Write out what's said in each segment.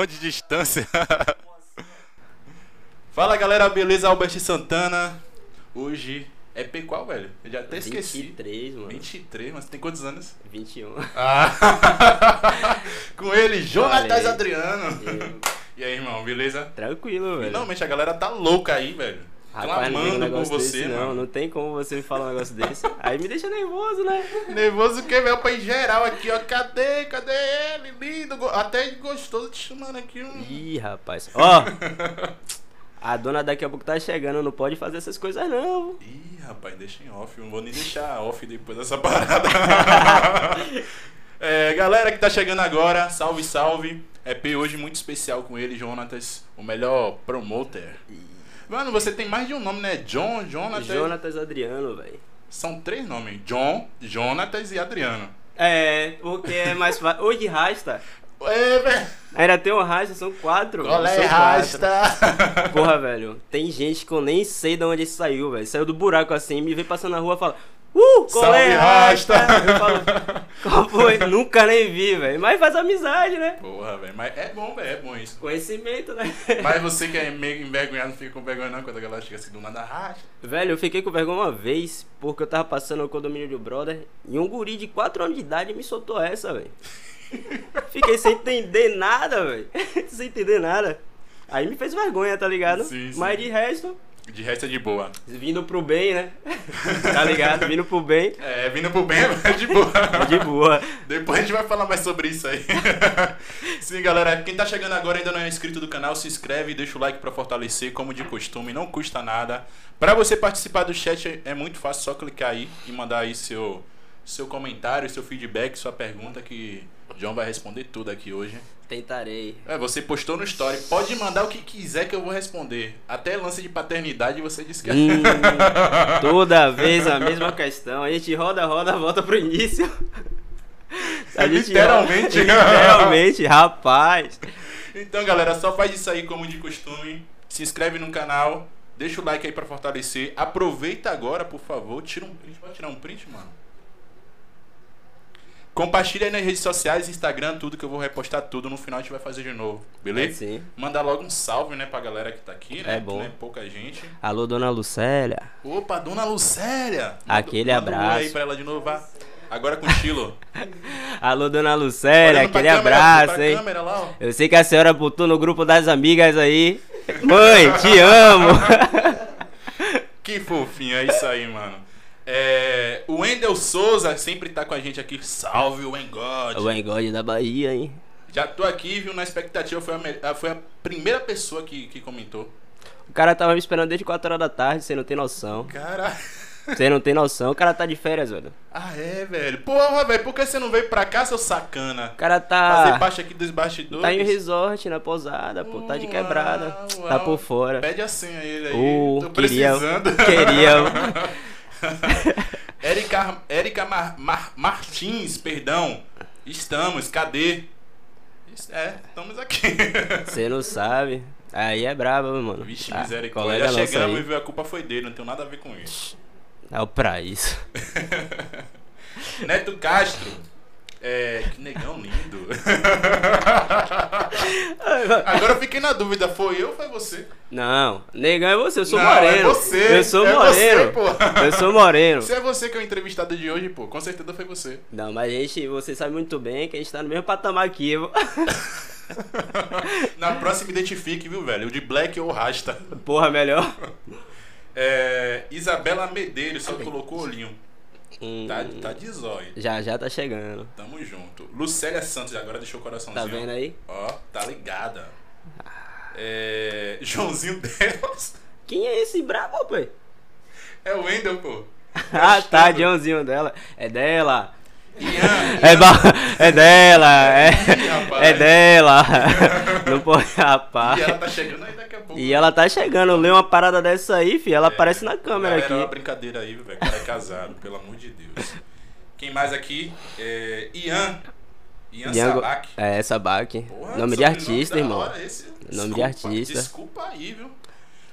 amor de distância. Fala galera, beleza? Albert Santana. Hoje é P qual, velho? Eu já até esqueci. 23, mano. 23, mas tem quantos anos? 21. Ah. Com ele, Jonatas. Adriano. Eu- E aí, irmão, beleza? Tranquilo, velho. Finalmente a galera tá louca aí, velho. Rapaz, não tem um Clamando por negócio você, desse, não. mano. Não tem como você me falar um negócio desse. Aí me deixa nervoso, né? Nervoso que veio pra em geral aqui, ó. Cadê? Cadê ele? Lindo, até gostoso te chamando aqui. Um... Ih, rapaz. Ó. A dona daqui a pouco tá chegando, não pode fazer essas coisas não. Ih, rapaz, deixa em off. Não vou nem deixar off depois dessa parada. É, galera que tá chegando agora, salve, salve. EP hoje muito especial com ele, Jonatas, o melhor promoter. Mano, você tem mais de um nome, né? John, Jonatas. Jonatas Adriano, velho. São três nomes: John, Jonatas e Adriano. É, porque é mais fácil. Hoje rasta. É, velho. Ainda tem um rasta, são quatro. Qual é rasta? Porra, velho. Tem gente que eu nem sei de onde saiu, velho. Saiu do buraco assim, me vê passando na rua e fala. Uh, qual é rasta. Eu falo, qual foi? Nunca nem vi, velho. Mas faz amizade, né? Porra, velho. Mas é bom, velho. É bom isso. Conhecimento, né? Mas você que é meio envergonhado, não fica com vergonha não quando a galera chega assim do nada racha. Velho, eu fiquei com vergonha uma vez, porque eu tava passando no condomínio do brother e um guri de 4 anos de idade me soltou essa, velho. Fiquei sem entender nada, velho. sem entender nada. Aí me fez vergonha, tá ligado? Sim, sim. Mas de resto, De resto é de boa. vindo pro bem, né? tá ligado? Vindo pro bem, É, vindo pro bem é de boa. de boa. Depois a gente vai falar mais sobre isso aí. Sim, galera, quem tá chegando agora ainda não é inscrito do canal, se inscreve e deixa o like pra fortalecer, como de costume, não custa nada. Pra você participar do chat é- é muito fácil, só clicar aí e mandar aí seu seu comentário, seu feedback, sua pergunta que o John vai responder tudo aqui hoje. Tentarei. É, você postou no story, pode mandar o que quiser que eu vou responder. Até lance de paternidade você disse que Hum, toda vez a mesma questão. A gente roda, roda, volta pro início. A gente Literalmente. roda- Literalmente, rapaz. Então, galera, só faz isso aí como de costume. Se inscreve no canal, deixa o like aí pra fortalecer. Aproveita agora, por favor, tira um print. Pode tirar um print, mano? Compartilha aí nas redes sociais, Instagram, tudo que eu vou repostar tudo. No final a gente vai fazer de novo, beleza? Sim. Manda logo um salve, né, pra galera que tá aqui, né? É bom. Que não é pouca gente. Alô, dona Lucélia. Opa, dona Lucélia! Aquele manda um abraço. aí pra ela de novo, vá. Agora com estilo. Alô, dona Lucélia, aquele câmera, abraço, hein? câmera lá. Eu sei que a senhora botou no grupo das amigas aí. Mãe, te amo. Que fofinho, é isso aí, mano. É, o Wendel Souza sempre tá com a gente aqui. Salve, o Engod. O engode da Bahia, hein? Já tô aqui, viu, na expectativa. Foi a, ah, foi a primeira pessoa que, que comentou. O cara tava me esperando desde 4 horas da tarde, você não tem noção. Cara. Você não tem noção. O cara tá de férias, velho. Ah, é, velho. Porra, velho, por que você não veio pra cá, seu sacana? O cara Fazer tá. parte aqui dos bastidores. Tá em resort, na pousada, pô. Tá de quebrada. Uau, Tá uau. por fora. Pede a senha ele aí. Uh, Tô queria. precisando. Queria. Érica, Érica Mar- Mar- Martins, perdão. Estamos, cadê? É, estamos aqui. Você não sabe. Aí é brabo, mano. Vixe, Ah, misericórdia. Já chegamos e a culpa foi dele, não tem nada a ver com isso. É o pra isso. Neto Castro. É, que negão lindo. Agora eu fiquei na dúvida, foi eu ou foi você? Não, negão é você, eu sou Não, moreno. é você, Eu sou é moreno. você, pô. Eu sou moreno. Se é você que é o entrevistado de hoje, pô, com certeza foi você. Não, mas gente, você sabe muito bem que a gente tá no mesmo patamar aqui. Na próxima identifique, viu, velho? O de black ou rasta. Porra, melhor. É, Isabela Medeiros só colocou o olhinho. Hum, Tá, tá de zóio. Já, já tá chegando. Tamo junto. Lucélia Santos, agora deixou o coraçãozinho. Tá vendo aí? Ó, tá ligada. É, Joãozinho Deus. Quem é esse brabo, pô? É o Wendel, pô. Ah, tá. Joãozinho dela. É dela. Ian. É, ba... é dela. É, é dela. Não pode, rapaz. E ela tá chegando aí daqui a pouco. E ela tá chegando. Leio uma parada dessa aí, fi. Ela É, aparece na câmera galera, É uma aqui. brincadeira aí, velho. Cara é casado, pelo amor de Deus. Quem mais aqui? É, Ian. Ian, Ian Sabak. É. Porra, Nome de artista, irmão. esse. Nome de artista. Desculpa aí, viu?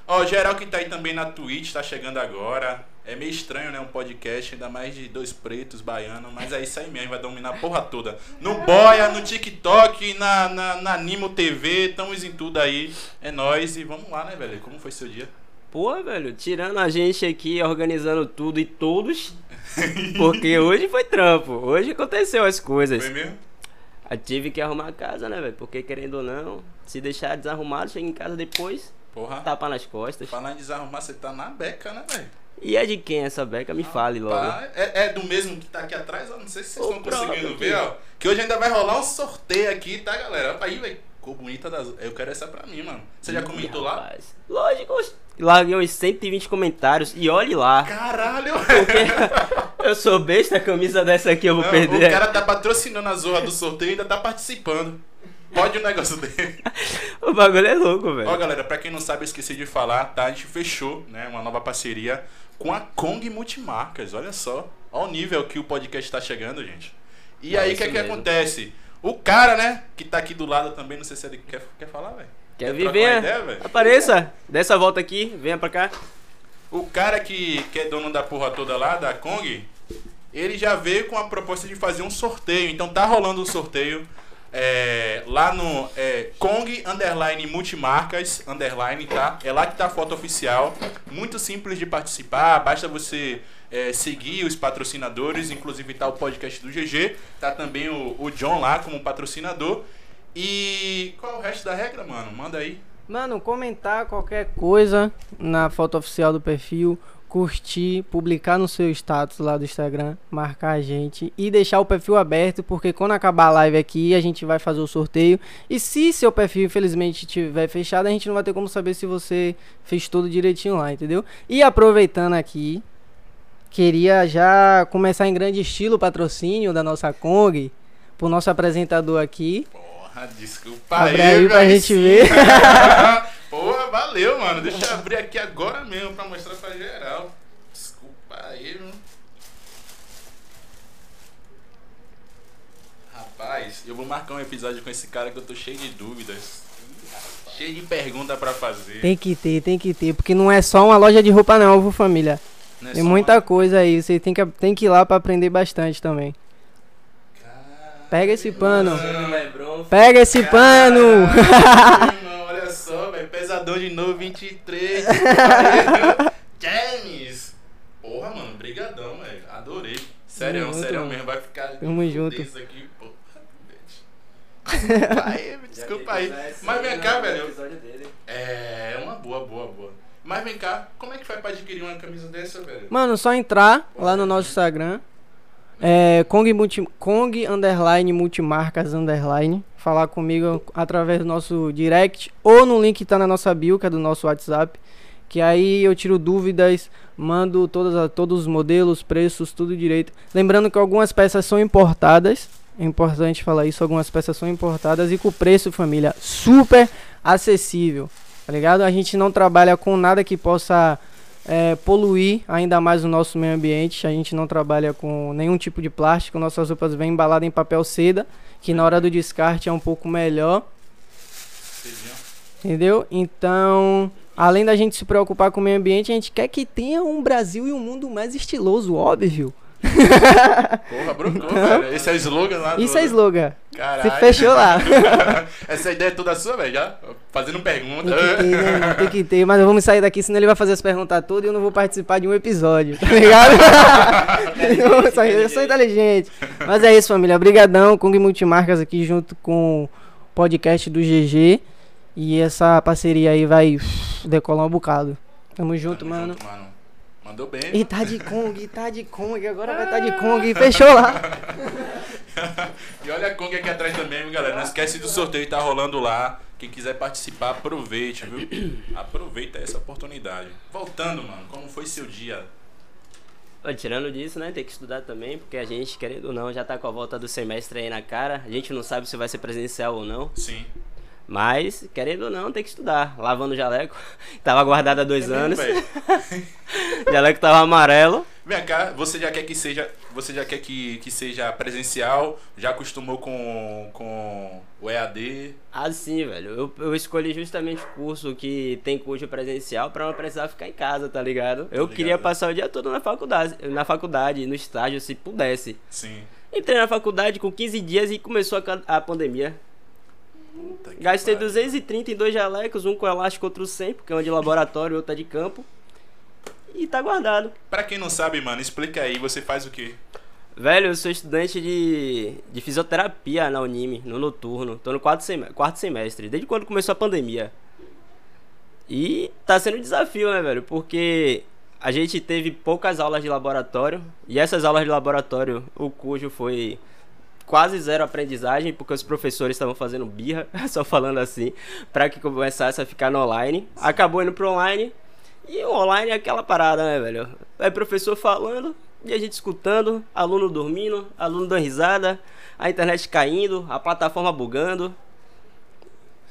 Ó, geral que tá aí também na Twitch, tá chegando agora. É meio estranho, né? Um podcast, ainda mais de dois pretos, baianos, mas é isso aí mesmo, vai dominar a porra toda. No Boia, no TikTok, na, na, na Nimo TV, estamos em tudo aí. É nóis e vamos lá, né, velho? Como foi seu dia? Pô, velho, tirando a gente aqui, organizando tudo e todos. Porque hoje foi trampo. Hoje aconteceu as coisas. Foi mesmo? Eu tive que arrumar a casa, né, velho? Porque querendo ou não, se deixar desarrumado, chega em casa depois, Porra. tapa nas costas. Falar em desarrumar, você tá na beca, né, velho? E é de quem essa beca? Me fale logo. É, é do mesmo que tá aqui atrás? Não sei se vocês O estão conseguindo ver, ó. Que hoje ainda vai rolar um sorteio aqui, tá, galera? Aí, velho. Ficou bonita das. Eu quero essa pra mim, mano. Você já comentou lá? Lógico, larguei uns 120 comentários e olhe lá. Caralho, Porque eu sou besta, a camisa dessa aqui eu vou Não, perder. O cara tá patrocinando a zorra do sorteio e ainda tá participando. Pode o negócio dele. O bagulho é louco, velho. Ó, galera, pra quem não sabe, eu esqueci de falar, tá? A gente fechou, né? Uma nova parceria com a Kong Multimarcas. Olha só. Olha o nível que o podcast tá chegando, gente. E É aí, o que é que acontece? O cara, né, que tá aqui do lado também, não sei se ele quer, quer falar, velho. Quer trocar vir? Venha. ideia? Apareça. Dessa volta aqui, venha pra cá. O cara que, que é dono da porra toda lá, da Kong, ele já veio com a proposta de fazer um sorteio. Então tá rolando um sorteio é, lá no é, Kong Underline Multimarcas Underline, tá? É lá que tá a foto oficial. Muito simples de participar, basta você é, seguir os patrocinadores, inclusive tá o podcast do GG, tá também o, o John lá como patrocinador. E qual é o resto da regra, mano? Manda aí. Mano, comentar qualquer coisa na foto oficial do perfil, curtir, publicar no seu status lá do Instagram, marcar a gente e deixar o perfil aberto, porque quando acabar a live aqui a gente vai fazer o sorteio. E se seu perfil infelizmente estiver fechado, a gente não vai ter como saber se você fez tudo direitinho lá, entendeu? E aproveitando aqui, queria já começar em grande estilo o patrocínio da nossa Kong, pro nosso apresentador aqui. Porra, desculpa Abre aí pra velho, gente sim. ver. Porra, valeu, mano. Deixa eu abrir aqui agora mesmo pra mostrar pra geral. Desculpa aí, mano. Rapaz, eu vou marcar um episódio com esse cara que eu tô cheio de dúvidas. Cheio de pergunta pra fazer. Tem que ter, tem que ter, porque não é só uma loja de roupa não, viu família? Não é Tem muita uma- coisa aí, você tem que, tem que ir lá pra aprender bastante também. Pega esse pano. Lebron. Pega esse pano! Irmão, olha só, velho. Pesadão de novo 23. James! Porra, mano, brigadão, velho. Adorei. Sério, junto, sério mesmo. Vai ficar. Tamo junto. Aqui. Desculpa aí, desculpa aí. Mas vem cá, velho. É uma boa, boa, boa. Mas vem cá, como é que faz pra adquirir uma camisa dessa, velho? Mano, só entrar lá no nosso Instagram. É, Kong, multi, Kong underline multimarcas underline. Falar comigo através do nosso direct ou no link que tá na nossa bio, que é do nosso WhatsApp. Que aí eu tiro dúvidas, mando todas, todos os modelos, preços, tudo direito. Lembrando que algumas peças são importadas. É importante falar isso, algumas peças são importadas e com preço, família, super acessível. Tá ligado? A gente não trabalha com nada que possa é, poluir ainda mais o nosso meio ambiente. A gente não trabalha com nenhum tipo de plástico. Nossas roupas vêm embaladas em papel seda, que na hora do descarte é um pouco melhor. Entendeu? Então, além da gente se preocupar com o meio ambiente, a gente quer que tenha um Brasil e um mundo mais estiloso, óbvio. Porra, brocou, velho. Esse é o slogan lá do... Isso é slogan. Caralho. Se fechou lá. Essa ideia é toda sua, velho, já? Fazendo pergunta. Tem que ter, né? Tem que ter, mas vamos sair daqui, senão ele vai fazer as perguntas todas e eu não vou participar de um episódio, tá ligado? eu, sair, eu sou inteligente. Mas é isso, família. Obrigadão, Kung Multimarcas aqui junto com o podcast do GG. E essa parceria aí vai decolar um bocado. Tamo junto, Tamo mano. junto, mano. Mandou bem. E tá de Kong, tá de Kong, agora vai tá de Kong. Fechou lá. E olha a Kong aqui atrás também, viu, galera? Não esquece do sorteio, tá rolando lá. Quem quiser participar, aproveite, viu? Aproveita essa oportunidade. Voltando, mano, como foi seu dia? Ó, Tirando disso, né? Tem que estudar também, porque a gente, querendo ou não, já tá com a volta do semestre aí na cara. A gente não sabe se vai ser presencial ou não. Sim. Mas, querendo ou não, tem que estudar. Lavando o jaleco. Tava guardado há dois É anos. O jaleco tava amarelo. Vem cá, você já quer que seja, você já quer que, que seja presencial? Já acostumou com, com o EAD? Ah, sim, velho. Eu, eu escolhi justamente o curso que tem curso presencial pra não precisar ficar em casa, tá ligado? Eu ligado. queria passar o dia todo na faculdade, na faculdade, no estágio, se pudesse. Sim. Entrei na faculdade com 15 dias e começou a, a pandemia. Puta Gastei pariu. 230 em dois jalecos, um com elástico, outro sem, porque é um de laboratório e outro é de campo. E tá guardado. Pra quem não sabe, mano, explica aí, você faz o quê? Velho, eu sou estudante de, de fisioterapia na Unime, no noturno. Tô no quarto, sem, quarto semestre, desde quando começou a pandemia. E tá sendo um desafio, né, velho? Porque a gente teve poucas aulas de laboratório. E essas aulas de laboratório, o cujo foi quase zero aprendizagem, porque os professores estavam fazendo birra, só falando assim, pra que começasse a ficar no online. Acabou indo pro online. E o online é aquela parada, né, velho? É professor falando e a gente escutando, aluno dormindo, aluno dando risada, a internet caindo, a plataforma bugando.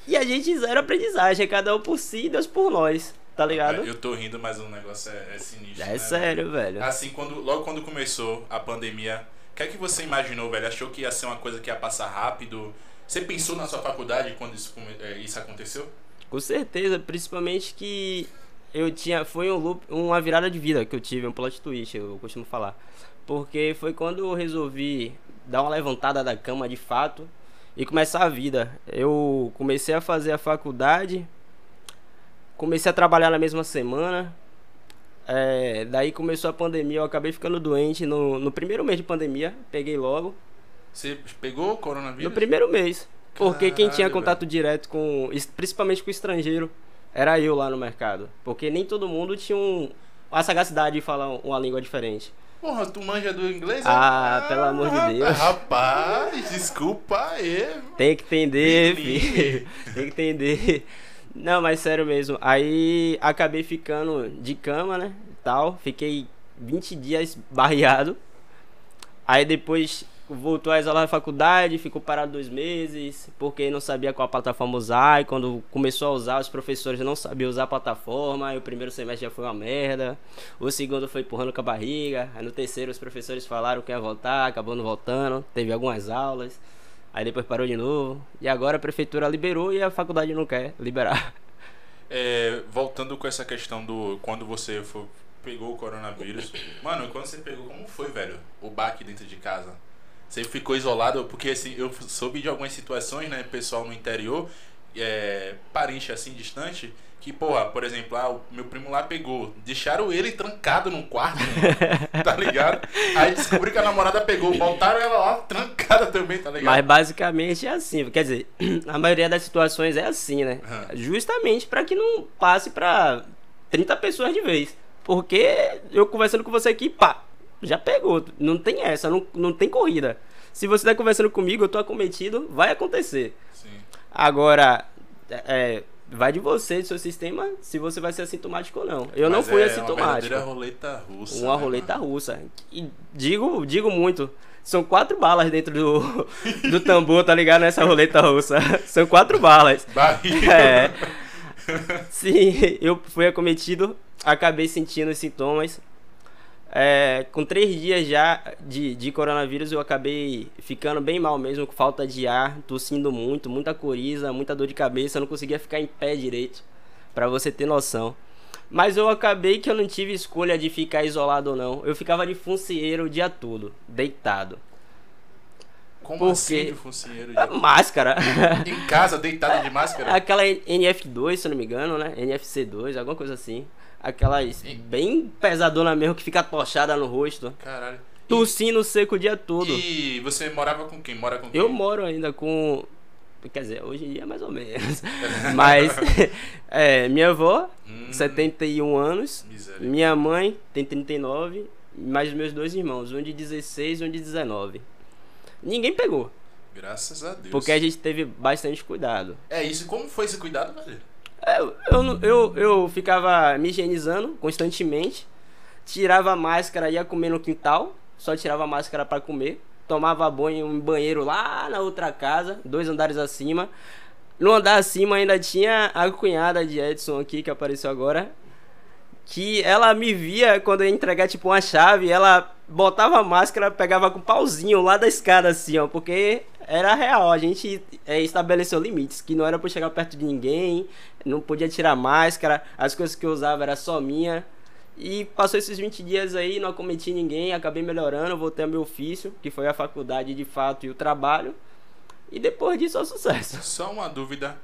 E a gente zero aprendizagem, cada um por si e Deus por nós, tá ligado? Eu tô rindo, mas o negócio é, é sinistro. É né, sério, velho. Assim, quando, logo quando começou a pandemia, que é que você imaginou, velho? Achou que ia ser uma coisa que ia passar rápido? Você pensou na sua faculdade quando isso, eh, isso aconteceu? Com certeza, principalmente que eu tinha. Foi um loop, uma virada de vida que eu tive, um plot twist, eu costumo falar. Porque foi quando eu resolvi dar uma levantada da cama de fato e começar a vida. Eu comecei a fazer a faculdade, comecei a trabalhar na mesma semana. É, daí começou a pandemia, eu acabei ficando doente no, no primeiro mês de pandemia, peguei logo. Você pegou o coronavírus? No primeiro mês. Porque quem tinha Caralho, contato direto com. Principalmente com o estrangeiro, era eu lá no mercado. Porque nem todo mundo tinha um, a sagacidade de falar uma língua diferente. Porra, tu manja do inglês? Ah, pelo amor de Deus. Rapaz, desculpa aí. Tem que entender, filho. Tem que entender. Não, mas sério mesmo. Aí acabei ficando de cama, né? Tal. Fiquei 20 dias barreado. Aí depois voltou às aulas da faculdade, ficou parado dois meses, porque não sabia qual plataforma usar. E quando começou a usar, os professores não sabiam usar a plataforma. Aí o primeiro semestre já foi uma merda. O segundo foi empurrando com a barriga. Aí no terceiro os professores falaram que ia voltar, acabou não voltando. Teve algumas aulas. Aí depois parou de novo. E agora a prefeitura liberou e a faculdade não quer liberar. É, voltando com essa questão do quando você for- pegou o coronavírus. Mano, quando você pegou, como foi, velho? O baque dentro de casa? Você ficou isolado? Porque assim, eu soube de algumas situações, né? Pessoal no interior, é, parente assim, distante, que, porra, por exemplo, ah, o meu primo lá pegou. Deixaram ele trancado num quarto, mano, tá ligado? Aí descobri que a namorada pegou, voltaram ela lá trancada também, tá ligado? Mas basicamente é assim. Quer dizer, a maioria das situações é assim, né? Aham. Justamente pra que não passe pra 30 pessoas de vez. Porque eu conversando com você aqui, pá, já pegou. Não tem essa, não, não tem corrida. Se você tá conversando comigo, eu tô acometido, vai acontecer. Sim. Agora, é, vai de você, do seu sistema, se você vai ser assintomático ou não. Eu não Mas fui é assintomático. Uma roleta russa. Uma né, roleta mano? russa. E digo, digo muito. São quatro balas dentro do, do tambor, tá ligado? Nessa roleta russa. São quatro balas. Barriga. É. Sim, eu fui acometido, acabei sentindo os sintomas. É, com três dias já de, de coronavírus, eu acabei ficando bem mal mesmo, com falta de ar, tossindo muito, muita coriza, muita dor de cabeça, eu não conseguia ficar em pé direito, pra você ter noção. Mas eu acabei que eu não tive escolha de ficar isolado ou não. Eu ficava de funcieiro o dia todo, deitado. Como Por assim de funcioneiro? A máscara. Em casa, deitado de máscara? Aquela NF2, se eu não me engano, né? NFC2, alguma coisa assim. Aquelas bem pesadona mesmo que fica tochada no rosto. Caralho. Tossindo seco o dia todo. E você morava com quem? Mora com quem? Eu moro ainda com. Quer dizer, hoje em dia mais ou menos. Mas, é, minha avó, Hum, 71 anos. Miséria. Minha mãe tem 39. Mais meus dois irmãos, um de 16 e um de 19. Ninguém pegou, Graças a Deus. porque a gente teve bastante cuidado. É isso. Como foi esse cuidado, velho? É, Eu, eu, eu, eu ficava me higienizando constantemente, tirava a máscara, ia comer no quintal, só tirava a máscara pra comer, tomava banho em um banheiro lá na outra casa, dois andares acima. No andar acima ainda tinha a cunhada de Edson aqui que apareceu agora. que ela me via quando eu ia entregar tipo uma chave, ela botava a máscara, pegava com o pauzinho lá da escada assim, ó, porque era real, a gente é, estabeleceu limites, que não era pra chegar perto de ninguém, não podia tirar máscara, as coisas que eu usava era só minha. E passou esses 20 dias aí, não acometi ninguém, acabei melhorando, voltei ao meu ofício, que foi a faculdade de fato e o trabalho. E depois disso, é sucesso. Só uma dúvida.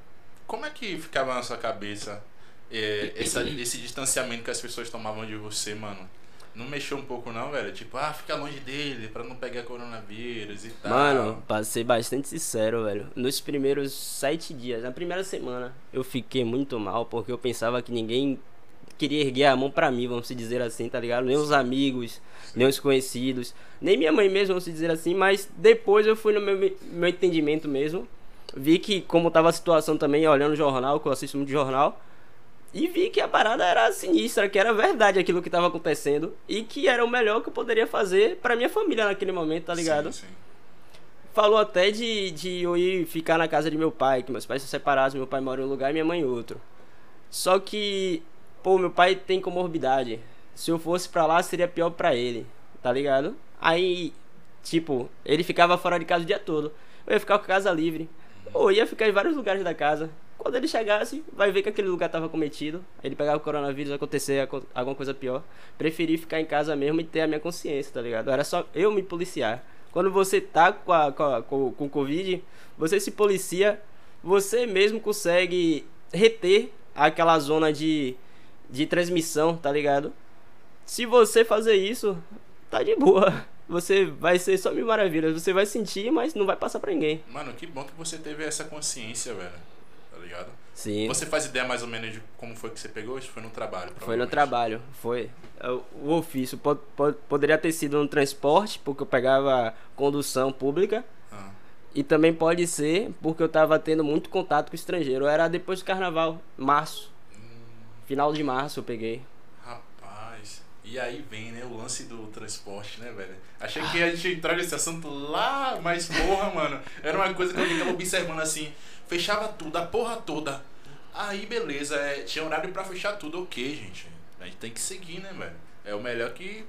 Como é que ficava na sua cabeça é, essa, esse distanciamento que as pessoas tomavam de você, mano? Não mexeu um pouco não, velho? Tipo, ah, fica longe dele pra não pegar coronavírus e tal. Mano, pra ser bastante sincero, velho. Nos primeiros sete dias, na primeira semana, eu fiquei muito mal porque eu pensava que ninguém queria erguer a mão pra mim, vamos se dizer assim, tá ligado? Nem os amigos, nem os conhecidos, nem minha mãe mesmo, vamos se dizer assim, mas depois eu fui no meu, meu entendimento mesmo. Vi que como tava a situação também, olhando o jornal, que eu assisto muito jornal, e vi que a parada era sinistra, que era verdade aquilo que tava acontecendo e que era o melhor que eu poderia fazer pra minha família naquele momento, tá ligado? Sim, sim. Falou até de, de eu ir ficar na casa de meu pai, que meus pais são separados, meu pai mora em um lugar e minha mãe em outro. Só que pô, meu pai tem comorbidade. Se eu fosse pra lá, seria pior pra ele, tá ligado? Aí, tipo, ele ficava fora de casa o dia todo. Eu ia ficar com a casa livre. Ou ia ficar em vários lugares da casa. Quando ele chegasse, vai ver que aquele lugar tava cometido. Ele pegava o coronavírus, acontecer alguma coisa pior. Preferi ficar em casa mesmo e ter a minha consciência, tá ligado? Era só eu me policiar. Quando você tá com, a, com, a, com, com Covid, você se policia, você mesmo consegue reter aquela zona de de transmissão, tá ligado? Se você fazer isso, tá de boa. Você vai ser só mil maravilhas. Você vai sentir, mas não vai passar pra ninguém. Mano, que bom que você teve essa consciência, velho. Ligado? Sim. Você faz ideia mais ou menos de como foi que você pegou? Isso foi no trabalho? Foi no trabalho, foi. O ofício pod, pod, poderia ter sido no transporte, porque eu pegava condução pública. Ah, E também pode ser porque eu tava tendo muito contato com estrangeiro. Era depois do carnaval, março. Final de março eu peguei. E aí vem, né, o lance do transporte, né, velho? Achei que a gente ia entrar nesse assunto lá, mas porra, mano. Era uma coisa que eu ficava observando assim. Fechava tudo, a porra toda. Aí, beleza, é, tinha horário pra fechar tudo, ok, gente. A gente tem que seguir, né, velho? É o melhor que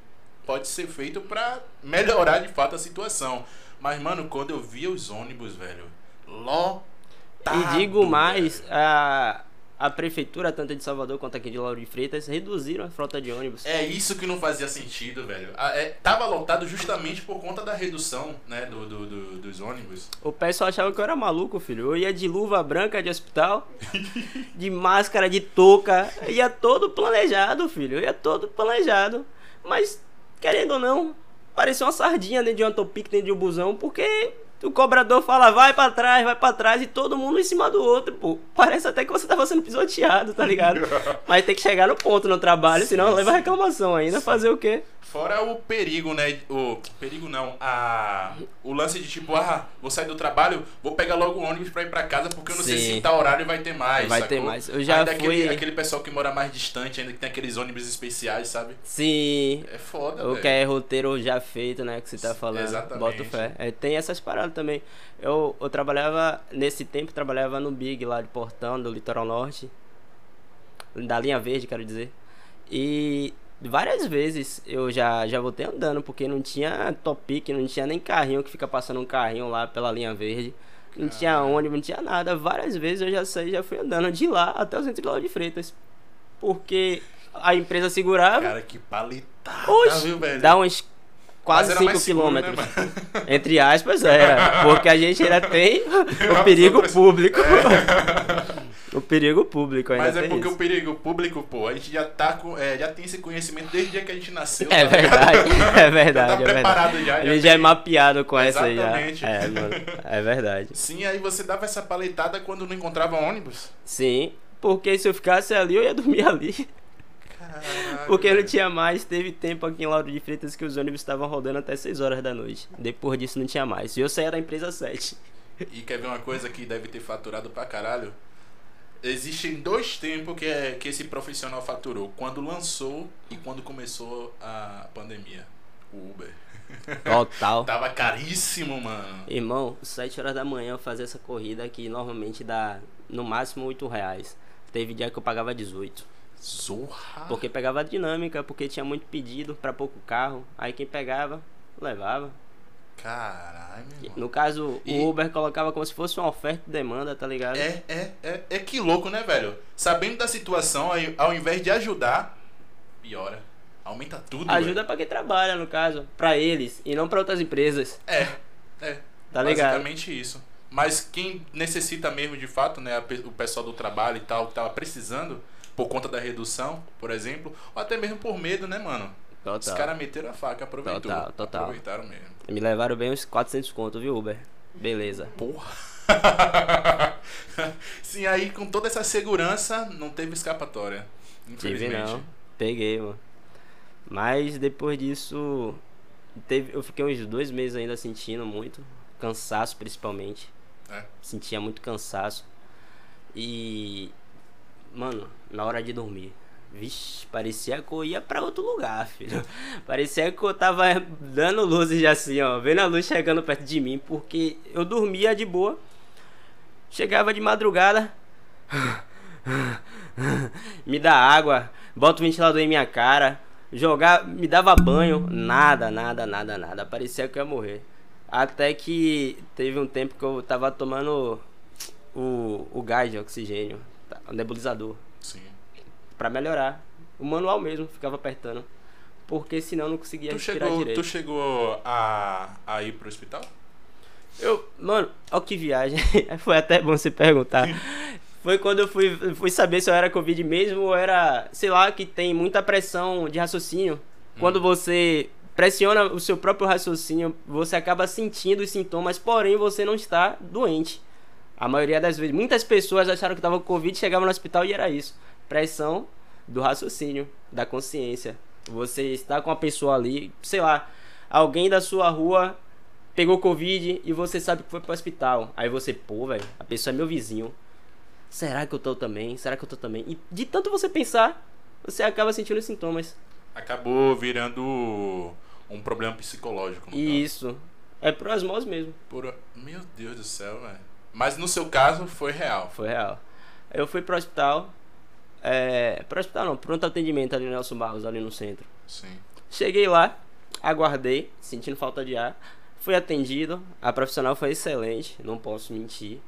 pode ser feito pra melhorar de fato a situação. Mas, mano, quando eu via os ônibus, velho, lotado. e digo mais, velho. a, a prefeitura, tanto de Salvador quanto aqui de Lauro de Freitas, reduziram a frota de ônibus. É isso que não fazia sentido, velho. Ah, é, tava lotado justamente por conta da redução, né, do, do- do- dos ônibus. O pessoal achava que eu era maluco, filho. Eu ia de luva branca de hospital, de máscara de touca, ia todo planejado, filho. Eu ia todo planejado. Mas, querendo ou não, parecia uma sardinha dentro de um topic dentro de um busão, porque o cobrador fala, vai pra trás, vai pra trás, e todo mundo em cima do outro, pô. Parece até que você tava sendo pisoteado, tá ligado? Mas tem que chegar no ponto no trabalho, senão Sim, leva sim, reclamação ainda. sim. Fazer o quê? Fora o perigo, né? O perigo não, a o lance de tipo, ah, vou sair do trabalho, vou pegar logo o ônibus pra ir pra casa porque eu não sei Sim. se tal horário vai ter mais. Vai ter sacou? mais. Eu já ainda aquele, fui- aquele pessoal que mora mais distante, ainda que tem aqueles ônibus especiais, sabe? Sim, É foda, O velho. que é roteiro já feito, né? Que você tá falando. Exatamente. Boto fé. É, tem essas paradas também. Eu, eu trabalhava, nesse tempo, trabalhava no Big lá de Portão, do Litoral Norte. Da linha verde, quero dizer. E várias vezes eu já, já voltei andando, porque não tinha topic, não tinha nem carrinho que fica passando um carrinho lá pela linha verde. Não tinha ônibus, não tinha nada. Várias vezes eu já saí, já fui andando de lá até o centro de Lauro de Freitas. Porque a empresa segurava. Cara, que paletada, Oxe, viu, velho? dá uns quase era 5 mais seguro, né, quilômetros. mano? Entre aspas, era. Porque a gente ainda tem o perigo público. o perigo público ainda Mas é porque isso. o perigo público, pô, a gente já tá com, é, já tem esse conhecimento desde o dia que a gente nasceu. É tá ligado? verdade, é Já verdade, tá é verdade. preparado já. A já gente já é mapeado com essa aí já. Exatamente. É, mano. É verdade. Sim, aí você dava essa paletada quando não encontrava ônibus. Sim, porque se eu ficasse ali, eu ia dormir ali. Porque não tinha mais, teve tempo aqui em Lauro de Freitas que os ônibus estavam rodando até 6 horas da noite. Depois disso não tinha mais. E eu saía da empresa às 7. E quer ver uma coisa que deve ter faturado pra caralho? Existem dois tempos que, é, que esse profissional faturou. Quando lançou e quando começou a pandemia. O Uber. Total. Tava caríssimo, mano. Irmão, 7 horas da manhã eu fazia essa corrida que normalmente dá no máximo 8 reais. Teve dia que eu pagava 18. Zorra. Porque pegava a dinâmica, porque tinha muito pedido pra pouco carro. Aí quem pegava, levava. Caralho. No caso, E- o Uber colocava como se fosse uma oferta e demanda, tá ligado? É, é, é, é que louco, né, velho? Sabendo da situação, ao invés de ajudar, piora. Aumenta tudo. Ajuda velho. pra quem trabalha, no caso. Pra eles e não pra outras empresas. É, é. Tá ligado? Basicamente isso. Mas quem necessita mesmo de fato, né, o pessoal do trabalho e tal, que tava precisando, por conta da redução, por exemplo, ou até mesmo por medo, né, mano? Os Total. caras meteram a faca, aproveitou. Total, total. Aproveitaram mesmo. Me levaram bem uns 400 conto, viu, Uber? Beleza. Porra. Sim, aí com toda essa segurança, não teve escapatória. Tive Infelizmente. não. Peguei, mano. Mas depois disso, teve, eu fiquei uns dois meses ainda sentindo muito. Cansaço, principalmente. É. Sentia muito cansaço. E. Mano, na hora de dormir. Vixe, parecia que eu ia pra outro lugar, filho. Parecia que eu tava dando luzes assim, ó. Vendo a luz chegando perto de mim. Porque eu dormia de boa. Chegava de madrugada. me dá água, bota o ventilador em minha cara, jogar, me dava banho, nada, nada, nada, nada. Parecia que eu ia morrer. Até que teve um tempo que eu tava tomando o, o gás de oxigênio, tá, o nebulizador, Pra melhorar. O manual mesmo, ficava apertando. Porque senão não conseguia Tu respirar chegou, direito. tu chegou a, a ir pro hospital? Eu, mano, ó que viagem. Foi até bom você perguntar. Foi quando eu fui, fui saber se eu era Covid mesmo ou era, sei lá, que tem muita pressão de raciocínio. Quando você pressiona o seu próprio raciocínio, você acaba sentindo os sintomas, porém você não está doente. A maioria das vezes. Muitas pessoas acharam que estavam com Covid, chegavam no hospital e era isso. Pressão do raciocínio, da consciência. Você está com uma pessoa ali, sei lá, alguém da sua rua pegou Covid e você sabe que foi pro hospital. Aí você, pô, velho, a pessoa é meu vizinho. Será que eu tô também? Será que eu tô também? E de tanto você pensar, você acaba sentindo os sintomas. Acabou virando um problema psicológico. isso. É pro osmose mesmo. Por... Meu Deus do céu, velho. Mas no seu caso foi real. Foi real. Eu fui pro hospital. É. Pro hospital não, pronto atendimento ali no Nelson Barros, ali no centro. Sim. Cheguei lá, aguardei, sentindo falta de ar. Fui atendido, a profissional foi excelente, não posso mentir.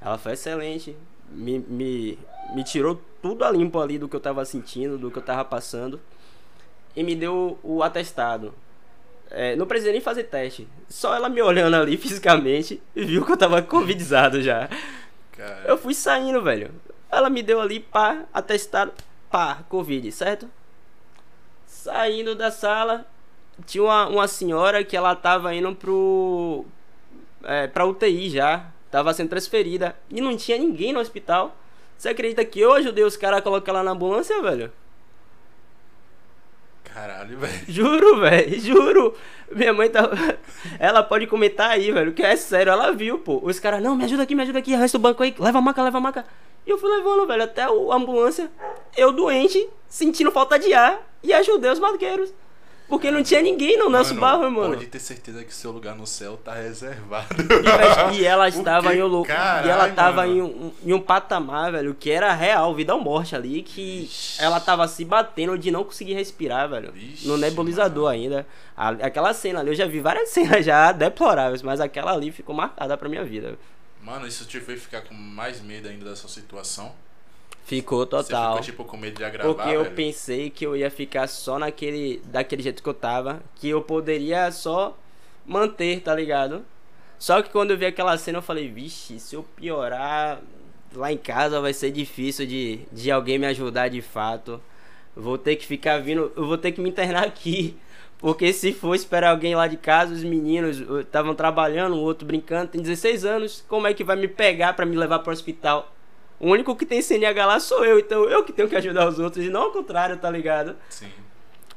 Ela foi excelente, me, me, me tirou tudo a limpo ali do que eu tava sentindo, do que eu tava passando. E me deu o atestado. É, não precisei nem fazer teste. Só ela me olhando ali fisicamente viu que eu tava covidizado já. Cara, Eu fui saindo, velho. Ela me deu ali, pá, atestado, pá, Covid, certo? Saindo da sala, tinha uma, uma senhora que ela tava indo pro. É, pra UTI já. Tava sendo transferida. E não tinha ninguém no hospital. Você acredita que eu ajudei os caras a colocar ela na ambulância, velho? caralho, velho. Juro, velho, juro. Minha mãe tá. Ela pode comentar aí, velho, que é sério, ela viu, pô. Os caras, não, me ajuda aqui, me ajuda aqui, arrasta o banco aí, leva a maca, leva a maca. E eu fui levando, velho, até a ambulância. Eu doente, sentindo falta de ar, e ajudei os maqueiros. Porque não tinha ninguém no nosso barro, mano. Pode ter certeza que seu lugar no céu tá reservado. E, velho, E ela estava em um E ela mano. em um, em um patamar, velho, que era real, vida ou morte ali, que Ixi. ela tava se batendo de não conseguir respirar, velho. Ixi, no nebulizador ainda. A- aquela cena ali, eu já vi várias cenas já deploráveis, mas aquela ali ficou marcada pra minha vida. Mano, isso te fez ficar com mais medo ainda dessa situação? Ficou Você total. ficou tipo com medo de agravar, Porque eu velho? pensei que eu ia ficar só naquele. daquele jeito que eu tava. Que eu poderia só manter, tá ligado? Só que quando eu vi aquela cena eu falei, vixe, se eu piorar lá em casa vai ser difícil de, de alguém me ajudar de fato. Vou ter que ficar vindo. Eu vou ter que me internar aqui. Porque se for esperar alguém lá de casa, os meninos estavam trabalhando, o outro brincando, tem 16 anos, como é que vai me pegar pra me levar pro hospital? O único que tem CNH lá sou eu, então eu que tenho que ajudar os outros e não ao contrário, tá ligado? Sim.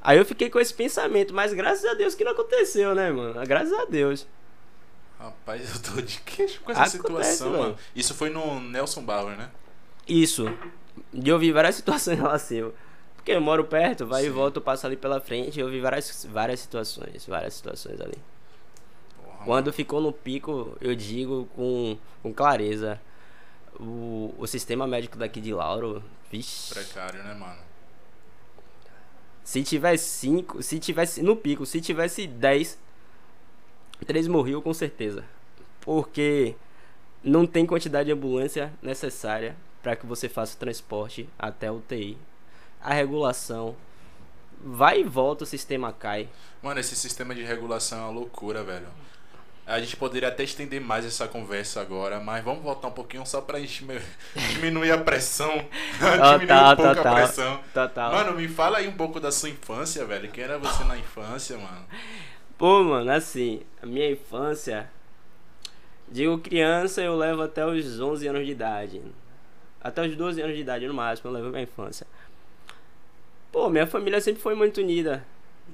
Aí eu fiquei com esse pensamento, mas graças a Deus que não aconteceu, né, mano? Graças a Deus. Rapaz, eu tô de queixo com essa Acontece, situação, mano. Isso foi no Nelson Bauer, né? Isso. De eu vi várias situações lá assim. Porque eu moro perto, vai e Sim. volta, eu passo ali pela frente, eu vi várias, várias situações, várias situações ali. Porra, Quando ficou no pico, eu digo com, com clareza, o, o sistema médico daqui de Lauro, vixe, Precário, né, mano? Se tivesse 5, se tivesse no pico, se tivesse 10, 3 morriam com certeza. Porque não tem quantidade de ambulância necessária para que você faça o transporte até o UTI. A regulação vai e volta, o sistema cai. Mano, esse sistema de regulação é uma loucura, velho. A gente poderia até estender mais essa conversa agora, mas vamos voltar um pouquinho só pra gente diminuir a pressão. diminuir Total, um pouco total. a pressão. Total. Mano, me fala aí um pouco da sua infância, velho. Quem era você na infância, mano? Pô, mano, assim, a minha infância. Digo criança, eu levo até os 11 anos de idade. Até os 12 anos de idade, no máximo, eu levo minha infância. Pô, minha família sempre foi muito unida.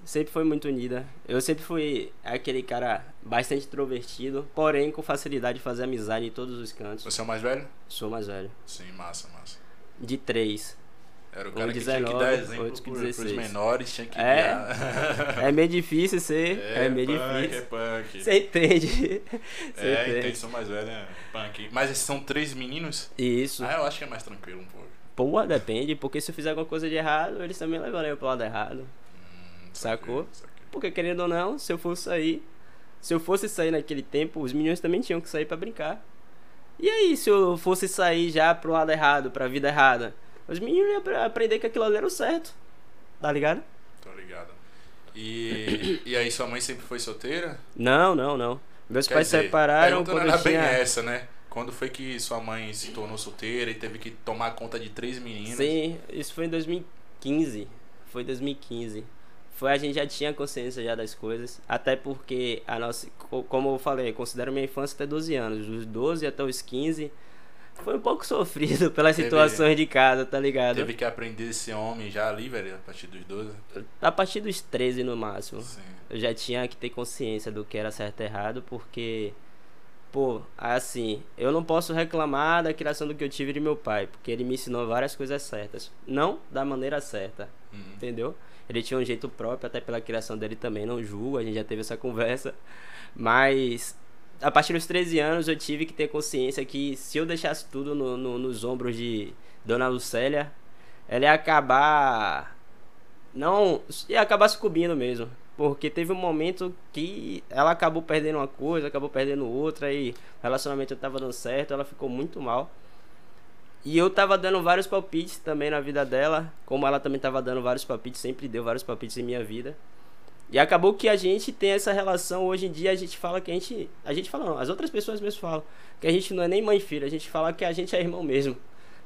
Sempre foi muito unida. Eu sempre fui aquele cara bastante introvertido, porém com facilidade de fazer amizade em todos os cantos. Você é o mais velho? Sou mais velho. Sim, massa, massa. De três. Era o Um cara que tinha que 19, dar exemplo outro que pro, pros 16. menores, tinha que É. guiar. É meio difícil ser. É, meio punk, difícil. É punk. Você entende? Você É, entende. sou mais velho, é punk. Mas esses são três meninos? Isso. Ah, eu acho que é mais tranquilo um pouco. Pô, depende, porque se eu fizer alguma coisa de errado, eles também levarão eu pro lado errado. Hum, Sacou? saquei. Porque querendo ou não, se eu fosse sair, se eu fosse sair naquele tempo, os meninos também tinham que sair pra brincar. E aí, se eu fosse sair já pro lado errado, pra vida errada, os meninos iam apre- aprender que aquilo ali era o certo. Tá ligado? Tô ligado. E, e aí, sua mãe sempre foi solteira? Não, não, não. Meus Quer pais dizer, separaram quando eu era bem tinha. essa, né? Quando foi que sua mãe se tornou solteira e teve que tomar conta de três meninas? Sim, isso foi em 2015. Foi 2015. Foi a gente já tinha consciência já das coisas, até porque a nossa, co- como eu falei, eu considero minha infância até 12 anos, dos 12 até os 15 foi um pouco sofrido pelas Teve- situações de casa, tá ligado? Teve que aprender esse homem já ali, velho, a partir dos 12? A partir dos 13 no máximo. Sim. eu já tinha que ter consciência do que era certo e errado, porque, pô, assim, eu não posso reclamar da criação do que eu tive de meu pai, porque ele me ensinou várias coisas certas. Não da maneira certa, Uhum. entendeu? Ele tinha um jeito próprio, até pela criação dele também, não julgo, a gente já teve essa conversa. Mas, a partir dos 13 anos, eu tive que ter consciência que se eu deixasse tudo no- no- nos ombros de Dona Lucélia, ela ia acabar não ia acabar sucumbindo mesmo. Porque teve um momento que ela acabou perdendo uma coisa, acabou perdendo outra, e o relacionamento tava dando certo, ela ficou muito mal. E eu tava dando vários palpites também na vida dela, como ela também tava dando vários palpites, sempre deu vários palpites em minha vida. E acabou que a gente tem essa relação, hoje em dia a gente fala que a gente. A gente fala não, as outras pessoas mesmo falam. Que a gente não é nem mãe e filha, a gente fala que a gente é irmão mesmo.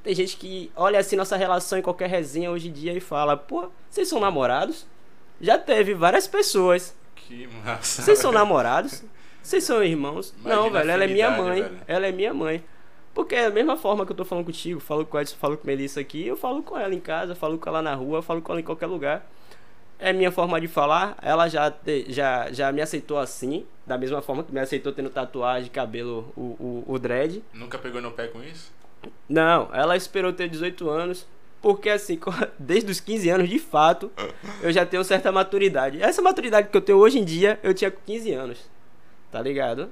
Tem gente que olha assim nossa relação em qualquer resenha hoje em dia e fala, pô, vocês são namorados? Já teve várias pessoas. Que massa. Vocês são namorados? Vocês são irmãos? Imagina não, velho, ela é minha mãe. velho. Ela é minha mãe. Porque é a mesma forma que eu tô falando contigo, falo com Edson, falo com a Melissa aqui, eu falo com ela em casa, falo com ela na rua, falo com ela em qualquer lugar. É minha forma de falar, ela já, te- já, já me aceitou assim, da mesma forma que me aceitou tendo tatuagem, cabelo, o, o, o dread. Nunca pegou no pé com isso? Não, ela esperou ter 18 anos, porque assim, desde os 15 anos, de fato, eu já tenho certa maturidade. Essa maturidade que eu tenho hoje em dia, eu tinha com 15 anos. Tá ligado?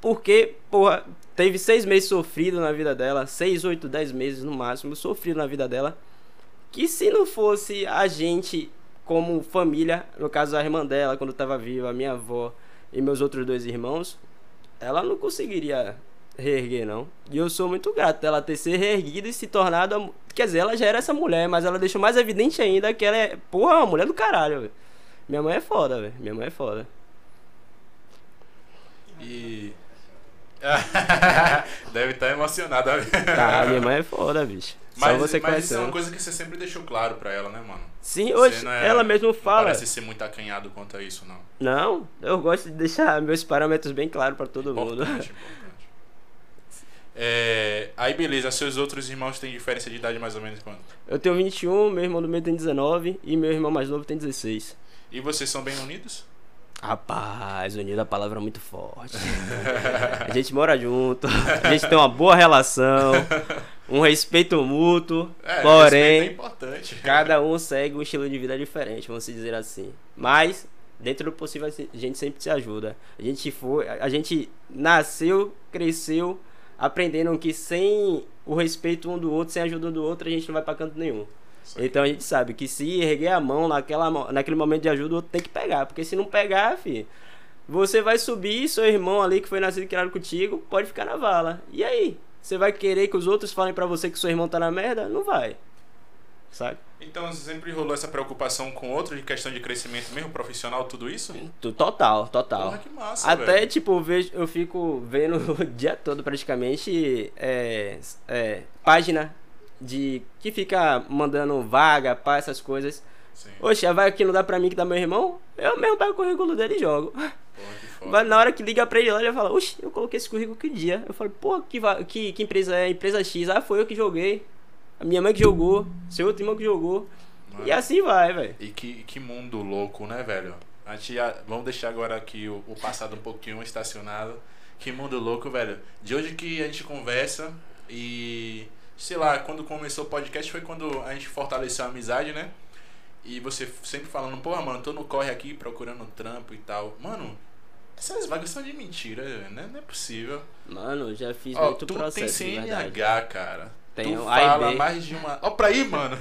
Porque, porra, teve seis meses sofrido na vida dela, seis, oito, dez meses no máximo, sofrido na vida dela. Que se não fosse a gente, como família, no caso a irmã dela, quando tava viva, a minha avó e meus outros dois irmãos, ela não conseguiria reerguer, não. E eu sou muito grato dela ter se reerguido e se tornado. a Quer dizer, ela já era essa mulher, mas ela deixou mais evidente ainda que ela é, porra, uma mulher do caralho, velho. Minha mãe é foda, velho. Minha mãe é foda. E. Deve estar emocionada. Tá, minha mãe é foda, bicho. Só Mas, você mas isso é uma coisa que você sempre deixou claro pra ela, né, mano? Sim, hoje não é- ela mesmo Não fala. parece ser muito acanhado quanto a isso, não. Não, eu gosto de deixar meus parâmetros bem claros pra todo mundo. Importante, importante. É, aí, beleza. Seus outros irmãos têm diferença de idade mais ou menos quanto? Eu tenho 21, meu irmão do meio tem 19 e meu irmão mais novo tem 16. E vocês são bem unidos? Rapaz, unido a palavra é muito forte. A gente mora junto, a gente tem uma boa relação, um respeito mútuo, É, respeito é porém, importante. cada um segue um estilo de vida diferente, vamos dizer assim. Mas, dentro do possível, a gente sempre se ajuda. A gente foi, a gente nasceu, cresceu, aprendendo que sem o respeito um do outro, sem a ajuda um do outro, a gente não vai pra canto nenhum. Então a gente sabe que se erguer a mão naquela, naquele momento de ajuda, o outro tem que pegar. Porque se não pegar, fi, você vai subir, seu irmão ali que foi nascido e criado contigo, pode ficar na vala. E aí? Você vai querer que os outros falem pra você que seu irmão tá na merda? Não vai. Sabe? Então sempre rolou essa preocupação com outro de questão de crescimento mesmo, profissional, tudo isso? Total, total. Porra, que massa, Até, velho. tipo, eu vejo, eu fico vendo o dia todo praticamente é, é, página de que fica mandando vaga para essas coisas. Sim. Oxe, a vaga que não dá pra mim que dá meu irmão, eu mesmo pego o currículo dele e jogo. Porra. Mas na hora que liga pra ele lá, ele fala, oxe, eu coloquei esse currículo que dia? Eu falo, pô, que, que, que empresa é? Empresa X. Ah, foi eu que joguei. A minha mãe que jogou, seu outro irmão que jogou. Mano. E assim vai, velho. E que, que mundo louco, né, velho? A gente já, vamos deixar agora aqui o, o passado um pouquinho estacionado. Que mundo louco, velho. De hoje que a gente conversa e. Sei lá, quando começou o podcast foi quando a gente fortaleceu a amizade, né? E você sempre falando, porra, mano, tô no corre aqui procurando trampo e tal. Mano, essas vagas são de mentira, né? Não é possível. Mano, já fiz Ó, muito tu tem processo, de verdade. CNH, cara. Tenho tu fala mais de uma. Ó, pra aí, mano.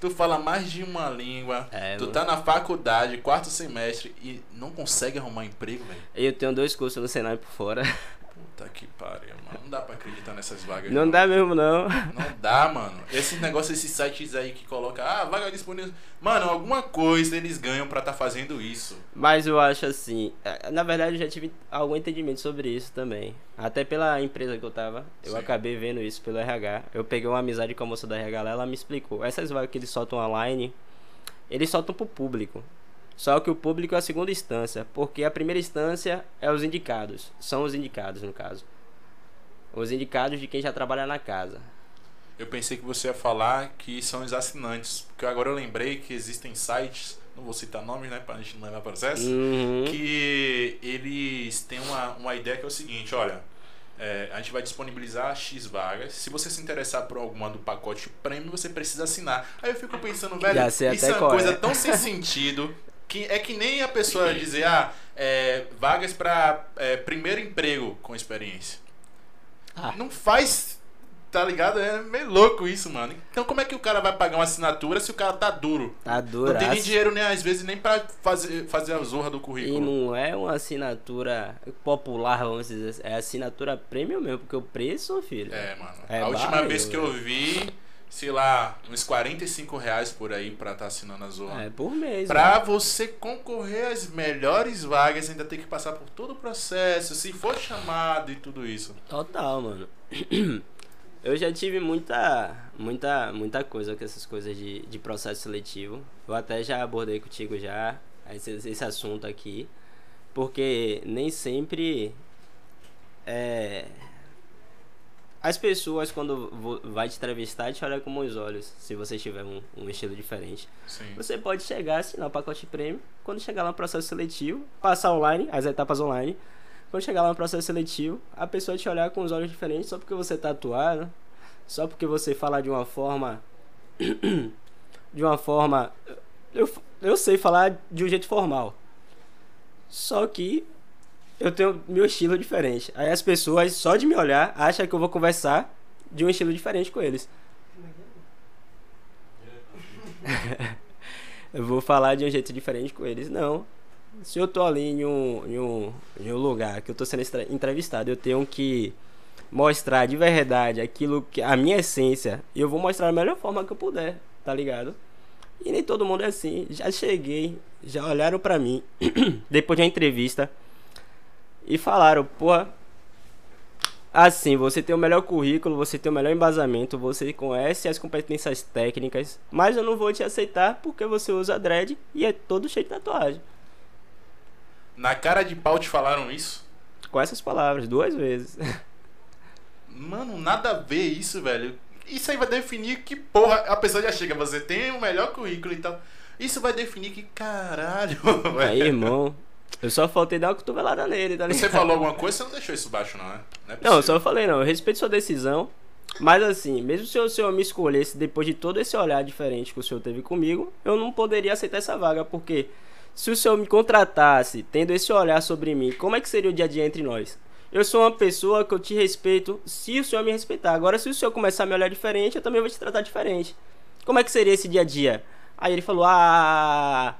tu fala mais de uma língua. É, tu mano. tá na faculdade, quarto semestre, e não consegue arrumar emprego, velho. Eu tenho dois cursos no Senai por fora. Puta que pariu, mano. Não dá pra acreditar nessas vagas. Não dá mesmo, não. Não dá, mano. Esse negócio, esses sites aí que coloca, ah, vaga disponível. Mano, alguma coisa eles ganham pra tá fazendo isso. Mas eu acho assim. eh, Na verdade, eu já tive algum entendimento sobre isso também. Até pela empresa que eu tava, eu Sim. acabei vendo isso pelo RH. Eu peguei uma amizade com a moça da RH lá, ela me explicou. Essas vagas que eles soltam online, eles soltam pro público. Só que o público é a segunda instância, porque a primeira instância é os indicados. São os indicados, no caso. Os indicados de quem já trabalha na casa. Eu pensei que você ia falar que são os assinantes. Porque agora eu lembrei que existem sites, não vou citar nomes, né, pra gente não levar processo. Uhum. que eles têm uma, uma ideia que é o seguinte, olha, é, a gente vai disponibilizar X vagas. Se você se interessar por alguma do pacote prêmio, você precisa assinar. Aí eu fico pensando, velho, isso é uma coisa é. tão sem sentido que é que nem a pessoa dizer, ah, é, vagas para primeiro emprego com experiência. Ah. Não faz, tá ligado? É meio louco isso, mano. Então como é que o cara vai pagar uma assinatura se o cara tá duro? Tá duro. Não tem nem dinheiro, nem às vezes, nem pra fazer, fazer a zorra do currículo. E não é uma assinatura popular, vamos dizer assim. É assinatura premium mesmo, porque o preço, filho. É, mano. É a última vez que eu vi, sei lá, uns 45 reais por aí pra estar assinando a Zorra. É por mês. Pra né? você concorrer às melhores vagas, ainda tem que passar por todo o processo, se for chamado e tudo isso. Total, mano. Eu já tive muita, muita, muita coisa com essas coisas de, de processo seletivo. Eu até já abordei contigo já esse, esse assunto aqui. Porque nem sempre é, as pessoas quando vai te entrevistar te olham com bons olhos, se você tiver um, um estilo diferente. Sim. Você pode chegar, assinar o pacote prêmio, quando chegar lá no processo seletivo, passar online, as etapas online. Quando chegar lá no processo seletivo, a pessoa te olhar com os olhos diferentes só porque você tá atuado, só porque você fala de uma forma. de uma forma. Eu, eu sei falar de um jeito formal. Só que eu tenho meu estilo diferente. Aí as pessoas, só de me olhar, acham que eu vou conversar de um estilo diferente com eles. eu vou falar de um jeito diferente com eles. Não. Se eu tô ali em um, em um, em um lugar que eu tô sendo entrevistado, eu tenho que mostrar de verdade aquilo que a minha essência, eu vou mostrar da melhor forma que eu puder, tá ligado? E nem todo mundo é assim. Já cheguei, já olharam pra mim depois de uma entrevista e falaram, pô, assim, você tem o melhor currículo, você tem o melhor embasamento, você conhece as competências técnicas, mas eu não vou te aceitar porque você usa dread e é todo cheio de tatuagem. Na cara de pau te falaram isso? Com essas palavras, duas vezes. Mano, nada a ver isso, velho. Isso aí vai definir que porra. A pessoa já chega, você tem o melhor currículo e tal. Isso vai definir que caralho, Aí, velho. irmão, eu só faltei dar uma cotovelada nele, tá ligado? Você falou alguma coisa, você não deixou isso baixo, não, né? Não, é Não, eu só falei, não, eu respeito sua decisão. Mas assim, mesmo se o senhor me escolhesse depois de todo esse olhar diferente que o senhor teve comigo, eu não poderia aceitar essa vaga, porque se o senhor me contratasse tendo esse olhar sobre mim, como é que seria o dia a dia entre nós? Eu sou uma pessoa que eu te respeito se o senhor me respeitar. Agora, se o senhor começar a me olhar diferente, eu também vou te tratar diferente. Como é que seria esse dia a dia? Aí ele falou: Ah,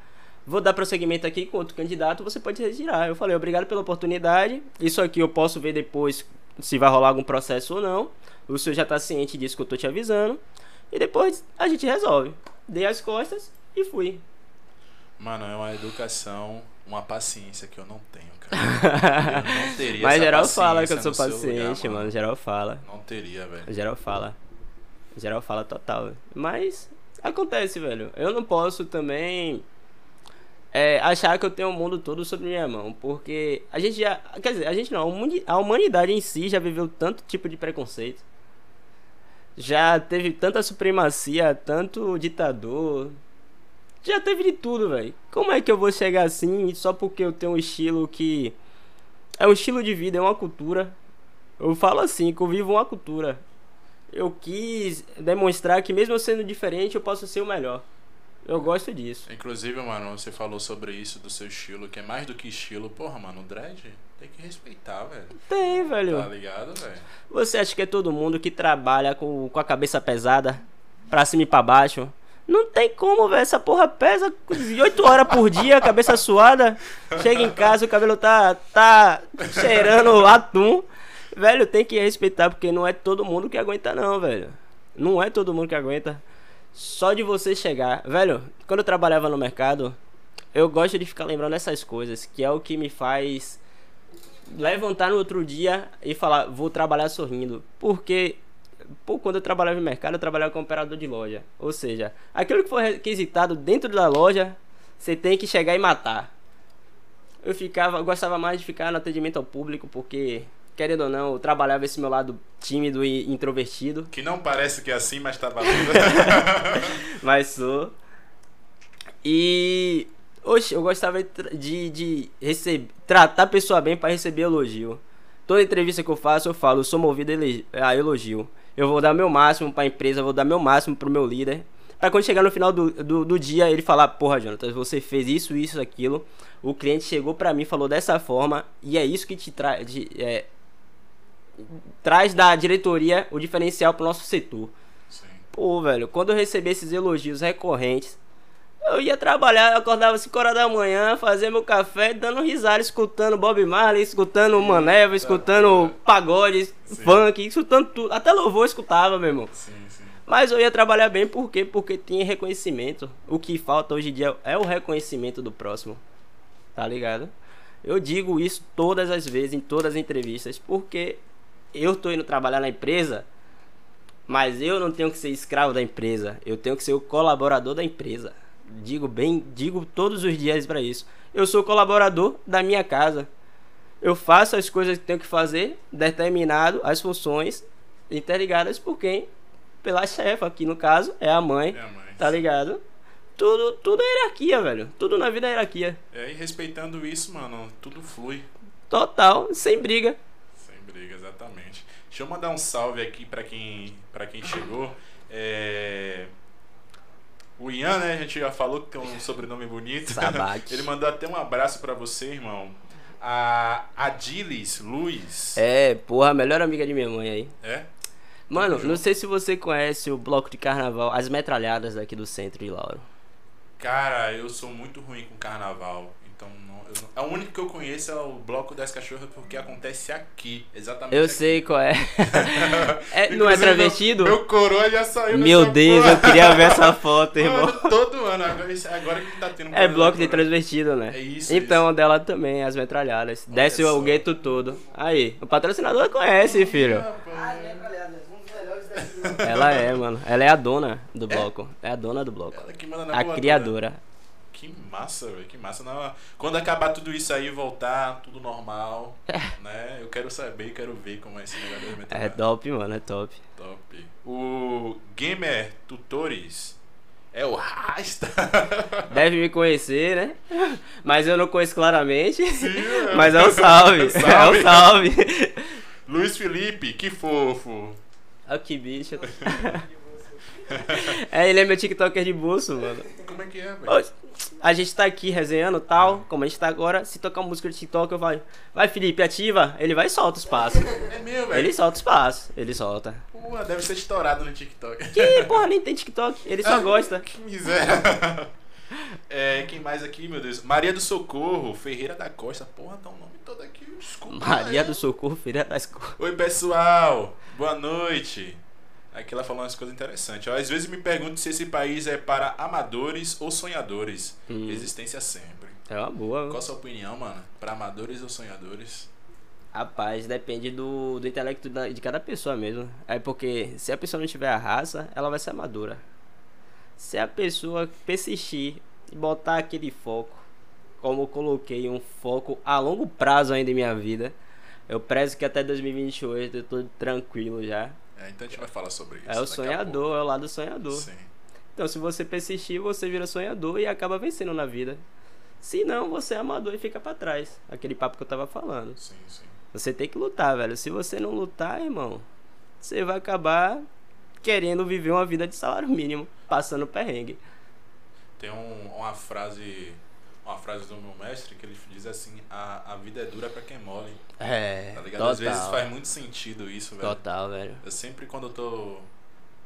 vou dar prosseguimento aqui com outro candidato, você pode retirar. Eu falei: Obrigado pela oportunidade. Isso aqui eu posso ver depois se vai rolar algum processo ou não. O senhor já tá ciente disso que eu tô te avisando. E depois a gente resolve. Dei as costas e fui. Mano, é uma educação, uma paciência que eu não tenho, cara. Eu não teria Mas geral fala que eu sou seu lugar, paciente, mano. Geral fala. Não teria, velho. Geral fala. Geral fala total. Mas acontece, velho. Eu não posso também é, achar que eu tenho o mundo todo sobre minha mão. Porque a gente já. Quer dizer, a gente não. a humani- A humanidade em si já viveu tanto tipo de preconceito. Já teve tanta supremacia, tanto ditador. Já teve de tudo, velho. Como é que eu vou chegar assim só porque eu tenho um estilo que. É um estilo de vida, é uma cultura. Eu falo assim, que eu vivo uma cultura. Eu quis demonstrar que mesmo sendo diferente, eu posso ser o melhor. Eu gosto disso. Inclusive, mano, você falou sobre isso do seu estilo, que é mais do que estilo. Porra, mano, o dread tem que respeitar, velho. Tem, velho. Tá ligado, velho? Você acha que é todo mundo que trabalha com, com a cabeça pesada, pra cima e pra baixo? Não tem como, velho. Essa porra pesa 8 horas por dia, cabeça suada. Chega em casa, o cabelo tá, tá cheirando atum. Velho, tem que respeitar, porque não é todo mundo que aguenta, não, velho. Não é todo mundo que aguenta. Só de você chegar. Velho, quando eu trabalhava no mercado, eu gosto de ficar lembrando essas coisas, que é o que me faz levantar no outro dia e falar, vou trabalhar sorrindo. Porque, pô, quando eu trabalhava no mercado, eu trabalhava como operador de loja. Ou seja, aquilo que for requisitado dentro da loja, você tem que chegar e matar. Eu ficava, eu gostava mais de ficar no atendimento ao público, porque, querendo ou não, eu trabalhava esse meu lado tímido e introvertido. Que não parece que é assim, mas tá valendo. Mas sou. E. Oxe, eu gostava de, de, receber, tratar a pessoa bem pra receber elogio. Toda entrevista que eu faço, eu falo, eu sou movido a a elogio. Eu vou dar meu máximo pra empresa, vou dar meu máximo pro meu líder. Pra quando chegar no final do, do, do dia, ele falar, porra, Jonathan, você fez isso, isso, aquilo. O cliente chegou pra mim, falou dessa forma, e é isso que te traz. É, traz da diretoria o diferencial pro nosso setor. Sim. Pô, velho, quando eu recebi esses elogios recorrentes, eu ia trabalhar, eu acordava 5 horas da manhã, fazia meu café, dando risada, escutando Bob Marley, escutando Maneva, escutando pagode, funk, escutando tudo. Até louvor eu escutava, meu irmão. Sim, sim. Mas eu ia trabalhar bem, por quê? Porque tinha reconhecimento. O que falta hoje em dia é o reconhecimento do próximo. Tá ligado? Eu digo isso todas as vezes, em todas as entrevistas, porque eu tô indo trabalhar na empresa, mas eu não tenho que ser escravo da empresa. Eu tenho que ser o colaborador da empresa. Digo bem, digo todos os dias pra isso. Eu sou colaborador da minha casa. Eu faço as coisas que tenho que fazer, determinado as funções interligadas por quem? Pela chefa, que no caso é a mãe, É a mãe. tá ligado? Tudo, tudo é hierarquia, velho. Tudo na vida é hierarquia. É, e respeitando isso, mano, tudo flui. Total, sem briga. Sem briga, exatamente. Deixa eu mandar um salve aqui pra quem, pra quem chegou. É... O Ian, né? A gente já falou que tem um sobrenome bonito. Sabate. Ele mandou até um abraço pra você, irmão. A Adilis Luiz. É, porra, a melhor amiga de minha mãe aí. É? Mano, não sei se você conhece o bloco de carnaval, as metralhadas daqui do centro de Lauro. Cara, eu sou muito ruim com carnaval. Então, não, eu não... a única que eu conheço é o Bloco das Cachorras porque acontece aqui. Exatamente Eu aqui. sei qual é. É, não é travestido? Meu, meu coroa já saiu Meu Deus, porra. eu queria ver essa foto, irmão. Mano, todo ano. Agora, isso- agora que tá tendo. É bloco de transvestido, né? É isso, Então, dela também, as metralhadas. Desce só. o gueto todo. Aí, o patrocinador conhece, filho. Rapaz, Ela é, mano. Ela é a dona do bloco. É a dona do bloco. Ela que manda na A criadora. Que massa, velho. Que massa. Não, quando acabar tudo isso aí, voltar, tudo normal, né? Eu quero saber, quero ver como é esse negócio É top, mano, é top. Top. O Gamer Tutores é o Rasta. Deve me conhecer, né? Mas eu não conheço claramente. velho. Mas é um salve. É um salve. Luiz Felipe, que fofo. Olha que bicho. É, ele é meu TikToker de bolso, mano. Como é que é, velho? A gente tá aqui resenhando tal, como a gente tá agora. Se tocar música de TikTok, eu falo, vai Felipe, ativa. Ele vai e solta os passos. É meu, velho. Ele solta os passos. Ele solta. Porra, deve ser estourado no TikTok. Que porra, nem tem TikTok. Ele só gosta. Que miséria. É, quem mais aqui, meu Deus? Maria do Socorro, Ferreira da Costa. Porra, tá o nome todo aqui. Desculpa. Maria né? do Socorro, filha das cores. Oi, pessoal. Boa noite. Aqui ela falou umas coisas interessantes. ó. Às vezes me pergunto se esse país é para amadores ou sonhadores. Hum. Existência sempre. É uma boa. Qual a sua opinião, mano? Para amadores ou sonhadores? Rapaz, depende do, do intelecto da- de cada pessoa mesmo. É porque se a pessoa não tiver a raça, ela vai ser amadora. Se a pessoa persistir e botar aquele foco, como eu coloquei um foco a longo prazo ainda em minha vida, eu prezo que até 2028 eu tô tranquilo já. É, então a gente vai falar sobre isso. É o sonhador, é o lado sonhador. Sim. Então, se você persistir, você vira sonhador e acaba vencendo na vida. Se não, você é amador e fica pra trás. Aquele papo que eu tava falando. Sim, sim. Você tem que lutar, velho. Se você não lutar, irmão, você vai acabar querendo viver uma vida de salário mínimo, passando perrengue. Tem um- uma frase. Uma frase do meu mestre que ele diz assim: a, a vida é dura pra quem é mole. É, Tá ligado? total. Às vezes faz muito sentido isso, velho. Total, velho. Eu sempre quando eu tô.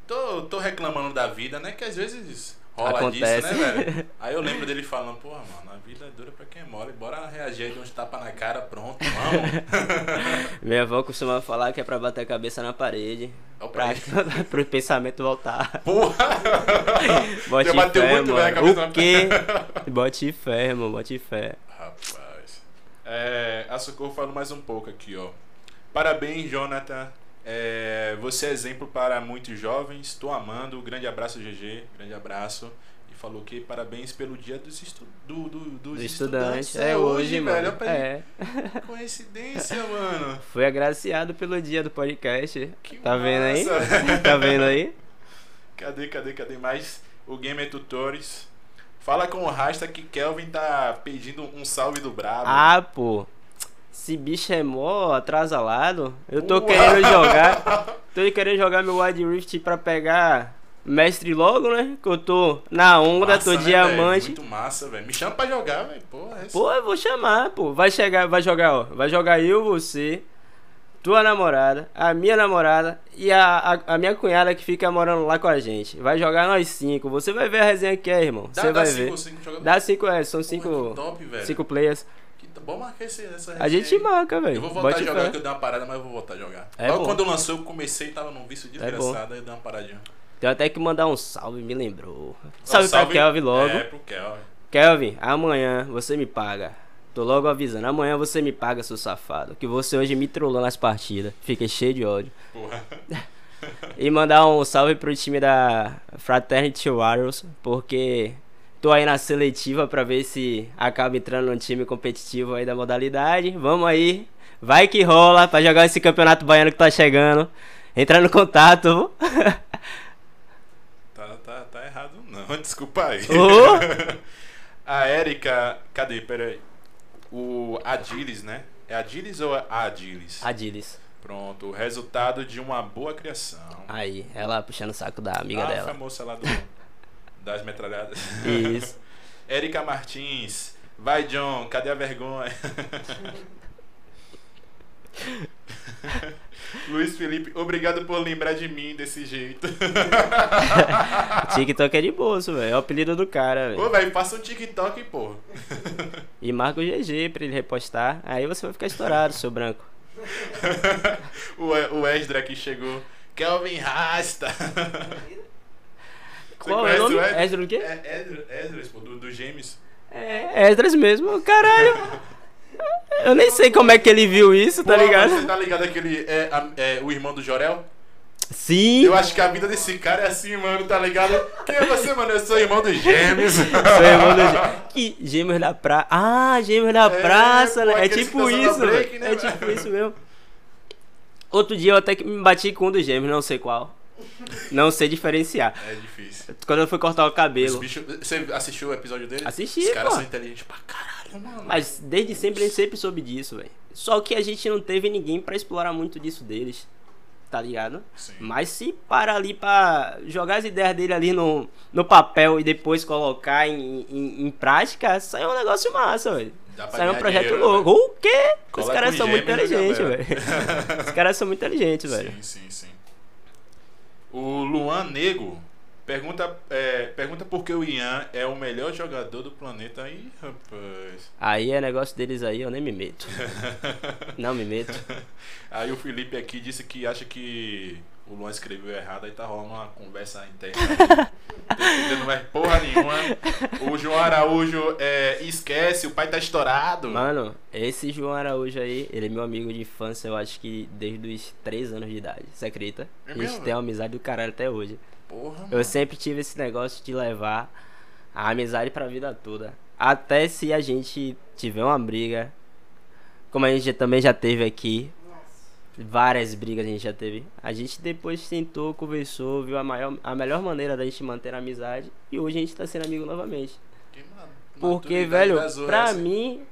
Tô, tô reclamando da vida, né? Que às vezes rola Acontece. disso, né, velho? Aí eu lembro dele falando, porra, mano, a vida é dura pra quem é mole. Bora reagir aí de uns tapas na cara, pronto, vamos. Minha avó costumava falar que é pra bater a cabeça na parede. É Pra, pro pensamento voltar. Porra! Bote Já bateu fé, muito, velho, a cabeça na. O quê? Bote fé, irmão. Bote fé. Rapaz. É, a Socorro falou mais um pouco aqui, ó. Parabéns, Jonathan. É, você é exemplo para muitos jovens. Tô amando. Grande abraço, GG. Grande abraço. E falou que parabéns pelo dia dos, estu do, do, dos Dos estudantes. estudantes. É hoje, velho. mano. Aí. É. Coincidência, mano. Fui agraciado pelo dia do podcast. Que Tá vendo aí? massa. Tá vendo aí? Cadê, cadê, cadê mais? O Gamer Tutores. Fala com o Rasta que Kelvin tá pedindo um salve do Brabo. Ah, pô. Esse bicho é mó atrasalado. Eu tô querendo jogar. Tô querendo jogar meu Wide Rift pra pegar mestre logo, né? Que eu tô na onda, Massa, tô né, diamante. velho? Muito massa, velho. Me chama pra jogar, velho. Porra, é Pô, eu vou chamar, pô. Vai chegar, vai jogar, ó. Vai jogar eu, você, tua namorada, a minha namorada e a, a, a minha cunhada que fica morando lá com a gente. Vai jogar nós cinco. Você vai ver a resenha que é, irmão. Dá, Você dá vai cinco, ver. cinco jogadores. Dá cinco, é, são Porra, cinco, top, cinco players. Vamos marcar esse, essa A resenha gente aí. marca, velho. Eu vou voltar Bote a jogar, fé. que eu dei uma parada, mas eu vou voltar a jogar. É Logo bom. quando lançou, eu comecei, tava num vício bom. desgraçado, aí eu dei uma paradinha. Tenho até que mandar um salve, me lembrou. Salve, Ó, pra Kelvin logo. É, pro Kelvin. Kelvin, amanhã você me paga. Tô logo avisando. Amanhã você me paga, seu safado. Que você hoje me trollou nas partidas. Fiquei cheio de ódio. Porra. E mandar um salve pro time da Fraternity Warriors. Porque tô aí na seletiva pra ver se acaba entrando num time competitivo aí da modalidade. Vamos aí. Vai que rola pra jogar esse campeonato baiano que tá chegando. Entra no contato. Tá, tá, tá errado, não. Desculpa aí. Ô! A Érica. Cadê? Pera aí. O Adilis, né? É Adilis ou é Adilis? Adilis. Pronto. O resultado de uma boa criação. Aí, ela puxando o saco da amiga ah, dela. a moça lá do, das metralhadas. Isso. Érica Martins. Vai, John. Cadê a vergonha? Luiz Felipe, obrigado por lembrar de mim desse jeito. TikTok é de bolso, velho. É o apelido do cara, velho. Ô, velho, passa um TikTok, pô. E marca o GG pra ele repostar. Aí você vai ficar estourado, seu branco. o, o Esdra aqui chegou. Kelvin Rasta. Qual é o nome? Esdra? Esdra o quê? É Esdras, pô, do, do Gêmeos. É, Esdras mesmo. Caralho. Eu nem sei como é que ele viu isso, tá Pô, ligado? Você tá ligado aquele. É, é, o irmão do Jorel? Sim. Eu acho que a vida desse cara é assim, mano, tá ligado? Quem é você, mano? Eu sou irmão dos Gêmeos. Seu irmão do Gê- Que Gêmeos da Praça. Ah, Gêmeos da É, Praça, pô, né? É tipo isso, break, velho. né, É tipo isso mesmo. Outro dia eu até que me bati com um dos gêmeos, não sei qual. Não sei diferenciar. É difícil. Quando eu fui cortar o cabelo. bichos, você assistiu o episódio dele? Assisti, Os caras são inteligentes pra caralho, mano. Mas desde sempre a gente sempre soube disso, velho. Só que a gente não teve ninguém pra explorar muito disso deles. tá ligado? Sim. Mas se para ali pra jogar as ideias dele ali no, no papel e depois colocar em, em, em prática, sai um negócio massa, velho. Dá pra Sai um projeto dinheiro, louco. O quê? Os caras são muito né, inteligentes, velho. Os caras são muito inteligentes, velho. Sim, sim, sim. O Luan Nego pergunta, é, pergunta por que o Ian é o melhor jogador do planeta. Ih, rapaz. Aí é negócio deles aí, eu nem me meto. Não me meto. Aí o Felipe aqui disse que acha que o Luan escreveu errado, aí tá rolando uma conversa interna. aí. Não mais porra nenhuma. O João Araújo é, esquece, o pai tá estourado. Mano, esse João Araújo aí, ele é meu amigo de infância, eu acho que desde os 3 anos de idade. Você acredita? É a gente mesmo, tem uma amizade do caralho até hoje. Porra, Eu mano. sempre tive esse negócio de levar a amizade pra vida toda. Até se a gente tiver uma briga, como a gente também já teve aqui, várias brigas a gente já teve. A gente depois sentou, conversou, viu a, maior, a melhor maneira da gente manter a amizade e hoje a gente tá sendo amigo novamente. Que ma- Porque, velho, pra horas. mim,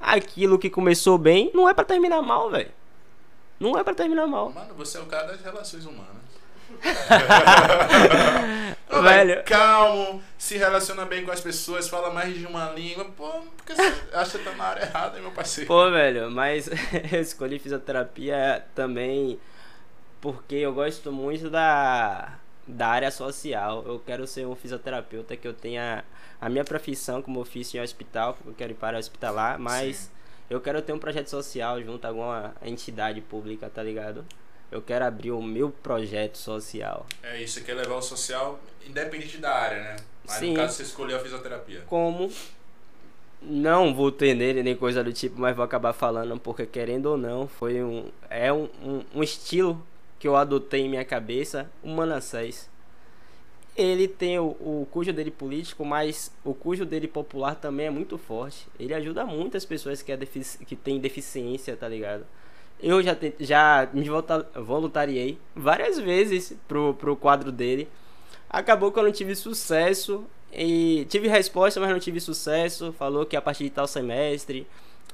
aquilo que começou bem não é pra terminar mal, velho. Não é pra terminar mal. Mano, você é o cara das relações humanas. Velho. velho. Calmo, se relaciona bem com as pessoas, fala mais de uma língua. Pô, porque você acha que tá na área errada, meu parceiro? Pô, velho, mas eu escolhi fisioterapia também porque eu gosto muito da, da área social. Eu quero ser um fisioterapeuta que eu tenha a minha profissão como ofício em hospital, porque eu quero ir para hospitalar, mas Sim. eu quero ter um projeto social junto a alguma entidade pública, tá ligado? Eu quero abrir o meu projeto social. É isso, você quer levar o social independente da área, né? Mas Sim. no caso você escolheu a fisioterapia. como não vou ter nele nem coisa do tipo, mas vou acabar falando porque querendo ou não, foi um é um, um, um estilo que eu adotei em minha cabeça, o Manassés. Ele tem o, o cujo dele político, mas o cujo dele popular também é muito forte. Ele ajuda muitas pessoas que, é que têm deficiência, tá ligado? Eu já, já me voluntariei várias vezes pro, pro quadro dele. Acabou que eu não tive sucesso. E tive resposta, mas não tive sucesso. Falou que a partir de tal semestre.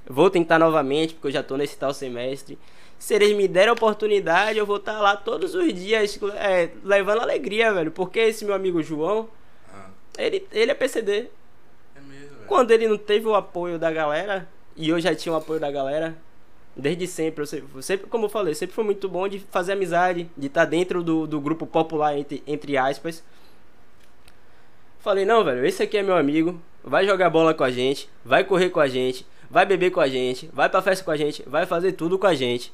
Vou tentar novamente, porque eu já tô nesse tal semestre. Se eles me derem a oportunidade, eu vou estar lá todos os dias é, levando alegria, velho. Porque esse meu amigo João, Ah, ele, ele é PCD. é mesmo, velho. Quando ele não teve o apoio da galera, e eu já tinha o apoio da galera, desde sempre, eu sempre, sempre como eu falei, sempre foi muito bom de fazer amizade, de estar dentro do, do grupo popular, entre, entre aspas. Falei, não, velho, esse aqui é meu amigo, vai jogar bola com a gente, vai correr com a gente, vai beber com a gente, vai pra festa com a gente, vai fazer tudo com a gente.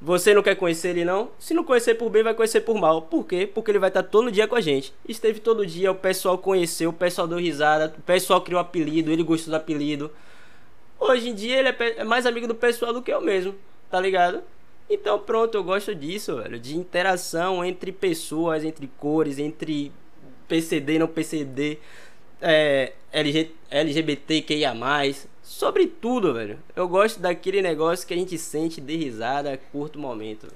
Você não quer conhecer ele não? Se não conhecer por bem, vai conhecer por mal. Por quê? Porque ele vai estar todo dia com a gente. Esteve todo dia, o pessoal conheceu, o pessoal deu risada, o pessoal criou apelido, ele gostou do apelido. Hoje em dia ele é é mais amigo do pessoal do que eu mesmo, tá ligado? Então pronto, eu gosto disso, velho. De interação entre pessoas, entre cores, entre PCD não PCD, é, LG, LGBTQIA+, sobre tudo, velho. Eu gosto daquele negócio que a gente sente de risada, curto momento,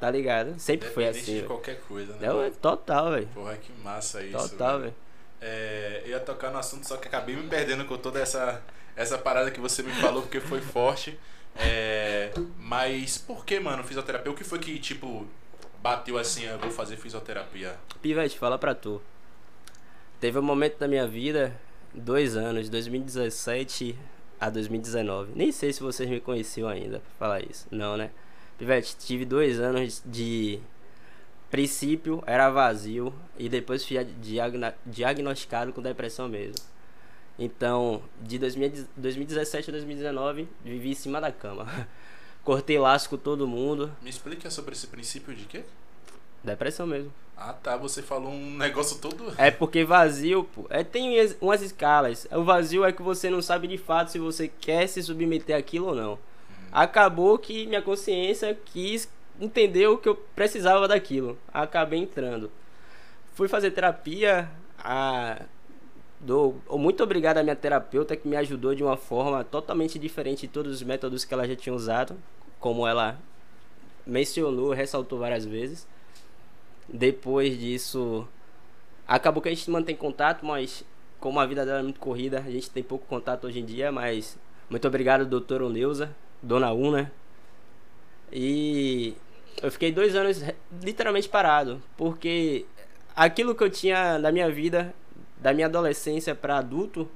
tá ligado? Sempre foi assim, de velho. qualquer coisa, né? É, total, velho. Porra, que massa isso. Total, velho. velho. É, eu ia tocar no assunto, só que acabei me perdendo com toda essa, essa parada que você me falou, porque foi forte. É, mas por que, mano, fisioterapia? O que foi que, tipo, bateu assim, eu vou fazer fisioterapia? Pivete, fala pra tu. Teve um momento da minha vida, dois anos, 2017 a 2019. Nem sei se vocês me conheciam ainda pra falar isso. Não, né? Pivete, tive dois anos de princípio, era vazio, e depois fui diagnosticado com depressão mesmo. Então, de 2010 2017 a 2019, vivi em cima da cama. Cortei laço com todo mundo. Me explica sobre esse princípio de quê? Depressão mesmo. Ah, tá, você falou um negócio todo... É porque vazio, pô, é, tem umas escalas. O vazio é que você não sabe de fato se você quer se submeter àquilo ou não. Acabou que minha consciência quis entender o que eu precisava daquilo. Acabei entrando. Fui fazer terapia. A... Dou muito obrigado à minha terapeuta que me ajudou de uma forma totalmente diferente de todos os métodos que ela já tinha usado. Como ela mencionou, ressaltou várias vezes. Depois disso, acabou que a gente mantém contato, mas como a vida dela é muito corrida, a gente tem pouco contato hoje em dia, mas muito obrigado, doutora Neuza, dona Una. E eu fiquei dois anos literalmente parado, porque aquilo que eu tinha na minha vida, da minha adolescência pra adulto,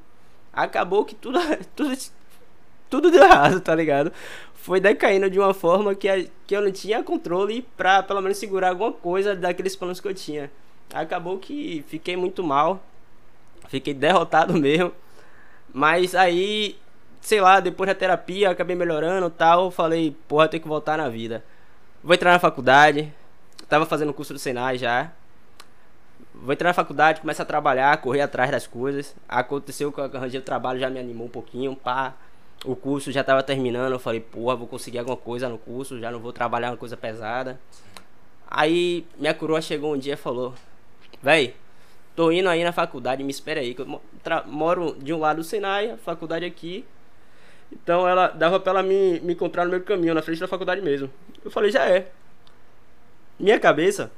acabou que tudo, tudo, tudo deu errado, tá ligado? Foi decaindo de uma forma que, que eu não tinha controle pra pelo menos segurar alguma coisa daqueles planos que eu tinha. Acabou que fiquei muito mal, fiquei derrotado mesmo, mas aí, sei lá, depois da terapia, eu acabei melhorando tal, falei, porra, tem que voltar na vida. Vou entrar na faculdade. Tava fazendo curso do Senai já. Vou entrar na faculdade, começar a trabalhar, correr atrás das coisas. Aconteceu que eu arranjei o trabalho, já me animou um pouquinho, pá. O curso já tava terminando, eu falei, porra, vou conseguir alguma coisa no curso, já não vou trabalhar uma coisa pesada. Aí minha coroa chegou um dia e falou, véi, tô indo aí na faculdade, me espera aí, que eu moro de um lado do Senai, a faculdade aqui. Então ela dava pra ela me, me encontrar no do caminho, na frente da faculdade mesmo. Eu falei, já é. Minha cabeça,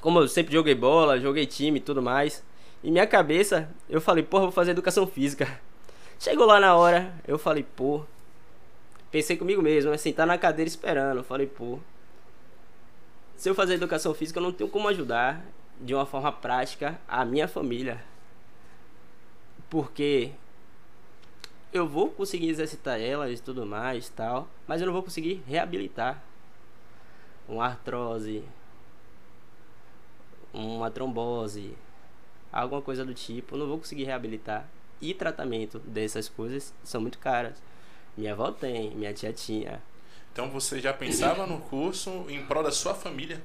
como eu sempre joguei bola, joguei time e tudo mais, em minha cabeça, eu falei, porra, vou fazer educação física. Chegou lá na hora, eu falei, pô. Pensei comigo mesmo, né? Sentar na cadeira esperando. Falei, pô. Se eu fazer educação física, eu não tenho como ajudar de uma forma prática a minha família. Porque eu vou conseguir exercitar elas e tudo mais tal, mas eu não vou conseguir reabilitar uma artrose, uma trombose, alguma coisa do tipo, não vou conseguir reabilitar. E tratamento dessas coisas são muito caras. Minha avó tem, minha tia tinha, Então você já pensava no curso em prol da sua família?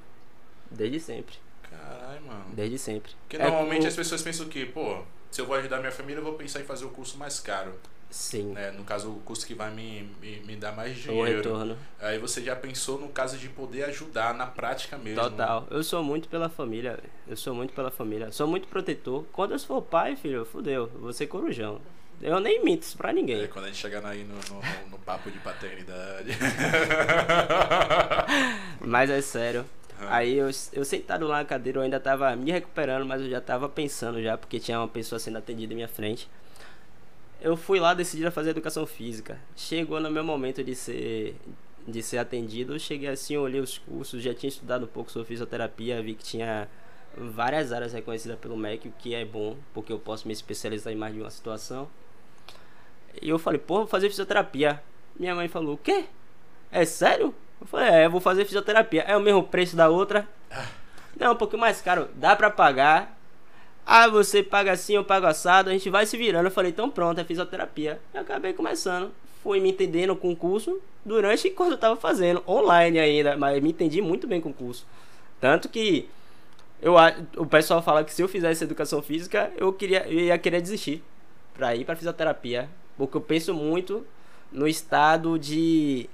desde sempre, Caralho, mano. desde sempre. Porque É normalmente como- as pessoas pensam que, pô, se eu vou ajudar minha família, eu vou pensar em fazer o curso mais caro. Sim, Né? No caso, o curso que vai me, me, me dar mais o dinheiro. retorno. Aí você já pensou no caso de poder ajudar na prática mesmo. Total. Eu sou muito pela família. Eu sou muito pela família. Sou muito protetor. Quando eu for pai, filho, fudeu. Vou ser corujão. Eu nem minto isso pra É, ninguém. quando a gente chegar aí no, no, no- papo de paternidade. Mas é sério. Aham. Aí eu, eu sentado lá na cadeira, eu ainda tava me recuperando, mas eu já tava pensando já, porque tinha uma pessoa sendo atendida em minha frente. Eu fui lá decidido a fazer educação física. Chegou no meu momento de ser de ser atendido, eu cheguei assim, olhei os cursos, já tinha estudado um pouco sobre fisioterapia, vi que tinha várias áreas reconhecidas pelo MEC, o que é bom, porque eu posso me especializar em mais de uma situação. E eu falei, pô, vou fazer fisioterapia. Minha mãe falou, o quê? É sério? Eu falei, é, eu vou fazer fisioterapia. É o mesmo preço da outra? Não, um pouquinho mais caro. Dá pra pagar. Ah, você paga assim, eu pago assado. A gente vai se virando. Eu falei, então pronto, é fisioterapia. Acabei começando. Fui me entendendo com o curso durante quando eu tava fazendo. Online ainda. Mas me entendi muito bem com o curso. Tanto que eu, o pessoal fala que se eu fizesse educação física, eu, queria, eu ia querer desistir pra ir pra fisioterapia. Porque eu penso muito no estado de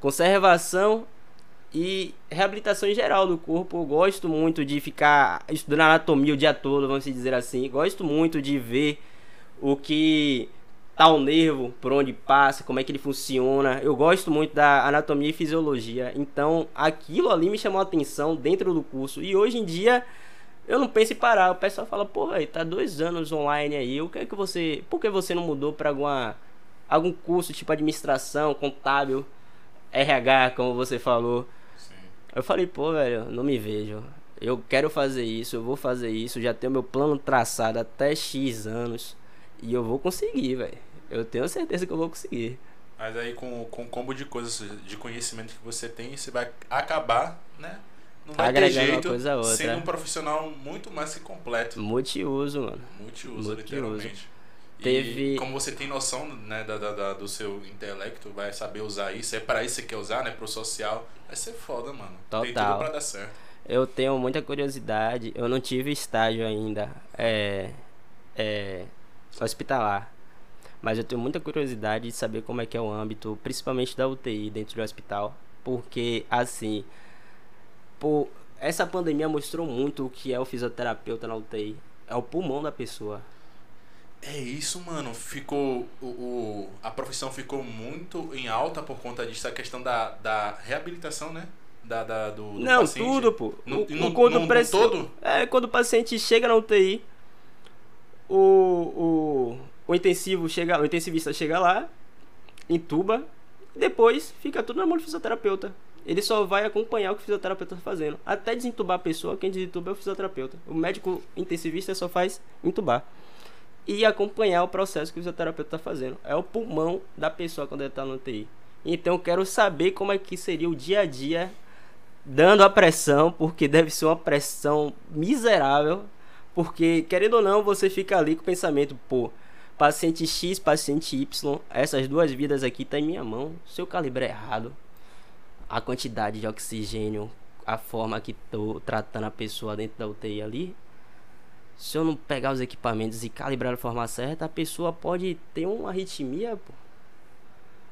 conservação e reabilitação em geral do corpo. Eu gosto muito de ficar estudando anatomia o dia todo, vamos dizer assim. Gosto muito de ver o que tá o nervo, por onde passa, como é que ele funciona. Eu gosto muito da anatomia e fisiologia. Então, aquilo ali me chamou a atenção dentro do curso. E hoje em dia, eu não penso em parar. O pessoal fala, velho, tá dois anos online aí. O que é que você. Por que você não mudou pra alguma. algum curso tipo administração, contábil, RH, como você falou? Eu falei, pô, velho, não me vejo. Eu quero fazer isso, eu vou fazer isso, já tenho meu plano traçado até X anos. E eu vou conseguir, velho. Eu tenho certeza que eu vou conseguir. Mas aí com, com o combo de coisas, de conhecimento que você tem, você vai acabar, né? Não vai ter Agregando uma jeito, coisa a outra. sendo um profissional muito mais que completo. Multiuso, mano. Multiuso, Multiuso. literalmente. Teve- E como você tem noção né, da, da- do seu intelecto, vai saber usar isso. É para isso que você quer usar, né? Pro social. Vai ser foda, mano. Tem tudo Total. pra dar certo. Eu tenho muita curiosidade. Eu não tive estágio ainda é, é, hospitalar. Mas eu tenho muita curiosidade de saber como é que é o âmbito, principalmente da UTI dentro do hospital. Porque, assim, pô, essa pandemia mostrou muito o que é o fisioterapeuta na UTI. É o pulmão da pessoa. É isso, mano. Ficou. O, o- a profissão ficou muito em alta por conta disso, a questão da, da reabilitação, né? Da, da- do, do Não, paciente. tudo, pô. No- O- no- quando no- o preci- todo? É, quando o paciente chega na UTI, o, o, o intensivo chega, o intensivista chega lá, entuba, depois fica tudo na mão do fisioterapeuta. Ele só vai acompanhar o que o fisioterapeuta está fazendo. Até desentubar a pessoa, quem desentuba é o fisioterapeuta. O médico intensivista só faz entubar. E acompanhar o processo que o fisioterapeuta está fazendo. É o pulmão da pessoa quando ele está no UTI. Então quero saber como é que seria o dia a dia dando a pressão, porque deve ser uma pressão miserável. Porque, querendo ou não, você fica ali com o pensamento, pô, paciente X, paciente Y, essas duas vidas aqui tá em minha mão. Se eu calibrar errado, a quantidade de oxigênio, a forma que tô tratando a pessoa dentro da UTI ali, se eu não pegar os equipamentos e calibrar de forma certa, a pessoa pode ter uma arritmia, pô.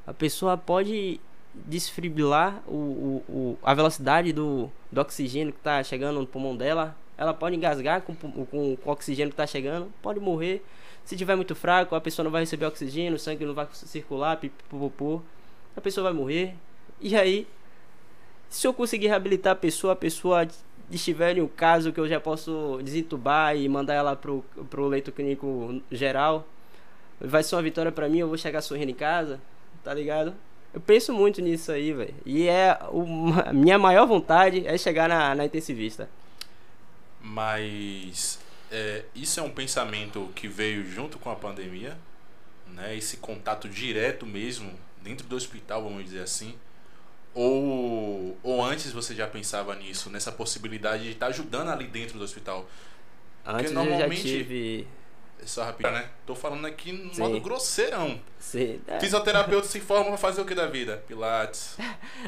A pessoa pode desfibrilar o, o, o, a velocidade do, do oxigênio que está chegando no pulmão dela. Ela pode engasgar com, com, com o oxigênio que está chegando, pode morrer. Se tiver muito fraco, a pessoa não vai receber oxigênio, o sangue não vai circular. A pessoa vai morrer. E aí, se eu conseguir reabilitar a pessoa, a pessoa estiver em um caso que eu já posso desentubar e mandar ela pro, pro leito clínico geral, vai ser uma vitória para mim, eu vou chegar sorrindo em casa, tá ligado? Eu penso muito nisso aí, velho. E é a minha maior vontade é chegar na, na intensivista. Mas é, isso é um pensamento que veio junto com a pandemia, né? Esse contato direto mesmo dentro do hospital, vamos dizer assim. Ou, ou antes você já pensava nisso, nessa possibilidade de estar ajudando ali dentro do hospital? Antes Porque eu já tive é só rapidinho, né? Tô falando aqui no Sim. modo grosseirão. Sim. É. Fisioterapeuta se forma pra fazer o que da vida? Pilates.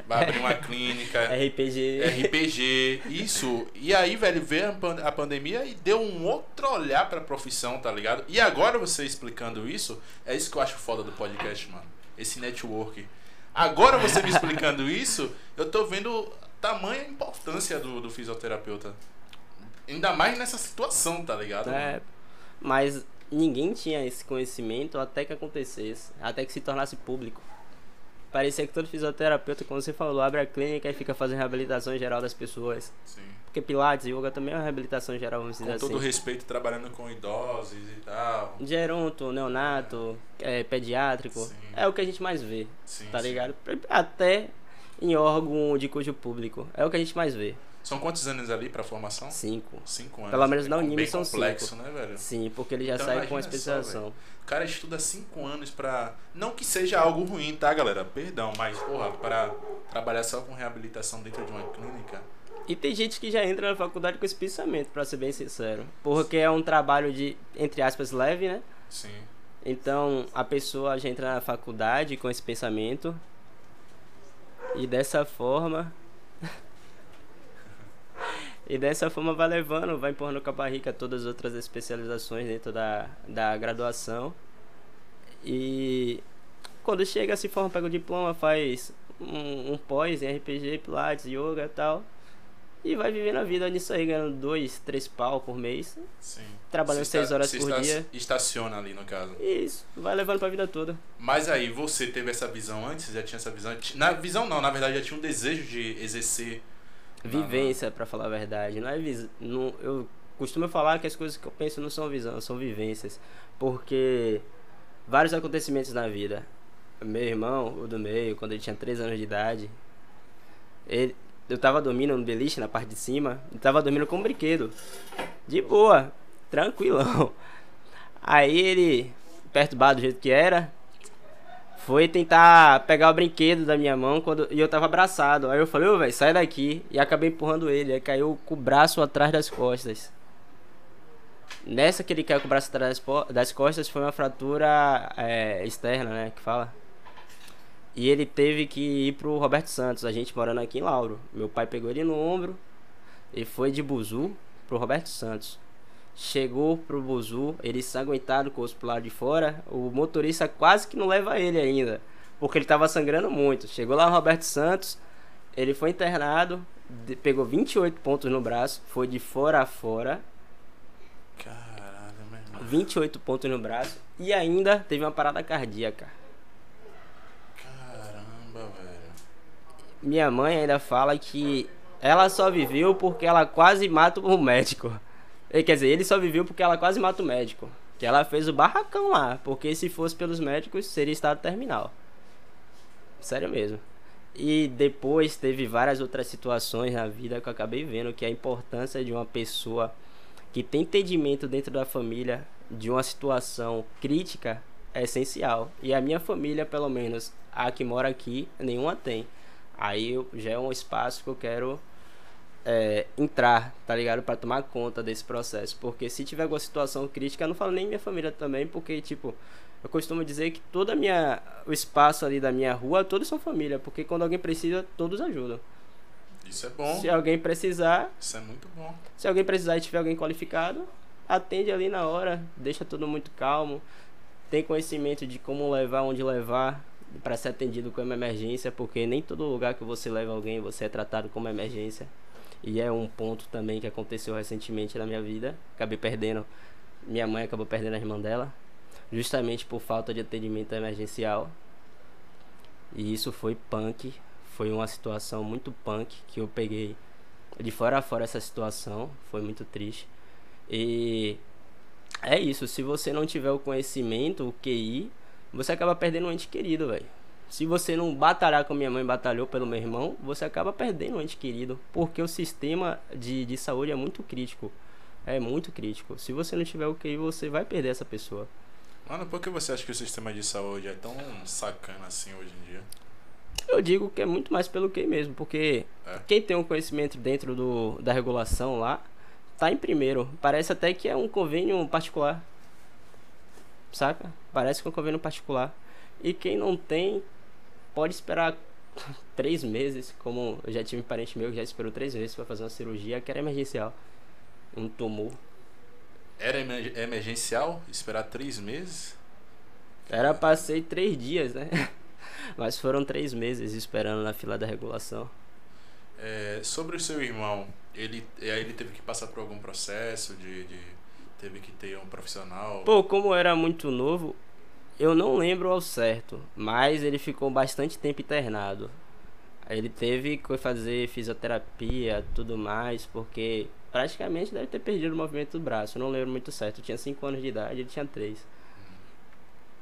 Vai abrir uma clínica. RPG. RPG. Isso. E aí, velho, veio a pandemia e deu um outro olhar pra profissão, tá ligado? E agora você explicando isso, é isso que eu acho foda do podcast, mano. Esse network. Agora você me explicando isso, eu tô vendo tamanha importância do, do fisioterapeuta. Ainda mais nessa situação, tá ligado? É. Mas ninguém tinha esse conhecimento até que acontecesse, até que se tornasse público. Parecia que todo fisioterapeuta, como você falou, abre a clínica e fica fazendo reabilitação geral das pessoas. Sim. Porque Pilates e Yoga também é uma reabilitação geral, vamos dizer com assim. Com todo respeito, trabalhando com idosos e tal. Geronto, neonato, é, pediátrico. Sim. É o que a gente mais vê, sim, tá ligado? Até em órgão de cujo público. É o que a gente mais vê. São quantos anos ali para formação? Cinco. Cinco anos. Pelo menos na é Unime são complexo, cinco. né, velho? Sim, porque ele já então, sai com a especialização. Só, cara estuda cinco anos para Não que seja algo ruim, tá, galera? Perdão, mas, porra, para trabalhar só com reabilitação dentro de uma clínica. E tem gente que já entra na faculdade com esse pensamento, pra ser bem sincero. Porque é um trabalho de, entre aspas, leve, né? Sim. Então a pessoa já entra na faculdade com esse pensamento. E dessa forma e dessa forma vai levando, vai empurrando com a barriga todas as outras especializações dentro da, da graduação. E quando chega, se forma, pega o diploma, faz um, um pós em RPG, Pilates, Yoga e tal. E vai vivendo a vida nisso aí, ganhando dois, três pau por mês. Sim. Trabalhando se seis está, horas por dia. Estaciona ali, no caso. Isso, vai levando pra vida toda. Mas aí, você teve essa visão antes? Já tinha essa visão? Na visão não, na verdade já tinha um desejo de exercer Vivência, para falar a verdade. Não é vis... não, eu costumo falar que as coisas que eu penso não são visão, são vivências. Porque vários acontecimentos na vida. Meu irmão, o do meio, quando ele tinha 3 anos de idade, ele, eu tava dormindo no beliche, na parte de cima, e tava dormindo com um brinquedo. De boa, tranquilão. Aí ele, perturbado do jeito que era, foi tentar pegar o brinquedo da minha mão quando e eu tava abraçado. Aí eu falei, ô velho, sai daqui. E acabei empurrando ele. Aí caiu com o braço atrás das costas. Nessa que ele caiu com o braço atrás das costas foi uma fratura é, externa, né? Que fala. E ele teve que ir pro Roberto Santos, a gente morando aqui em Lauro. Meu pai pegou ele no ombro e foi de Buzu pro Roberto Santos. Chegou pro Buzu, ele sanguentado com o osso pro lado de fora. O motorista quase que não leva ele ainda, porque ele tava sangrando muito. Chegou lá o Roberto Santos, ele foi internado, pegou 28 pontos no braço, foi de fora a fora. Caralho, meu irmão. 28 pontos no braço e ainda teve uma parada cardíaca. Caramba, velho. Minha mãe ainda fala que ela só viveu porque ela quase mata o médico. Quer dizer, ele só viveu porque ela quase mata o médico. Que ela fez o barracão lá. Porque se fosse pelos médicos, seria estado terminal. Sério mesmo. E depois teve várias outras situações na vida que eu acabei vendo que a importância de uma pessoa que tem entendimento dentro da família de uma situação crítica é essencial. E a minha família, pelo menos a que mora aqui, nenhuma tem. Aí já é um espaço que eu quero é, entrar, tá ligado? Para tomar conta desse processo. Porque se tiver alguma situação crítica, eu não falo nem minha família também, porque, tipo, eu costumo dizer que toda minha o espaço ali da minha rua, todos são família, porque quando alguém precisa, todos ajudam. Isso é bom. Se alguém precisar, Isso é muito bom. se alguém precisar e tiver alguém qualificado, atende ali na hora, deixa tudo muito calmo, tem conhecimento de como levar, onde levar para ser atendido como emergência, porque nem todo lugar que você leva alguém você é tratado como emergência. E é um ponto também que aconteceu recentemente na minha vida. Acabei perdendo, minha mãe acabou perdendo a irmã dela, justamente por falta de atendimento emergencial. E isso foi punk, foi uma situação muito punk que eu peguei de fora a fora essa situação, foi muito triste. E é isso, se você não tiver o conhecimento, o QI, você acaba perdendo um ente querido, velho. Se você não batalhar como minha mãe batalhou pelo meu irmão, você acaba perdendo um ente querido. Porque o sistema de, de saúde é muito crítico. É muito crítico. Se você não tiver o QI, você vai perder essa pessoa. Mano, por que você acha que o sistema de saúde é tão sacana assim hoje em dia? Eu digo que é muito mais pelo QI mesmo, porque É. quem tem um conhecimento dentro do, da regulação lá, tá em primeiro. Parece até que é um convênio particular. Saca? Parece que é um convênio particular. E quem não tem, pode esperar três meses, como eu já tive um parente meu que já esperou três meses para fazer uma cirurgia que era emergencial. Um tumor. Era emer- emergencial? Esperar três meses? Era pra ser três dias, né? Mas foram três meses esperando na fila da regulação. É, sobre o seu irmão, ele, ele teve que passar por algum processo de, de- teve que ter um profissional. Pô, como era muito novo, eu não lembro ao certo, mas ele ficou bastante tempo internado. Ele teve que fazer fisioterapia, tudo mais, porque praticamente deve ter perdido o movimento do braço. Eu não lembro muito certo. Eu tinha 5 anos de idade, ele tinha 3.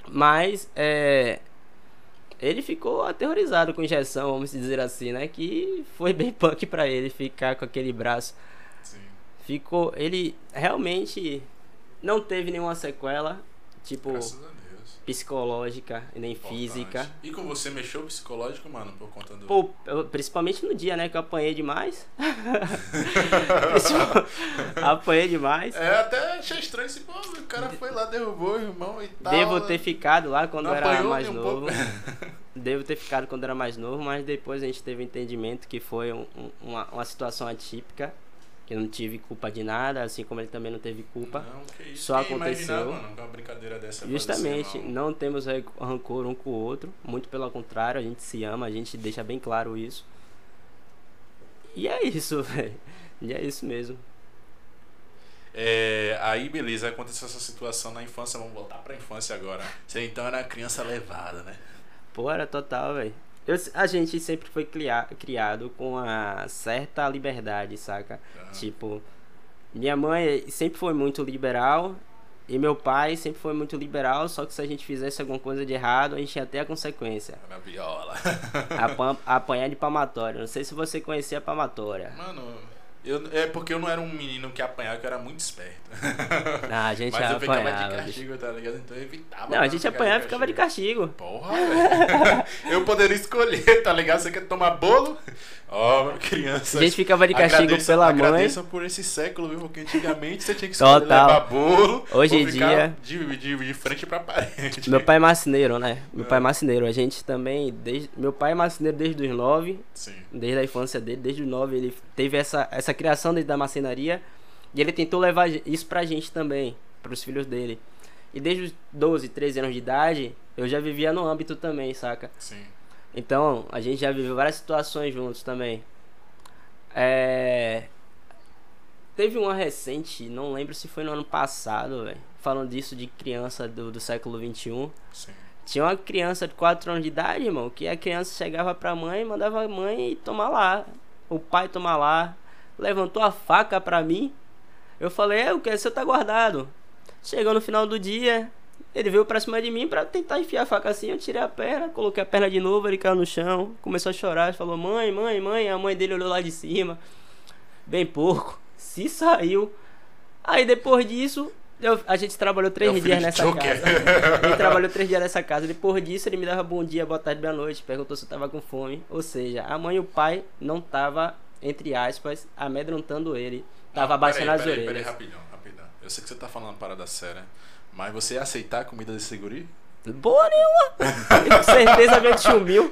Mas, é. Ele ficou aterrorizado com injeção, vamos dizer assim, né? Que foi bem punk pra ele ficar com aquele braço Sim. ficou ele realmente não teve nenhuma sequela tipo. Psicológica e nem Importante. física E com você mexeu psicológico, mano, por conta do. Pô, eu- principalmente no dia né que eu apanhei demais apanhei demais É, até achei estranho esse pô, o cara foi lá, derrubou o irmão e tal. devo ter ficado lá quando Não eu era mais novo devo ter ficado quando eu era mais novo mas depois a gente teve entendimento que foi um- um- uma, uma situação atípica que eu não tive culpa de nada assim como ele também não teve culpa Não, que isso. Só Quem aconteceu. mano, uma brincadeira dessa Justamente, acontecer, não temos rancor um com o outro, muito pelo contrário, a gente se ama, a gente deixa bem claro isso. E é isso, velho. E é isso mesmo. É, aí, beleza, aconteceu essa situação na infância, vamos voltar pra infância agora. Você então era criança levada, né? Pô, era total, velho. Eu- A gente sempre foi cria- criado com uma certa liberdade, saca? Tipo, minha mãe sempre foi muito liberal e meu pai sempre foi muito liberal, só que se a gente fizesse alguma coisa de errado, a gente ia ter a consequência. Era viola. Apan- apanhar de palmatória. Não sei se você conhecia a palmatória. Mano, eu, é porque eu não era um menino que apanhava, que eu era muito esperto. Ah, a gente Mas eu ficava de apanhava. castigo, tá ligado? Então eu evitava. Não, a gente apanhava e ficava de castigo. Porra, velho. Eu poderia escolher, tá ligado? Você quer tomar bolo? Ó, criança. A gente ficava de castigo agradeça, pela mãe. Agradeça por esse século, viu? Porque antigamente você tinha que escolher Total. levar bolo. Hoje em dia- De, de, de frente pra parede. Meu pai é marceneiro, né? Meu É. pai é marceneiro. A gente também, desde... meu pai é marceneiro desde os nove, Sim. desde a infância dele, desde os nove ele teve essa, essa criação dentro da marcenaria e ele tentou levar isso pra gente também, pros filhos dele. E desde os 12, 13 anos de idade, eu já vivia no âmbito também, saca? Sim. Então, a gente já viveu várias situações juntos também. É... Teve uma recente, não lembro se foi no ano passado, velho. Falando disso de criança do, do século XXI. Sim. Tinha uma criança de 4 anos de idade, irmão, que a criança chegava pra mãe mandava a mãe tomar lá. O pai tomar lá. Levantou a faca pra mim. Eu falei, é, o que? Você tá guardado. Chegou no final do dia, Ele veio pra cima de mim pra tentar enfiar a faca assim, eu tirei a perna, coloquei a perna de novo, ele caiu no chão, começou a chorar, falou, mãe, mãe, mãe, a mãe dele olhou lá de cima, bem porco, se saiu. Aí depois disso, eu- a gente trabalhou três É o filho dias nessa Joker. casa. Ele trabalhou três dias nessa casa. Depois disso, ele me dava bom dia, boa tarde, boa noite. Perguntou se eu tava com fome. Ou seja, a mãe e o pai não tava, entre aspas, amedrontando ele. Tava Não, abaixando as orelhas. Peraí, rapidão, rapidão. Eu sei que você tá falando parada séria, mas você ia aceitar a comida desse guri? Boa nenhuma! Com certeza veio de chumil.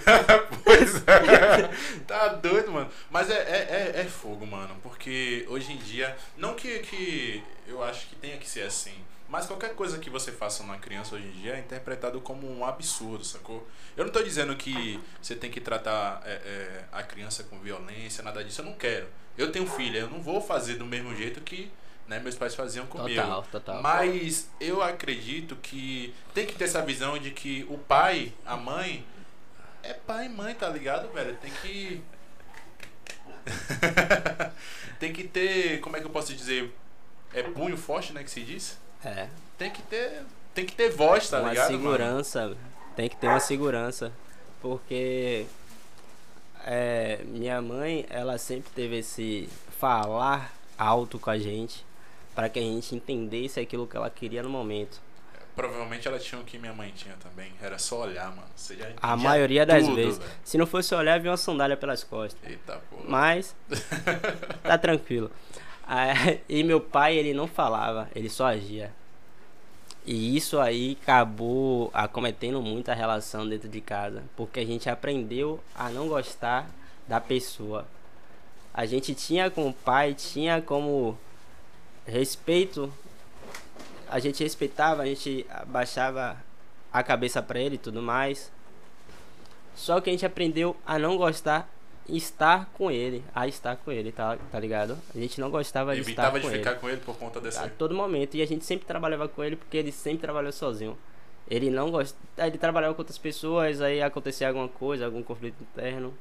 pois é. Tá doido, mano. Mas é, é, é, é fogo, mano. Porque hoje em dia, não que, que eu acho que tenha que ser assim, mas qualquer coisa que você faça numa criança hoje em dia é interpretado como um absurdo, sacou? Eu não tô dizendo que você tem que tratar é, é, a criança com violência, nada disso. Eu não quero. Eu tenho filha, eu não vou fazer do mesmo jeito que né, meus pais faziam comigo. Total, total. Mas eu acredito que tem que ter essa visão de que o pai, a mãe, é pai e mãe, tá ligado, velho? Tem que. tem que ter. Como é que eu posso dizer? É punho forte, né? Que se diz? É. Tem que ter. Tem que ter voz, tá uma ligado? mano? segurança. Tem que ter uma segurança. Porque é, minha mãe, ela sempre teve esse falar alto com a gente. Para que a gente entendesse aquilo que ela queria no momento. Provavelmente ela tinha o que minha mãe tinha também. Era só olhar, mano. Você já A maioria das tudo, vezes. velho. Se não fosse olhar, vinha uma sandália pelas costas. Eita porra. Mas tá tranquilo. E meu pai, ele não falava, ele só agia. E isso aí acabou acometendo muito a relação dentro de casa, porque a gente aprendeu a não gostar da pessoa. A gente tinha como pai, tinha como respeito, a gente respeitava, a gente abaixava a cabeça pra ele e tudo mais. Só que a gente aprendeu a não gostar estar com ele, a estar com ele, tá, tá ligado? A gente não gostava de Evitava estar de com ficar ele com ele por conta dessa. a todo momento e a gente sempre trabalhava com ele porque ele sempre trabalhou sozinho. Ele não gosta, ele trabalhava com outras pessoas, aí acontecia alguma coisa, algum conflito interno,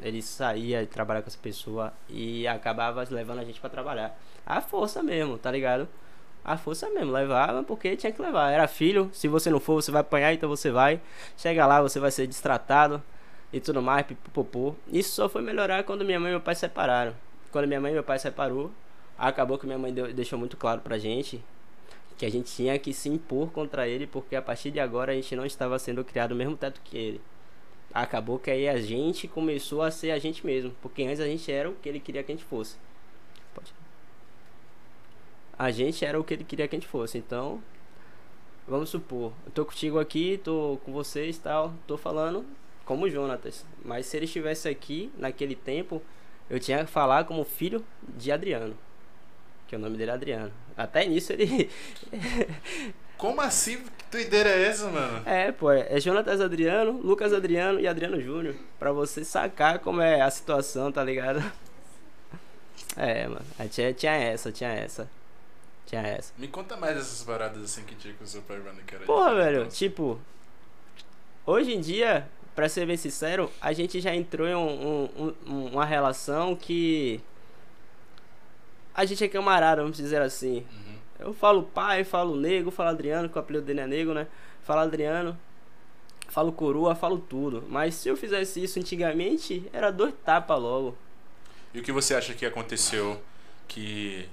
ele saía de trabalhar com essa pessoa e acabava levando a gente pra trabalhar. A força mesmo, tá ligado? A força mesmo, levava porque tinha que levar. Era filho, se você não for, você vai apanhar, então você vai. Chega lá, você vai ser destratado e tudo mais, pipopopô. Isso só foi melhorar quando minha mãe e meu pai se separaram. Quando minha mãe e meu pai se separou, acabou que minha mãe deu- deixou muito claro pra gente que a gente tinha que se impor contra ele, porque a partir de agora a gente não estava sendo criado no mesmo teto que ele. Acabou que aí a gente começou a ser a gente mesmo, porque antes a gente era o que ele queria que a gente fosse. A gente era o que ele queria que a gente fosse, então vamos supor, eu tô contigo aqui, tô com vocês tal, tô falando como Jonatas, mas se ele estivesse aqui naquele tempo, eu tinha que falar como filho de Adriano, que o nome dele é Adriano. Até nisso ele Como assim? Que doideira é essa, mano? É, pô, é Jonatas Adriano, Lucas Adriano e Adriano Júnior. Pra você sacar como é a situação, tá ligado? É, mano. Tinha, tinha essa, tinha essa. Tinha essa. Me conta mais dessas paradas assim que tinha com o seu pai, mano, que era Porra, velho, tipo. Hoje em dia, pra ser bem sincero, a gente já entrou em um- um- uma relação que. A gente é camarada, vamos dizer assim. Uhum. Eu falo pai, falo nego, falo Adriano, que o apelido dele é nego, né? Falo Adriano, falo coroa, falo tudo. Mas se eu fizesse isso antigamente, era dois tapas logo. E o que você acha que aconteceu que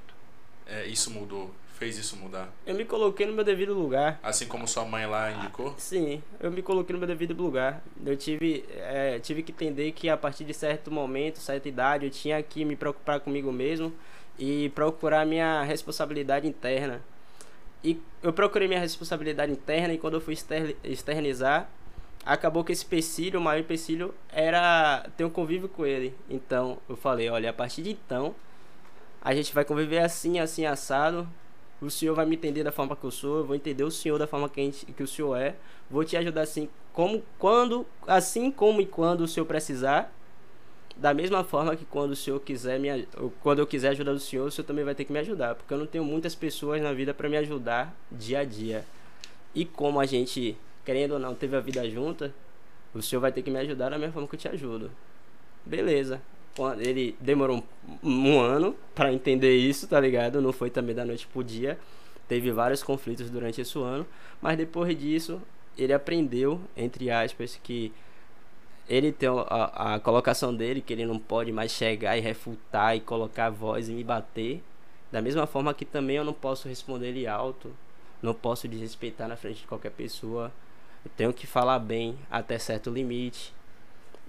é, isso mudou? Fez isso mudar? Eu me coloquei no meu devido lugar. Assim como sua mãe lá indicou? Sim, eu me coloquei no meu devido lugar. Eu tive, é, tive que entender que a partir de certo momento, certa idade, eu tinha que me preocupar comigo mesmo e procurar minha responsabilidade interna. E eu procurei minha responsabilidade interna e quando eu fui exter- externizar, acabou que esse empecilho, o maior empecilho, era ter um convívio com ele. Então eu falei, olha, a partir de então, a gente vai conviver assim, assim, assado. O senhor vai me entender da forma que eu sou, eu vou entender o senhor da forma que, gente- que o senhor é. Vou te ajudar assim, como, quando, assim como e quando o senhor precisar. Da mesma forma que quando o senhor quiser me, quando eu quiser ajudar o senhor, o senhor também vai ter que me ajudar, porque eu não tenho muitas pessoas na vida para me ajudar dia a dia. E como a gente, querendo ou não, teve a vida junta, o senhor vai ter que me ajudar da mesma forma que eu te ajudo. Beleza. Ele demorou um, um ano para entender isso, tá ligado? Não foi também da noite pro dia. teve vários conflitos durante esse ano, mas depois disso ele aprendeu, entre aspas, que ele tem a, a colocação dele, que ele não pode mais chegar e refutar e colocar a voz e me bater. Da mesma forma que também eu não posso responder ele alto, não posso desrespeitar na frente de qualquer pessoa. Eu tenho que falar bem até certo limite.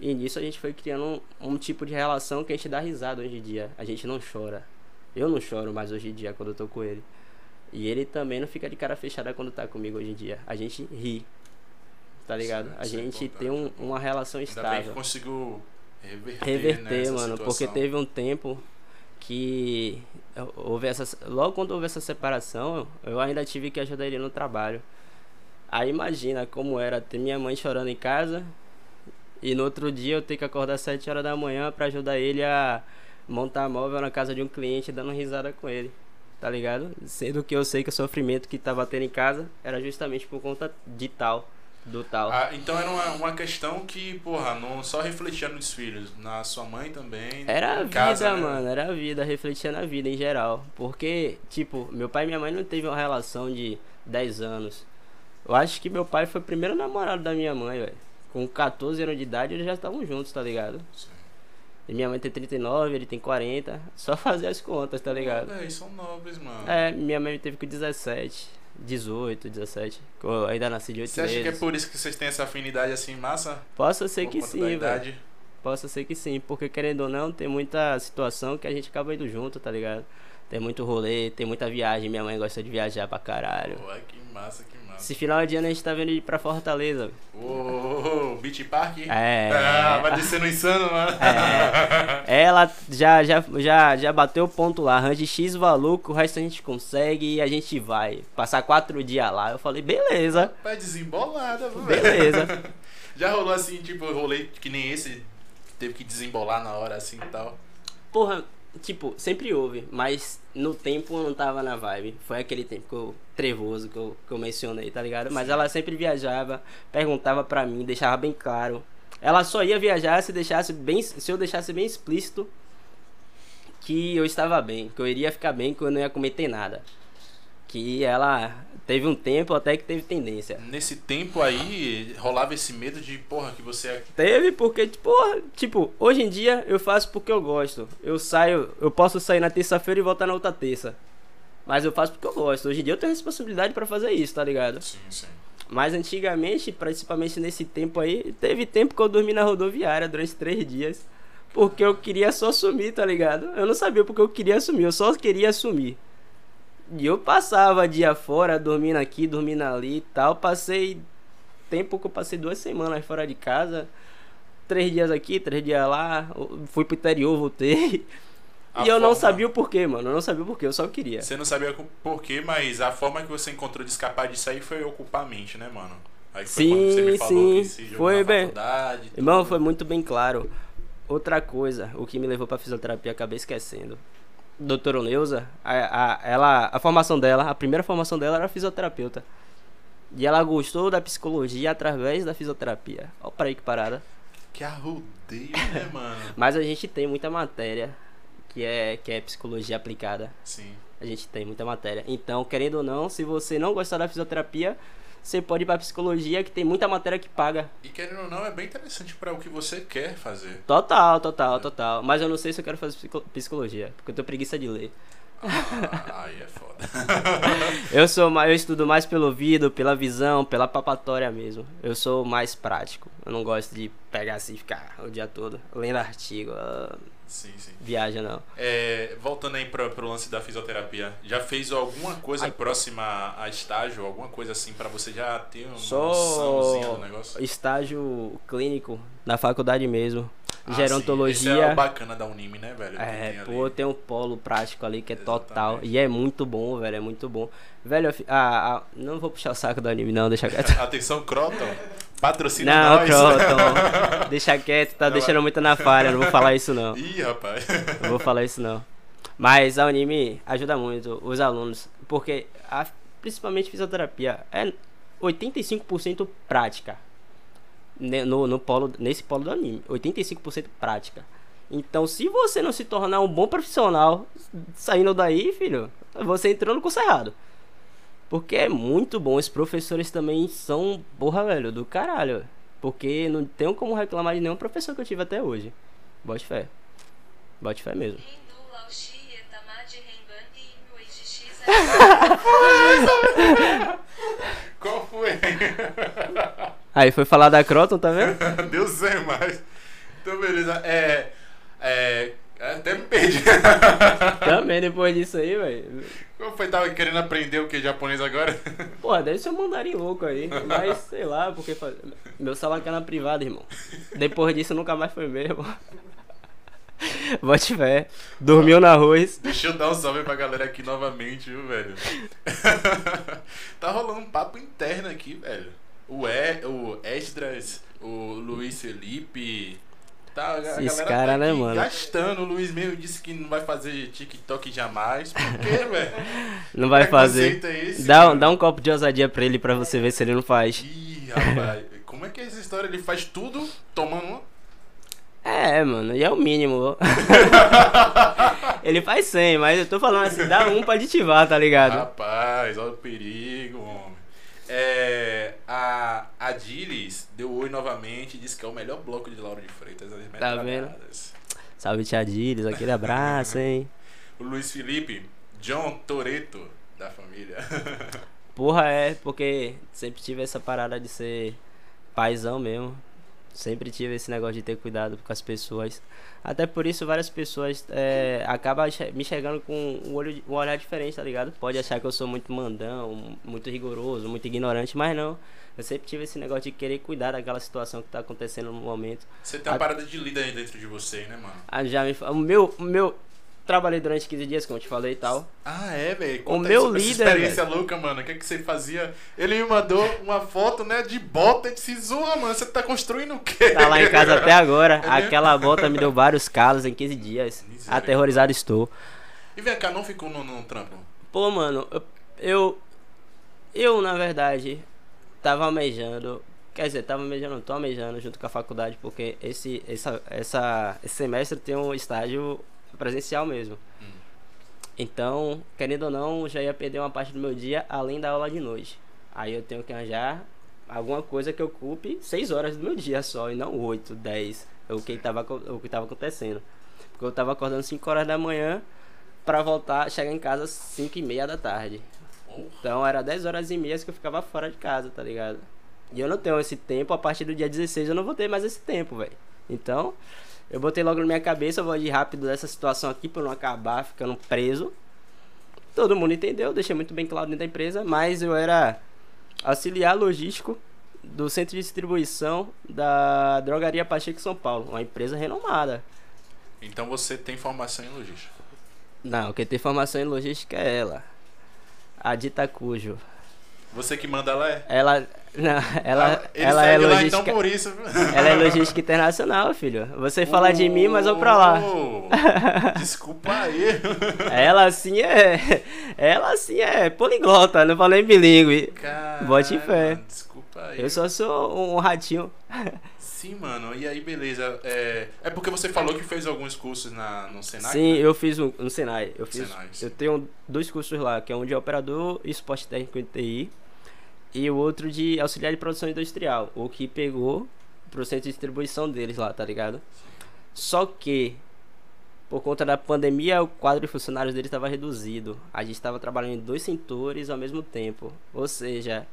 E nisso a gente foi criando um, um tipo de relação que a gente dá risada hoje em dia. A gente não chora. Eu não choro mais hoje em dia quando eu tô com ele. E ele também não fica de cara fechada quando tá comigo hoje em dia. A gente ri. Tá ligado? Sim, a é gente importante. tem um- uma relação Ainda bem estável. que conseguiu reverter, Reverter, né, mano, porque situação. teve um tempo que houve essa. Logo quando houve essa separação, eu ainda tive que ajudar ele no trabalho. Aí imagina como era ter minha mãe chorando em casa e no outro dia eu ter que acordar às 7 horas da manhã pra ajudar ele a montar móvel na casa de um cliente dando risada com ele. Tá ligado? Sendo que eu sei que o sofrimento que tava tendo em casa era justamente por conta de tal, do tal. Ah, então era uma, uma questão que, porra, não só refletia nos filhos, na sua mãe também. Era a vida, casa, né? mano, era a vida, refletia na vida em geral. Porque, tipo, meu pai e minha mãe não teve uma relação de 10 anos. Eu acho que meu pai foi o primeiro namorado da minha mãe, velho. Com 14 anos de idade eles já estavam juntos, tá ligado? Sim. E minha mãe tem 39, ele tem 40. Só fazer as contas, tá ligado? Véi, são nobres, mano. É, minha mãe teve com 17, 18, 17. que Eu ainda nasci de 8 Você acha meses. que é por isso que vocês têm essa afinidade assim, massa? Possa ser Por que conta sim, velho. idade? Possa ser que sim, porque querendo ou não, tem muita situação que a gente acaba indo junto, tá ligado? Tem muito rolê, tem muita viagem, minha mãe gosta de viajar pra caralho. Pô, que massa, que massa. Esse final de ano a gente tá vendo ir pra Fortaleza. Ô, Beach Park? É. Ah, vai descer no insano, mano. Ela já, já, já, já bateu o ponto lá, arranje X valor, o resto a gente consegue e a gente vai. Passar quatro dias lá. Eu falei, beleza, Vai desembolada, velho. beleza. Já rolou assim, tipo, rolê que nem esse, teve que desembolar na hora assim e tal. Porra, tipo, sempre houve, mas no tempo eu não tava na vibe. Foi aquele tempo que eu, trevoso que eu, que eu mencionei, tá ligado? Mas ela sempre viajava, perguntava pra mim, deixava bem claro. Ela só ia viajar se deixasse bem, se eu deixasse bem explícito que eu estava bem, que eu iria ficar bem, que eu não ia cometer nada. Que ela teve um tempo até que teve tendência. Nesse tempo aí, rolava esse medo de, porra, que você é. Teve porque, porra, tipo, hoje em dia eu faço porque eu gosto. Eu saio, eu posso sair na terça-feira e voltar na outra terça. Mas eu faço porque eu gosto. Hoje em dia eu tenho responsabilidade pra fazer isso, tá ligado? Sim, sim. Mas antigamente, principalmente nesse tempo aí, teve tempo que eu dormi na rodoviária durante três dias. Porque eu queria só sumir, tá ligado? Eu não sabia porque eu queria sumir, eu só queria sumir. E eu passava dia fora, dormindo aqui, dormindo ali e tal. Passei tempo que eu passei duas semanas fora de casa. Três dias aqui, três dias lá. Fui pro interior, voltei. A e eu não forma- sabia o porquê, mano. Eu não sabia o porquê, eu só queria. Você não sabia com- por quê, mas a forma que você encontrou de escapar disso aí foi ocupar a mente, né, mano? Aí foi Sim, quando você me falou sim. que se jogou Foi bem-. Irmão, foi muito bem claro. Outra coisa, o que me levou pra fisioterapia, acabei esquecendo. Doutora Neuza, a, a, ela, a formação dela, a primeira formação dela era fisioterapeuta. E ela gostou da psicologia através da fisioterapia. Olha pra aí que parada. Que arrodeio, né, mano? Mas a gente tem muita matéria que é, que é psicologia aplicada. Sim. A gente tem muita matéria. Então, querendo ou não, se você não gostar da fisioterapia, você pode ir pra psicologia, que tem muita matéria que paga. E querendo ou não, é bem interessante pra o que você quer fazer. Total, total, total. Mas eu não sei se eu quero fazer psico- psicologia, porque eu tenho preguiça de ler. Ah, aí é foda. Eu sou mais, eu estudo mais pelo ouvido, pela visão, pela papatória mesmo. Eu sou mais prático. Eu não gosto de pegar assim e ficar o dia todo lendo artigo. ah, sim, sim. viaja não. É, voltando aí pra, pro lance da fisioterapia, já fez alguma coisa Ai. próxima a estágio, alguma coisa assim pra você já ter uma Só noçãozinha do negócio? estágio clínico na faculdade mesmo. Ah, sim. Esse é Gerontologia. o bacana da Unime, né, velho? É, tem pô, tem um polo prático ali que é total. Exatamente. E é muito bom, velho. É muito bom. Velho, ah, ah, não vou puxar o saco do anime, não, deixa quieto. Atenção, Croton. Patrocina Não, nós. Croton. deixa quieto, tá Não, deixando muito na falha. Não vou falar isso, não. Ih, rapaz. Não vou falar isso, não. Mas a Unime ajuda muito os alunos. Porque, a- principalmente fisioterapia, é 85% prática. No, no polo, nesse polo do anime. 85% prática. Então, se você não se tornar um bom profissional saindo daí, filho, você entrou no curso errado. Porque é muito bom. Os professores também são, porra, velho, do caralho. Porque não tenho como reclamar de nenhum professor que eu tive até hoje. Bote fé. Bote fé mesmo. Qual foi? Aí foi falar da Croton, tá vendo? Deus sei mais. Então, beleza. É. É. Até me perdi. Também depois disso aí, velho. Qual foi? Tava querendo aprender o que japonês agora? Pô, deve ser um mandarim louco aí. Mas sei lá, porque faz... meu salário cai na privada, irmão. Depois disso nunca mais foi mesmo. Bote fé. Dormiu no arroz. Deixa eu dar um salve pra galera aqui novamente, viu, velho? tá rolando um papo interno aqui, velho. O, e, o Esdras, o Luiz Felipe. Tá, a Esses galera cara, tá né, mano? gastando. O Luiz mesmo disse que não vai fazer TikTok jamais. Por quê, velho? Não vai fazer. É esse, Dá, um- cara? dá um copo de ousadia pra ele pra você ver se ele não faz. Ih, rapaz. Como é que é essa história? Ele faz tudo tomando uma? É, mano, e é o mínimo. ele faz 100, mas eu tô falando assim, dá um pra aditivar, tá ligado? Rapaz, olha o perigo, homem. É, a Adilis deu oi novamente e disse que é o melhor bloco de Lauro de Freitas. As Tá vendo? Salve, Tia Diles, aquele abraço, hein? O Luiz Felipe, John Toreto da família. Porra, é, porque sempre tive essa parada de ser paizão mesmo. Sempre tive esse negócio de ter cuidado com as pessoas. Até por isso várias pessoas é, acabam me chegando com um, olho, um olhar diferente, tá ligado? Pode achar que eu sou muito mandão, muito rigoroso, muito ignorante, mas não. Eu sempre tive esse negócio de querer cuidar daquela situação que tá acontecendo no momento. Você tem uma A- parada de líder aí dentro de você, né, mano? Ah, já me, o meu, o meu trabalhei durante 15 dias, como eu te falei e tal. Ah, é, velho. O meu líder, experiência louca, mano. O que, é que você fazia? Ele me mandou uma foto, né, de bota e disse, zoa, mano, você tá construindo o quê? Tá lá em casa até agora. É mesmo? Aquela bota me deu vários calos em 15 dias. Aterrorizado estou. E vem cá, não ficou no, no trampo? Pô, mano, eu, eu. Eu, na verdade, tava almejando. Quer dizer, tava almejando, tô almejando junto com a faculdade, porque esse, essa, essa, esse semestre tem um estágio presencial mesmo. Hum. Então, querendo ou não, já ia perder uma parte do meu dia além da aula de noite. Aí eu tenho que arranjar alguma coisa que ocupe 6 horas do meu dia só, e não 8, 10. O que tava, co- o que tava acontecendo. Porque eu tava acordando 5 horas da manhã pra voltar, chegar em casa às 5 e meia da tarde. Então era 10 horas e meia que eu ficava fora de casa, tá ligado? E eu não tenho esse tempo, a partir do dia 16 eu não vou ter mais esse tempo, velho. Então, eu botei logo na minha cabeça, eu vou agir rápido dessa situação aqui pra eu não acabar ficando preso. Todo mundo entendeu, deixei muito bem claro dentro da empresa, mas eu era auxiliar logístico do centro de distribuição da Drogaria Pacheco São Paulo, uma empresa renomada. Então você tem formação em logística. Não, quem tem formação em logística é ela. A Dita Cujo. Você que manda lá é? Ela. Não, ela, Ah, ela é de lá logística. então por isso. Ela é logística internacional, filho. Você fala de mim, mas eu pra lá. Oh, Desculpa aí. Ela assim é. Ela assim é poliglota, não falei bilíngue. Bote fé. Desculpa aí. Eu só sou um ratinho. Sim, mano. E aí, beleza. É, é porque você falou que fez alguns cursos na, no Senai? Sim, né? eu fiz um, no Senai. Eu fiz. Senai, eu tenho dois cursos lá, que é um de operador e suporte técnico em TI. E o outro de auxiliar de produção industrial. O que pegou pro centro de distribuição deles lá, tá ligado? Só que, por conta da pandemia, o quadro de funcionários deles estava reduzido. A gente estava trabalhando em dois setores ao mesmo tempo. Ou seja,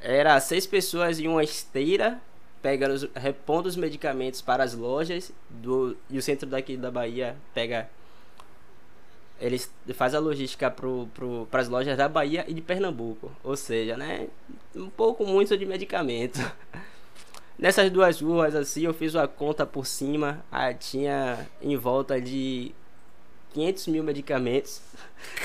era seis pessoas em uma esteira, pegando, os- repondo os medicamentos para as lojas. Do, e o centro daqui da Bahia pega. Eles faz a logística para as lojas da Bahia e de Pernambuco. Ou seja, né? Um pouco muito de medicamento. Nessas duas ruas, assim, eu fiz uma conta por cima. Ah, tinha em volta de 500 mil medicamentos.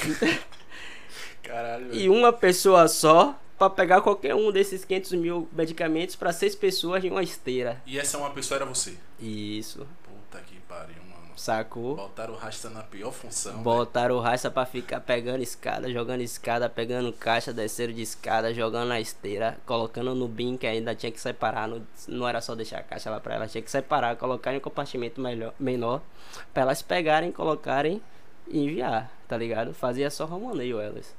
Caralho. E uma pessoa só pra pegar qualquer um desses 500 mil medicamentos pra seis pessoas em uma esteira. E essa uma pessoa era você. Isso, Puta que pariu, mano. sacou? Botaram o rasta na pior função. Botaram o raça pra ficar pegando escada, jogando escada, pegando caixa, desceram de escada, jogando na esteira, colocando no bin que ainda tinha que separar, não, não era só deixar a caixa lá pra elas, tinha que separar, colocar em um compartimento melhor, menor, pra elas pegarem, colocarem e enviar, tá ligado? Fazia só romaneio elas.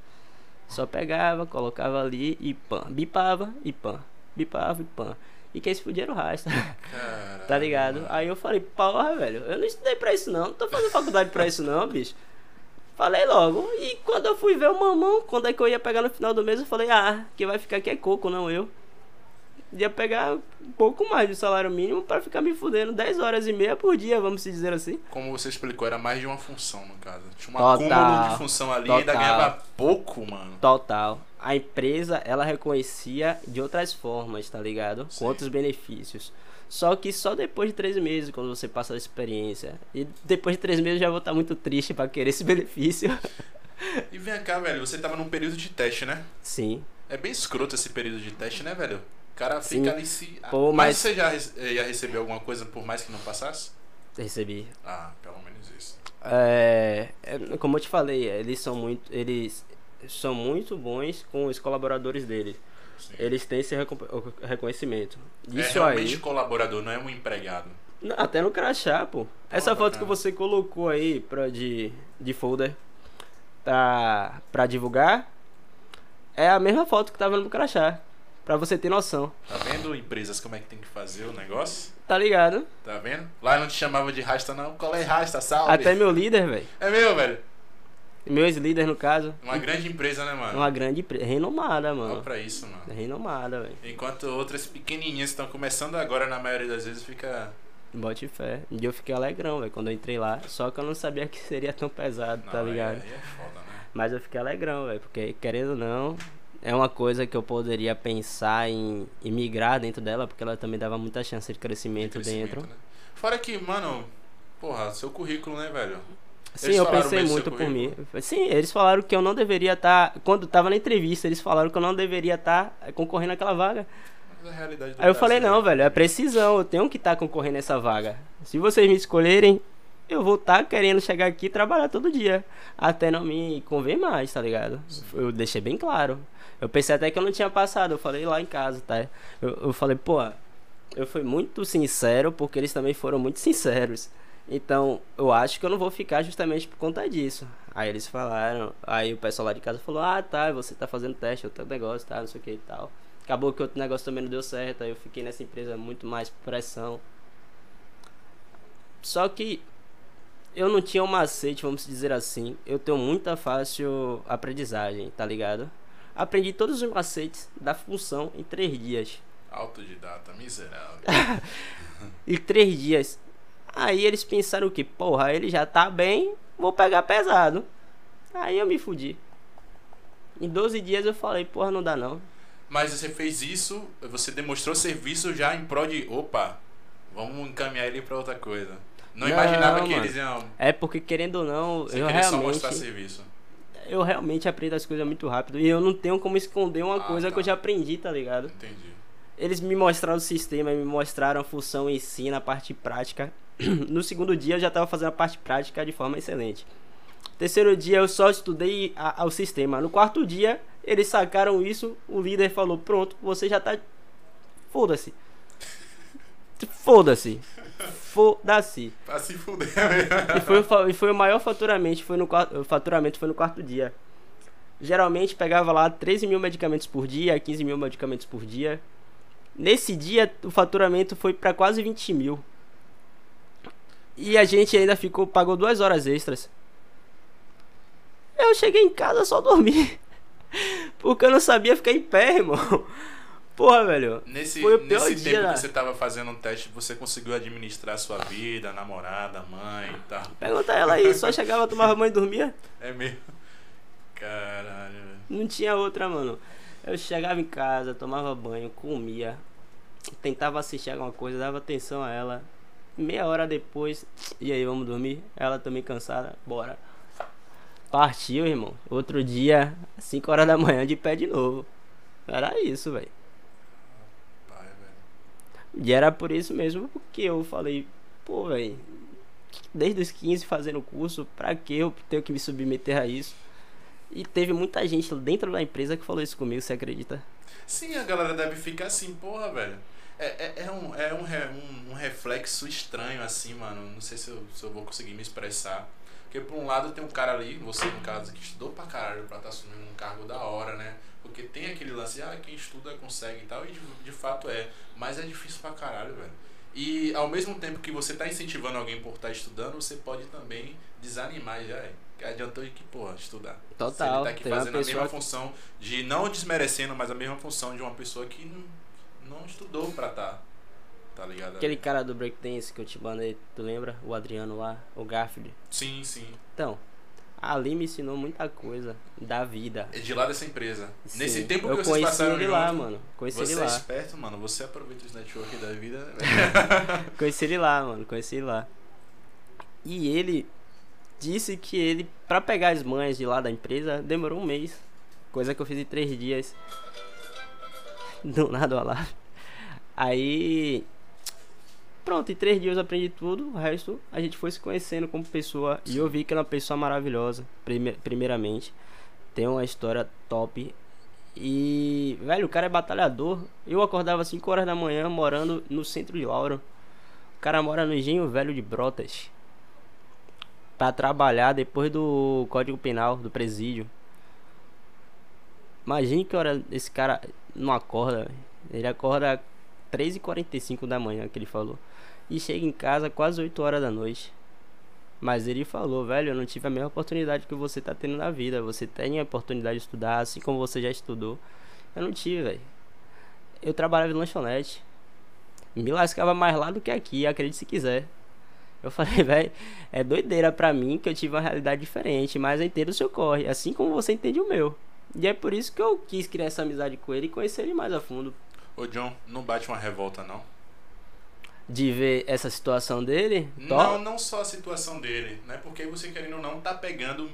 Só pegava, colocava ali e pã. Bipava e pã. Bipava e pã. E quem se fudia era o rasta. Tá ligado? Aí eu falei, porra, velho, eu não estudei pra isso não, não tô fazendo faculdade pra isso não, bicho. Falei logo. E quando eu fui ver o mamão, quando é que eu ia pegar no final do mês, eu falei, ah, quem vai ficar aqui é coco, não eu. Ia pegar um pouco mais do salário mínimo pra ficar me fudendo 10 horas e meia por dia, vamos se dizer assim. Como você explicou, era mais de uma função, no caso. Tinha um Total. acúmulo de função ali e ainda ganhava pouco, mano. Total. A empresa, ela reconhecia de outras formas, tá ligado? Sim. Com outros benefícios. Só que só depois de três meses, quando você passa a experiência. E depois de três meses eu já vou estar muito triste pra querer esse benefício. E vem cá, velho, você tava num período de teste, né? Sim. É bem escroto esse período de teste, né, velho? O cara Sim. fica ali se. Pô, mas... mas- você já rece- ia receber alguma coisa por mais que não passasse? Recebi. Ah, pelo menos isso. É, é, como eu te falei, eles são muito, eles são muito bons com os colaboradores deles. Sim. Eles têm esse reconhecimento. é Isso realmente aí. colaborador, não é um empregado. Não, Até no crachá, pô. Essa foto que você colocou aí pra, de, de folder pra, pra divulgar é a mesma foto que tava no crachá. Pra você ter noção. Tá vendo, empresas, como é que tem que fazer o negócio? Tá ligado? Tá vendo? Lá não te chamava de rasta, não. Qual é rasta? Salve. Até meu líder, velho. É meu, velho. Meu ex-líder, no caso. Uma grande empresa, né, mano? Uma grande empresa. Renomada, mano. pra isso, mano. Renomada, velho. Enquanto outras pequenininhas estão começando agora, na maioria das vezes fica. Bote fé. E eu fiquei alegrão, velho, quando eu entrei lá. Só que eu não sabia que seria tão pesado, tá Não, aí- ligado? Aí é foda, né? Mas eu fiquei alegrão, velho, porque querendo ou não, é uma coisa que eu poderia pensar em, em migrar dentro dela, porque ela também dava muita chance de crescimento, Crescimento, dentro. né? Fora que, mano, porra, seu currículo, né, velho? Sim, Eles eu pensei muito por mim. Sim, eles falaram que eu não deveria estar. quando tava na entrevista, eles falaram que eu não deveria estar concorrendo àquela vaga. A do Aí eu falei, Brasil, não, né? velho, é precisão, eu tenho que estar concorrendo nessa vaga. Se vocês me escolherem, eu vou estar querendo chegar aqui e trabalhar todo dia. Até não me convém mais, tá ligado? Eu deixei bem claro. Eu pensei até que eu não tinha passado, eu falei lá em casa, tá? Eu, eu falei, pô, eu fui muito sincero porque eles também foram muito sinceros. Então, eu acho que eu não vou ficar justamente por conta disso. Aí eles falaram, aí o pessoal lá de casa falou, ah tá, você tá fazendo teste, outro negócio, tá, não sei o que e tal. Acabou que outro negócio também não deu certo, aí eu fiquei nessa empresa muito mais por pressão. Só que eu não tinha um macete, vamos dizer assim. Eu tenho muita fácil aprendizagem, tá ligado? Aprendi todos os macetes da função em três dias. Autodidata, miserável. Em três dias. Aí eles pensaram que, porra, ele já tá bem, vou pegar pesado. Aí eu me fudi. Em 12 dias eu falei, porra, não dá não. Mas você fez isso, você demonstrou serviço já em prol de. Opa, vamos encaminhar ele pra outra coisa. Não, Não, imaginava que mano. eles iam. É porque querendo ou não, Sem eu querer só realmente. mostrar serviço. Eu realmente aprendo as coisas muito rápido. E eu não tenho como esconder uma Ah, coisa tá. que eu já aprendi, tá ligado? Entendi. Eles me mostraram o sistema, me mostraram a função em si na parte prática. No segundo dia eu já estava fazendo a parte prática de forma excelente. Terceiro dia eu só estudei a- o sistema. No quarto dia eles sacaram isso, o líder falou: "Pronto, você já tá foda-se". Foda-se. Foda-se. Pra se fuder mesmo. E foi, o e foi o maior faturamento, foi no, faturamento foi no quarto dia. Geralmente pegava lá 13 mil medicamentos por dia, 15 mil medicamentos por dia. Nesse dia o faturamento foi para quase 20 mil. E a gente ainda ficou, pagou duas horas extras. Eu cheguei em casa só dormi. Porque eu não sabia ficar em pé, irmão. Porra, velho. Nesse, Foi o pior nesse dia tempo da- que você tava fazendo um teste, você conseguiu administrar a sua vida, namorada, mãe e tal. Pergunta ela aí, só chegava, tomava banho e dormia. É mesmo. Caralho, velho. Não tinha outra, mano. Eu chegava em casa, tomava banho, comia, tentava assistir alguma coisa, dava atenção a ela. Meia hora depois, e aí, vamos dormir? Ela também cansada, bora. Partiu, irmão. Outro dia, 5 horas da manhã, de pé de novo. Era isso, velho. E era por isso mesmo porque eu falei, pô, velho, desde os 15 fazendo curso, pra que eu tenho que me submeter a isso? E teve muita gente dentro da empresa que falou isso comigo, você acredita? Sim, a galera deve ficar assim, porra, velho. É, é, é, um, é um, um, um reflexo estranho, assim, mano. Não sei se eu, se eu vou conseguir me expressar. Porque por um lado tem um cara ali, você no caso, que estudou pra caralho pra estar assumindo um cargo da hora, né? Porque tem aquele lance, ah, quem estuda consegue e tal, e de, de fato é. Mas é difícil pra caralho, velho. E ao mesmo tempo que você tá incentivando alguém por estar estudando, você pode também desanimar já. é. Que adiantou de que, porra, estudar. Se ele Total. tá aqui fazendo a mesma pessoa função de não desmerecendo, mas a mesma função de uma pessoa que não, não estudou pra tá. Tá ligado? Aquele cara do breakdance que eu te mandei, tu lembra? O Adriano lá, o Garfield. Sim, sim. Então, ali me ensinou muita coisa da vida. É de lá dessa empresa. Sim. Nesse tempo que eu vocês conheci passaram ele junto, lá, mano. Conheci Você ele é lá. esperto, mano. Você aproveita os network da vida. né? Conheci ele lá, mano. Conheci ele lá. E ele disse que ele, pra pegar as manhas de lá da empresa, demorou um mês. Coisa que eu fiz em três dias. Do nada, lá. Aí. Pronto, em três dias eu aprendi tudo. O resto a gente foi se conhecendo como pessoa. E eu vi que ele é uma pessoa maravilhosa, prime- primeiramente. Tem uma história top. E, velho, o cara é batalhador. Eu acordava 5 horas da manhã morando no centro de Lauro. O cara mora no Engenho Velho de Brotas. Pra trabalhar depois do Código Penal, do presídio. Imagine que hora esse cara não acorda. Ele acorda 3h45 da manhã, que ele falou. E chega em casa quase 8 horas da noite. Mas ele falou, velho, eu não tive a mesma oportunidade que você tá tendo na vida. Você tem a oportunidade de estudar, assim como você já estudou. Eu não tive, velho. Eu trabalhava em lanchonete. Me lascava mais lá do que aqui, acredite se quiser. Eu falei, velho, é doideira pra mim que eu tive uma realidade diferente, mas eu entendo o seu corre, assim como você entende o meu. E é por isso que eu quis criar essa amizade com ele e conhecer ele mais a fundo. Ô, John, não bate uma revolta, não? De ver essa situação dele. Não, não só a situação dele, né? Porque você querendo ou não tá pegando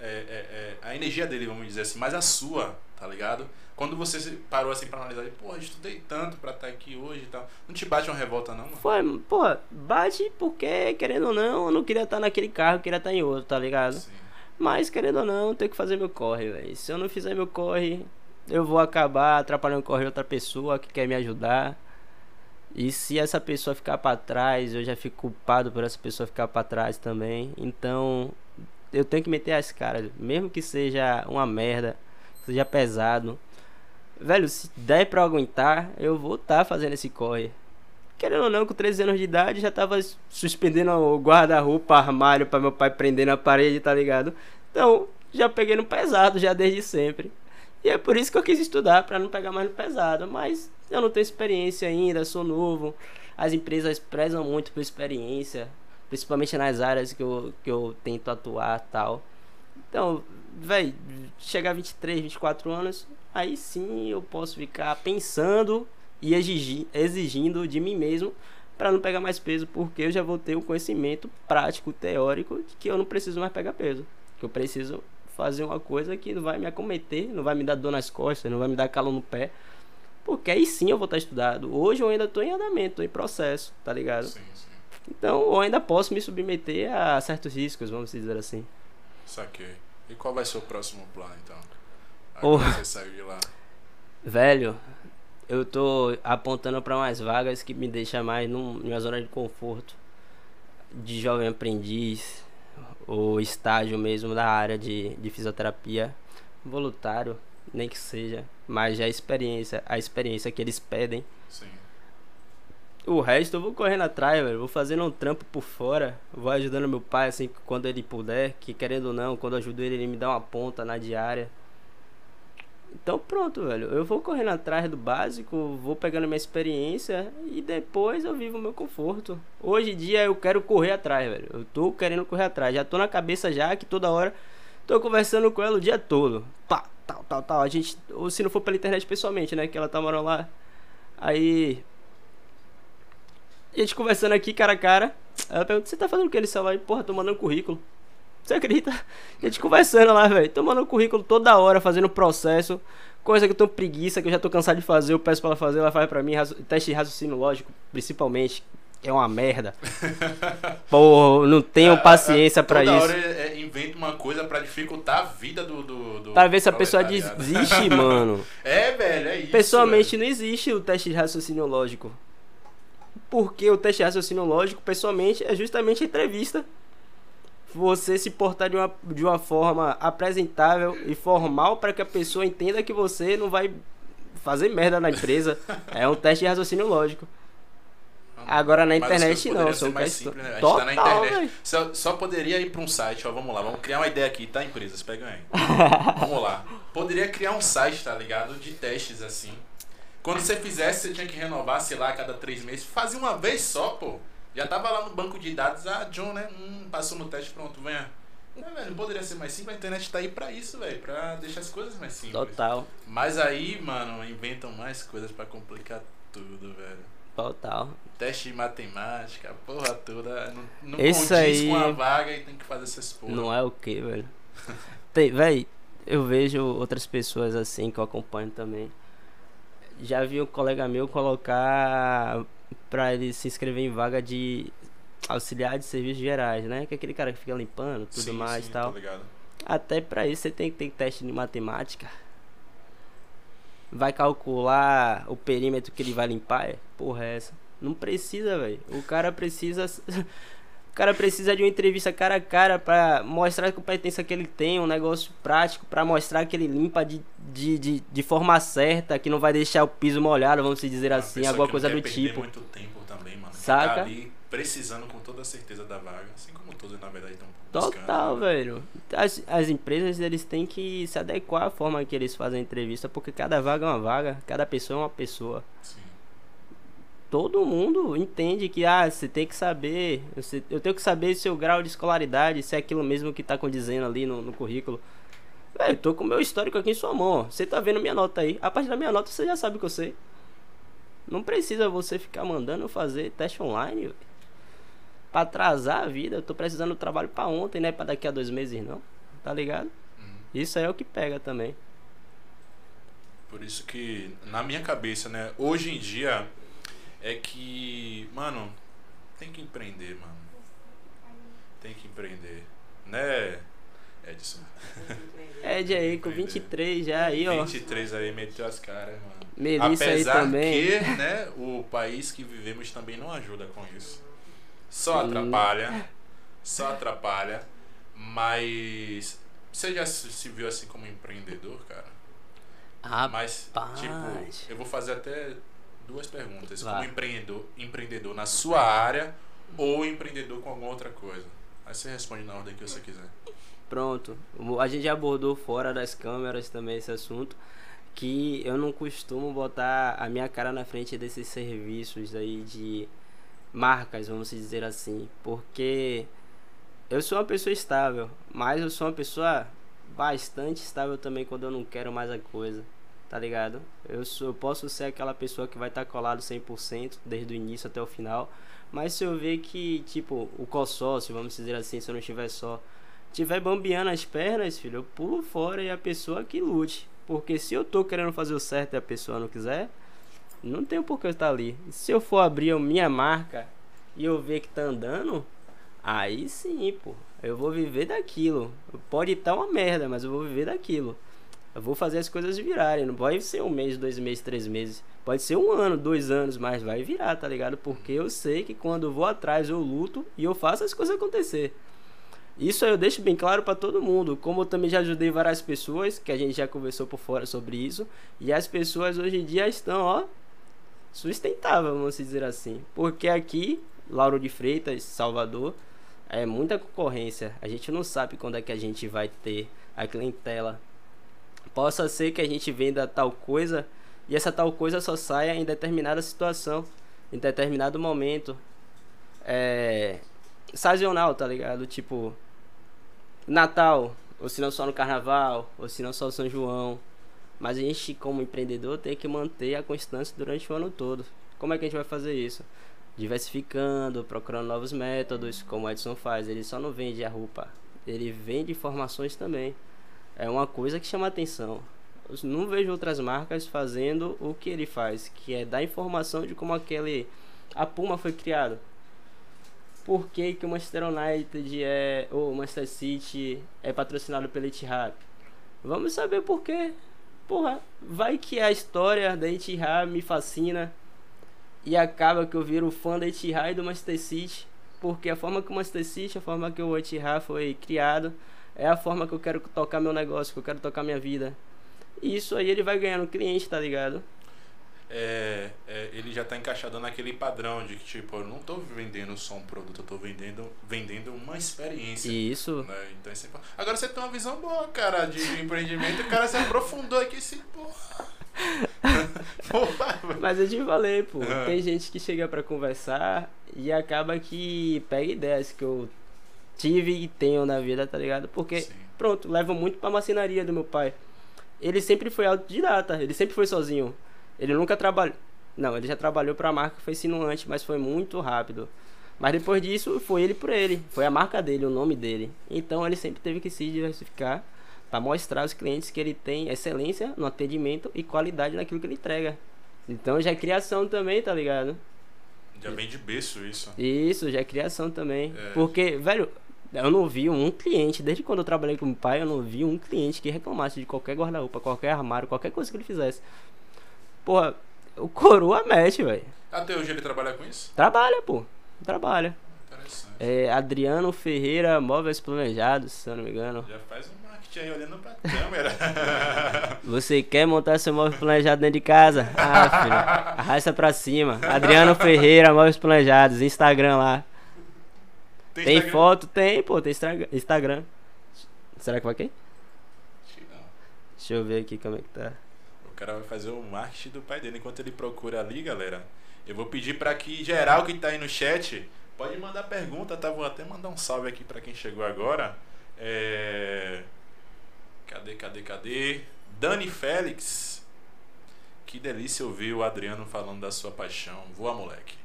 é, é, é, a energia dele, vamos dizer assim, mas a sua, tá ligado? Quando você parou assim pra analisar, porra, estudei tanto pra estar aqui hoje e tal. Não te bate uma revolta, não, mano? Foi, porra, bate porque, querendo ou não, eu não queria estar naquele carro, eu queria estar em outro, tá ligado? Sim. Mas, querendo ou não, eu tenho que fazer meu corre, velho. Se eu não fizer meu corre, eu vou acabar atrapalhando o corre de outra pessoa que quer me ajudar. E se essa pessoa ficar pra trás, eu já fico culpado por essa pessoa ficar pra trás também. Então, eu tenho que meter as caras, mesmo que seja uma merda, seja pesado. Velho, se der pra aguentar, eu vou estar fazendo esse corre. Querendo ou não, com 13 anos de idade, já tava suspendendo o guarda-roupa, armário pra meu pai prender na parede, tá ligado? Então, já peguei no pesado, já desde sempre. E é por isso que eu quis estudar, pra não pegar mais no pesado. Mas eu não tenho experiência ainda, sou novo. As empresas prezam muito por experiência, principalmente nas áreas que eu, que eu tento atuar tal. Então, velho, chegar a 23, 24 anos, aí sim eu posso ficar pensando e exigi- exigindo de mim mesmo para não pegar mais peso, porque eu já vou ter o conhecimento prático, teórico, de que eu não preciso mais pegar peso. Que eu preciso fazer uma coisa que não vai me acometer, não vai me dar dor nas costas, não vai me dar calor no pé. Porque aí sim eu vou estar estudado. Hoje eu ainda estou em andamento, tô em processo, tá ligado? Sim, sim. Então eu ainda posso me submeter a certos riscos, vamos dizer assim. Saquei. E qual vai ser o próximo plano, então? Oh. Agora você saiu de lá. Velho, eu tô apontando para mais vagas que me deixa mais num, numa zona de conforto de jovem aprendiz ou estágio mesmo da área de, de fisioterapia voluntário, nem que seja, mas já a experiência, a experiência que eles pedem. Sim. O resto eu vou correndo atrás, velho. Vou fazendo um trampo por fora. Vou ajudando meu pai assim quando ele puder. Que querendo ou não, quando eu ajudo ele, ele me dá uma ponta na diária. Então pronto, velho. Eu vou correndo atrás do básico, vou pegando minha experiência e depois eu vivo o meu conforto. Hoje em dia eu quero correr atrás, velho. Eu tô querendo correr atrás. Já tô na cabeça já que toda hora tô conversando com ela o dia todo. Pá, tal, tal, tal. A gente, ou se não for pela internet pessoalmente, né? Que ela tá morando lá. Aí a gente conversando aqui, cara a cara. Ela pergunta, você tá fazendo o que nesse celular? Porra, tô mandando currículo. Você acredita? A gente conversando lá, velho. Tô mandando currículo toda hora, fazendo processo. Coisa que eu tô preguiça, que eu já tô cansado de fazer. Eu peço pra ela fazer, ela faz pra mim. Teste de raciocínio lógico, principalmente. É uma merda. Porra, não tenho paciência pra Toda isso. hora é, é, inventa uma coisa pra dificultar a vida do. do, do Pra ver se a pessoa desiste, mano. É, velho, é isso. Pessoalmente velho. não existe o teste de raciocínio lógico. Porque o teste de raciocínio lógico, pessoalmente, é justamente a entrevista. Você se portar de uma, de uma forma apresentável e formal para que a pessoa entenda que você não vai fazer merda na empresa. É um teste de raciocínio lógico. Agora na internet não, são mais simples, né? A gente Total, tá na internet. Só, só poderia ir pra um site, ó. Vamos lá, vamos criar uma ideia aqui, tá, empresas? Pega aí. vamos lá. Poderia criar um site, tá ligado? De testes assim. Quando você fizesse, você tinha que renovar, sei lá, a cada três meses. Fazia uma vez só, pô. Já tava lá no banco de dados, ah, John, né? Hum, passou no teste, pronto, venha. Não, velho, poderia ser mais simples. A internet tá aí pra isso, velho. Pra deixar as coisas mais simples. Total, Mas aí, mano, inventam mais coisas pra complicar tudo, velho. total. Teste de matemática, porra toda. Não, não Esse aí- com a vaga e tem que fazer essas porra. Não é o que, velho. Tem, velho, eu vejo outras pessoas assim que eu acompanho também. Já vi um colega meu colocar pra ele se inscrever em vaga de auxiliar de serviços gerais, né? Que é aquele cara que fica limpando, tudo Sim, mais e tal. Até pra isso você tem que ter teste de matemática. Vai calcular o perímetro que ele vai limpar? É? Porra, é essa? Não precisa, velho. O cara precisa. O cara precisa de uma entrevista cara a cara pra mostrar a competência que ele tem, um negócio prático pra mostrar que ele limpa de, de, de, de forma certa, que não vai deixar o piso molhado, vamos dizer Uma assim, alguma coisa do tipo. muito tempo também, mano. Saca? Tá ali precisando com toda a certeza da vaga. Assim como todos, na verdade, estão buscando. Total, né? velho. As, as empresas, eles têm que se adequar à forma que eles fazem a entrevista, porque cada vaga é uma vaga, cada pessoa é uma pessoa. Sim. Todo mundo entende que, ah, você tem que saber, você- eu tenho que saber seu grau de escolaridade, se é aquilo mesmo que tá condizendo ali no, no currículo. Velho, eu tô com o meu histórico aqui em sua mão, ó. Você tá vendo minha nota aí. A partir da minha nota você já sabe o que eu sei. Não precisa você ficar mandando fazer teste online, velho. Pra atrasar a vida, eu tô precisando do trabalho pra ontem, né? Pra daqui a dois meses não. Tá ligado? Uhum. Isso aí é o que pega também. Por isso que, na minha cabeça, né, hoje em dia, é que, mano, tem que empreender, mano. Tem que empreender. Né, Edson? Ed aí com 23 já aí, ó. 23 aí meteu as caras, mano. Melissa aí Apesar também. que, né, o país que vivemos também não ajuda com isso. Só Sim. atrapalha. Só atrapalha. Mas você já se viu assim como empreendedor, cara? Mas, Rapaz. tipo, eu vou fazer até duas perguntas. Vá. Como empreendedor, empreendedor na sua área ou empreendedor com alguma outra coisa? Aí você responde na ordem que você quiser. Pronto. A gente já abordou fora das câmeras também esse assunto. Que eu não costumo botar a minha cara na frente desses serviços aí de marcas, vamos dizer assim. Porque eu sou uma pessoa estável, mas eu sou uma pessoa bastante estável também quando eu não quero mais a coisa. Tá ligado? Eu, sou, eu posso ser aquela pessoa que vai estar colado 100% desde o início até o final. Mas se eu ver que, tipo, o consórcio, vamos dizer assim, se eu não estiver só, tiver bambeando as pernas, filho, eu pulo fora e a pessoa que lute. Porque se eu tô querendo fazer o certo e a pessoa não quiser, não tem por que eu estar ali. Se eu for abrir a minha marca e eu ver que tá andando, aí sim, pô. Eu vou viver daquilo. Pode estar uma merda, mas eu vou viver daquilo. Eu vou fazer as coisas virarem. Não pode ser um mês, dois meses, três meses. Pode ser um ano, dois anos, mas vai virar, tá ligado? Porque eu sei que quando eu vou atrás eu luto e eu faço as coisas acontecer. Isso eu deixo bem claro pra todo mundo. Como eu também já ajudei várias pessoas, que a gente já conversou por fora sobre isso. E as pessoas hoje em dia estão, ó, sustentáveis, vamos dizer assim. Porque aqui, Lauro de Freitas, Salvador, é muita concorrência. A gente não sabe quando é que a gente vai ter a clientela. Possa ser que a gente venda tal coisa e essa tal coisa só saia em determinada situação, em determinado momento. É. Sazonal, tá ligado? Tipo. Natal, ou se não só no Carnaval, ou se não só São João. Mas a gente, como empreendedor, tem que manter a constância durante o ano todo. Como é que a gente vai fazer isso? Diversificando, procurando novos métodos, como o Edson faz. Ele só não vende a roupa, ele vende informações também. É uma coisa que chama atenção. Eu não vejo outras marcas fazendo o que ele faz, que é dar informação de como aquele a Puma foi criado. Por que, que o Manchester United é ou o Manchester City é patrocinado pela Etihad? Vamos saber por quê. Porra, vai que a história da Etihad me fascina e acaba que eu viro fã da Etihad e do Manchester City. porque a forma que o Manchester City, a forma que o Etihad foi criado, é a forma que eu quero tocar meu negócio, que eu quero tocar minha vida. E isso aí ele vai ganhando cliente, tá ligado? É, é, ele já tá encaixado naquele padrão de que, tipo, eu não tô vendendo só um produto, eu tô vendendo, vendendo uma experiência. Isso. Né? Então, sempre... Agora você tem uma visão boa, cara, de, empreendimento, o cara se aprofundou aqui assim, porra. Mas eu te falei, pô, Ah. tem gente que chega pra conversar e acaba que pega ideias que eu tive e tenho na vida, tá ligado? Porque, Sim. pronto, leva muito pra macinaria do meu pai. Ele sempre foi autodidata, ele sempre foi sozinho. Ele nunca trabalhou. Não, ele já trabalhou pra marca, foi insinuante, mas foi muito rápido. Mas depois disso, foi ele por ele. Foi a marca dele, o nome dele. Então ele sempre teve que se diversificar para mostrar aos clientes que ele tem excelência no atendimento e qualidade naquilo que ele entrega. Então já é criação também, tá ligado? Já vem de berço isso. Isso, já é criação também. É. Porque, velho, eu não vi um cliente, desde quando eu trabalhei com o pai, eu não vi um cliente que reclamasse de qualquer guarda-roupa, qualquer armário, qualquer coisa que ele fizesse. Porra, o coroa mexe, velho. Até hoje ele trabalha com isso? Trabalha, pô. Trabalha. Interessante. É Adriano Ferreira Móveis Planejados, se eu não me engano. Já faz um marketing aí olhando pra câmera. Você quer montar seu móvel planejado dentro de casa? Ah, filho. Arrasta pra cima. Adriano Ferreira Móveis Planejados, Instagram lá. Tem Instagram? foto? Tem, pô, tem Instagram. Será que vai quem? Deixa eu ver aqui como é que tá. O cara vai fazer o marketing do pai dele. Enquanto ele procura ali, galera, eu vou pedir pra que geral que tá aí no chat pode mandar pergunta, tá? Vou até mandar um salve aqui pra quem chegou agora. É... Cadê, cadê, cadê? Dani Félix. Que delícia ouvir o Adriano falando da sua paixão. Voa, moleque.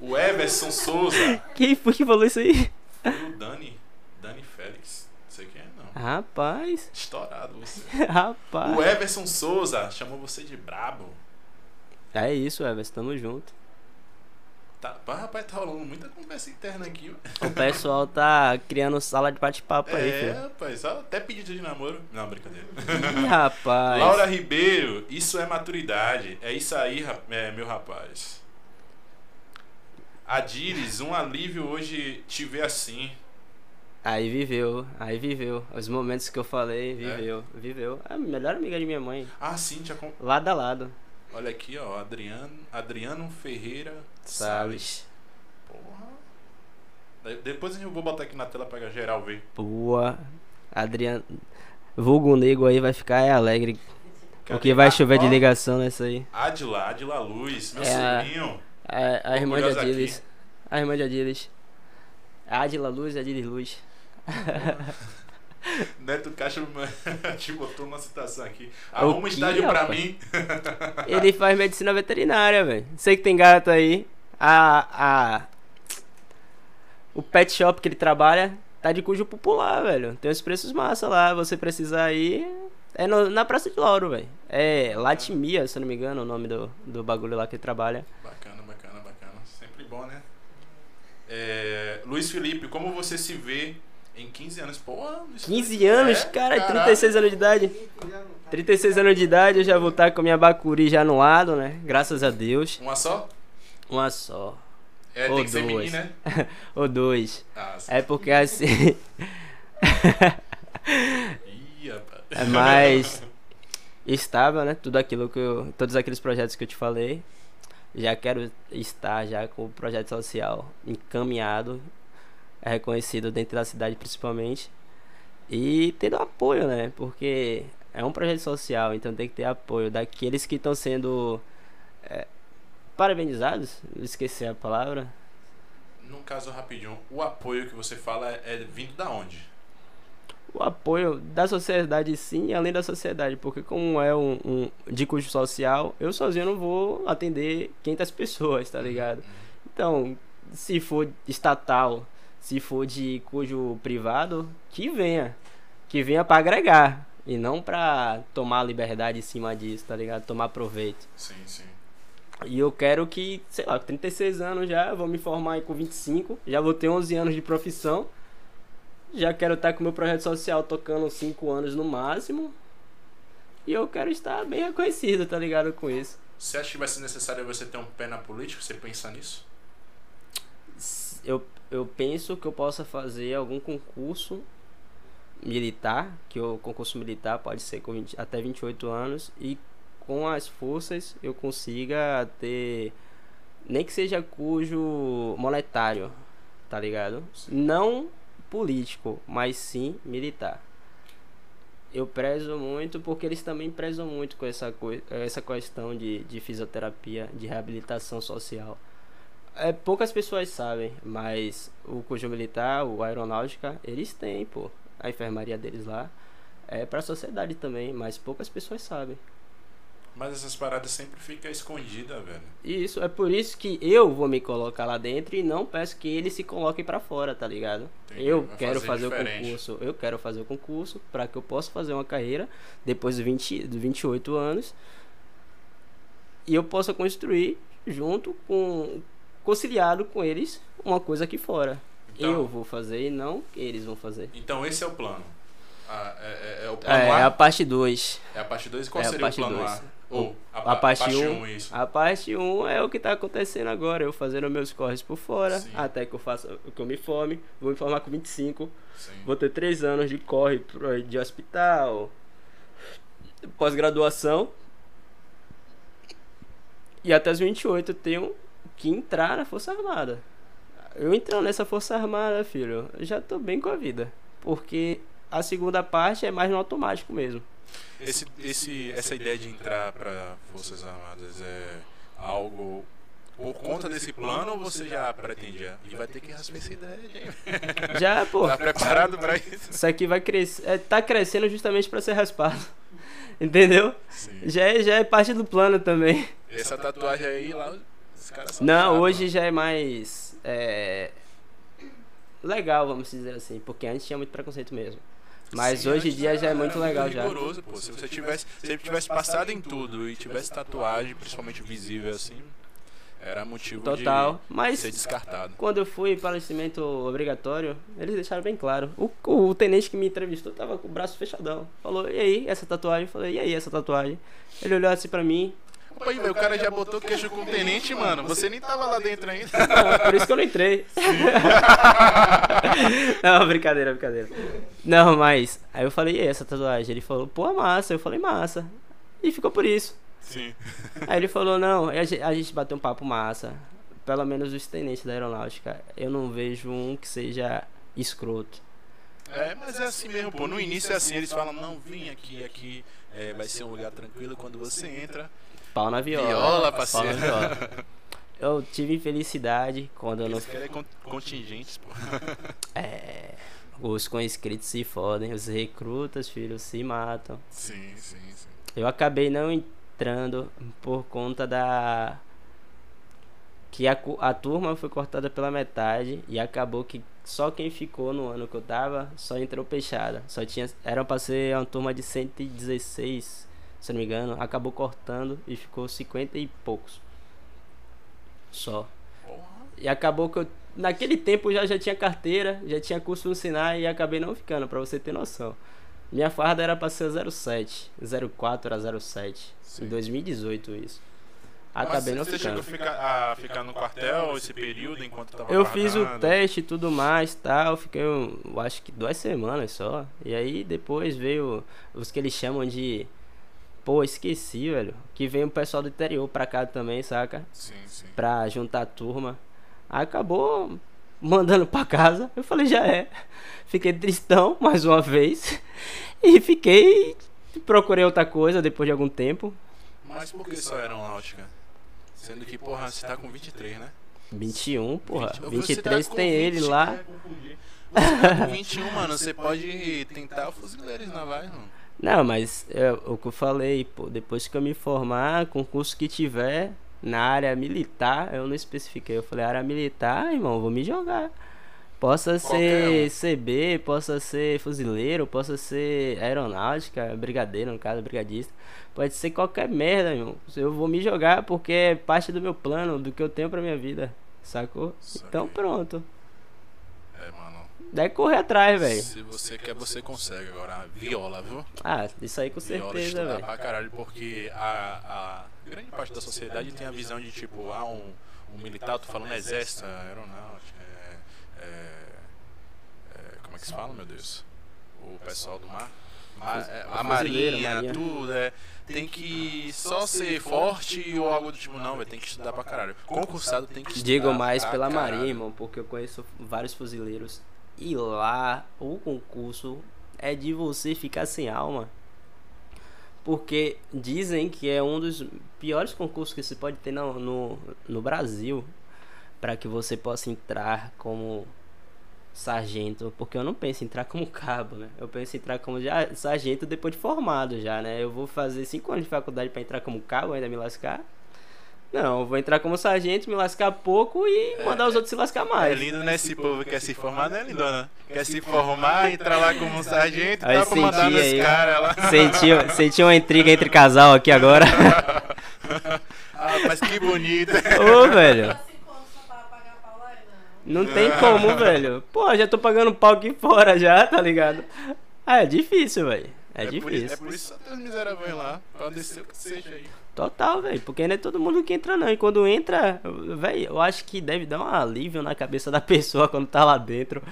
O Everson Souza. Quem foi que falou isso aí? O Dani. Dani Félix. Não sei quem é, não. Rapaz, Estourado você. rapaz. O Everson Souza chamou você de brabo. É isso, Everson, tamo junto. Tá, rapaz, tá rolando muita conversa interna aqui. O pessoal tá criando sala de bate-papo aí, É, rapaz, até pedido de namoro. Não, brincadeira. Ih, rapaz. Laura Ribeiro, isso é maturidade. É isso aí, é, meu rapaz. Adires, um alívio hoje te ver assim. Aí viveu, aí viveu. Os momentos que eu É? falei, viveu, viveu. É a melhor amiga de minha mãe. Ah, Cíntia, com... Lado a lado. olha aqui, ó, Adriano, Adriano Ferreira Salles. Salles. Porra. De- Depois eu vou botar aqui na tela pra geral ver. Boa. Adriano. Vulgo nego aí vai ficar é alegre. Porque vai chover de ligação nessa aí. Adila, Adila Luz, meu É sobrinho. A, a irmã de Adilis. A irmã de Adilis. Adila Luz e Adilis Luz. Neto Caixa te botou uma citação aqui. Arruma um estágio pra mim. Ele faz medicina veterinária, velho. Sei que tem gato aí. A, a. O pet shop que ele trabalha tá de cujo popular, velho. Tem os preços massa lá. Você precisar ir. É no- na Praça de Lauro, velho. É Latimia, se não me engano, o nome do, do bagulho lá que ele trabalha. Bacana, bacana, bacana. Sempre bom, né? É, Luiz Felipe, como você se vê em 15 anos? Pô, Luiz 15 Felipe, anos, é, cara, caralho. 36 anos de idade. 36 anos de idade, eu já vou estar com a minha Bacuri já no lado, né? Graças a Deus. Uma só? Uma só. É, Ou tem que ser duas. menino, né? Ou dois. Ah. É porque assim. É mais estável, né? Tudo aquilo que eu. Todos aqueles projetos que eu te falei. Já quero estar já com o projeto social encaminhado, é reconhecido dentro da cidade principalmente. E tendo apoio, né? Porque é um projeto social, então tem que ter apoio daqueles que estão sendo é, parabenizados. Esqueci a palavra. Num caso rapidinho, o apoio que você fala é, é vindo da onde? O apoio da sociedade sim, e além da sociedade, porque como é um, um de custo social, eu sozinho não vou atender 500 pessoas, tá ligado? Então, se for estatal, se for de cujo privado, que venha, que venha para agregar e não para tomar liberdade em cima disso, tá ligado? Tomar proveito. Sim, sim. E eu quero que, sei lá, com 36 anos já, vou me formar com 25, já vou ter 11 anos de profissão. Já quero estar com meu projeto social tocando 5 anos no máximo. E eu quero estar bem reconhecido, tá ligado com isso. Você acha que vai ser necessário você ter um pé na política? Você pensa nisso? eu, eu penso que eu possa fazer algum concurso militar, que o concurso militar pode ser com 20, até 28 anos, e com as forças eu consiga ter, nem que seja cujo monetário, tá ligado? Não político, mas sim militar. Eu prezo muito porque eles também prezam muito com essa, coi essa questão de, de fisioterapia, de reabilitação social. É, poucas pessoas sabem, mas o cujo militar, o aeronáutica, eles têm, pô a enfermaria deles lá. É pra sociedade também, mas poucas pessoas sabem. Mas essas paradas sempre ficam escondidas, velho. Isso, é por isso que eu vou me colocar lá dentro e não peço que eles se coloquem para fora, tá ligado? Entendi, eu quero fazer, fazer o concurso, eu quero fazer o concurso para que eu possa fazer uma carreira depois dos 20, dos 28 anos e eu possa construir junto com conciliado com eles uma coisa aqui fora. Então, eu vou fazer e não eles vão fazer. Então esse é o plano. Ah, é, é, é, o plano é, A? É a parte 2. É a parte 2 qual é seria o plano dois. A? Ou a, a parte 1, um, a parte 1 um é o que está acontecendo agora, eu fazendo meus corres por fora, Sim. até que eu faça que eu me forme, vou me formar com 25. Sim. Vou ter 3 anos de corre de hospital, pós-graduação. E até os 28 eu tenho que entrar na Força Armada. Eu entrando nessa Força Armada, filho, eu já tô bem com a vida. Porque a segunda parte é mais no automático mesmo. Esse, esse, essa ideia de entrar para Forças Armadas é algo por conta desse plano ou você já pretendia? E vai ter que raspar essa ideia, gente. Já, pô. Tá preparado para isso? Isso aqui vai crescer. É, tá crescendo justamente para ser raspado. Entendeu? Sim. Já é, já é parte do plano também. Essa tatuagem aí lá, os caras são Não, hoje já é mais é, legal, vamos dizer assim, porque antes tinha muito preconceito mesmo. Mas Sim, hoje em dia já é muito legal rigoroso, já. Pô. Se você tivesse, se ele tivesse passado em tudo e tivesse tatuagem, principalmente visível assim, era motivo Total. de Mas ser descartado. Quando eu fui para o obrigatório, eles deixaram bem claro. O, o, o, tenente que me entrevistou tava com o braço fechadão. Falou: "E aí, essa tatuagem?" Eu falei: "E aí, essa tatuagem?" Ele olhou assim para mim, Pô, o cara já botou queijo com o tenente, mano. Você nem tava lá dentro ainda. Não, por isso que eu não entrei. não, brincadeira, brincadeira. Não, mas. Aí eu falei, e essa tatuagem? Ele falou, pô, massa. Eu falei, massa. E ficou por isso. Sim. Aí ele falou, não, a gente bateu um papo massa. Pelo menos os tenentes da aeronáutica. Eu não vejo um que seja escroto. É, mas é assim mesmo, pô. No início é assim, eles falam, não, vem aqui, aqui é, vai ser um lugar tranquilo. Quando você entra, Pau na viola. Viola, parceiro. Pau na viola. Eu tive infelicidade quando Eles eu não. querem contingentes, pô. É. Os conscritos se fodem, os recrutas, filhos, se matam. Sim, sim, sim. Eu acabei não entrando por conta da. Que a, a turma foi cortada pela metade e acabou que só quem ficou no ano que eu tava só entrou peixada. Só tinha. Era pra ser uma turma de 116 se não me engano, acabou cortando e ficou 50 e poucos. Só. E acabou que eu, naquele tempo já, já tinha carteira, já tinha curso no Sinai e acabei não ficando, para você ter noção. Minha farda era para ser 07, 04 era 07. Sim. Em 2018 isso. Acabei não você ficando. chegou a ficar, a ficar no quartel esse período enquanto tava Eu fiz o teste e tudo mais, tal, fiquei, eu acho que duas semanas só. E aí depois veio os que eles chamam de Pô, esqueci, velho. Que vem o pessoal do interior pra cá também, saca? Sim, sim. Pra juntar a turma. Aí acabou mandando pra casa. Eu falei, já é. Fiquei tristão mais uma vez. E fiquei. Procurei outra coisa depois de algum tempo. Mas por que só aeronáutica? Sendo que, porra, você tá com 23, né? 21, porra. 20, 23 tá tem 20, ele lá. Você tá com 21, mano. Você pode tentar fuzileiros navais, mano. Não, mas é o que eu falei, pô, depois que eu me formar, concurso que tiver na área militar, eu não especifiquei. Eu falei, área militar, irmão, vou me jogar. Possa ser um. CB, possa ser fuzileiro, possa ser aeronáutica, brigadeiro, no caso, brigadista. Pode ser qualquer merda, irmão. Eu vou me jogar porque é parte do meu plano, do que eu tenho pra minha vida. Sacou? Então pronto. Deve correr atrás, velho. Se você quer, você consegue. Agora, viola, viu? Ah, isso aí com viola certeza, velho. pra caralho, porque a, a grande parte da sociedade tem a visão de tipo, ah, um, um militar, tô falando exército, aeronáutica, é que se fala, meu Deus? O pessoal do mar? Ma- é, a fuzileiro, marinha, marinha. tudo, é. Tem que só ser forte ou algo do tipo, não, velho. Tem que estudar pra caralho. Concursado tem que estudar. Digo mais pela caralho. Marinha, irmão, porque eu conheço vários fuzileiros. E lá, o concurso é de você ficar sem alma. Porque dizem que é um dos piores concursos que se pode ter no, no, no Brasil. para que você possa entrar como sargento. Porque eu não penso em entrar como cabo, né? Eu penso em entrar como já, sargento depois de formado já, né? Eu vou fazer cinco anos de faculdade para entrar como cabo, ainda me lascar. Não, eu vou entrar como sargento, me lascar pouco e mandar os outros se lascar É mais. lindo, né? Esse povo que quer se formar, né, lindona? Quer se formar, entrar lá como um sargento, Aí dá pra mandar senti nos aí. caras lá. Senti, senti uma intriga entre casal aqui agora. ah, mas que bonito. Ô, velho. Pau lá, não. Tem como, velho. Pô, já tô pagando pau aqui fora já, tá ligado? Ah, é difícil, velho. É, por, difícil. isso- é por isso que só tem os miseráveis lá. Pra descer o que seja aí. Total, velho. Porque não é todo mundo que entra, não. E quando entra, velho, eu acho que deve dar um alívio na cabeça da pessoa quando tá lá dentro.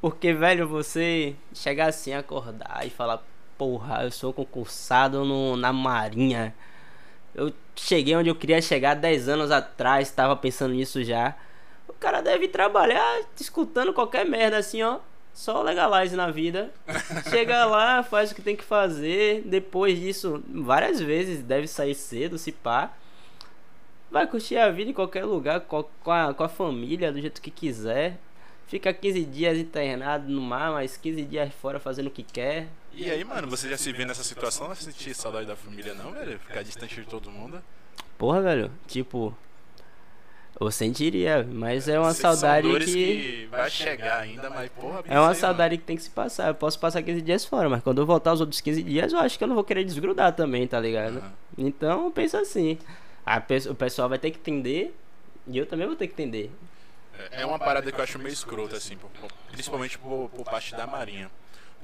Porque, velho, você chegar assim, acordar e falar, porra, eu sou concursado no, na Marinha. Eu cheguei onde eu queria chegar 10 anos atrás, tava pensando nisso já. O cara deve trabalhar escutando qualquer merda assim, ó. Só legalize na vida. Chega lá, faz o que tem que fazer. Depois disso, várias vezes deve sair cedo, se pá. Vai curtir a vida em qualquer lugar, co- com a, com a família, do jeito que quiser. Fica 15 dias internado no mar, mas 15 dias fora fazendo o que quer. E aí, mano, você já se vê nessa situação? Não sentir saudade da família, não, velho? Ficar distante de todo mundo? Porra, velho, tipo. Eu sentiria, mas é uma que saudade dores que. vai chegar ainda, mas porra, É uma saudade que tem que se passar. Eu posso passar 15 dias fora, mas quando eu voltar os outros 15 dias, eu acho que eu não vou querer desgrudar também, tá ligado? Aham. Então, pensa assim. A pe- o pessoal vai ter que entender e eu também vou ter que entender. É- É uma parada que eu acho meio escrota, assim, por- por- principalmente por, por parte da Marinha.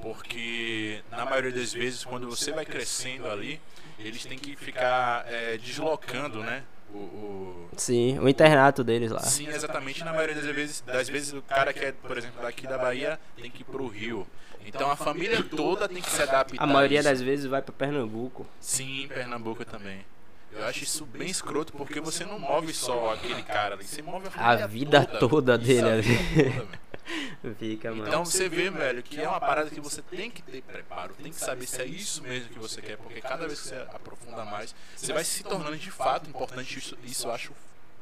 Porque, na maioria das vezes, quando você vai crescendo ali, eles têm que ficar é, deslocando, né? O, o- Sim, o internato deles lá. Sim, exatamente. Na maioria das vezes, das vezes, o cara que é, por exemplo, daqui da Bahia, tem que ir pro Rio. Então a família toda tem que se adaptar. A maioria das vezes vai pra Pernambuco. Sim, em Pernambuco também. Eu acho isso bem escroto porque você não move só aquele cara ali, você move a família A vida toda Isso, dele a ali. vida toda, velho. Fica, mano. Então você vê, velho, que é uma parada que você tem que ter preparo, tem que saber se é isso mesmo que você quer, porque cada vez que você aprofunda mais, você vai se tornando de fato importante. Isso, isso eu acho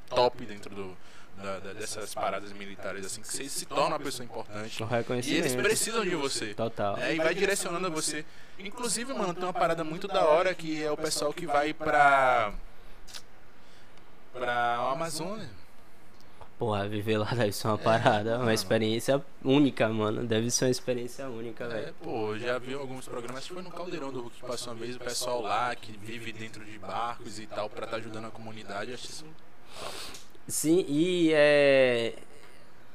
top dentro do, da- da- dessas paradas militares, assim, que você se torna uma pessoa importante. E eles precisam de você. Total. É, e vai direcionando você. Inclusive, mano, tem uma parada muito da hora que é o pessoal que vai pra. pra Amazônia. Porra, viver lá deve ser uma parada, uma mano. experiência única, mano. Deve ser uma experiência única, É, velho. pô, já vi alguns programas, acho que foi no Caldeirão do Hulk que passou uma vez, o pessoal lá que vive dentro de barcos e tal, pra estar ajudando a comunidade, eu acho isso. Sim, e é.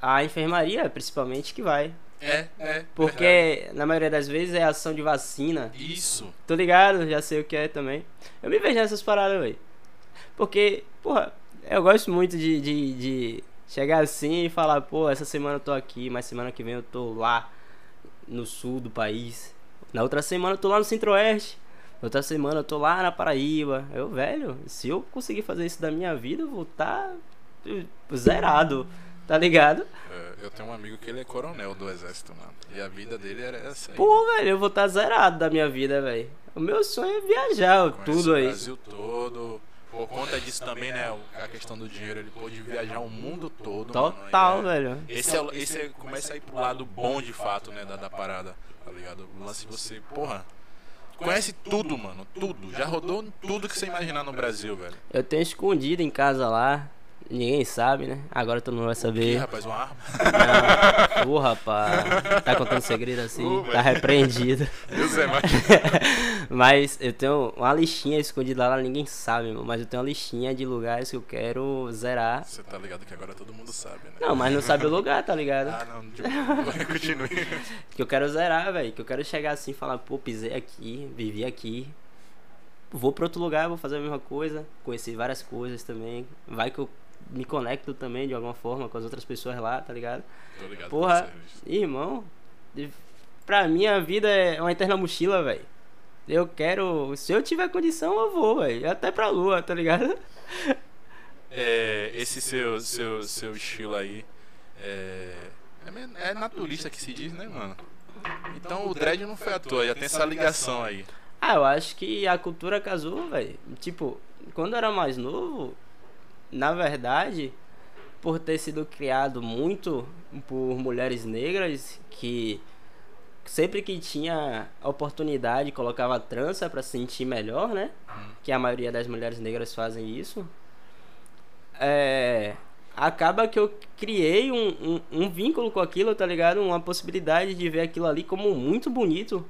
A enfermaria, principalmente, que vai. É, é. verdade. Porque na maioria das vezes é ação de vacina. Isso. Tô ligado, já sei o que é também. Eu me vejo nessas paradas, velho. Porque, porra, eu gosto muito de, de, de chegar assim e falar, pô, essa semana eu tô aqui, mas semana que vem eu tô lá no sul do país. Na outra semana eu tô lá no centro-oeste. Outra semana eu tô lá na Paraíba. Eu, velho, se eu conseguir fazer isso da minha vida, eu vou estar zerado, tá ligado? É, eu tenho um amigo que ele é coronel do exército, mano. E a vida dele era essa aí. Pô, velho, eu vou estar zerado da minha vida, velho. O meu sonho é viajar, Conhece tudo o aí. Brasil todo. Por conta disso também, né? o- A questão do dinheiro, ele pôde viajar o mundo todo. Total, mano, e é- velho. Esse, é, esse é, começa a ir pro lado bom de fato, né? Da, da parada, tá ligado? O lance você, porra. Conhece tudo, mano. Tudo. Já rodou tudo que você imaginar no Brasil, velho. Eu tenho escondido em casa lá. Ninguém sabe, né? Agora todo mundo vai Ih, saber. rapaz, uma arma. Não. Rapaz. Tá contando segredo assim? Ô, tá repreendido. Deus é mais. Mas eu tenho uma listinha escondida lá, ninguém sabe, meu. Mas eu tenho uma listinha de lugares que eu quero zerar. Você tá ligado que agora todo mundo sabe, né? Não, mas não sabe o lugar, tá ligado? Ah, não. Tipo, continue. Que eu quero zerar, velho. Que eu quero chegar assim e falar, pô, pisei aqui, vivi aqui. Vou pra outro lugar, vou fazer a mesma coisa. Conheci várias coisas também. Vai que eu me conecto também de alguma forma com as outras pessoas lá, tá ligado? Tô ligado. Porra, irmão, Pra mim, a vida é uma eterna mochila, velho. Eu quero. Se eu tiver condição, eu vou, velho. Até pra lua, tá ligado? É, esse seu, seu, seu estilo aí. É, é, é naturista que se diz, né, mano? Então o dread não foi à toa, já tem essa ligação aí. Ah, eu acho que a cultura casou, velho. Tipo, quando eu era mais novo, na verdade, por ter sido criado muito por mulheres negras que sempre que tinha oportunidade colocava trança para se sentir melhor, né? Que a maioria das mulheres negras fazem isso. É, acaba que eu criei um, um, um, vínculo com aquilo, tá ligado? Uma possibilidade de ver aquilo ali como muito bonito.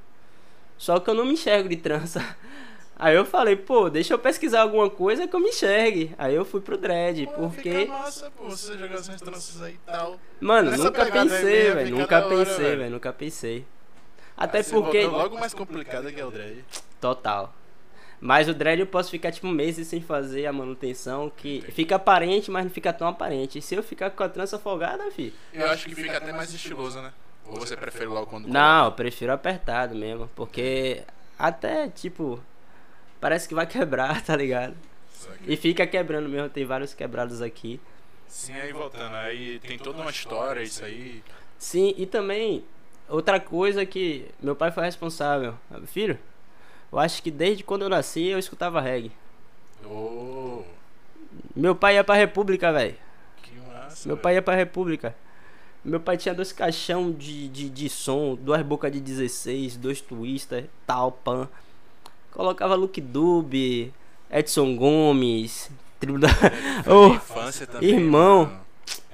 Só que eu não me enxergo de trança. Aí eu falei, pô, deixa eu pesquisar alguma coisa que eu me enxergue. Aí eu fui pro dread, pô, porque. Massa, pô, você jogar essas tranças aí e tal. Mano, nunca pensei, velho. Nunca pensei, velho. Nunca pensei. Até ah, porque. logo mais complicado que é o dread. Total. Mas o dread eu posso ficar tipo meses sem fazer a manutenção, que fica aparente, mas não fica tão aparente. E se eu ficar com a trança folgada, fi. Eu acho que fica até mais estiloso, né? Ou você prefere logo quando Não, eu prefiro apertado mesmo, porque até tipo parece que vai quebrar, tá ligado? E fica quebrando mesmo, tem vários quebrados aqui. Sim, aí voltando, aí tem toda uma história isso aí. Sim, e também outra coisa que meu pai foi responsável. Filho, eu acho que desde quando eu nasci eu escutava reggae. Oh. Meu pai ia pra República, velho. Que massa. Meu véio. pai ia pra República. Meu pai tinha dois caixão de, de, de som, duas bocas de 16, dois twister, tal, pan. Colocava Luke Dube, Edson Gomes, tribo da. oh, infância também, irmão. Mano.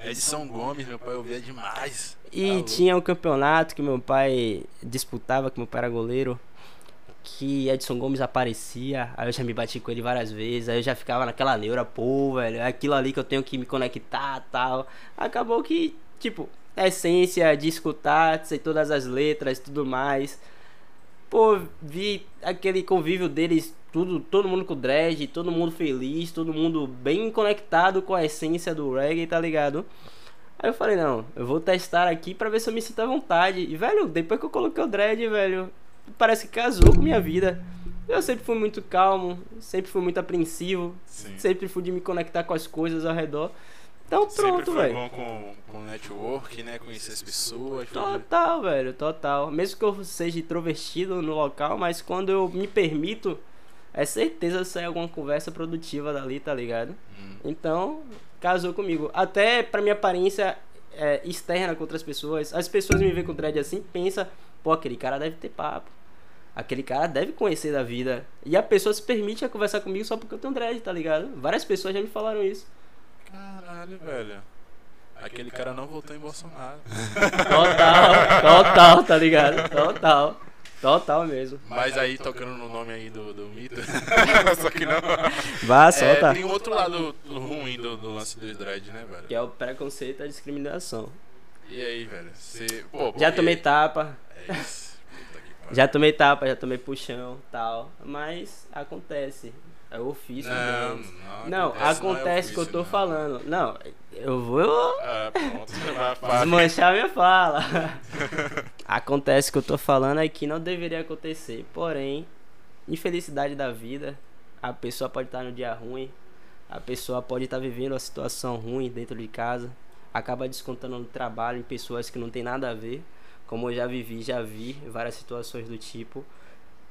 Edson Gomes, meu pai ouvia demais. E tá tinha um campeonato que meu pai disputava, que meu pai era goleiro que Edson Gomes aparecia, aí eu já me bati com ele várias vezes, aí eu já ficava naquela neura, pô, velho, é aquilo ali que eu tenho que me conectar tal. Acabou que, tipo, a essência de escutar, sei todas as letras tudo mais. Pô, vi aquele convívio deles, tudo, todo mundo com dread, todo mundo feliz, todo mundo bem conectado com a essência do reggae, tá ligado? Aí eu falei, não, eu vou testar aqui pra ver se eu me sinto à vontade. E, velho, depois que eu coloquei o dread, velho, parece que casou com minha vida. Eu sempre fui muito calmo, sempre fui muito apreensivo, Sim. sempre fui de me conectar com as coisas ao redor. Então pronto, velho. bom com, com network, né? Conhecer as pessoas. Total, velho, total. Mesmo que eu seja introvertido no local, mas quando eu me permito, é certeza sair alguma conversa produtiva dali, tá ligado? Hum. Então, casou comigo. Até pra minha aparência é, externa com outras pessoas, as pessoas me veem com dread assim, pensa, pô, aquele cara deve ter papo. Aquele cara deve conhecer da vida. E a pessoa se permite a conversar comigo só porque eu tenho dread, tá ligado? Várias pessoas já me falaram isso. Caralho, velho. Aquele cara não voltou em Bolsonaro. Total, total, tá ligado? Total. Total mesmo. Mas aí, tocando no nome aí do, do mito. Só que não. Vá, solta. É, tem um outro lado ruim do, do lance do dread, né, velho? Que é o preconceito e a discriminação. E aí, velho? Cê, pô, Já tomei tapa. É isso. Já tomei tapa, já tomei puxão tal. Mas acontece. É o ofício não, deles. Não, não, acontece, não é que eu tô não. falando. Não, eu vou ah, pronto, desmanchar minha fala. acontece que eu tô falando é que não deveria acontecer. Porém, infelicidade da vida. A pessoa pode estar no dia ruim. A pessoa pode estar vivendo uma situação ruim dentro de casa. Acaba descontando no trabalho em pessoas que não tem nada a ver. Como eu já vivi, já vi várias situações do tipo.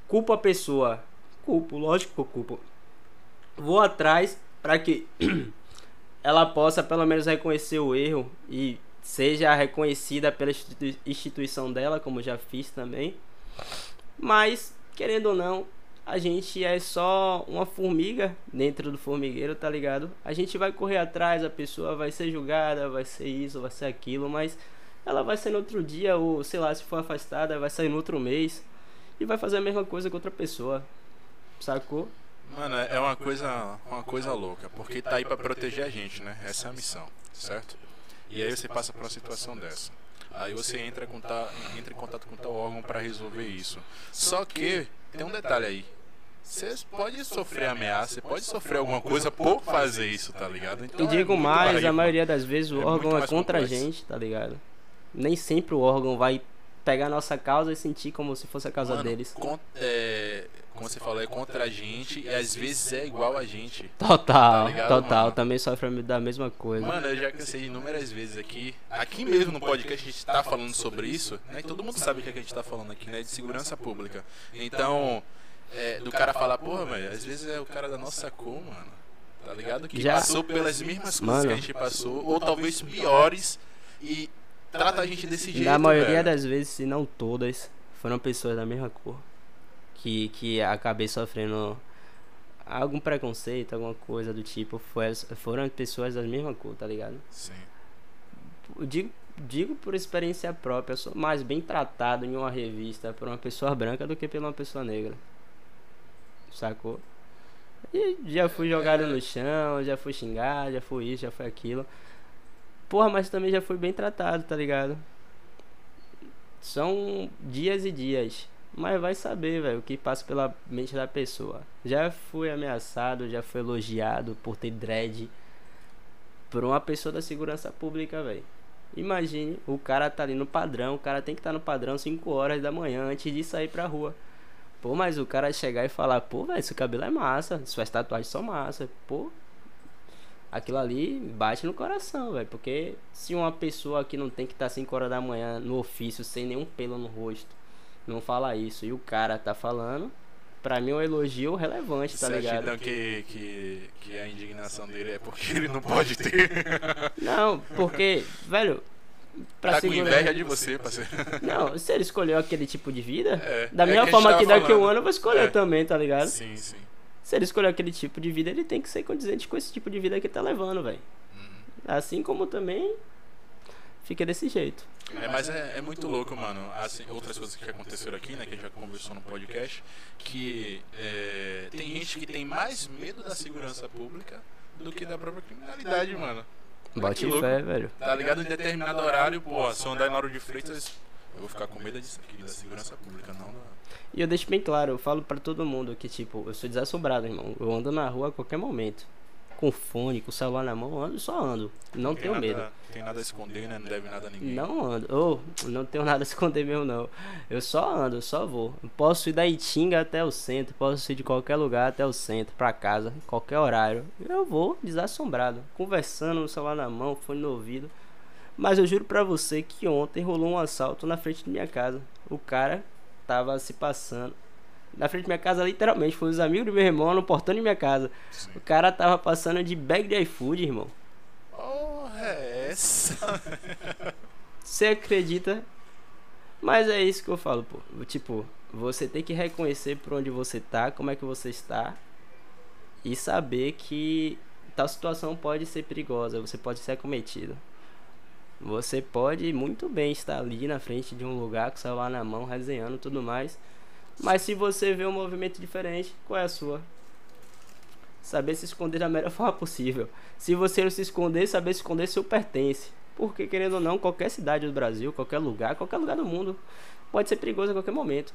Culpo a pessoa. Culpo, lógico que eu culpo. Vou atrás para que ela possa pelo menos reconhecer o erro e seja reconhecida pela instituição dela, como já fiz também. Mas, querendo ou não, a gente é só uma formiga dentro do formigueiro, tá ligado? A gente vai correr atrás, a pessoa vai ser julgada, vai ser isso, vai ser aquilo, mas ela vai sair no outro dia, ou sei lá, se for afastada, vai sair no outro mês e vai fazer a mesma coisa com outra pessoa. Sacou? Mano, é uma coisa, uma coisa louca, porque tá aí para proteger a gente, né? Essa é a missão, certo? E aí você passa por uma situação dessa. Aí você entra, com ta, entra em contato com tal órgão para resolver isso. Só que tem um detalhe aí. Você pode sofrer ameaça, você pode sofrer alguma coisa por fazer isso, tá ligado? Então, e digo é mais, a maioria das vezes o é órgão é contra a gente, tá ligado? nem sempre o órgão vai pegar a nossa causa e sentir como se fosse a causa Mano, deles. é, como você falou, é contra a gente e às vezes é igual a gente. Total, Tá ligado, total. mano? Também sofre da mesma coisa. Mano, eu já cansei inúmeras vezes aqui. Aqui mesmo no podcast a gente tá falando sobre isso, né? E todo mundo sabe o que, é que a gente tá falando aqui, né? De segurança pública. Então, é, do cara falar, porra, velho, às vezes é o cara da nossa cor, mano. Tá ligado? Que Já- passou pelas mesmas coisas Mano. que a gente passou, ou talvez piores, e trata a gente desse jeito. Na maioria velho. das vezes, se não todas, foram pessoas da mesma cor. Que, que acabei sofrendo algum preconceito, alguma coisa do tipo. Foi, foram pessoas da mesma cor, tá ligado? Sim. Eu digo, digo por experiência própria, eu sou mais bem tratado em uma revista por uma pessoa branca do que por uma pessoa negra. Sacou? E já fui jogado no chão, já fui xingado, já fui isso, já foi aquilo. Porra, mas também já fui bem tratado, tá ligado? São dias e dias. Mas vai saber, velho, o que passa pela mente da pessoa. Já fui ameaçado, já fui elogiado por ter dread por uma pessoa da segurança pública, velho. Imagine, o cara tá ali no padrão, o cara tem que estar no padrão 5 horas da manhã antes de sair pra rua. Pô, mas o cara chegar e falar, pô, velho, seu cabelo é massa, suas tatuagens são massa, pô. Aquilo ali bate no coração, velho. Porque se uma pessoa que não tem que estar 5 horas da manhã no ofício, sem nenhum pelo no rosto, não fala isso, e o cara tá falando, pra mim é um elogio relevante, tá Você acha ligado? então que, que, que a indignação dele é porque ele não pode ter? Não, porque, velho, pra tá com segurar- inveja de você, parceiro. Não, se ele escolheu aquele tipo de vida, É, da é mesma que a forma que daqui a um ano eu vou escolher É. também, tá ligado? Sim, sim. Se ele escolher aquele tipo de vida, ele tem que ser condizente com esse tipo de vida que ele tá levando, velho. Uhum. Assim como também fica desse jeito. É, mas é, é muito louco, mano. Assim, outras coisas que aconteceram aqui, né? Que a gente já conversou no podcast. Que é, tem gente que tem mais medo da segurança pública do que da própria criminalidade, mano. Bote fé, velho. Tá ligado? Em determinado horário, pô, se eu andar em Lauro de Freitas, eu vou ficar com medo disso aqui, da segurança pública, não. E eu deixo bem claro, eu falo pra todo mundo que, tipo, eu sou desassombrado, irmão. Eu ando na rua a qualquer momento. Com fone, com o celular na mão, eu ando, só ando. Não tem tenho nada, medo. Tem nada a esconder, né? Não deve nada a ninguém. Não ando. Ou, não tenho nada a esconder mesmo, não. Eu só ando, eu só vou. Posso ir da Itinga até o centro, posso ir de qualquer lugar até o centro, pra casa, qualquer horário. Eu vou desassombrado, conversando, no celular na mão, fone no ouvido. Mas eu juro pra você que ontem rolou um assalto na frente de minha casa. O cara tava se passando. Na frente da minha casa, literalmente, foi os amigos do meu irmão no portão de minha casa. Sim. O cara tava passando de bag de iFood, irmão. Porra, é essa? Você acredita? Mas é isso que eu falo, pô. Tipo, você tem que reconhecer por onde você tá, como é que você está. E saber que tal situação pode ser perigosa, você pode ser acometido. Você pode muito bem estar ali na frente de um lugar com o celular na mão, resenhando e tudo mais. Mas se você vê um movimento diferente, qual é a sua? Saber se esconder da melhor forma possível. Se você não se esconder, saber se esconder seu pertence. Porque, querendo ou não, qualquer cidade do Brasil, qualquer lugar, qualquer lugar do mundo, pode ser perigoso a qualquer momento.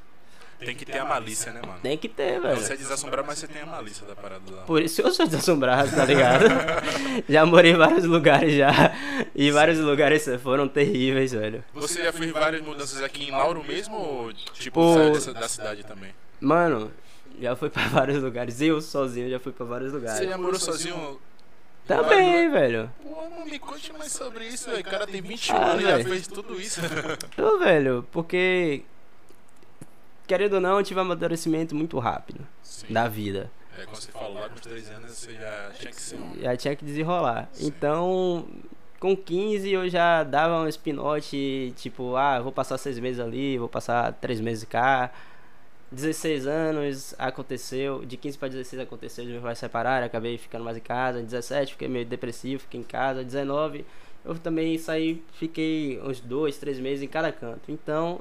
Tem que ter a malícia, né, mano? Tem que ter, velho. Você é desassombrado, mas você tem a malícia da parada lá. Por isso eu sou desassombrado, tá ligado? já morei em vários lugares já. E vários lugares foram terríveis, velho. Você já fez várias mudanças aqui em Lauro mesmo ou tipo Pô. saiu dessa, da cidade também? Mano, já fui pra vários lugares. Eu sozinho já fui pra vários lugares. Você já morou sozinho? Também, velho. Pô, não me conte mais sobre isso, velho. O cara tem 21 Ah, anos e já fez tudo isso. Tô, velho, porque. Querendo ou não, eu tive um amadurecimento muito rápido Sim. da vida. É, quando você falou lá com os 13 anos, você já tinha que ser um. Já tinha que desenrolar. Então, com 15 eu já dava um spinote, tipo, ah, vou passar seis meses ali, vou passar três meses cá. 16 anos aconteceu, de 15 para 16 aconteceu, meus pais se separaram, acabei ficando mais em casa. 17 fiquei meio depressivo, fiquei em casa. 19 eu também saí, fiquei uns dois, três meses em cada canto. Então,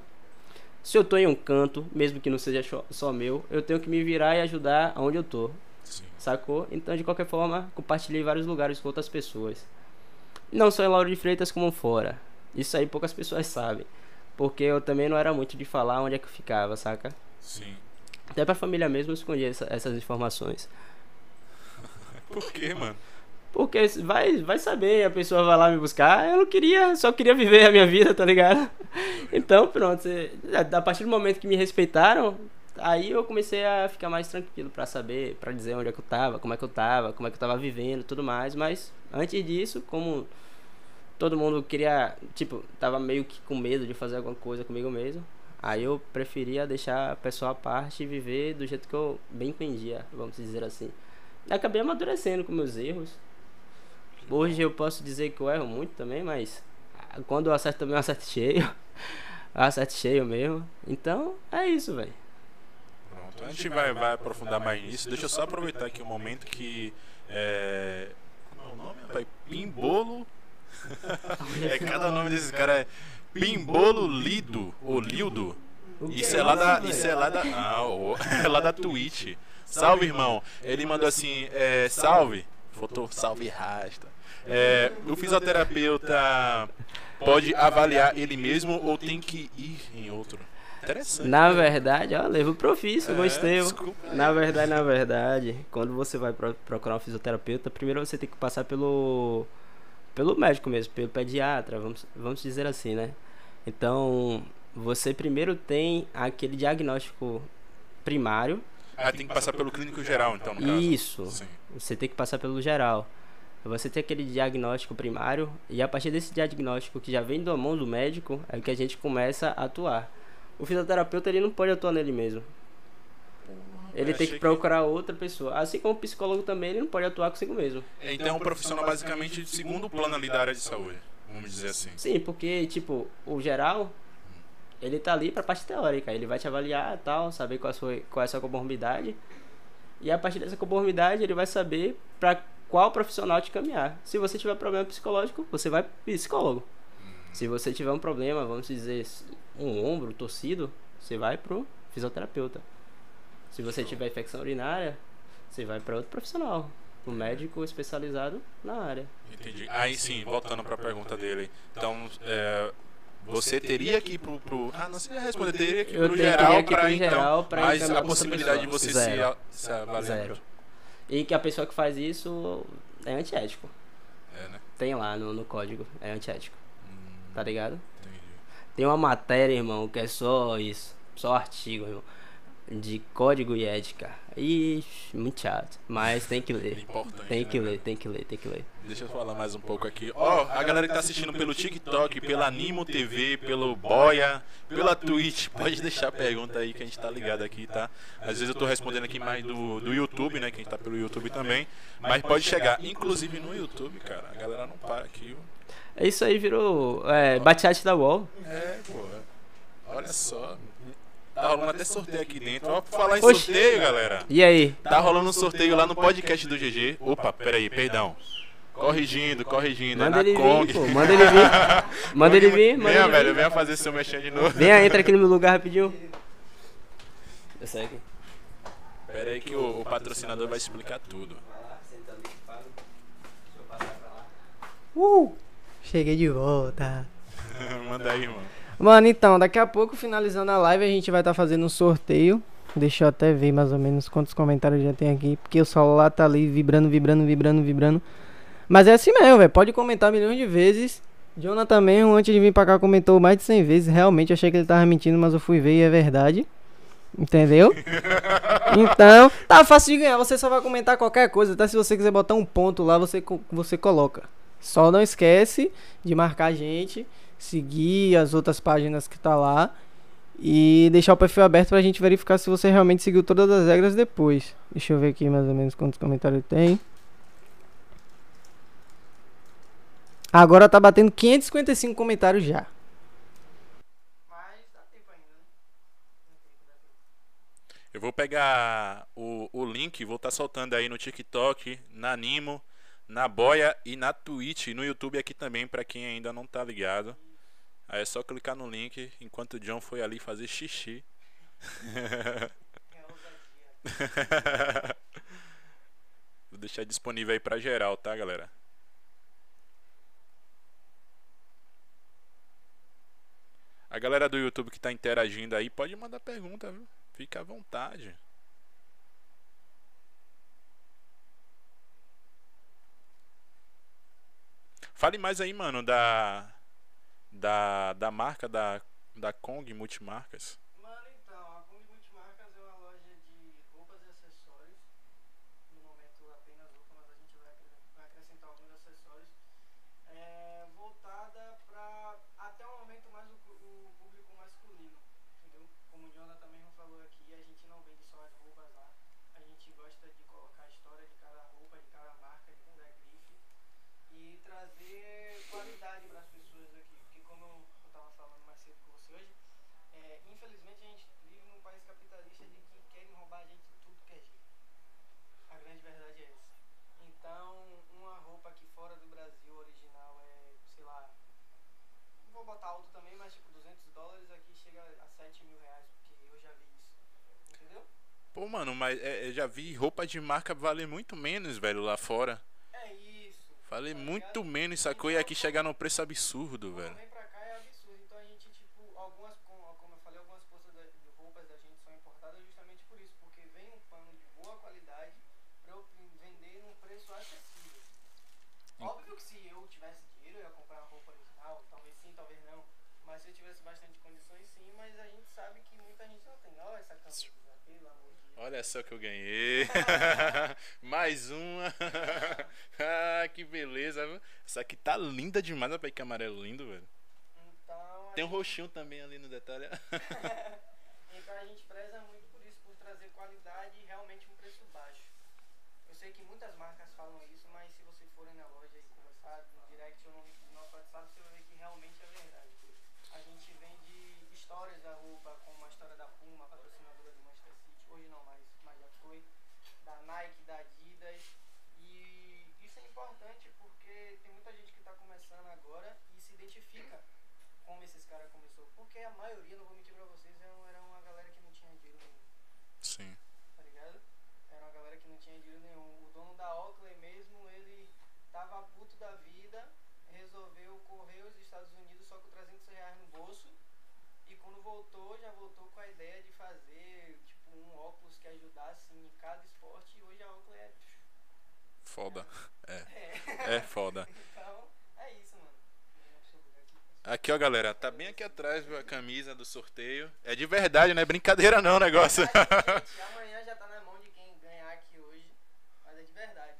se eu tô em um canto, mesmo que não seja só- meu, eu tenho que me virar e ajudar aonde eu tô. Sim. Sacou? Então, de qualquer forma, compartilhei vários lugares com outras pessoas. Não só em Lauro de Freitas, como fora. Isso aí poucas pessoas sabem. Porque eu também não era muito de falar onde é que eu ficava, saca? Sim. Até pra família mesmo eu escondia essa- essas informações. Por quê, mano? Porque vai, vai saber, a pessoa vai lá me buscar. Eu não queria, só queria viver a minha vida, tá ligado? Então, pronto. A partir do momento que me respeitaram, aí eu comecei a ficar mais tranquilo para saber, para dizer onde é que eu tava, como é que eu tava, como é que eu tava vivendo, tudo mais. Mas antes disso, como todo mundo queria, tipo, tava meio que com medo de fazer alguma coisa comigo mesmo. Aí eu preferia deixar a pessoa à parte e viver do jeito que eu bem entendia, vamos dizer assim. Acabei amadurecendo com meus erros. Hoje eu posso dizer que eu erro muito também, mas quando eu acerto também eu acerto cheio. eu acerto cheio mesmo. Então, é isso, velho. Pronto, a gente vai, vai aprofundar mais nisso. Deixa eu só aproveitar aqui o um momento que. É... Como é o nome? Vai? Pimbolo. é, cada nome desse cara é Pimbolo Lido, ou Lildo. Isso é lá da. Isso é lá da. Ah, é lá da Twitch. Salve, irmão. Ele mandou assim, é, salve. Foto, salve rasta. É, o fisioterapeuta pode avaliar ele mesmo ou tem que ir em outro? Interessante. Na verdade, ó, leva o profício, é, gostei. Na verdade, na verdade, quando você vai procurar um fisioterapeuta, primeiro você tem que passar pelo pelo médico mesmo, pelo pediatra, vamos, vamos dizer assim, né? Então, você primeiro tem aquele diagnóstico primário. Ah, tem que passar pelo clínico geral, então, no caso. Isso. Sim. Você tem que passar pelo geral. Você tem aquele diagnóstico primário e a partir desse diagnóstico que já vem da mão do médico é que a gente começa a atuar. O fisioterapeuta ele não pode atuar nele mesmo. Ele tem que procurar que... outra pessoa. Assim como o psicólogo também, ele não pode atuar consigo mesmo. É, então é um profissional basicamente de segundo plano ali da área de saúde, vamos dizer assim. Sim, porque, tipo, o geral, ele tá ali pra parte teórica. Ele vai te avaliar tal, saber qual, a sua, qual é a sua comorbidade. E a partir dessa comorbidade, ele vai saber pra qual profissional te caminhar. Se você tiver problema psicológico, você vai psicólogo. Se você tiver um problema, vamos dizer, um ombro torcido, você vai pro fisioterapeuta. Se você tiver infecção urinária, você vai para outro profissional, um médico especializado na área. Entendi. Aí sim, voltando para a pergunta dele. Então, é, você teria que ir pro, pro, Ah, não sei responder. Teria que ir pro geral para então. Pra mas a possibilidade de você Zero. se, se avaliar. Zero. E que a pessoa que faz isso é antiético. É, né? Tem lá no, no código, é antiético. Hum, tá ligado? Entendi. Tem uma matéria, irmão, que é só isso. Só artigo, irmão de código e ética. Ixi, muito chato. Mas tem que ler. É tem que né, ler, tem que ler, tem que ler. Deixa eu falar mais um pouco aqui. Ó, oh, a galera que tá assistindo pelo TikTok, pela Animo TV, pelo Boia, pela Twitch, pode deixar a pergunta aí que a gente tá ligado aqui, tá? Às vezes eu tô respondendo aqui mais do, do YouTube, né? Que a gente tá pelo YouTube também. Mas pode chegar, inclusive no YouTube, cara. A galera não para aqui. É isso aí, virou é, bate-chat da UOL. É, pô. Olha só. Tá rolando até sorteio aqui dentro. Ó, pra falar em Oxi. sorteio, galera. E aí? Tá rolando um sorteio lá no podcast do GG. Opa, peraí, perdão. Corrigindo, corrigindo. Manda é ele Kong. vir, pô. Manda ele vir. Manda ele vir. Manda venha, ele velho. Venha fazer seu mexer de novo. Venha, entra aqui no meu lugar rapidinho. Desce aqui. Pera aí que o, o patrocinador vai explicar tudo. Uh! Cheguei de volta. Manda aí, irmão. Mano, então, daqui a pouco, finalizando a live, a gente vai estar tá fazendo um sorteio. Deixa eu até ver mais ou menos quantos comentários já tem aqui. Porque o celular tá ali vibrando, vibrando, vibrando, vibrando. Mas é assim mesmo, velho. Pode comentar milhões de vezes. Jonathan mesmo, antes de vir pra cá, comentou mais de 100 vezes. Realmente achei que ele tava mentindo, mas eu fui ver e é verdade. Entendeu? Então, tá fácil de ganhar. Você só vai comentar qualquer coisa. Até se você quiser botar um ponto lá, você, você coloca. Só não esquece de marcar a gente seguir as outras páginas que tá lá e deixar o perfil aberto pra gente verificar se você realmente seguiu todas as regras depois. Deixa eu ver aqui mais ou menos quantos comentários tem. Agora tá batendo 555 comentários já. Eu vou pegar o, o link, vou estar tá soltando aí no TikTok, na Nimo, na Boia e na Twitch, no YouTube aqui também, para quem ainda não tá ligado. Aí é só clicar no link enquanto o John foi ali fazer xixi. Vou deixar disponível aí pra geral, tá, galera? A galera do YouTube que tá interagindo aí pode mandar pergunta, viu? Fica à vontade. Fale mais aí, mano, da. Da, da marca da, da Kong Multimarcas. Mano, então, a Kung Multimarcas é uma loja de roupas e acessórios. No momento apenas roupa, mas a gente vai acre- vai acrescentar alguns acessórios. É, voltada para até o momento mais o, pu- o público masculino, entendeu? Como o Jonathan também falou aqui, a gente não vende só as roupas lá. A gente gosta de colocar a história de cada roupa, de cada marca, de cada grife e trazer qualidade para as pessoas aqui. Porque como eu estava falando mais cedo com você hoje, é, infelizmente a gente vive num país capitalista de que querem roubar a gente de tudo que é jeito. A grande verdade é essa. Então, uma roupa aqui fora do Brasil original é, sei lá, não vou botar alto também, mas tipo 200 dólares aqui chega a 7 mil reais, porque eu já vi isso. Entendeu? Pô, mano, mas é, eu já vi roupa de marca valer muito menos, velho, lá fora. É isso. Vale tá muito menos, sacou? E aqui chegar num preço absurdo, velho. vem pra cá é absurdo. Então a gente, tipo, algumas, como, como eu falei, algumas coisas da, de roupas da gente são importadas justamente por isso. Porque vem um pano de boa qualidade pra eu vender num preço acessível. Óbvio que se eu tivesse dinheiro eu ia comprar uma roupa original, talvez sim, talvez não. Mas se eu tivesse bastante condições sim, mas a gente sabe que muita gente não tem. Olha essa camisa, pelo amor de Deus. Olha só que eu ganhei. Mais uma. ah, que beleza. Essa aqui tá linda demais. Olha pra que amarelo lindo, velho. Então, Tem um gente- roxinho também ali no detalhe. então a gente preza muito por isso, por trazer qualidade e realmente um preço baixo. Eu sei que muitas marcas falam isso, mas se você for na loja e conversar no direct ou no link do nosso WhatsApp, você vai ver que realmente é verdade. A gente vende histórias da roupa, como a história da Puma, patrocinadora do Manchester City, hoje não mais, mas já foi, da Nike, da Adidas. E isso é importante porque tem muita gente que está começando agora e se identifica como esses caras começou. Porque a maioria, não vou mentir pra vocês, era uma- era uma galera que não tinha dinheiro nenhum, Sim. tá ligado? Era uma galera que não tinha dinheiro nenhum. O dono da Oakley mesmo, ele tava puto da vida, resolveu correr os Estados Unidos só com 300 reais no bolso. E quando voltou, já voltou com a ideia de fazer tipo um óculos que ajudasse em cada esporte. E hoje a Oakley é. Foda. É. É. É foda. então, é isso, mano. Eu aqui. Ó, galera. Tá bem aqui atrás viu, a camisa do sorteio. É de verdade, não é brincadeira não o negócio. Gente, amanhã já tá na mão de quem ganhar aqui hoje, mas é de verdade.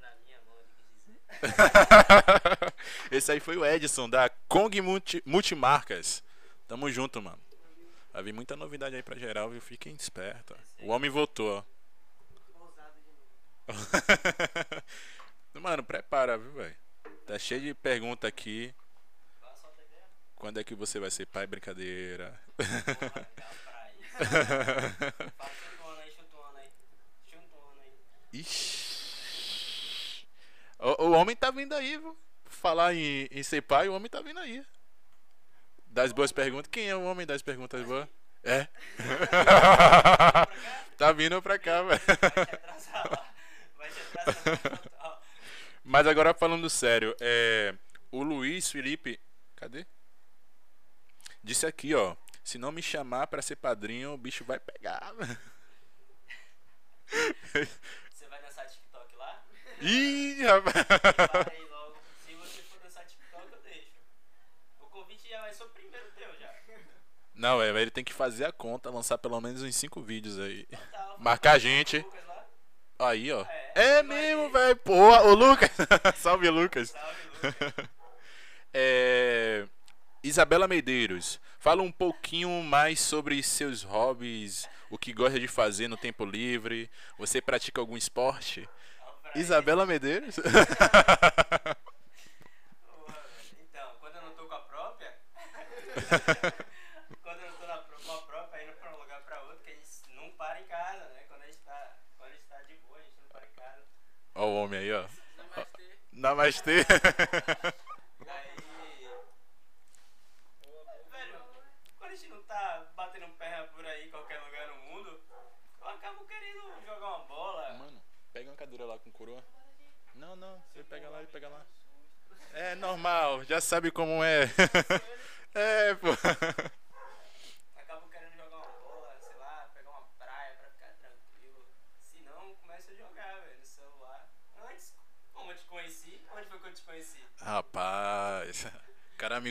Na minha mão, ele quis dizer. Esse aí foi o Edson, da Kong Multi- Multimarcas. Tamo junto, mano. Vai vir muita novidade aí pra geral, viu? Fiquem espertos. ó. O homem voltou, ó. Mano, prepara, viu, velho? Tá cheio de pergunta aqui. Qual a sua ideia? Quando é que você vai ser pai? Brincadeira. Ixi. O, o homem tá vindo aí, viu? Falar em, em ser pai, o homem tá vindo aí. Das boas perguntas. Quem é o homem das perguntas boas? É. tá vindo pra cá, velho. Vai te atrasar lá. Vai te atrasar total. Mas agora falando sério, é. O Luiz Felipe. Cadê? Disse aqui, ó. Se não me chamar pra ser padrinho, o bicho vai pegar. Você vai dançar TikTok lá? Ih, rapaz. Parei logo. Se você for dançar TikTok, eu deixo. O convite já vai ser o primeiro teu já. Não, é, ele tem que fazer a conta, lançar pelo menos uns 5 vídeos aí. Total. Marcar a gente. Aí, ó. É, É mesmo, velho. Porra, ô Lucas. Salve, Lucas. Salve, Lucas. É, Isabela Medeiros, fala um pouquinho mais sobre seus hobbies, o que gosta de fazer no tempo livre. Você pratica algum esporte? Isabela Medeiros? Então, quando eu não tô com a própria. quando eu não tô na, com a própria, indo pra um lugar pra outro, que a gente não para em casa, né? Quando a gente tá, quando a gente tá de boa, a gente não para em casa. Ó o homem aí, ó. Namastê. Namastê. Aí. Velho, quando a gente não tá batendo perna por aí em qualquer lugar no mundo, eu acabo querendo jogar uma bola. Mano, pega uma cadeira lá com coroa. Não, não, você pega lá e pega lá. É normal, já sabe como é. É, pô. Acabo querendo jogar uma bola, sei lá, pegar uma praia pra ficar tranquilo. Se não, começo a jogar, velho, no celular. Antes, como eu te conheci? Onde foi que eu te conheci? Rapaz.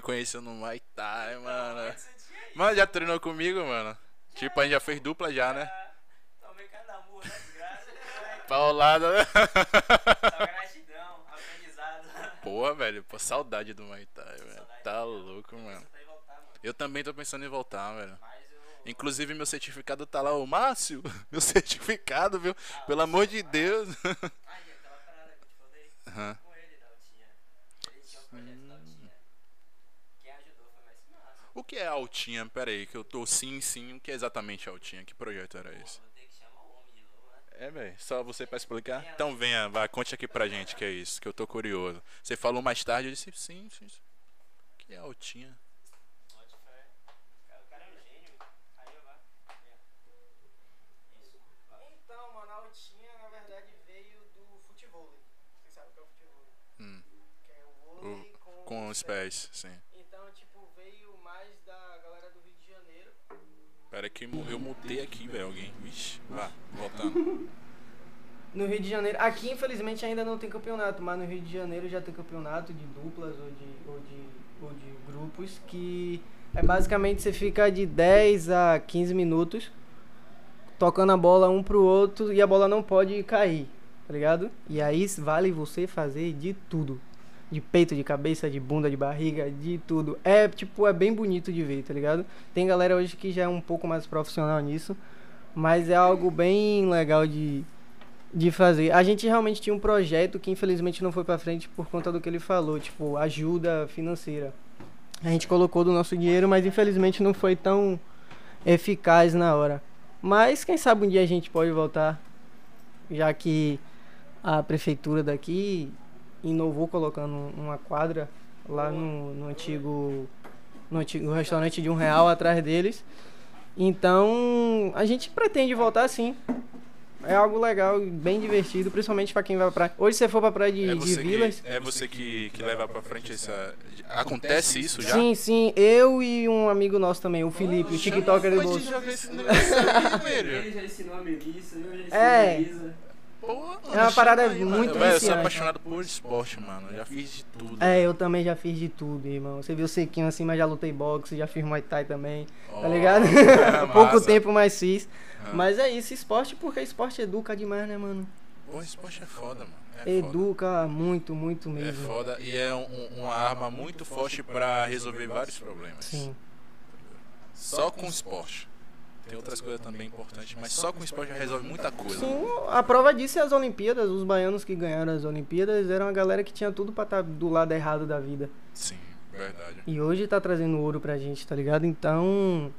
conheceu no Muay Thai, mano. Mano, já treinou comigo, mano? Tipo, a gente já fez dupla já, né? Né, desgraça. Paulada, né? Só gratidão, aprendizado. Porra, velho, pô, saudade do Muay Thai, velho. Tá louco, mano. Eu também tô pensando em voltar, velho. Inclusive, meu certificado tá lá, ô Márcio. Meu certificado, viu? Pelo amor de Deus. Ai, aquela parada que eu te falei. Aham. Um mais massa. O que é Altinha? Pera aí, que eu tô sim, sim. O que é exatamente Altinha? Que projeto era esse? Vou ter que chamar o homem de novo, né? É, velho. Só você pra explicar? Então venha, vai, conte aqui pra gente que é isso, que eu tô curioso. Você falou mais tarde, eu disse sim, sim. sim. O que é Altinha? Pode fé. Cara, O cara é Pera que mu- eu mutei aqui, velho. Alguém. Vixe, vá, voltando. No Rio de Janeiro, aqui infelizmente ainda não tem campeonato, mas no Rio de Janeiro já tem campeonato de duplas ou de, ou de, ou de grupos que é basicamente você fica de 10 a 15 minutos tocando a bola um pro outro e a bola não pode cair, tá ligado? E aí vale você fazer de tudo. De peito, de cabeça, de bunda, de barriga, de tudo. É tipo, é bem bonito de ver, tá ligado? Tem galera hoje que já é um pouco mais profissional nisso, mas é algo bem legal de, de fazer. A gente realmente tinha um projeto que infelizmente não foi pra frente por conta do que ele falou, tipo, ajuda financeira. A gente colocou do nosso dinheiro, mas infelizmente não foi tão eficaz na hora. Mas quem sabe um dia a gente pode voltar, já que a prefeitura daqui inovou colocando uma quadra lá no, no antigo no antigo restaurante de um real atrás deles. Então a gente pretende voltar sim. É algo legal, bem divertido, principalmente pra quem vai pra. Hoje você for pra praia de, É de Vilas. que, é você que, que leva pra frente essa. Acontece isso já? Sim, sim, eu e um amigo nosso também, o Felipe, o TikToker do bolso. Ele já ensinou a Melissa, eu já ensinei É. a Melissa. Porra, É uma parada aí, mano. muito Velho, Eu sou apaixonado por esporte, mano. Já fiz de tudo. É, eu também já fiz de tudo, irmão. Você viu sequinho assim, mas já lutei boxe, já fiz Muay Thai também, Ó, tá ligado? é Pouco tempo, mas fiz. Ah. Mas é isso, esporte, porque esporte educa demais, né, mano? Pô, esporte é foda, mano. É foda. Educa muito, muito É mesmo. foda e é um- uma arma muito forte pra resolver vários problemas. Sim. Só com esporte. Tem outras coisas também importantes, mas só com esporte já resolve muita coisa. Sim, a prova disso é as Olimpíadas. Os baianos que ganharam as Olimpíadas eram a galera que tinha tudo pra estar do lado errado da vida. Sim, verdade. E hoje tá trazendo ouro pra gente, tá ligado? Então.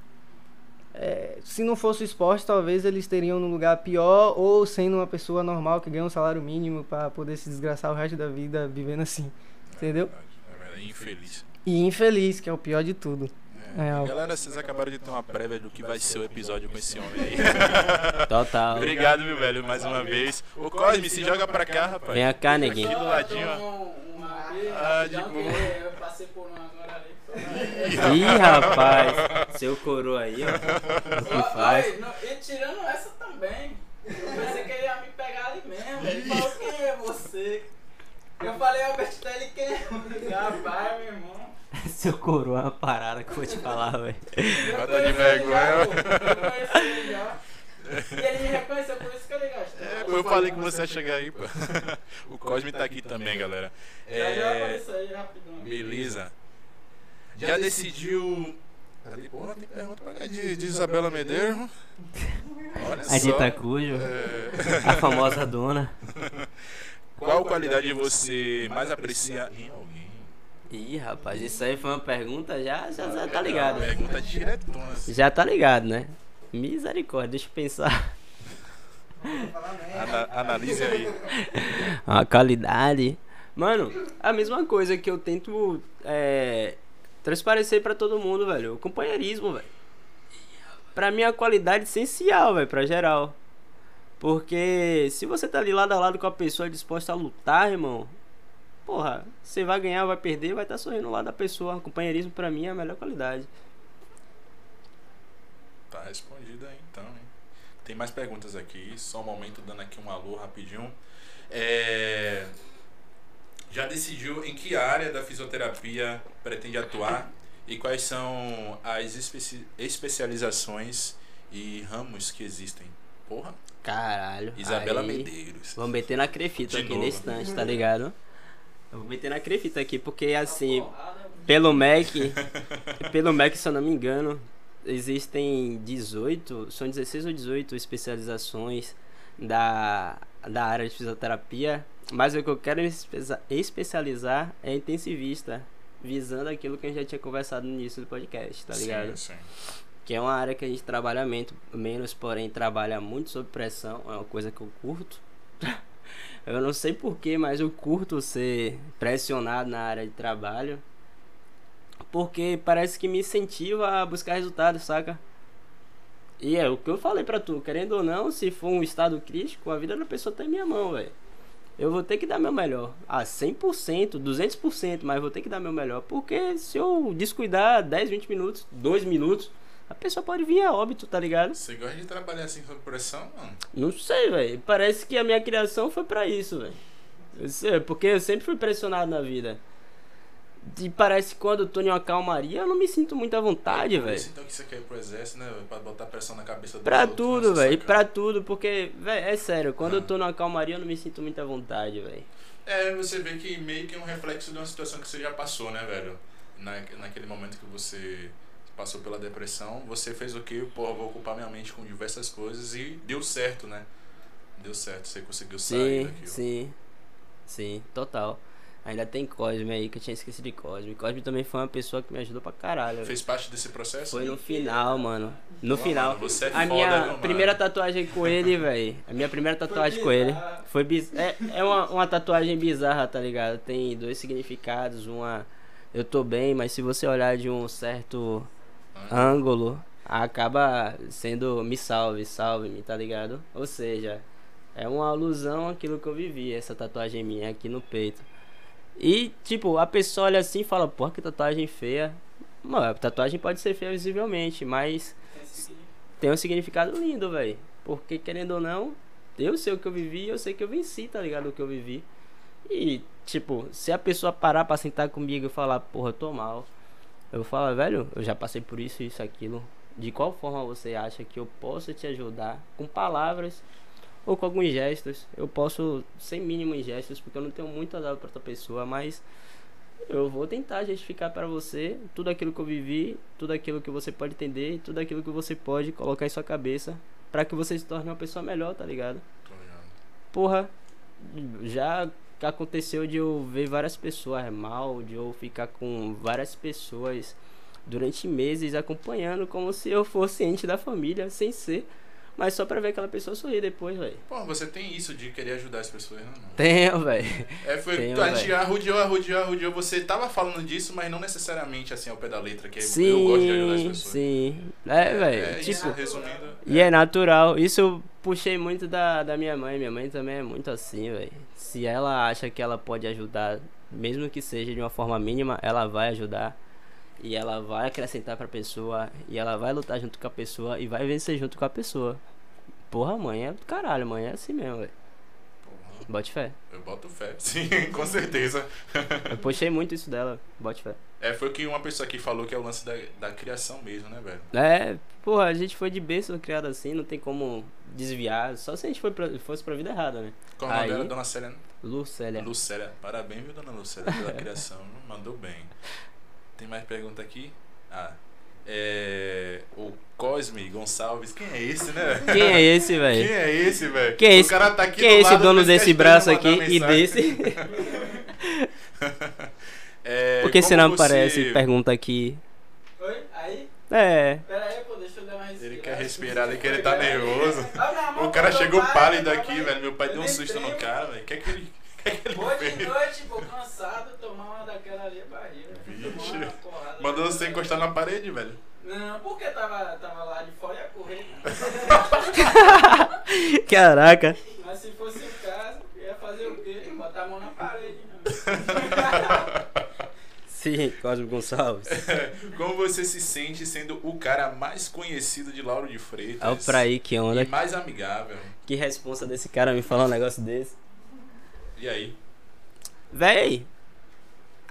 é, se não fosse o esporte, talvez eles teriam num lugar pior ou sendo uma pessoa normal que ganha um salário mínimo pra poder se desgraçar o resto da vida vivendo assim. Entendeu? É verdade, é verdade. Infeliz. E infeliz, que é o pior de tudo. É. É. Galera, vocês acabaram de ter uma prévia do que vai ser o episódio com esse homem aí. Total. Obrigado, meu velho, mais uma vez. Ô Cosme, se joga pra cá, rapaz. Vem cá, neguinho. Aqui do ladinho, Ah, de boa. Eu passei por uma agora ali. Ih, rapaz. Seu coroa aí, ó. O que faz? Oi, não, e tirando essa também. Eu pensei que ele ia me pegar ali mesmo. Ele falou, quem é você? Eu falei, Albert ele quem é? Rapaz, meu irmão. Seu coroa é uma parada que eu vou te falar, velho. Eu Bota de vergonha. pô. Eu. E ele me reconheceu, por isso que ele gastou. É, pô, eu falei que você ia chegar aí, pô. O Cosme tá aqui também, galera. Já já É, apareceu aí rapidão. beleza. Já decidiu. Cadê? Porra, tem pergunta pra cá de, de Isabela Medeiros. Olha A de. Itacujo, É, a famosa dona. Qual qualidade você mais aprecia em alguém? Ih, rapaz, isso aí foi uma pergunta já, já, já tá ligado. Pergunta diretona. assim. Já tá ligado, né? Misericórdia, deixa eu pensar. Ana- analise aí. A qualidade. Mano, a mesma coisa que eu tento é, transparecer pra todo mundo, velho. O companheirismo, velho. Pra mim, é a qualidade essencial, velho, pra geral. Porque se você tá ali lado a lado com a pessoa disposta a lutar, irmão, porra, você vai ganhar, vai perder, vai estar sorrindo lá da pessoa. O companheirismo pra mim é a melhor qualidade. Tá respondido aí então, hein? Tem mais perguntas aqui, só um momento dando aqui um alô rapidinho. É... Já decidiu em que área da fisioterapia pretende atuar e quais são as especi especializações e ramos que existem? Porra, Caralho. Isabela aí, Medeiros. Vamos meter na crefita De aqui novo. nesse instante, tá ligado? Eu vou meter na crefita aqui, porque assim, pelo MEC, pelo MEC, se eu não me engano, existem 18, são 16 ou 18 especializações da, da área de fisioterapia, mas o que eu quero espe- especializar é intensivista, visando aquilo que a gente já tinha conversado no início do podcast, tá ligado? Sim, sim. Que é uma área que a gente trabalha menos, porém trabalha muito sob pressão, é uma coisa que eu curto. Eu não sei porquê, mas eu curto ser pressionado na área de trabalho. Porque parece que me incentiva a buscar resultados, saca? E é o que eu falei pra tu, querendo ou não, se for um estado crítico, a vida da pessoa tá em minha mão, velho. Eu vou ter que dar meu melhor. Ah, 100%, 200%, mas vou ter que dar meu melhor. Porque se eu descuidar 10, 20 minutos, 2 minutos, a pessoa pode vir a óbito, tá ligado? Você gosta de trabalhar assim sob pressão, mano? Não sei, velho. Parece que a minha criação foi pra isso, velho. Eu sei, Porque eu sempre fui pressionado na vida. E parece que quando eu tô em uma calmaria, eu não me sinto muito à vontade, velho. isso, Então que você quer ir pro exército, né? velho? Pra botar pressão na cabeça do Pra tudo, velho. Pra tudo, porque, velho, é sério, quando eu tô numa calmaria, eu não me sinto muito à vontade, velho. É, você vê que meio que é um reflexo de uma situação que você já passou, né, velho? Na, naquele momento que você passou pela depressão, você fez o quê? Porra, vou ocupar minha mente com diversas coisas e deu certo, né? Deu certo, você conseguiu sair Sim, daquilo. sim. Sim, total. Ainda tem Cosme aí, que eu tinha esquecido de Cosme. Cosme também foi uma pessoa que me ajudou pra caralho. velho. Fez parte desse processo? Foi no final, mano. No Pô, final. mano, você é a foda, minha primeira tatuagem com ele, velho. A minha primeira tatuagem com ele. Foi biz... É, é uma, uma tatuagem bizarra, tá ligado? Tem dois significados. Uma, eu tô bem, mas se você olhar de um certo ângulo, acaba sendo me salve, salve-me, tá ligado? Ou seja, é uma alusão àquilo que eu vivi, essa tatuagem minha aqui no peito. E, tipo, a pessoa olha assim e fala, porra, que tatuagem feia. Mano, tatuagem pode ser feia visivelmente, mas tem um significado lindo, velho. Porque, querendo ou não, eu sei o que eu vivi eu sei que eu venci, tá ligado? O que eu vivi. E, tipo, se a pessoa parar pra sentar comigo e falar, porra, eu tô mal. Eu vou falar, velho, eu já passei por isso, isso, aquilo. De qual forma você acha que eu posso te ajudar? Com palavras ou com alguns gestos. Eu posso, sem mínimos gestos, porque eu não tenho muito a dar pra outra pessoa, mas eu vou tentar justificar para você tudo aquilo que eu vivi, tudo aquilo que você pode entender, tudo aquilo que você pode colocar em sua cabeça para que você se torne uma pessoa melhor, tá ligado. Porra, já aconteceu de eu ver várias pessoas mal, de eu ficar com várias pessoas durante meses acompanhando como se eu fosse ente da família, sem ser, mas só pra ver aquela pessoa sorrir depois, velho. Pô, você tem isso de querer ajudar as pessoas, né? não? Tenho, velho. É, foi, Tenho, a gente arrodeou. Você tava falando disso, mas não necessariamente assim ao pé da letra, que é- Sim, eu gosto de ajudar as pessoas. sim. É, velho. É tipo, isso, resumindo. E é natural. Isso eu puxei muito da, da minha mãe. Minha mãe também é muito assim, velho. Se ela acha que ela pode ajudar, mesmo que seja de uma forma mínima, ela vai ajudar. E ela vai acrescentar pra pessoa. E ela vai lutar junto com a pessoa. E vai vencer junto com a pessoa. Porra, mãe é do caralho. Mãe é assim mesmo, velho. Bote fé. eu boto fé. Sim, com certeza. Eu puxei muito isso dela. Bote fé. É, foi o que uma pessoa aqui falou que é o lance da, da criação mesmo, né, velho? É, porra, a gente foi de berço criado assim. Não tem como desviar. Só se a gente foi pra, fosse pra vida errada, né? Qual o nome Aí- dela? Dona Célia? Lucélia. Lucélia. Parabéns, viu, dona Lucélia, pela criação. Mandou bem. Tem mais pergunta aqui? Ah. É. O Cosme Gonçalves. Quem é esse, né? Quem é esse, Quem velho? é esse, velho? Quem é esse- O cara tá aqui Quem é do esse lado, dono desse quer braço aqui e desse? É, Por que você não aparece? Pergunta aqui. Oi? Aí? É. Pera aí, pô, deixa eu dar uma respirada. Ele quer respirar ali, que ele tá nervoso. Ah, O cara chegou pálido aqui, velho. Meu pai Eu deu um susto no cara, velho. O que é que ele, o que é que ele Boa de noite, pô, cansado, tomar uma daquela ali é barriga. Mandou você encostar na parede, velho. Não, porque tava, tava lá de fora ia correr. Caraca. Mas se fosse o caso, ia fazer o quê? Botar a mão na parede. Né? Sim, Cosme Gonçalves. Como você se sente sendo o cara mais conhecido de Lauro de Freitas? Olha pra aí que onda. E mais amigável. Que responsa desse cara me falar um negócio desse. E aí? Véi,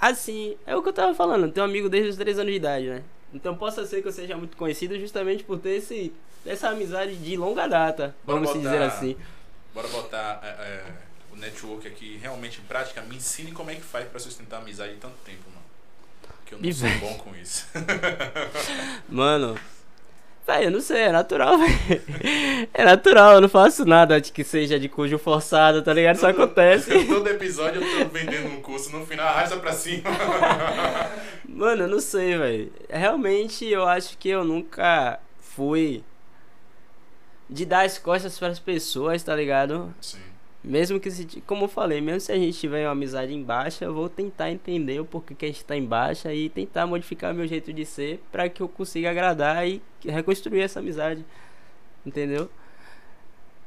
assim, é o que eu tava falando. Tenho um amigo desde os 3 anos de idade, né? Então possa ser que eu seja muito conhecido justamente por ter esse, essa amizade de longa data, Bora vamos botar- dizer assim. Bora botar é, é, o network aqui realmente em prática. Me ensine como é que faz pra sustentar a amizade tanto tempo, mano. Que eu não Me sou bom com isso. Mano, eu não sei, é natural, véi. É natural, eu não faço nada de que seja de cujo forçado, tá ligado? Isso acontece. Todo episódio eu tô vendendo um curso, no final arrasta pra cima. Mano, eu não sei, velho. Realmente eu acho que eu nunca fui de dar as costas para as pessoas, tá ligado? Sim. Mesmo que, se, como eu falei, mesmo se a gente tiver uma amizade em baixa, eu vou tentar entender o porquê que a gente tá em baixa e tentar modificar meu jeito de ser pra que eu consiga agradar e reconstruir essa amizade. Entendeu?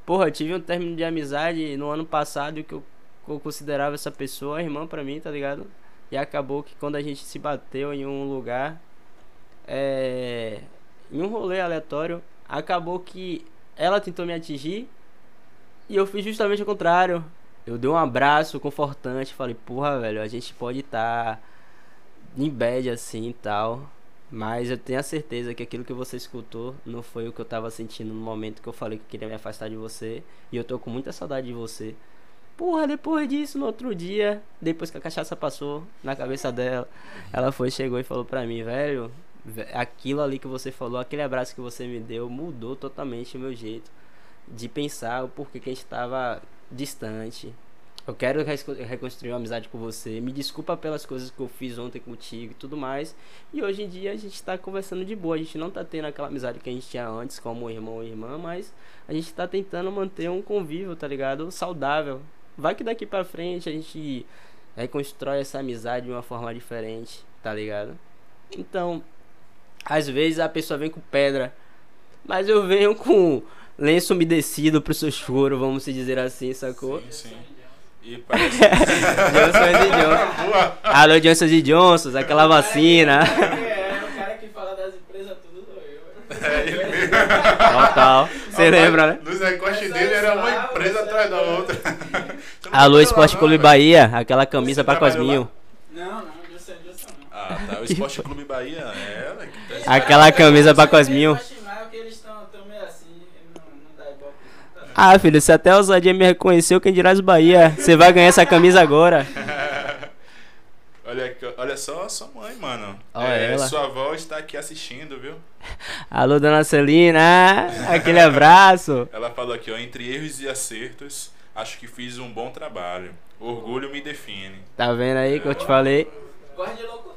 Porra, eu tive um término de amizade no ano passado que eu, eu considerava essa pessoa irmã pra mim, tá ligado? E acabou que quando a gente se bateu em um lugar, é, em um rolê aleatório, acabou que ela tentou me atingir e eu fiz justamente o contrário. Eu dei um abraço confortante, falei, porra, velho, a gente pode estar em bad assim e tal. Mas eu tenho a certeza que aquilo que você escutou não foi o que eu tava sentindo no momento que eu falei que queria me afastar de você. E eu tô com muita saudade de você. Porra, depois disso, no outro dia, depois que a cachaça passou na cabeça dela, ela foi, chegou e falou pra mim, velho, ve- aquilo ali que você falou, aquele abraço que você me deu, mudou totalmente o meu jeito de pensar o porquê que a gente tava distante. Eu quero reconstruir uma amizade com você. Me desculpa pelas coisas que eu fiz ontem contigo e tudo mais. E hoje em dia a gente tá conversando de boa. A gente não tá tendo aquela amizade que a gente tinha antes, como irmão e irmã, mas a gente tá tentando manter um convívio, tá ligado? Saudável. Vai que daqui pra frente a gente reconstrói essa amizade de uma forma diferente, tá ligado? Então, às vezes a pessoa vem com pedra, mas eu venho com lenço umedecido pro seu choro, vamos se dizer assim, sacou? Sim, sim. E parece. Johnson e Johnson. Alô, Johnson e Johnsons, aquela vacina. É, o cara que fala das empresas tudo sou eu. É ele mesmo. Total. Você lembra, né? Nos recortes dele era uma empresa atrás da outra. Alô, Esporte Clube não, Bahia, aquela camisa pra Cosminho. Não, não, eu sei, eu sei não. Ah, tá. O Esporte Clube Bahia é tá Aquela camisa pra Cosminho. Mas que eles estão meio assim, não, não dá ibope. não tá não. Ah, filho, se até a ousadia me reconheceu, quem dirá as Bahia? Você vai ganhar essa camisa agora. Olha, olha só, sua mãe, mano. Olha É, ela. Sua avó está aqui assistindo, viu? Alô, dona Celina, aquele abraço. Ela falou aqui, ó, entre erros e acertos, acho que fiz um bom trabalho. Orgulho me define. Tá vendo aí que eu te falei? Gosto de.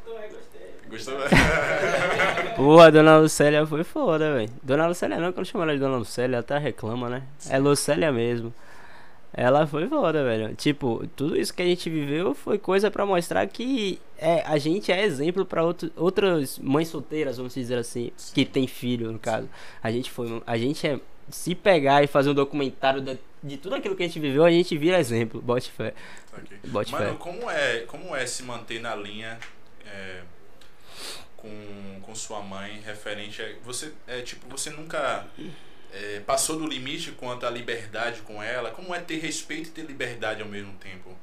Gostou? Porra, dona Lucélia foi foda, velho. Dona Lucélia não, quando chama ela de dona Lucélia, ela até reclama, né? É Lucélia mesmo. Ela foi foda, velho. Tipo, tudo isso que a gente viveu foi coisa pra mostrar que é, a gente é exemplo pra outro, outras mães solteiras, vamos dizer assim, que tem filho, no caso. A gente foi, a gente é se pegar e fazer um documentário de, de tudo aquilo que a gente viveu, a gente vira exemplo. Bote fé. Tá aqui. Bote Mano, fé. como é, como é se manter na linha é, com, com sua mãe referente a. Você, é, tipo, você nunca é, passou do limite quanto à liberdade com ela? Como é ter respeito e ter liberdade ao mesmo tempo?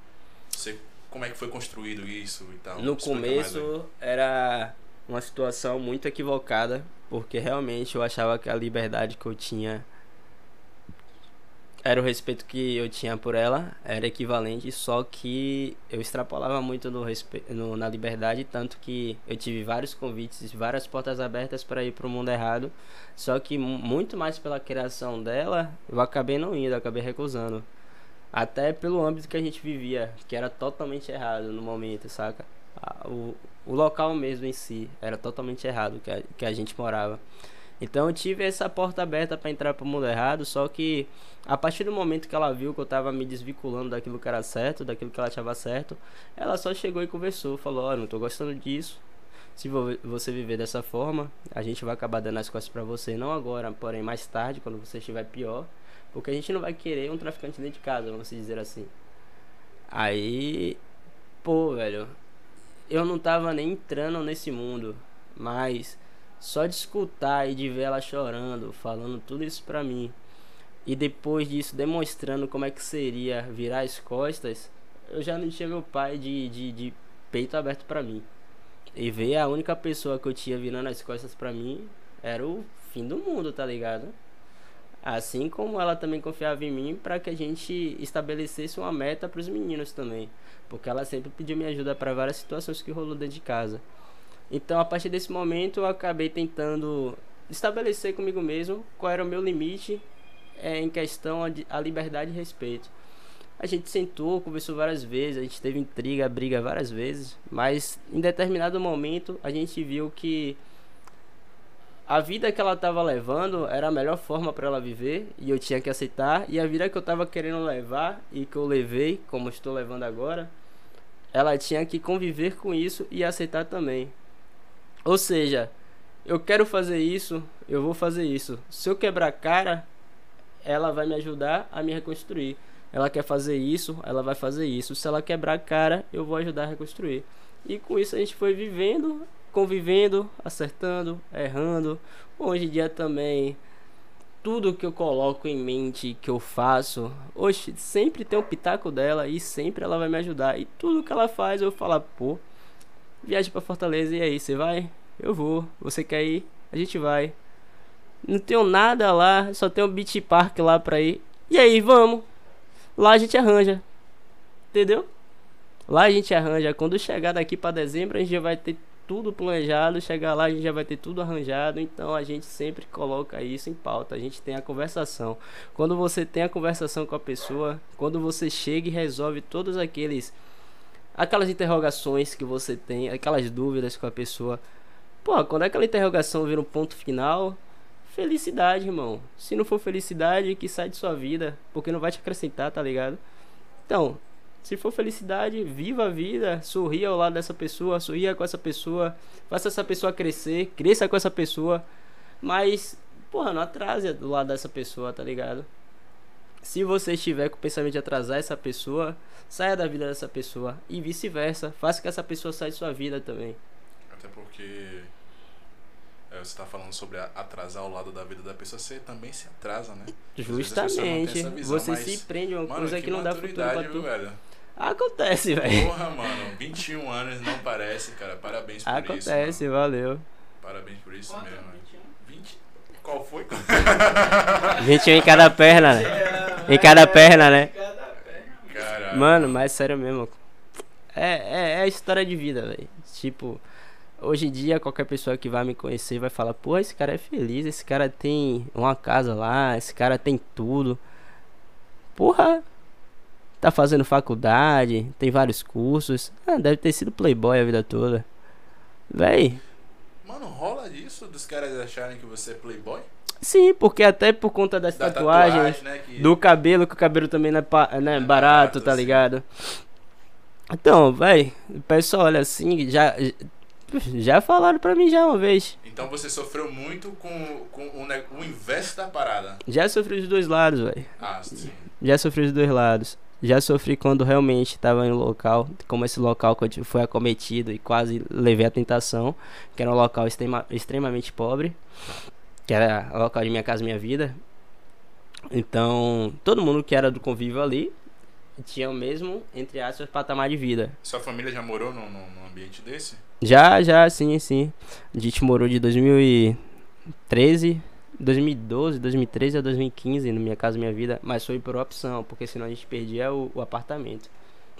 Você, como é que foi construído isso e tal? No Explica começo era uma situação muito equivocada, porque realmente eu achava que a liberdade que eu tinha era o respeito que eu tinha por ela, era equivalente, só que eu extrapolava muito no no, na liberdade, tanto que eu tive vários convites, várias portas abertas para ir pro mundo errado, só que mu- muito mais pela criação dela, eu acabei não indo, acabei recusando. Até pelo âmbito que a gente vivia, que era totalmente errado no momento, saca? O, o local mesmo em si era totalmente errado que a, que a gente morava. Então eu tive essa porta aberta para entrar pro mundo errado, só que a partir do momento que ela viu que eu tava me desvinculando daquilo que era certo, daquilo que ela achava certo, ela só chegou e conversou, falou: "Olha, não tô gostando disso. Se vo- você viver dessa forma, a gente vai acabar dando as costas para você, não agora, porém mais tarde, quando você estiver pior, porque a gente não vai querer um traficante dentro de casa, vamos dizer assim. Aí, pô, velho, eu não tava nem entrando nesse mundo, mas só de escutar e de ver ela chorando, falando tudo isso pra mim, e depois disso demonstrando como é que seria virar as costas, eu já não tinha meu pai de, de, de peito aberto pra mim. E ver a única pessoa que eu tinha virando as costas pra mim era o fim do mundo, tá ligado? Assim como ela também confiava em mim para que a gente estabelecesse uma meta para os meninos também, porque ela sempre pediu minha ajuda para várias situações que rolou dentro de casa. Então, a partir desse momento, eu acabei tentando estabelecer comigo mesmo qual era o meu limite é, em questão a liberdade e respeito. A gente sentou, conversou várias vezes, a gente teve intriga, briga várias vezes, mas em determinado momento a gente viu que a vida que ela estava levando era a melhor forma para ela viver e eu tinha que aceitar. E a vida que eu estava querendo levar e que eu levei, como estou levando agora, ela tinha que conviver com isso e aceitar também. Ou seja, eu quero fazer isso, eu vou fazer isso. Se eu quebrar a cara, ela vai me ajudar a me reconstruir. Ela quer fazer isso, ela vai fazer isso. Se ela quebrar a cara, eu vou ajudar a reconstruir. E com isso a gente foi vivendo convivendo, acertando, errando. Hoje em dia também tudo que eu coloco em mente, que eu faço, hoje sempre tem um pitaco dela e sempre ela vai me ajudar. E tudo que ela faz eu falo, pô, viagem para Fortaleza e aí, você vai? Eu vou. Você quer ir? A gente vai. Não tenho nada lá, só tem um beach park lá pra ir. E aí, vamos. Lá a gente arranja. Entendeu? Lá a gente arranja. Quando chegar daqui para dezembro, a gente já vai ter tudo planejado, chegar lá a gente já vai ter tudo arranjado, então a gente sempre coloca isso em pauta, a gente tem a conversação. Quando você tem a conversação com a pessoa, quando você chega e resolve todos aqueles aquelas interrogações que você tem, aquelas dúvidas com a pessoa, pô, quando aquela interrogação vira um ponto final, felicidade, irmão. Se não for felicidade, que sai de sua vida, porque não vai te acrescentar, tá ligado? Então, se for felicidade, viva a vida, sorria ao lado dessa pessoa, sorria com essa pessoa, faça essa pessoa crescer, cresça com essa pessoa, mas, porra, não atrase do lado dessa pessoa, tá ligado? Se você estiver com o pensamento de atrasar essa pessoa, saia da vida dessa pessoa e vice-versa, faça que essa pessoa saia de sua vida também. Até porque é, você está falando sobre atrasar o lado da vida da pessoa, você também se atrasa, né? Justamente. Visão, você mas, se prende uma mano, coisa que, que não dá futuro pra tu. Velho. Acontece, velho. Porra, mano, 21 anos não parece, cara. Parabéns por Acontece, isso. Acontece, valeu. Parabéns por isso Quanto? mesmo. 20? Qual foi? 21 em cada perna, né? Em cada perna, né? Mano, mas sério mesmo. É, é, é história de vida, velho. Tipo, Hoje em dia, qualquer pessoa que vai me conhecer vai falar: pô, esse cara é feliz, esse cara tem uma casa lá, esse cara tem tudo. Porra, tá fazendo faculdade, tem vários cursos. Ah, deve ter sido playboy a vida toda. Véi. Mano, rola isso dos caras acharem que você é playboy? Sim, porque até por conta das da tatuagens, tatuagem, né, que... do cabelo, que o cabelo também não é, né, é barato, barato, tá assim. ligado? Então, véi, o pessoal olha assim, já já falaram pra mim já uma vez. Então você sofreu muito com, com o, o inverso da parada. Já sofri dos dois lados, velho. Ah, sim. Já sofri dos dois lados. Já sofri quando realmente estava em um local, como esse local que eu fui acometido e quase levei a tentação, que era um local extrema, extremamente pobre, que era o local de minha casa minha vida. Então, todo mundo que era do convívio ali tinha o mesmo, entre aspas, patamar de vida. Sua família já morou num, num ambiente desse? Já, já, sim, sim. A gente morou de 2013, 2012, 2013 a 2015 na minha casa, minha vida, mas foi por opção, porque senão a gente perdia o, o apartamento.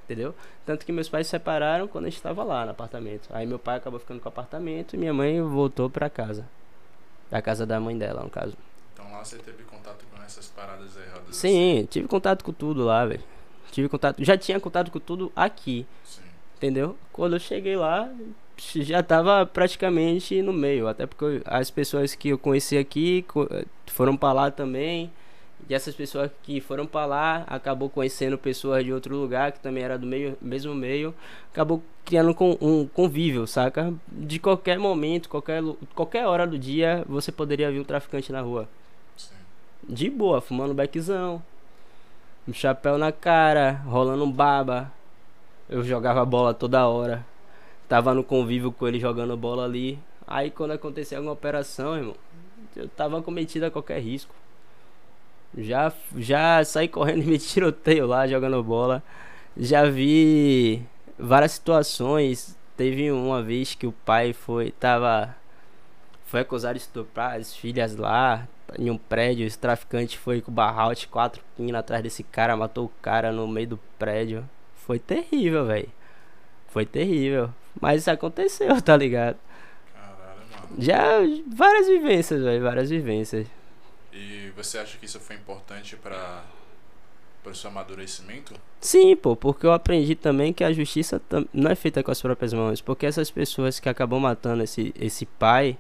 Entendeu? Tanto que meus pais se separaram quando a gente estava lá no apartamento. Aí meu pai acabou ficando com o apartamento e minha mãe voltou para casa. Da casa da mãe dela, no caso. Então lá você teve contato com essas paradas erradas? Sim, assim. tive contato com tudo lá, velho. Tive contato, já tinha contato com tudo aqui. Sim. Entendeu? Quando eu cheguei lá, já estava praticamente no meio, até porque as pessoas que eu conheci aqui foram para lá também. E essas pessoas que foram para lá acabou conhecendo pessoas de outro lugar que também era do meio, mesmo meio, acabou criando um convívio, saca? De qualquer momento, qualquer, qualquer hora do dia, você poderia ver um traficante na rua. Sim. De boa, fumando beckzão, um chapéu na cara, rolando um baba. Eu jogava bola toda hora tava no convívio com ele jogando bola ali. Aí quando acontecia alguma operação, irmão, eu tava cometido a qualquer risco. Já, já saí correndo e me tiroteio lá jogando bola. Já vi várias situações. Teve uma vez que o pai foi. Tava. Foi acusado de estuprar as filhas lá. Em um prédio, esse traficante foi com o barralte, quatro pinos atrás desse cara, matou o cara no meio do prédio. Foi terrível, velho. Foi terrível. Mas isso aconteceu, tá ligado? Caralho, mano. Já várias vivências, velho. Várias vivências. E você acha que isso foi importante para o seu amadurecimento? Sim, pô, porque eu aprendi também que a justiça não é feita com as próprias mãos. Porque essas pessoas que acabam matando esse, esse pai,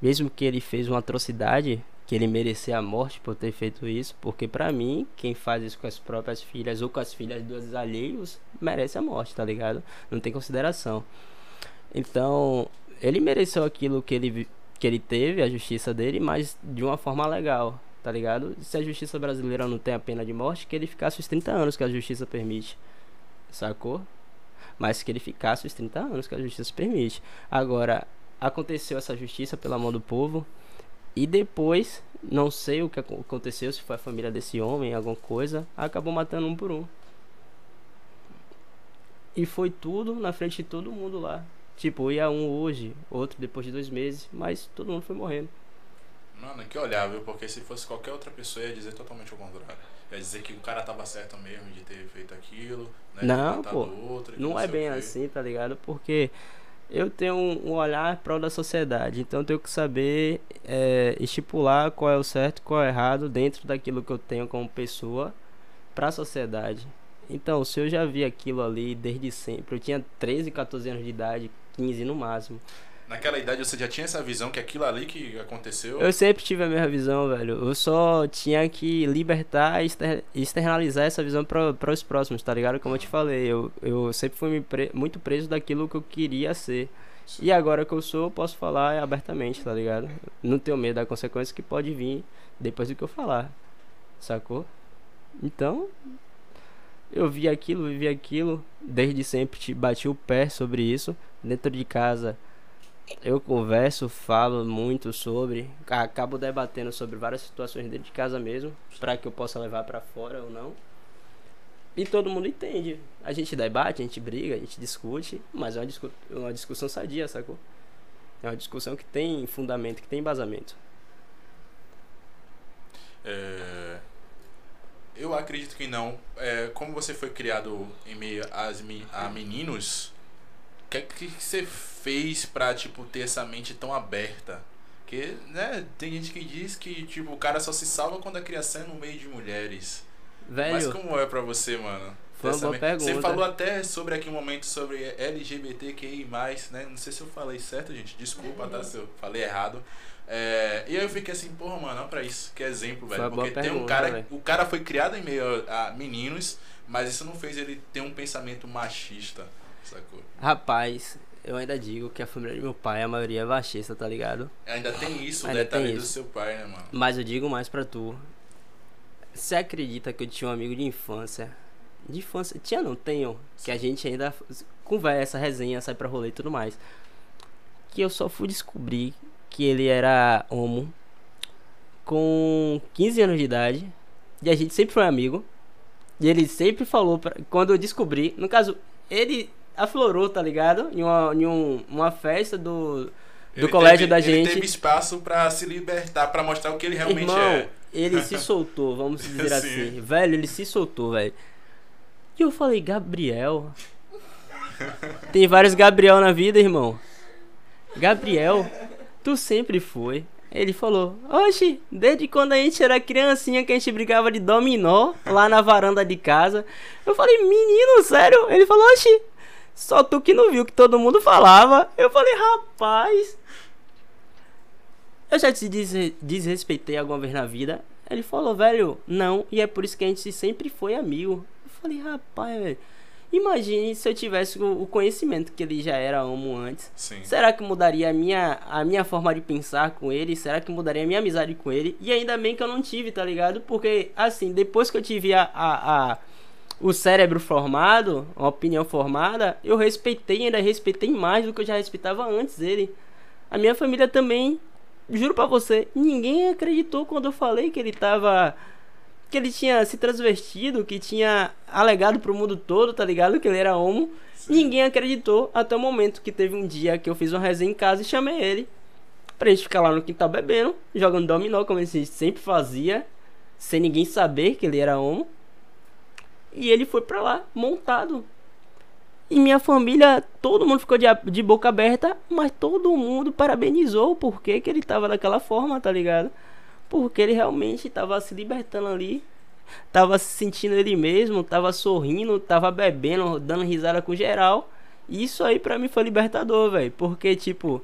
mesmo que ele fez uma atrocidade, que ele merecia a morte por ter feito isso, porque pra mim, quem faz isso com as próprias filhas ou com as filhas dos alheios, merece a morte, tá ligado? Não tem consideração. Então, ele mereceu aquilo que ele, que ele teve, a justiça dele, mas de uma forma legal, tá ligado? Se a justiça brasileira não tem a pena de morte, que ele ficasse os 30 anos que a justiça permite, sacou? Mas que ele ficasse os 30 anos que a justiça permite. Agora, aconteceu essa justiça pela mão do povo, e depois, não sei o que acon- aconteceu, se foi a família desse homem, alguma coisa, acabou matando um por um. E foi tudo na frente de todo mundo lá. Tipo, ia um hoje, outro depois de dois meses, mas todo mundo foi morrendo. Mano, que olhar, viu? Porque se fosse qualquer outra pessoa, ia dizer totalmente o contrário. Ia dizer que o cara tava certo mesmo de ter feito aquilo, né? Não, pô. outro, que Não é bem assim, tá ligado? Porque eu tenho um olhar pró da sociedade, então eu tenho que saber é, estipular qual é o certo e qual é o errado dentro daquilo que eu tenho como pessoa pra sociedade. Então, se eu já vi aquilo ali desde sempre, eu tinha 13, 14 anos de idade, 15 no máximo. Naquela idade você já tinha essa visão que aquilo ali que aconteceu. Eu sempre tive a mesma visão, velho. Eu só tinha que libertar e exter- externalizar essa visão para os próximos, tá ligado? Como eu te falei, eu, eu sempre fui pre- muito preso daquilo que eu queria ser. Sim. E agora que eu sou, eu posso falar abertamente, tá ligado? Não tenho medo da consequência que pode vir depois do que eu falar. Sacou? Então, eu vi aquilo, vivi aquilo, desde sempre te bati o pé sobre isso. Dentro de casa, eu converso, falo muito sobre, ca- acabo debatendo sobre várias situações dentro de casa mesmo, pra que eu possa levar pra fora ou não. E todo mundo entende. A gente debate, a gente briga, a gente discute, mas é uma, discu uma discussão sadia, sacou? É uma discussão que tem fundamento, que tem embasamento. É, Eu acredito que não. É, como você foi criado em meio às, a meninos, que que você fez pra, tipo, ter essa mente tão aberta? Porque, né, tem gente que diz que, tipo, o cara só se salva quando a criação é no meio de mulheres. Mas Velho, como é pra você, mano? Foi uma boa pergunta. Você falou até sobre aqui um momento sobre LGBTQI+, né? Não sei se eu falei certo, gente. Desculpa, tá? Se eu falei errado. É, e aí eu fiquei assim, porra, mano, olha pra isso. Que exemplo, velho. Porque tem um cara... velho. O cara foi criado em meio a meninos, mas isso não fez ele ter um pensamento machista, sacou? rapaz, eu ainda digo que a família de meu pai, a maioria é baixista, tá ligado? Ainda tem isso, Ainda detalhe tem do isso. seu pai, né, mano? Mas eu digo mais pra tu. Você acredita que eu tinha um amigo de infância? De infância? Tinha não, tenho. Que a gente ainda conversa, resenha, sai pra rolê e tudo mais. Que eu só fui descobrir que ele era homo com 15 anos de idade. E a gente sempre foi amigo. E ele sempre falou, pra, quando eu descobri, no caso, ele aflorou, tá ligado? Em uma, em um, uma festa do, do Ele colégio teve- da Ele gente. teve espaço pra se libertar, pra mostrar o que ele realmente Irmão, é. ele se soltou, vamos dizer Sim. assim. Velho, ele se soltou, velho. E eu falei, Gabriel. Tem vários Gabriel na vida, irmão. Gabriel, tu sempre foi. Ele falou, oxe, desde quando a gente era criancinha que a gente brincava de dominó lá na varanda de casa. Eu falei, menino, sério? Ele falou, oxe, só tu que não viu que todo mundo falava. Eu falei, rapaz, eu já te desre- desrespeitei alguma vez na vida? Ele falou, velho, não, e é por isso que a gente sempre foi amigo. Eu falei, rapaz, velho, imagine se eu tivesse o o conhecimento que ele já era homo antes. Sim. Será que mudaria a minha, a minha forma de pensar com ele? Será que mudaria a minha amizade com ele? E ainda bem que eu não tive, tá ligado? Porque, assim, depois que eu tive a, a, a- o cérebro formado, a opinião formada, eu respeitei, ainda respeitei mais do que eu já respeitava antes dele. A minha família também, juro pra você, ninguém acreditou quando eu falei que ele tava que ele tinha se transvestido, que tinha alegado pro mundo todo, tá ligado? Que ele era homo. Ninguém acreditou até o momento que teve um dia que eu fiz uma resenha em casa e chamei ele pra gente ficar lá no quintal bebendo, jogando dominó, como a gente sempre fazia, sem ninguém saber que ele era homo. E ele foi pra lá, montado. E minha família, todo mundo ficou de, de boca aberta, mas todo mundo parabenizou o porquê que ele tava daquela forma, tá ligado? Porque ele realmente tava se libertando ali, tava se sentindo ele mesmo, tava sorrindo, tava bebendo, dando risada com geral. E isso aí pra mim foi libertador, velho. Porque, tipo,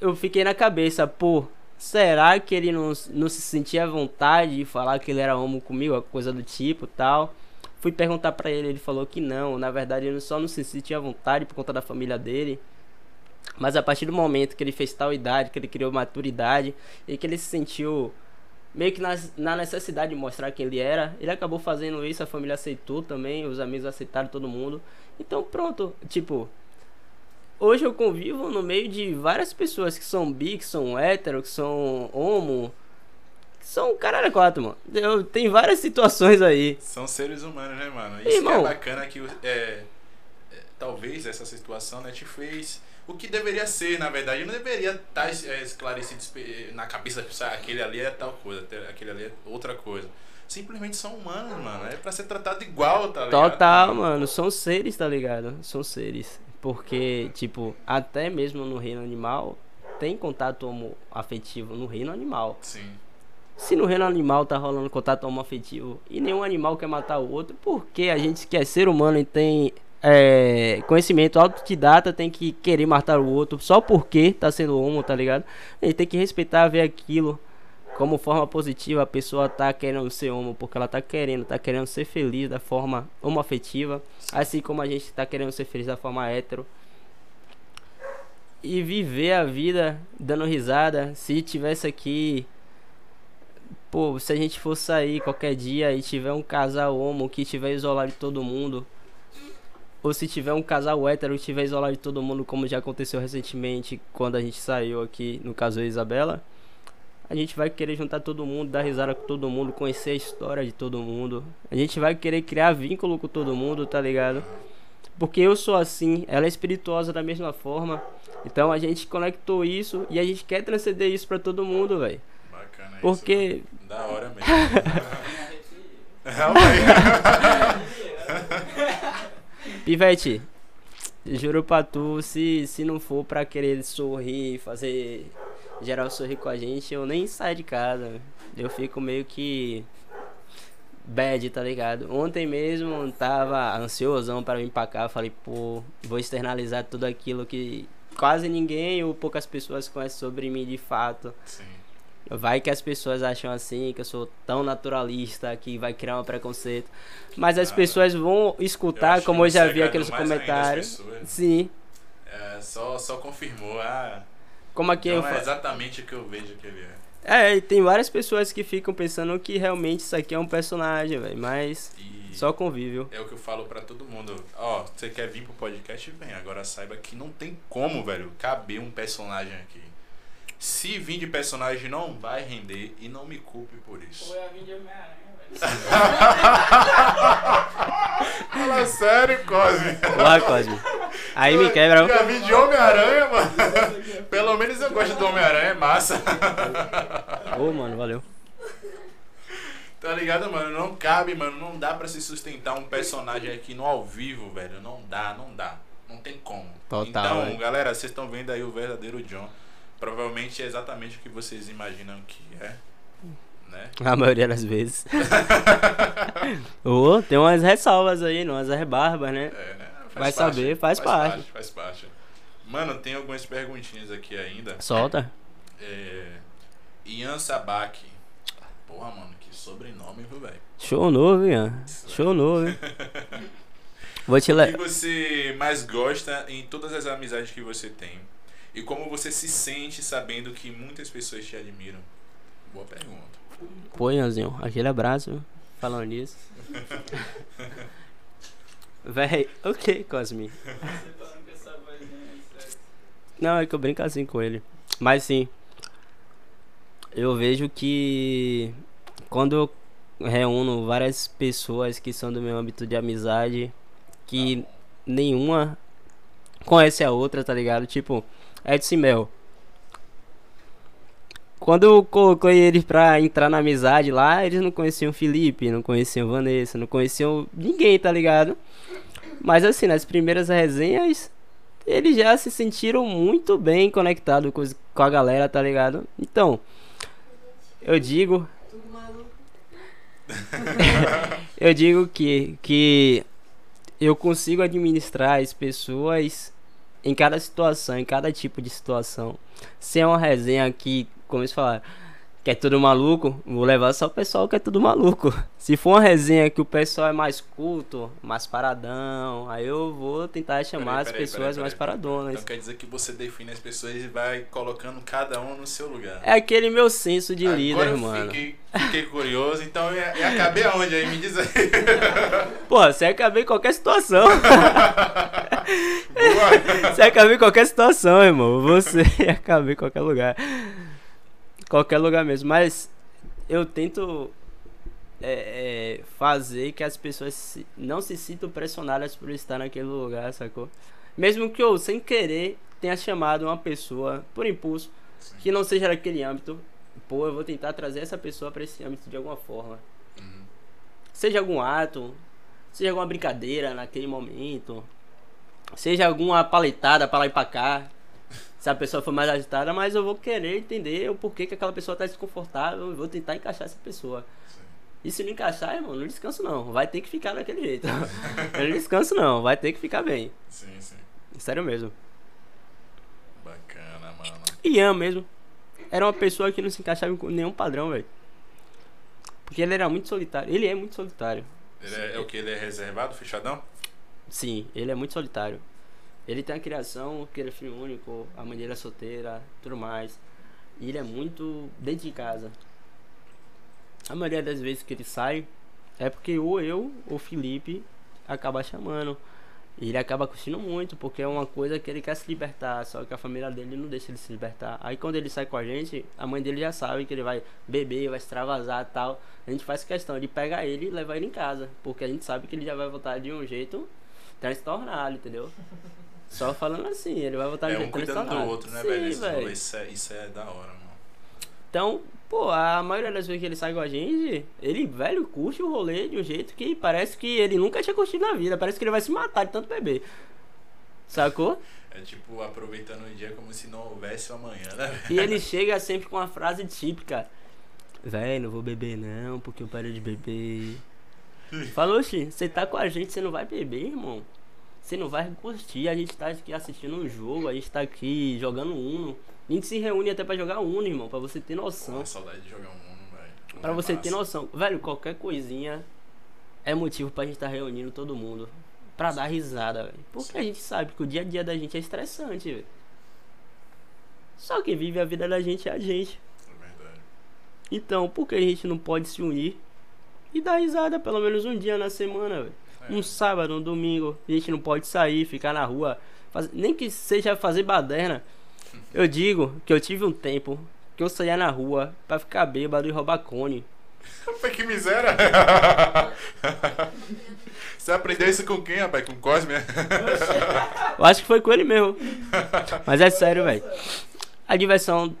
eu fiquei na cabeça, pô, será que ele não, não se sentia à vontade de falar que ele era homo comigo, coisa do tipo tal? Fui perguntar pra ele, ele falou que não. Na verdade, ele só não se sentia à vontade por conta da família dele. Mas a partir do momento que ele fez tal idade, que ele criou maturidade e que ele se sentiu meio que nas- na necessidade de mostrar quem ele era, ele acabou fazendo isso, a família aceitou também, os amigos aceitaram todo mundo. Então pronto, tipo, hoje eu convivo no meio de várias pessoas que são bi, que são hétero, que são homo, são caralho quatro, mano. Eu, tem várias situações aí. São seres humanos, né, mano? Isso que Irmão. é bacana que é, é, talvez essa situação né, te fez o que deveria ser, na verdade. Não deveria estar é, esclarecido na cabeça de pessoa, aquele ali é tal coisa, aquele ali é outra coisa. Simplesmente são humanos, mano. É pra ser tratado igual, tá ligado? Total, mano. São seres, tá ligado? São seres. Porque, tipo, até mesmo no reino animal, tem contato afetivo no reino animal. Sim. Se no reino animal tá rolando contato homoafetivo e nenhum animal quer matar o outro, porque a gente que é ser humano e tem é, conhecimento autodidata tem que querer matar o outro só porque tá sendo homo, tá ligado? Gente tem que respeitar, ver aquilo como forma positiva. A pessoa tá querendo ser homo porque ela tá querendo, tá querendo ser feliz da forma homoafetiva, assim como a gente tá querendo ser feliz da forma hétero e viver a vida dando risada. Se tivesse aqui Pô, se a gente for sair qualquer dia e tiver um casal homo que tiver isolado de todo mundo, ou se tiver um casal hétero que tiver isolado de todo mundo, como já aconteceu recentemente quando a gente saiu aqui, no caso e Isabela, a gente vai querer juntar todo mundo, dar risada com todo mundo, conhecer a história de todo mundo. A gente vai querer criar vínculo com todo mundo, tá ligado? Porque eu sou assim, ela é espirituosa da mesma forma. Então a gente conectou isso e a gente quer transcender isso pra todo mundo, velho. Bacana isso. Da hora mesmo. Aí. Pivete, juro pra tu, se, se não for pra querer sorrir, fazer geral sorrir com a gente, eu nem saio de casa. Eu fico meio que bad, tá ligado? Ontem mesmo tava ansiosão para vir pra cá, falei, pô, vou externalizar tudo aquilo que quase ninguém ou poucas pessoas conhecem sobre mim de fato. Sim. Vai que as pessoas acham assim, que eu sou tão naturalista, que vai criar um preconceito. Mas as Nada. pessoas vão Eu escutar, acho como eu já vi aqueles comentários. Sim. É, só, só confirmou. Ah, Como aqui eu então é falo. exatamente o que eu vejo que ele é. É, e tem várias pessoas que ficam pensando que realmente isso aqui é um personagem, velho. Mas E só convívio. é o que eu falo pra todo mundo. Ó, você quer vir pro podcast? Vem. Agora saiba que não tem como, velho, caber um personagem aqui. Se vir de personagem, não vai render e não me culpe por isso. Foi a vir de Homem-Aranha, velho. Fala sério, Cosme. Lá, Cosme. Aí me quebra. Já vi de Homem-Aranha, mano. Pelo menos eu gosto do Homem-Aranha, é massa. Ô, mano, valeu. Tá ligado, mano? Não cabe, mano. Não dá pra se sustentar um personagem aqui no ao vivo, velho. Não dá, não dá. Não tem como. Total, então, velho. galera, vocês estão vendo aí o verdadeiro John. Provavelmente é exatamente o que vocês imaginam que é. Né? A maioria das vezes. Ô, tem umas ressalvas aí, umas rebarbas, né? É, né? Vai saber, faz parte. Faz parte. Mano, tem algumas perguntinhas aqui ainda. Solta. É... Ian Sabak. Porra, mano, que sobrenome, viu, velho? Show novo, Ian. Show novo, hein? Vou te O que você mais gosta em todas as amizades que você tem? E como você se sente sabendo que muitas pessoas te admiram? Boa pergunta. Pô, Ianzinho, aquele abraço. Falando nisso. Véi, o que, Cosme? Não, é que eu brinco assim com ele. Mas sim, eu vejo que quando eu reúno várias pessoas que são do meu âmbito de amizade, que nenhuma conhece a outra, tá ligado? Tipo, Edson e Mel. Quando eu coloquei eles pra entrar na amizade lá, eles não conheciam Felipe, não conheciam Vanessa, não conheciam ninguém, tá ligado? Mas assim, nas primeiras resenhas, eles já se sentiram muito bem conectados com, com a galera, tá ligado? Então, eu digo. eu digo que, que eu consigo administrar as pessoas em cada situação, em cada tipo de situação. Se é uma resenha que, como eles falaram, que é tudo maluco, vou levar só o pessoal que é tudo maluco. Se for uma resenha que o pessoal é mais culto, mais paradão, aí eu vou tentar chamar Peraí, as peraí, pessoas peraí, mais paradonas. Então quer dizer que você define as pessoas e vai colocando cada um no seu lugar. É aquele meu senso de Agora líder, eu mano. Fiquei, fiquei curioso, então eu, eu acabei aonde aí? Me diz aí. Pô, você acaba em qualquer situação. Boa. Você acaba em qualquer situação, irmão. Você acaba em qualquer lugar. Qualquer lugar mesmo. Mas eu tento é, é, fazer que as pessoas se- não se sintam pressionadas por estar naquele lugar, sacou? Mesmo que eu, sem querer, tenha chamado uma pessoa por impulso que não seja daquele âmbito. Pô, eu vou tentar trazer essa pessoa pra esse âmbito de alguma forma. Uhum. Seja algum ato, seja alguma brincadeira naquele momento, seja alguma paletada pra lá e pra cá. Se a pessoa for mais agitada, mas eu vou querer entender o porquê que aquela pessoa tá desconfortável e vou tentar encaixar essa pessoa. E se não encaixar, irmão, não descanso não. Vai ter que ficar daquele jeito. Não descanso não, vai ter que ficar bem. Sim, sim. Sério mesmo. Bacana, mano. Ian mesmo. Era uma pessoa que não se encaixava em nenhum padrão, velho. Porque ele era muito solitário. Ele é muito solitário. Ele é, é o que? Ele é reservado, fechadão? Sim, ele é muito solitário. Ele tem a criação, que ele é filho único, a mãe dele é solteira, tudo mais. E ele é muito dentro de casa. A maioria das vezes que ele sai é porque ou eu ou Felipe acaba chamando. E ele acaba curtindo muito, porque é uma coisa que ele quer se libertar, só que a família dele não deixa ele se libertar. Aí quando ele sai com a gente, a mãe dele já sabe que ele vai beber, vai extravasar tal. A gente faz questão de pegar ele e levar ele em casa, porque a gente sabe que ele já vai voltar de um jeito transtornado, entendeu? Só falando assim, ele vai voltar É um um cuidando do outro, né, Sim, velho? Velho. Isso, é, isso é da hora, mano. Então, pô, a maioria das vezes que ele sai com a gente, ele, velho, curte o rolê de um jeito que parece que ele nunca tinha curtido na vida. Parece que ele vai se matar de tanto beber. Sacou? É tipo, aproveitando o dia como se não houvesse o amanhã, né, velho? E ele chega sempre com uma frase típica. Véi, não vou beber não, porque eu parei de beber. Falou, Xi, você tá com a gente, você não vai beber, irmão. Você não vai curtir, a gente tá aqui assistindo um jogo, a gente tá aqui jogando Uno. A gente se reúne até pra jogar Uno, irmão, pra você ter noção. Pô, saudade de jogar Uno, velho. Pra é você ter massa. noção. Velho, qualquer coisinha é motivo pra gente estar reunindo todo mundo. Pra dar risada, velho. Porque a gente sabe que o dia a dia da gente é estressante, velho. Só quem vive a vida da gente é a gente. É verdade. Então, por que a gente não pode se unir e dar risada pelo menos um dia na semana, velho? Um sábado, um domingo. A gente não pode sair, ficar na rua. faz- Nem que seja fazer baderna. Eu digo que eu tive um tempo que eu saía na rua pra ficar bêbado e roubar cone. Que miséria! Você aprendeu isso com quem, rapaz? Com o Cosme? Eu acho que foi com ele mesmo. Mas é sério, velho. A diversão.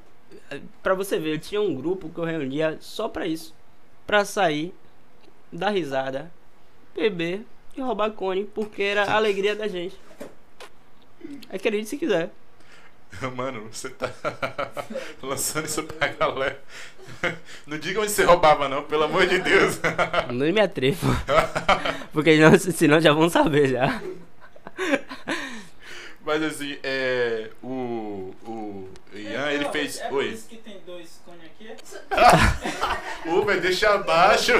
Pra você ver, eu tinha um grupo que eu reunia só pra isso. Pra sair, dar risada, beber e roubar cone. Porque era a alegria da gente. Acredite se quiser. Mano, você tá lançando isso pra galera. Não diga onde você roubava, não, pelo amor de Deus. Não me atrevo. Porque não, senão já vão saber já. Mas assim, é. O. O Ian, ele Ó, fez. É por Oi. isso que tem dois cones aqui? Ô, velho, deixa abaixo.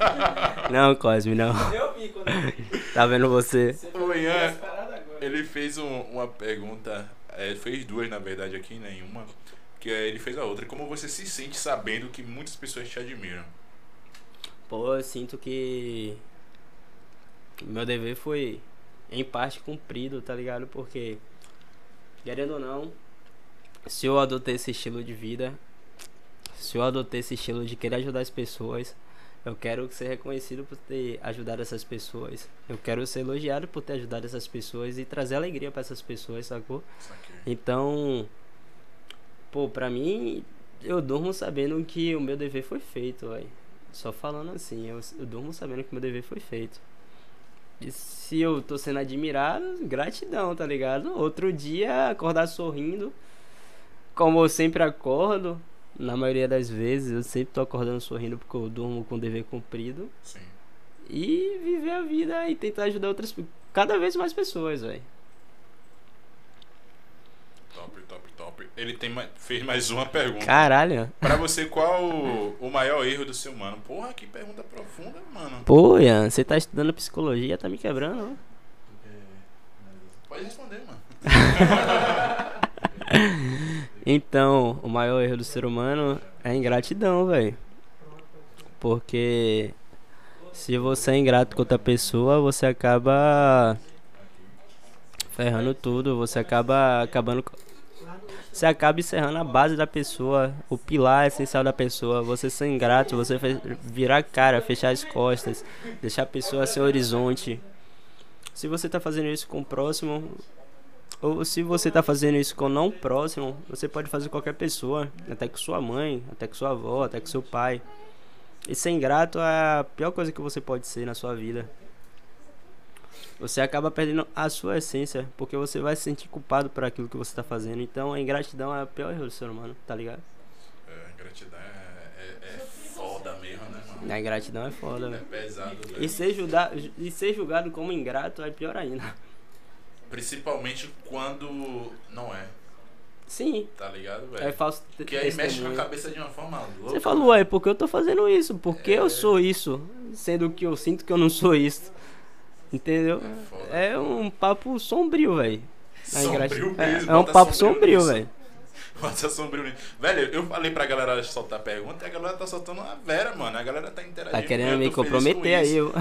Não, Cosme, não. Eu vi quando eu vi. Tá vendo você? Você agora. Ele fez um- uma pergunta. é, Ele fez duas, na verdade, aqui, nenhuma. Que é, ele fez a outra. Como você se sente sabendo que muitas pessoas te admiram? Pô, eu sinto que meu dever foi em parte cumprido, tá ligado? Porque, querendo ou não, se eu adotei esse estilo de vida, se eu adotei esse estilo de querer ajudar as pessoas, Eu quero ser reconhecido por ter ajudado essas pessoas. Eu quero ser elogiado por ter ajudado essas pessoas e trazer alegria pra essas pessoas, sacou? Então, pô, pra mim, eu durmo sabendo que o meu dever foi feito, velho. Só falando assim, eu, eu durmo sabendo que o meu dever foi feito. E se eu tô sendo admirado, gratidão, tá ligado? Outro dia, acordar sorrindo, como eu sempre acordo, na maioria das vezes, eu sempre tô acordando sorrindo porque eu durmo com o dever cumprido. Sim. E viver a vida e tentar ajudar outras, cada vez mais pessoas, velho. Top, top, top. Ele tem mais, fez mais uma pergunta. Caralho. Pra você, qual o, o maior erro do ser humano? Porra, que pergunta profunda, mano. Pô, Ian, você tá estudando psicologia, tá me quebrando, ó. Pode responder, mano. Então, o maior erro do ser humano é ingratidão, velho. Porque se você é ingrato com outra pessoa, você acaba ferrando tudo, você acaba acabando você acaba encerrando a base da pessoa, o pilar essencial da pessoa. Você ser ingrato, você virar a cara, fechar as costas, deixar a pessoa sem horizonte. Se você tá fazendo isso com o próximo, ou se você tá fazendo isso com o não próximo, você pode fazer qualquer pessoa, até com sua mãe, até com sua avó, até com seu pai. E ser ingrato é a pior coisa que você pode ser na sua vida. Você acaba perdendo a sua essência, porque você vai se sentir culpado por aquilo que você tá fazendo. Então a ingratidão é a pior erro do ser humano, tá ligado? É, gratidão é, é, é foda mesmo, né, mano? A ingratidão é foda, É velho. pesado, E velho. ser, julgado, e ser julgado como ingrato é pior ainda. Principalmente quando não é, Sim, tá ligado, é velho? falso te- Porque aí mexe com a cabeça de uma forma louca. Você falou, ué, porque eu tô fazendo isso? Porque É. eu sou isso? Sendo que eu sinto que eu não sou isso. Entendeu? É foda. É um papo sombrio, velho. Sombrio ingratidão- mesmo, É, é um papo sombrio velho. Bota sombrio. Velho, eu falei pra galera soltar pergunta e a galera tá soltando uma vera, mano. A galera tá interagindo. Tá querendo me comprometer com aí, eu.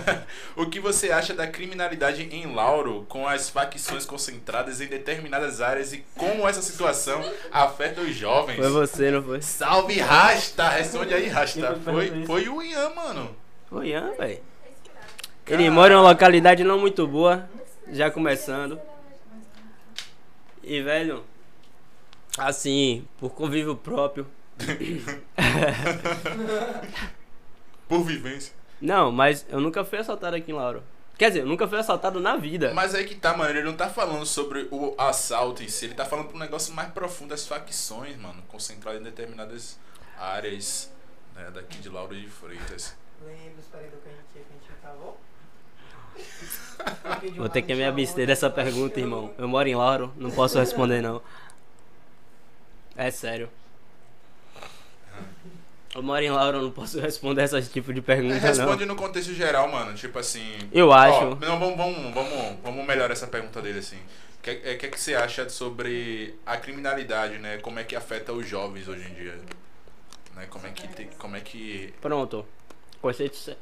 o que você acha da criminalidade em Lauro com as facções concentradas em determinadas áreas e como essa situação afeta os jovens? Foi você, não foi? Salve Rasta! Responde aí, Rasta. Foi Foi, o Ian, mano. Foi Ian, velho. Ele mora em uma localidade não muito boa, já começando. E, velho, assim, por convívio próprio. Por vivência. Não, mas eu nunca fui assaltado aqui em Lauro. Quer dizer, eu nunca fui assaltado na vida. Mas aí que tá, mano. Ele não tá falando sobre o assalto em si. Ele tá falando pra um negócio mais profundo, as facções, mano. Concentradas em determinadas áreas né, daqui de Lauro de Freitas. Lembra os paredões que a gente, que a gente acabou? Vou ter que me abster dessa pergunta, irmão. Eu moro em Lauro, não posso responder não. É sério. Eu moro em Lauro, não posso responder esse tipo de pergunta não. Responde no contexto geral, mano. Tipo assim. Eu Ó, acho. não, vamos, vamos, vamos, vamos melhorar essa pergunta dele assim. O que, é, que, é que você acha sobre a criminalidade, né? Como é que afeta os jovens hoje em dia? Né? Como é que. te- Como é que. Pronto. Conceito,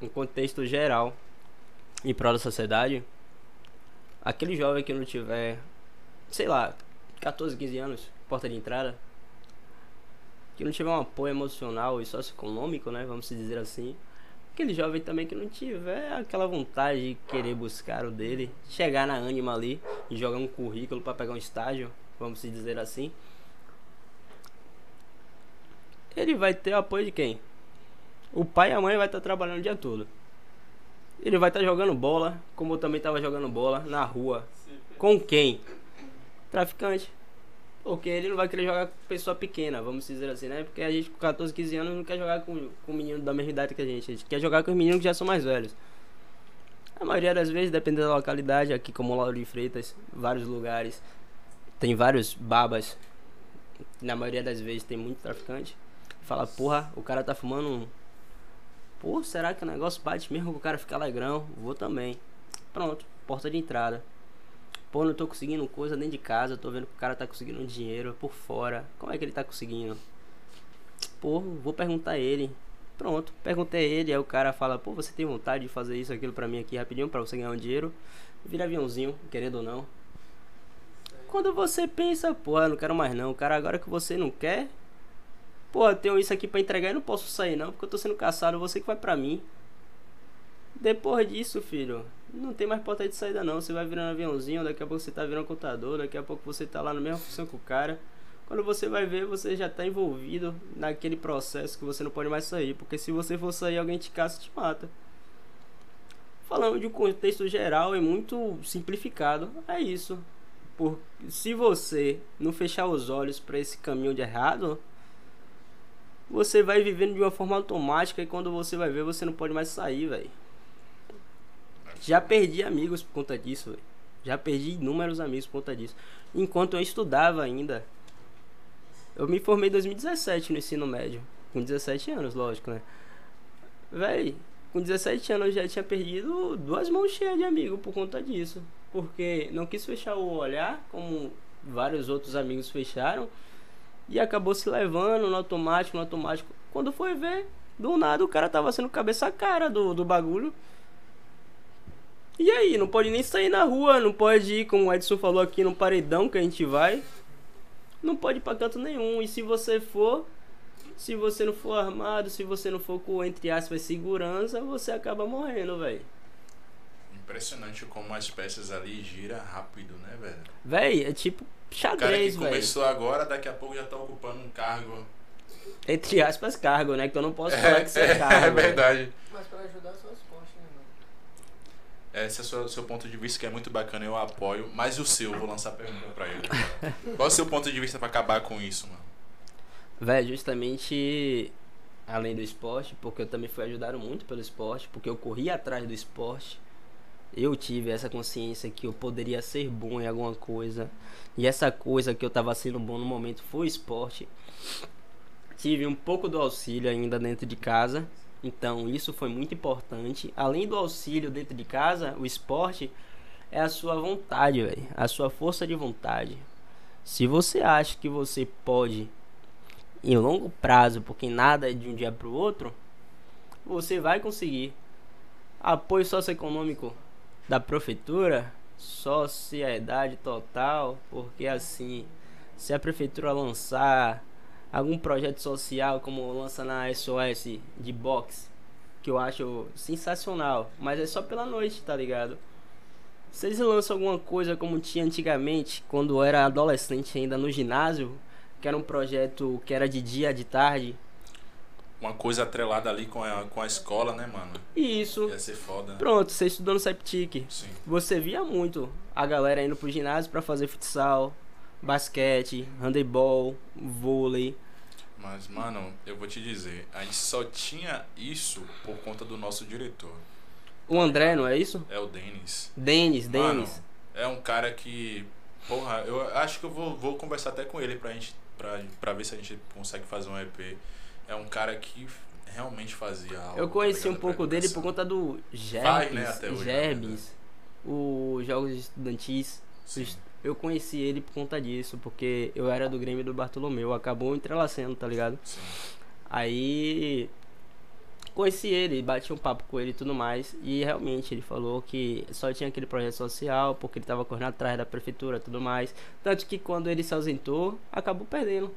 um contexto geral em prol da sociedade. Aquele jovem que não tiver, sei lá, 14, 15 anos, porta de entrada, que não tiver um apoio emocional e socioeconômico, né, vamos dizer assim. Aquele jovem também que não tiver aquela vontade de querer buscar o dele, chegar na ânima ali e jogar um currículo para pegar um estágio, vamos dizer assim. Ele vai ter o apoio de quem? O pai e a mãe vai estar trabalhando o dia todo. Ele vai estar jogando bola, como eu também estava jogando bola, na rua. Com quem? Traficante. Porque ele não vai querer jogar com pessoa pequena, vamos dizer assim, né? Porque a gente com 14, 15 anos não quer jogar com, com menino da mesma idade que a gente. A gente quer jogar com os meninos que já são mais velhos. A maioria das vezes, dependendo da localidade, aqui como Lauro de Freitas, vários lugares, tem vários babas. Na maioria das vezes tem muito traficante. Fala, porra, o cara tá fumando um. Pô, será que o negócio bate mesmo que o cara fica alegrão? Vou também. Pronto, porta de entrada. Pô, não tô conseguindo coisa dentro de casa, tô vendo que o cara tá conseguindo dinheiro por fora. Como é que ele tá conseguindo? Pô, vou perguntar a ele. Pronto, perguntei a ele, aí o cara fala, pô, você tem vontade de fazer isso, aquilo pra mim aqui rapidinho, pra você ganhar um dinheiro? Vira aviãozinho, querendo ou não. Quando você pensa, pô, não quero mais não, o cara agora que você não quer, Pô, eu tenho isso aqui pra entregar e não posso sair não, porque eu tô sendo caçado, você que vai pra mim. Depois disso, filho, não tem mais porta de saída não. Você vai virando aviãozinho, daqui a pouco você tá virando contador, daqui a pouco você tá lá na mesma função que o cara. Quando você vai ver, você já tá envolvido naquele processo que você não pode mais sair. Porque se você for sair, alguém te caça e te mata. Falando de um contexto geral e muito simplificado, é isso. Por, se você não fechar os olhos para esse caminho de errado, você vai vivendo de uma forma automática e quando você vai ver, você não pode mais sair, velho. Já perdi amigos por conta disso, véio. Já perdi inúmeros amigos por conta disso. Enquanto eu estudava ainda. Eu me formei em 2017 no ensino médio. Com 17 anos, lógico, né? Véi, com 17 anos eu já tinha perdido duas mãos cheias de amigos por conta disso. Porque não quis fechar o olhar, como vários outros amigos fecharam. E acabou se levando no automático, no automático. Quando foi ver, do nada o cara tava sendo cabeça cara do, do bagulho. E aí, não pode nem sair na rua, não pode ir, como o Edson falou aqui, no paredão que a gente vai. Não pode ir pra canto nenhum. E se você for, se você não for armado, se você não for com, entre aspas, segurança, você acaba morrendo, velho. Impressionante como as peças ali gira rápido, né, velho? Véi, é tipo O cara que xadrez, velho. começou agora, daqui a pouco já tá ocupando um cargo. Entre aspas, cargo, né? Que eu não posso falar que você é cargo. é velho. verdade. Mas pra ajudar só? Esse é o seu, seu ponto de vista que é muito bacana, eu apoio. Mas e o seu? Eu Vou lançar a pergunta pra ele. Qual é o seu ponto de vista pra acabar com isso, mano? Véi, justamente além do esporte, porque eu também fui ajudado muito pelo esporte, porque eu corri atrás do esporte. Eu tive essa consciência que eu poderia ser bom em alguma coisa. E essa coisa que eu tava sendo bom no momento foi o esporte. Tive um pouco do auxílio ainda dentro de casa. Então isso foi muito importante. Além do auxílio dentro de casa, o esporte é a sua vontade, velho. A sua força de vontade. Se você acha que você pode em longo prazo, porque nada é de um dia para o outro, você vai conseguir. Apoio socioeconômico da prefeitura, sociedade total, porque assim, se a prefeitura lançar algum projeto social como lança na SOS de boxe, que eu acho sensacional, mas é só pela noite, tá ligado? Se eles lançam alguma coisa como tinha antigamente, quando eu era adolescente ainda no ginásio, que era um projeto que era de dia, de tarde, Uma coisa atrelada ali com a, com a escola, né, mano? e isso, Ia ser foda. pronto, você estudou no Septic, Sim. você via muito a galera indo pro ginásio pra fazer futsal, basquete, handebol, vôlei. Mas, mano, eu vou te dizer, a gente só tinha isso por conta do nosso diretor. O André, não é isso? É o Denis. Denis, Mano, Denis. é um cara que. Porra, eu acho que eu vou, vou conversar até com ele pra gente. Pra, pra ver se a gente consegue fazer um EP. É um cara que realmente fazia algo. Eu conheci tá um pouco dele por conta do Faz, Gerbes, né, até hoje, Gerbes, os jogos estudantis. Sim. Eu conheci ele por conta disso, porque eu era do Grêmio do Bartolomeu, acabou entrelaçando, tá ligado? Sim. Aí conheci ele, bati um papo com ele e tudo mais, e realmente ele falou que só tinha aquele projeto social, porque ele tava correndo atrás da prefeitura e tudo mais. Tanto que quando ele se ausentou, acabou perdendo.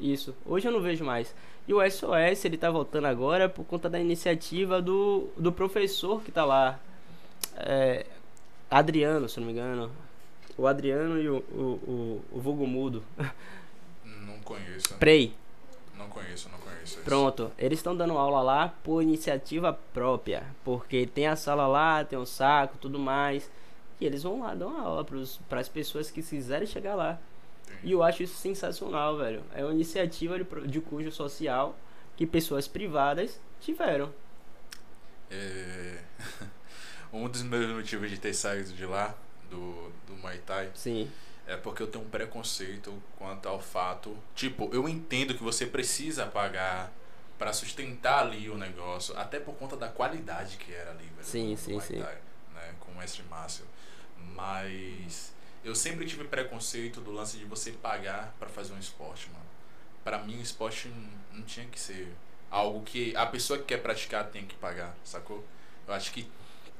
Isso. Hoje eu não vejo mais. E o SOS, ele tá voltando agora por conta da iniciativa do, do professor que tá lá. É, Adriano, se não me engano. O Adriano e o, o, o, o Vulgo Mudo. Não conheço. Prey. Não conheço, não conheço. Pronto, eles estão dando aula lá por iniciativa própria, porque tem a sala lá, tem um saco, tudo mais, e eles vão lá dar uma aula para as pessoas que quiserem chegar lá. E eu acho isso sensacional, velho. É uma iniciativa de, de cujo social que pessoas privadas tiveram. É... um dos meus motivos de ter saído de lá, do, do Muay Thai, Sim, é porque eu tenho um preconceito quanto ao fato. Tipo, eu entendo que você precisa pagar pra sustentar ali o negócio, até por conta da qualidade que era ali, velho. Sim, sim, Muay sim. Thai, né, com o mestre Márcio. Mas eu sempre tive preconceito do lance de você pagar pra fazer um esporte, mano. Pra mim, o esporte não, não tinha que ser algo que a pessoa que quer praticar tem que pagar, sacou? Eu acho que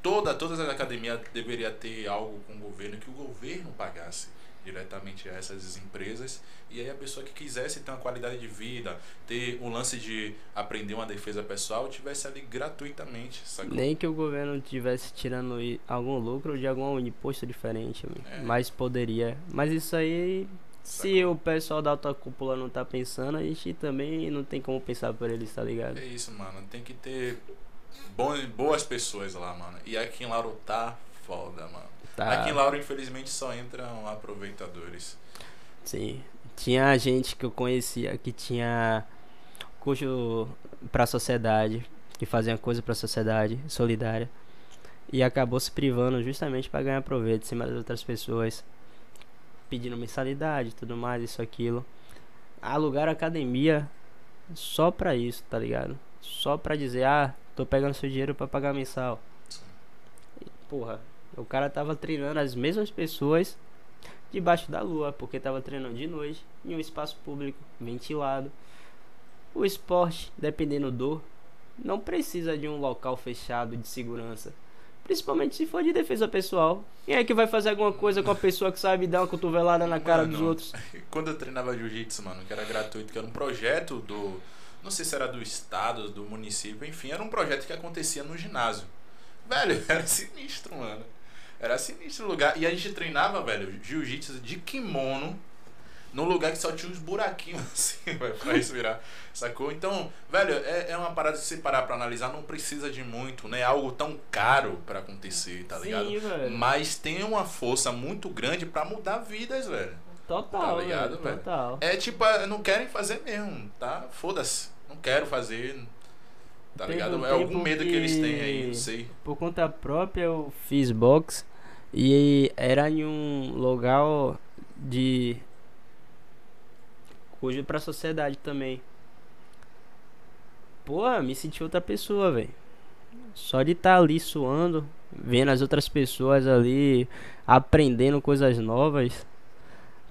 toda, todas as academias deveria ter algo com o governo que o governo pagasse. diretamente a essas empresas. E aí a pessoa que quisesse ter uma qualidade de vida, ter um lance de aprender uma defesa pessoal, tivesse ali gratuitamente, sacou? Nem que o governo tivesse tirando algum lucro de algum imposto diferente. É. mas poderia. Mas isso aí, se o pessoal da alta cúpula não tá pensando, a gente também não tem como pensar por eles, tá ligado? É isso, mano. Tem que ter bom, boas pessoas lá, mano. E aqui em Lauro tá foda, mano. Tá. Aqui em Lauro, infelizmente, só entram aproveitadores. Sim. Tinha gente que eu conhecia que tinha curso pra sociedade, que fazia coisa pra sociedade solidária. E acabou se privando justamente pra ganhar proveito em cima das outras pessoas. Pedindo mensalidade, tudo mais, isso, aquilo. Alugaram academia só pra isso, tá ligado? Só pra dizer, ah, tô pegando seu dinheiro pra pagar mensal. E, Porra, o cara tava treinando as mesmas pessoas debaixo da lua, porque tava treinando de noite em um espaço público, ventilado. O esporte, dependendo do, não precisa de um local fechado de segurança. Principalmente se for de defesa pessoal. Quem é que vai fazer alguma coisa com a pessoa que sabe dar uma cotovelada na cara dos Mano, outros? Quando eu treinava jiu-jitsu, mano, que era gratuito, que era um projeto do. Não sei se era do estado, do município, enfim, era um projeto que acontecia no ginásio. Velho, era sinistro, mano. Era sinistro o lugar. E a gente treinava, velho, jiu-jitsu de kimono, num lugar que só tinha uns buraquinhos assim, velho, pra respirar. Sacou? Então, velho, é, é uma parada que se parar pra analisar, não precisa de muito, né? Algo tão caro pra acontecer, tá ligado? Sim. Mas tem uma força muito grande pra mudar vidas, velho. Total, Tá ligado, velho, velho? total. É tipo, ah, não querem fazer mesmo, tá? Foda-se. Não quero fazer. Tá Teve ligado? um É algum medo que... eles têm aí, que- não sei. Por conta própria eu fiz box e era em um lugar de cujo pra sociedade também. Porra, me senti outra pessoa, velho. Só de estar ali suando, vendo as outras pessoas ali aprendendo coisas novas,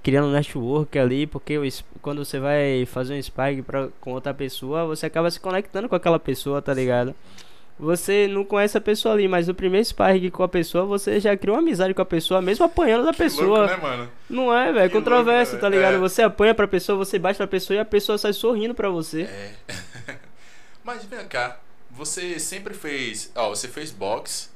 criando network ali, porque quando você vai fazer um spike pra, com outra pessoa, você acaba se conectando com aquela pessoa, tá ligado? Você não conhece a pessoa ali, mas no primeiro sparring com a pessoa, você já criou uma amizade com a pessoa, mesmo apanhando da Que pessoa. louco, né, mano? Não é, velho? É louco, controverso, né, tá ligado? É. Você apanha pra pessoa, você bate pra pessoa e a pessoa sai sorrindo pra você. É. Mas vem cá, você sempre fez. Ó, você fez boxe.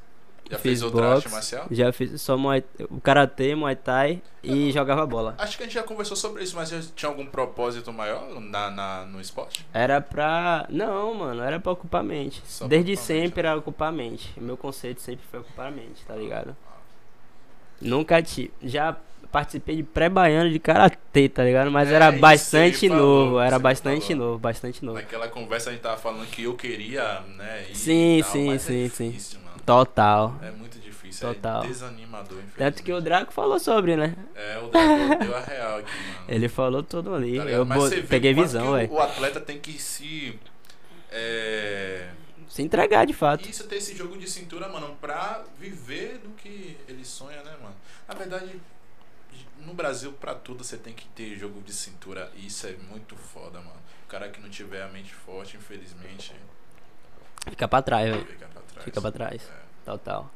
Já Fiz fez outra boxe, arte marcial? Já fiz só muay, o karatê, muay thai e jogava bola. Acho que a gente já conversou sobre isso, mas tinha algum propósito maior na, na- no esporte? Era pra. Não, mano, era pra ocupar a mente. Só Desde ocupar a mente, sempre era ocupar a mente. Meu conceito sempre foi ocupar a mente, tá ligado? Nunca tive. Já participei de pré-baiano de karatê, tá ligado? Mas É, era bastante falou, novo. Era bastante falou. novo, bastante novo. Naquela conversa a gente tava falando que eu queria, né? ir Sim, e tal, sim, mas sim, é sim. difícil, mano. Total. É muito difícil, Total. é desanimador, infelizmente. Tanto que o Draco falou sobre, né? É, o Draco deu a real aqui, mano. Ele falou tudo ali. Tá eu bo- peguei visão, velho. o, o atleta tem que se. É, Se entregar de fato. isso ter esse jogo de cintura, mano, pra viver do que ele sonha, né, mano? Na verdade, no Brasil, pra tudo você tem que ter jogo de cintura. E isso é muito foda, mano. O cara que não tiver a mente forte, infelizmente, Fica pra trás, velho. fica pra trás. Fica pra trás. É. Total.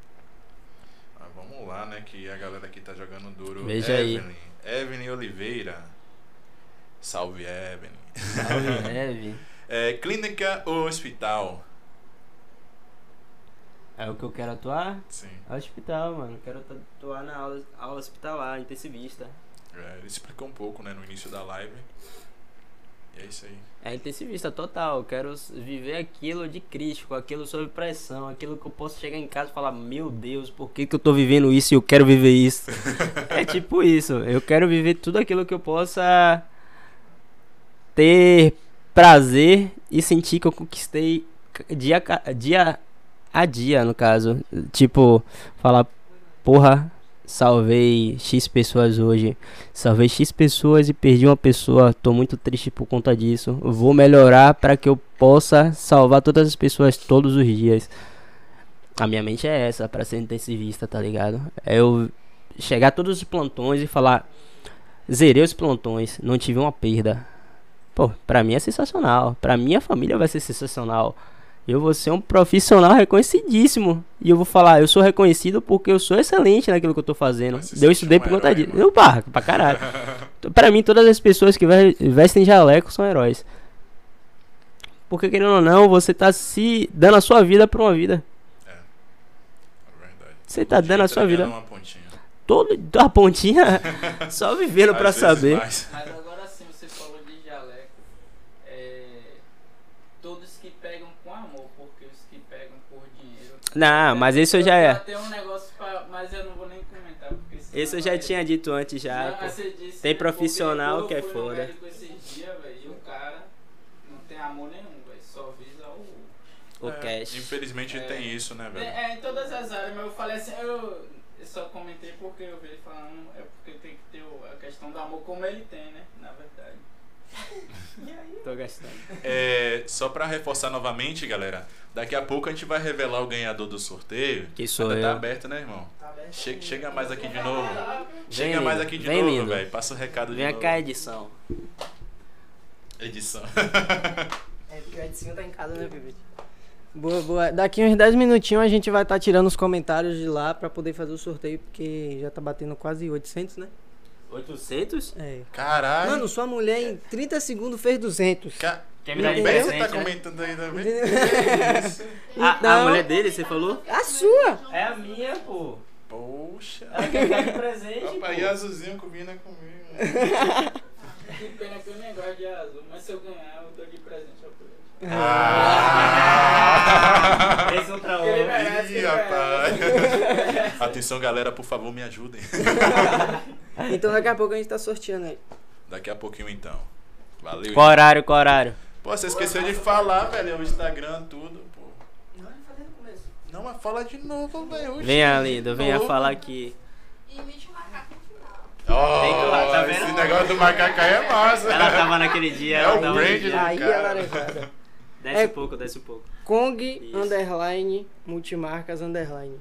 Ah, vamos lá, né? Que a galera aqui tá jogando duro. Veja aí. Evelyn. Evelyn Oliveira. Salve, Evelyn. Salve, Eve. É, clínica ou hospital? É o que eu quero atuar? Sim. Hospital, mano. Quero atuar na aula, aula hospitalar, intensivista. É, ele explicou um pouco, né, no início da live. É isso aí. É intensivista total. Eu quero viver aquilo de crítico, aquilo sob pressão, aquilo que eu posso chegar em casa e falar: Meu Deus, por que, que eu tô vivendo isso e eu quero viver isso? é tipo isso. Eu quero viver tudo aquilo que eu possa ter prazer e sentir que eu conquistei dia, dia a dia, no caso. Tipo, falar: Porra, salvei X pessoas hoje. Salvei X pessoas e perdi uma pessoa. Tô muito triste por conta disso. Vou melhorar para que eu possa salvar todas as pessoas todos os dias. A minha mente é essa, para ser intensivista, tá ligado? É eu chegar todos os plantões e falar: zerei os plantões, não tive uma perda. Pô, pra mim é sensacional. Pra minha família vai ser sensacional. Eu vou ser um profissional reconhecidíssimo. E eu vou falar, eu sou reconhecido porque eu sou excelente naquilo que eu tô fazendo. Eu estudei por conta disso. mano. Eu barco pra caralho. pra mim, todas as pessoas que ve- vestem jaleco são heróis. Porque querendo ou não, você tá se dando a sua vida pra uma vida. É verdade. Você tá dando a sua vida. Uma pontinha. Todo a pontinha só vivendo vezes saber. mais. Mas agora sim, você falou de jaleco. É, todos que pegam com amor, porque os que pegam por dinheiro. Não, mas isso eu já é. Tem um negócio pra. Mas eu não vou nem comentar, porque Esse eu já tinha dito antes já. Não, disse, Tem profissional que é foda. e o cara não tem amor nenhum, velho. Só visa o. O É, cash. Infelizmente É. tem isso, né, velho? É, é, em todas as áreas, mas eu falei assim, eu, eu só comentei porque eu vi ele falando, é porque tem que ter o- a questão do amor como ele tem, né? Na verdade. Tô gastando. É, só pra reforçar novamente, galera, daqui a pouco a gente vai revelar o ganhador do sorteio. Que sou Ainda tá eu. aberto, né, irmão? Tá aberto. Chega, chega mais aqui de novo. Chega lindo. mais aqui de Vem, novo, velho. Passa o recado de Vem novo. cá, edição. Edição. É, porque o Edinho tá em casa, né, Pivete? Boa, boa. Daqui uns 10 minutinhos a gente vai estar tirando os comentários de lá pra poder fazer o sorteio, porque já tá batendo quase 800, né? 800? É. Caralho. Mano, sua mulher em 30 segundos fez 200. Ca... Quer me dar de Beto presente, tá né? comentando aí também. Entendeu? A, a Então- mulher dele, você falou? A sua! É a minha, pô. Poxa. Ela quer dar de presente, Opa, pô. e azulzinho combina comigo. Que pena que eu nem gosto de azul, mas se eu ganhar, eu dou de presente ao Pedro. Ah. Esse é hora. merece, Ih, rapaz. Atenção, galera, por favor, me ajudem. Então daqui a pouco a gente tá sorteando aí. Daqui a pouquinho, então. Valeu. Qual horário, qual horário? Pô, você esqueceu de falar, velho. O Instagram, tudo, pô. Não, eu falei no começo. Não, mas fala de novo, velho. Venha, lindo, venha falar aqui. E emite um macaco no final. Tem que lá, tá vendo? esse negócio do macaco aí é massa. Ela tava naquele dia. É ela o brand do Aí cara. a laranjada. Desce É- um pouco, desce um pouco. Kong Isso. underline multimarcas underline.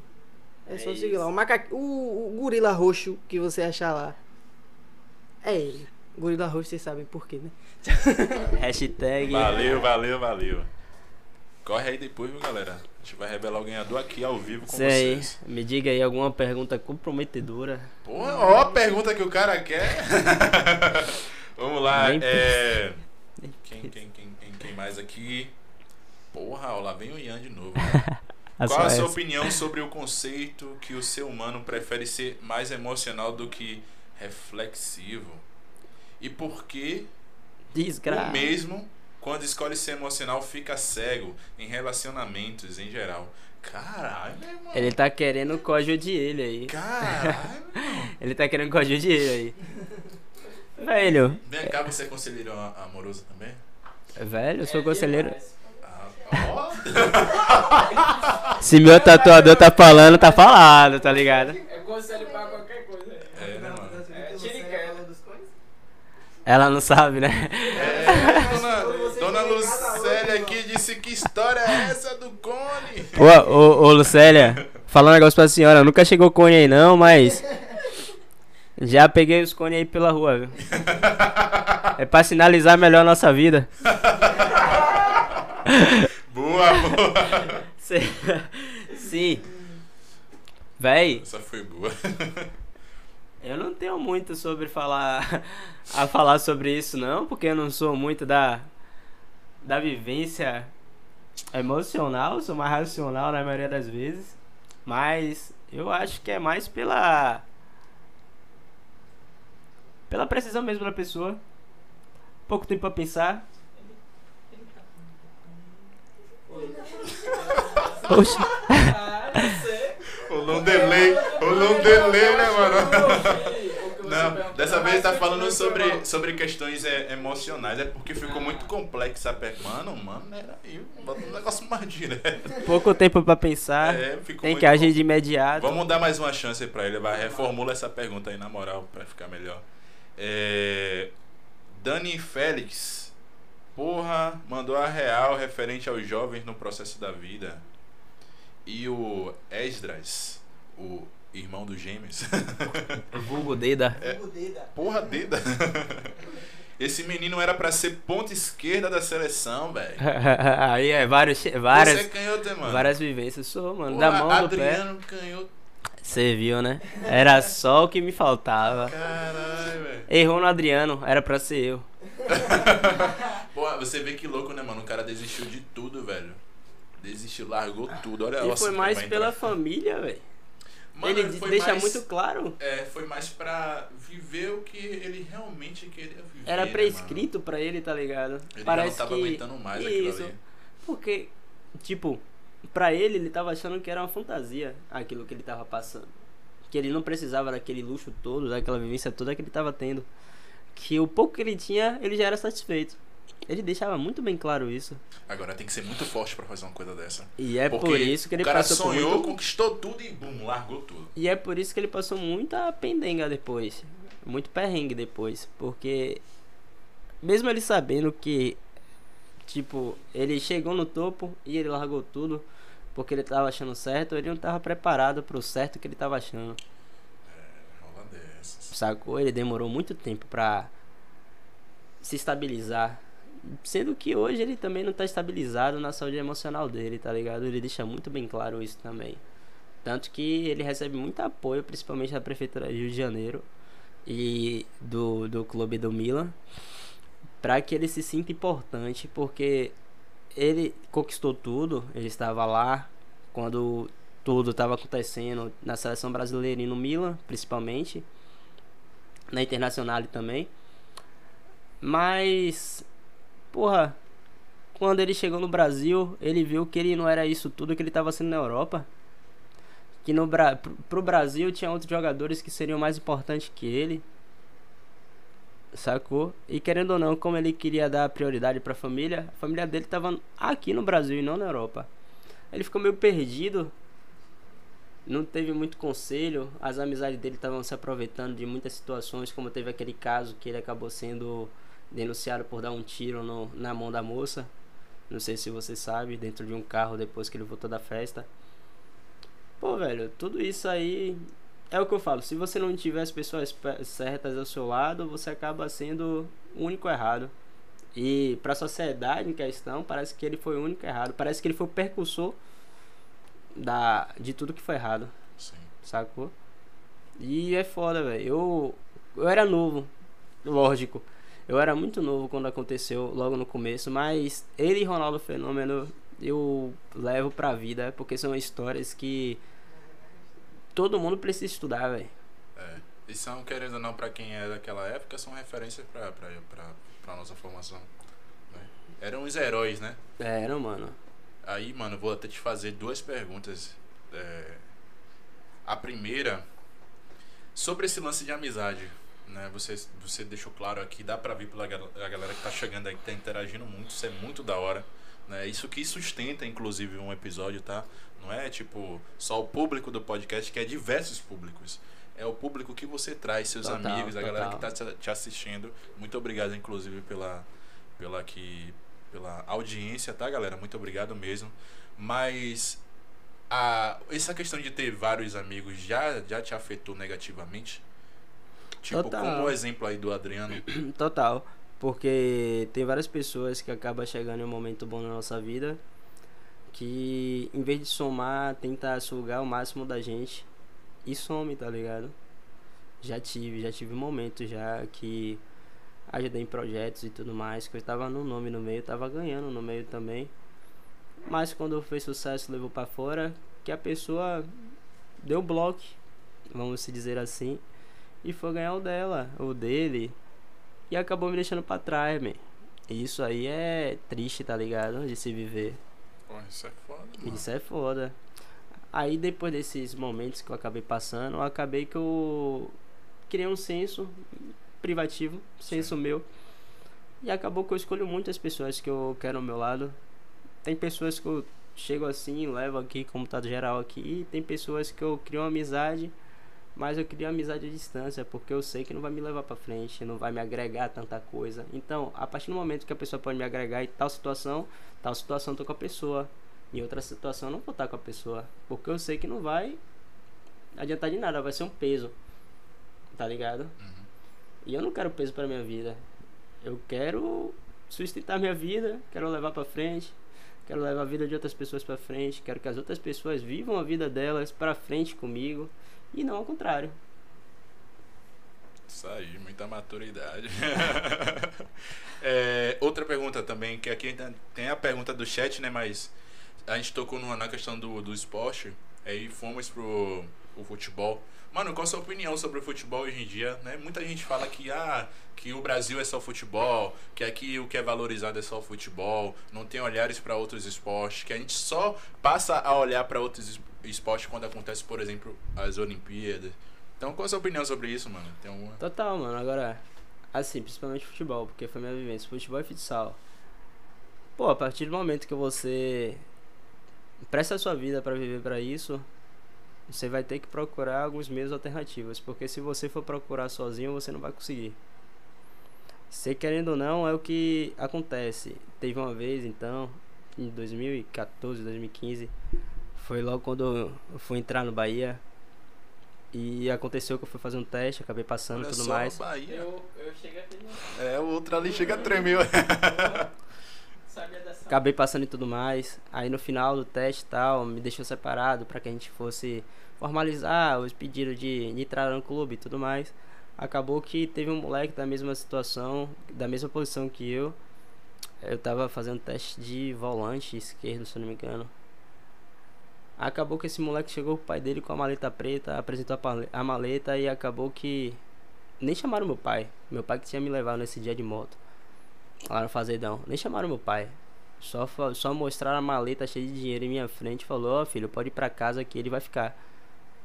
É só É seguir isso. lá. O, maca... o, o gorila roxo que você achar lá. É ele. Gorila roxo, vocês sabem por quê, né? Hashtag. Valeu, valeu, valeu. Corre aí depois, viu, galera? A gente vai revelar o ganhador aqui ao vivo com Isso aí. vocês. Me diga aí alguma pergunta comprometedora. Porra, ó a pergunta que o cara quer. Vamos lá. Nem É... Quem, quem, quem, quem, quem mais aqui? Porra, ó, lá vem o Ian de novo. A Qual a sua essa. opinião sobre o conceito que o ser humano prefere ser mais emocional do que reflexivo? E por que Desgraça. o mesmo, quando escolhe ser emocional, fica cego em relacionamentos em geral? Caralho, meu irmão. Ele tá querendo o código de ele aí. Caralho. Ele tá querendo o código de ele aí. Velho. Vem cá, você é conselheiro amoroso também? Velho, eu sou É conselheiro. demais. Se meu tatuador tá falando, tá falado, tá ligado? É conselho pra qualquer coisa. É, né, mano? É, queda. Ela não sabe, né? É, dona, dona Lucélia aqui disse que história é essa do cone? Ô, ô, ô, Lucélia, falar um negócio pra senhora. Nunca chegou cone aí não, mas. Já peguei os cones aí pela rua, viu? É pra sinalizar melhor a nossa vida. Boa, boa. Cê- Sim. Véi, Essa foi boa. eu não tenho muito sobre falar. a falar sobre isso, não, porque eu não sou muito da. da vivência emocional, sou mais racional na maioria das vezes. Mas eu acho que é mais pela. pela precisão mesmo da pessoa. Pouco tempo pra pensar. Oxi. Ah, não sei. Rolou um delay, rolou um delay, né, mano? Não, dessa vez tá falando sobre, sobre questões é, emocionais, é porque ficou muito complexa a pergunta. Mano, mano, era aí, bota um negócio mais direto. Pouco tempo pra pensar. É, ficou Tem que agir de imediato. Vamos dar mais uma chance pra ele, vai, reformula essa pergunta aí na moral, pra ficar melhor. É, Dani Félix, porra, mandou a real referente aos jovens no processo da vida. E o Esdras, o irmão dos gêmeos, Vulgo Deda. porra deda. Esse menino era pra ser ponta esquerda da seleção, velho. Aí é vários, várias, Você é canhoto, hein, mano? várias vivências. Sou, mano. Pô, da mão do pé. Adriano canhoto. Você viu, né? Era só o que me faltava. Caralho, velho. Errou no Adriano, era pra ser eu. Pô, você vê que louco, né, mano? O cara desistiu de tudo, velho. Desistiu, largou tudo. Olha E nossa, foi mais pela entrar. família, velho. Mano, Ele foi deixa mais- muito claro. É, foi mais pra viver o que ele realmente queria viver. Era né, prescrito pra ele, tá ligado? mano? Ele Parece já não tava que aguentando mais aquilo isso. ali. Porque, tipo, pra ele, ele tava achando que era uma fantasia aquilo que ele tava passando. Que ele não precisava daquele luxo todo, daquela vivência toda que ele tava tendo. Que o pouco que ele tinha, ele já era satisfeito. Ele deixava muito bem claro isso. Agora tem que ser muito forte pra fazer uma coisa dessa. E é Porque por isso que ele o cara passou sonhou, muito... conquistou tudo e bum, largou tudo. E é por isso que ele passou muita pendenga depois. Muito perrengue depois. Porque mesmo ele sabendo que, tipo, ele chegou no topo e ele largou tudo porque ele tava achando certo, ele não tava preparado pro certo que ele tava achando. Sacou? Ele demorou muito tempo pra se estabilizar. Sendo que hoje ele também não tá estabilizado na saúde emocional dele, tá ligado? Ele deixa muito bem claro isso também. Tanto que ele recebe muito apoio, principalmente da Prefeitura de Rio de Janeiro e do, do clube do Milan, para que ele se sinta importante, porque ele conquistou tudo, ele estava lá quando tudo estava acontecendo na seleção brasileira e no Milan, principalmente, na Internacional também. Mas, porra, quando ele chegou no Brasil, ele viu que ele não era isso tudo que ele estava sendo na Europa. Que no Bra pro, Brasil tinha outros jogadores que seriam mais importantes que ele. Sacou? E querendo ou não, como ele queria dar prioridade pra família, a família dele tava aqui no Brasil e não na Europa. Ele ficou meio perdido. Não teve muito conselho. As amizades dele estavam se aproveitando de muitas situações, como teve aquele caso que ele acabou sendo denunciado por dar um tiro no, na mão da moça. Não sei se você sabe, dentro de um carro depois que ele voltou da festa. Pô, velho, tudo isso aí é o que eu falo. Se você não tiver as pessoas pe- certas ao seu lado, você acaba sendo o único errado. E pra sociedade em questão, parece que ele foi o único errado. Parece que ele foi o percursor da, de tudo que foi errado, Sim. sacou? E é foda, velho. Eu, eu era novo, lógico. Eu era muito novo quando aconteceu, logo no começo. Mas ele e Ronaldo Fenômeno eu levo pra vida, porque são histórias que todo mundo precisa estudar, velho. É. E são, querendo ou não, pra quem é daquela época, são referências pra, pra, pra, pra nossa formação. né? Eram os heróis, né? Era, mano. Aí, mano, vou até te fazer duas perguntas. É, A primeira, sobre esse lance de amizade. Né? Você, você deixou claro aqui, dá pra ver pela gal- a galera que tá chegando aí, que tá interagindo muito, isso é muito da hora. Né? Isso que sustenta, inclusive, um episódio, tá? Não é tipo só o público do podcast, que é diversos públicos. É o público que você traz, seus Total, amigos, a galera que total. tá te- te assistindo. Muito obrigado, inclusive, pela, pela, que, pela audiência, tá, galera? Muito obrigado mesmo. Mas a, essa questão de ter vários amigos já, já te afetou negativamente? Tipo, Total. como o exemplo aí do Adriano. Total. Porque tem várias pessoas que acabam chegando em um momento bom na nossa vida que, em vez de somar, tenta sugar o máximo da gente e some, tá ligado? Já tive, já tive momentos já que ajudei em projetos e tudo mais, que eu tava no nome no meio, tava ganhando no meio também. Mas quando fez sucesso, levou pra fora, que a pessoa deu bloco, vamos se dizer assim, e foi ganhar o dela, o dele, e acabou me deixando pra trás, man. E Isso aí é triste, tá ligado? De se viver. Pô, isso é foda, mano. Isso é foda. Aí depois desses momentos que eu acabei passando, eu acabei que eu criei um senso privativo, senso meu. E acabou que eu escolho muitas pessoas que eu quero ao meu lado. Tem pessoas que eu chego assim, levo aqui como tá geral aqui, e tem pessoas que eu crio uma amizade, mas eu crio uma amizade à distância, porque eu sei que não vai me levar pra frente, não vai me agregar tanta coisa. Então, a partir do momento que a pessoa pode me agregar em tal situação, tal situação eu tô com a pessoa. Em outra situação eu não vou estar com a pessoa. Porque eu sei que não vai adiantar de nada, vai ser um peso. Tá ligado? Uhum. E eu não quero peso pra minha vida. Eu quero sustentar minha vida, quero levar pra frente, quero levar a vida de outras pessoas pra frente, quero que as outras pessoas vivam a vida delas pra frente comigo e não ao contrário. Isso aí, muita maturidade. É, outra pergunta também, que aqui tem- a pergunta do chat, né? Mas a gente tocou na questão do, do esporte, aí fomos pro, pro futebol. Mano, qual a sua opinião sobre o futebol hoje em dia? Né? Muita gente fala que, ah, que o Brasil é só futebol, que aqui o que é valorizado é só o futebol, não tem olhares para outros esportes, que a gente só passa a olhar para outros es- esportes quando acontece, por exemplo, as Olimpíadas. Então, qual a sua opinião sobre isso, mano? Tem alguma... Total, mano. Agora, assim, principalmente futebol, porque foi minha vivência. Futebol e futsal. Pô, a partir do momento que você presta a sua vida pra viver pra isso, você vai ter que procurar alguns meios alternativos, porque se você for procurar sozinho, você não vai conseguir. Você querendo ou não, é o que acontece. Teve uma vez, então, em 2014, 2015, foi logo quando eu fui entrar no Bahia. E aconteceu que eu fui fazer um teste, acabei passando e tudo só, mais. Bahia. Eu, eu cheguei no. É, o outro ali chega a dessa. Acabei passando e tudo mais. Aí no final do teste tal, me deixou separado pra que a gente fosse formalizar os pedidos de, de entrar no clube e tudo mais. Acabou que teve um moleque da mesma situação, da mesma posição que eu. Eu tava fazendo teste de volante esquerdo, se não me engano. Acabou que esse moleque chegou o pai dele com a maleta preta, apresentou a maleta e acabou que nem chamaram meu pai. Meu pai que tinha me levado nesse dia de moto. Lá no Fazedão. Nem chamaram meu pai. Só, só mostraram a maleta cheia de dinheiro em minha frente e falou, ó filho, pode ir pra casa que ele vai ficar.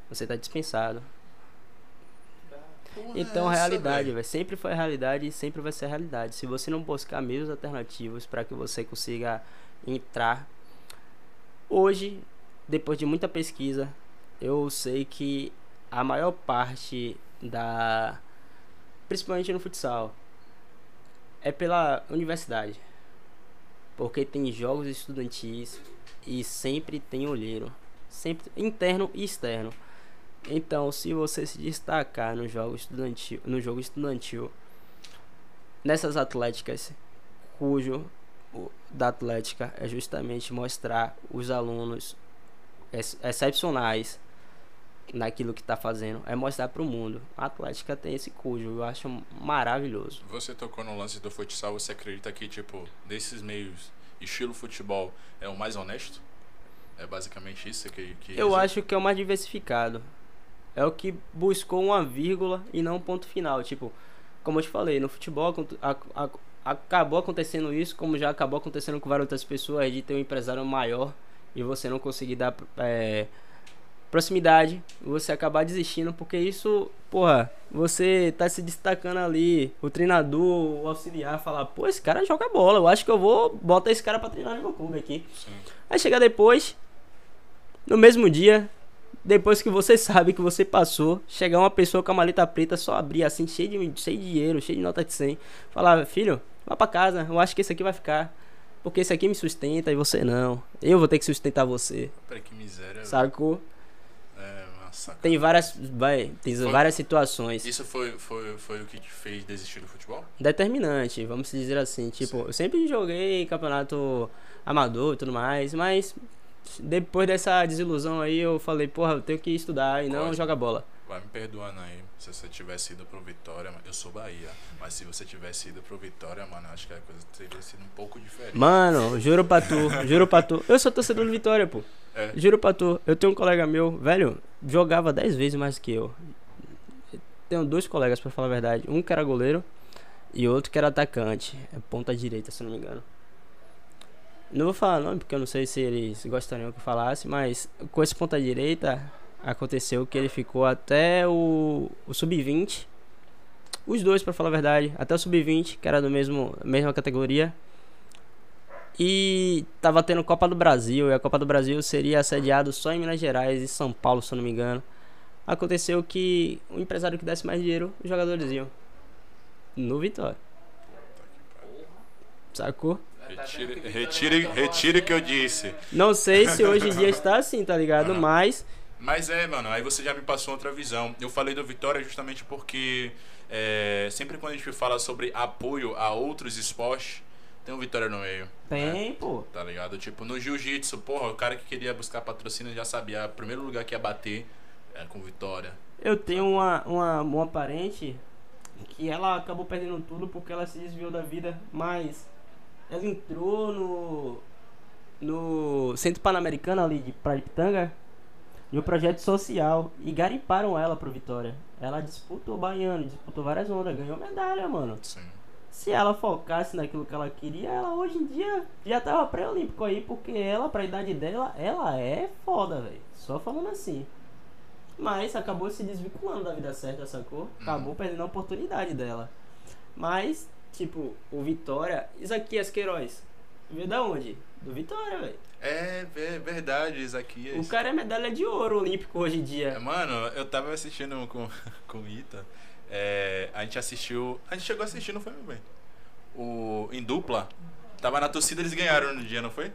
Você tá dispensado. Então, a realidade, velho. Sempre foi a realidade e sempre vai ser a realidade. Se você não buscar meios alternativos para que você consiga entrar. Hoje, depois de muita pesquisa, eu sei que a maior parte da. Principalmente no futsal. É pela universidade. Porque tem jogos estudantis e sempre tem olheiro. Sempre interno e externo. Então, se você se destacar no jogo estudantil, no jogo estudantil, nessas atléticas, cujo da atlética é justamente mostrar os alunos ex- excepcionais naquilo que está fazendo, é mostrar para o mundo. A atlética tem esse cujo, eu acho maravilhoso. Você tocou no lance do futsal, você acredita que, tipo, desses meios, estilo futebol é o mais honesto? É basicamente isso que. que Eu acho que é o mais diversificado. É o que buscou uma vírgula e não um ponto final. Tipo, como eu te falei, no futebol a- a- acabou acontecendo isso, como já acabou acontecendo com várias outras pessoas, de ter um empresário maior e você não conseguir dar é, proximidade, você acabar desistindo, porque isso, porra, você tá se destacando ali, o treinador, o auxiliar, falar, pô, esse cara joga bola, eu acho que eu vou botar esse cara pra treinar no meu clube aqui. Sim. Aí chega depois, no mesmo dia, depois que você sabe que você passou, chegar uma pessoa com a maleta preta, só abrir assim, cheio de, cheio de dinheiro, cheio de nota de 100, falar, filho, vá pra casa, eu acho que esse aqui vai ficar. Porque esse aqui me sustenta e você não. Eu vou ter que sustentar você. Peraí, que miséria. Sacou? Sacanagem. Tem várias. Vai, tem Foi- várias situações. Isso foi, foi, foi o que te fez desistir do futebol? determinante, vamos dizer assim. Tipo, eu sempre joguei campeonato amador e tudo mais, mas depois dessa desilusão aí eu falei, porra, eu tenho que estudar e não jogar bola. Vai me perdoando aí, se você tivesse ido pro Vitória. Eu sou Bahia, mas se você tivesse ido pro Vitória, mano, acho que a coisa teria sido um pouco diferente. Mano, juro pra tu, juro pra tu. Eu sou torcedor do Vitória, pô. É. Juro pra tu. Eu tenho um colega meu, velho, jogava 10 vezes mais que eu. Tenho dois colegas, pra falar a verdade. Um que era goleiro e outro que era atacante. É ponta direita, se não me engano. Não vou falar nome, porque eu não sei se eles gostariam que eu falasse, mas com esse ponta direita aconteceu que ele ficou até o, o sub-20. Os dois, pra falar a verdade, até o sub-20, que era do mesmo mesma categoria. E tava tendo Copa do Brasil, e a Copa do Brasil seria assediado só em Minas Gerais e São Paulo, se eu não me engano. Aconteceu que o empresário que desse mais dinheiro, os jogadores iam. No Vitória. Sacou? Retire, retire, retire o que eu disse. Não sei se hoje em dia está assim, tá ligado? Mas Mas é, mano, aí você já me passou outra visão. Eu falei do Vitória justamente porque é, sempre quando a gente fala sobre apoio a outros esportes, tem um Vitória no meio. né? Tem, pô. Tá ligado? Tipo, no jiu-jitsu, porra, o cara que queria buscar patrocínio já sabia, o primeiro lugar que ia bater era com Vitória. Eu tenho uma, uma, uma parente que ela acabou perdendo tudo porque ela se desviou da vida, mas ela entrou no no Centro Pan-Americano ali de Praia de Pitanga de um projeto social e garimparam ela pro Vitória. Ela disputou o baiano, disputou várias ondas, ganhou medalha, mano. Sim. Se ela focasse naquilo que ela queria, ela hoje em dia já tava pré-olímpico aí, porque ela, pra idade dela, ela é foda, velho. Só falando assim. Mas acabou se desvinculando da vida certa, sacou? Acabou perdendo a oportunidade dela. Mas, tipo, o Vitória. Isaquias Queiroz. Veio da onde? Do Vitória, velho. É, é verdade, Isaquias. O cara é medalha de ouro olímpico hoje em É, dia. Mano, eu tava assistindo com, com o Ita. É, a gente assistiu. A gente chegou a assistir, não foi, meu bem? O, em dupla. Tava na torcida, eles ganharam no dia, não foi?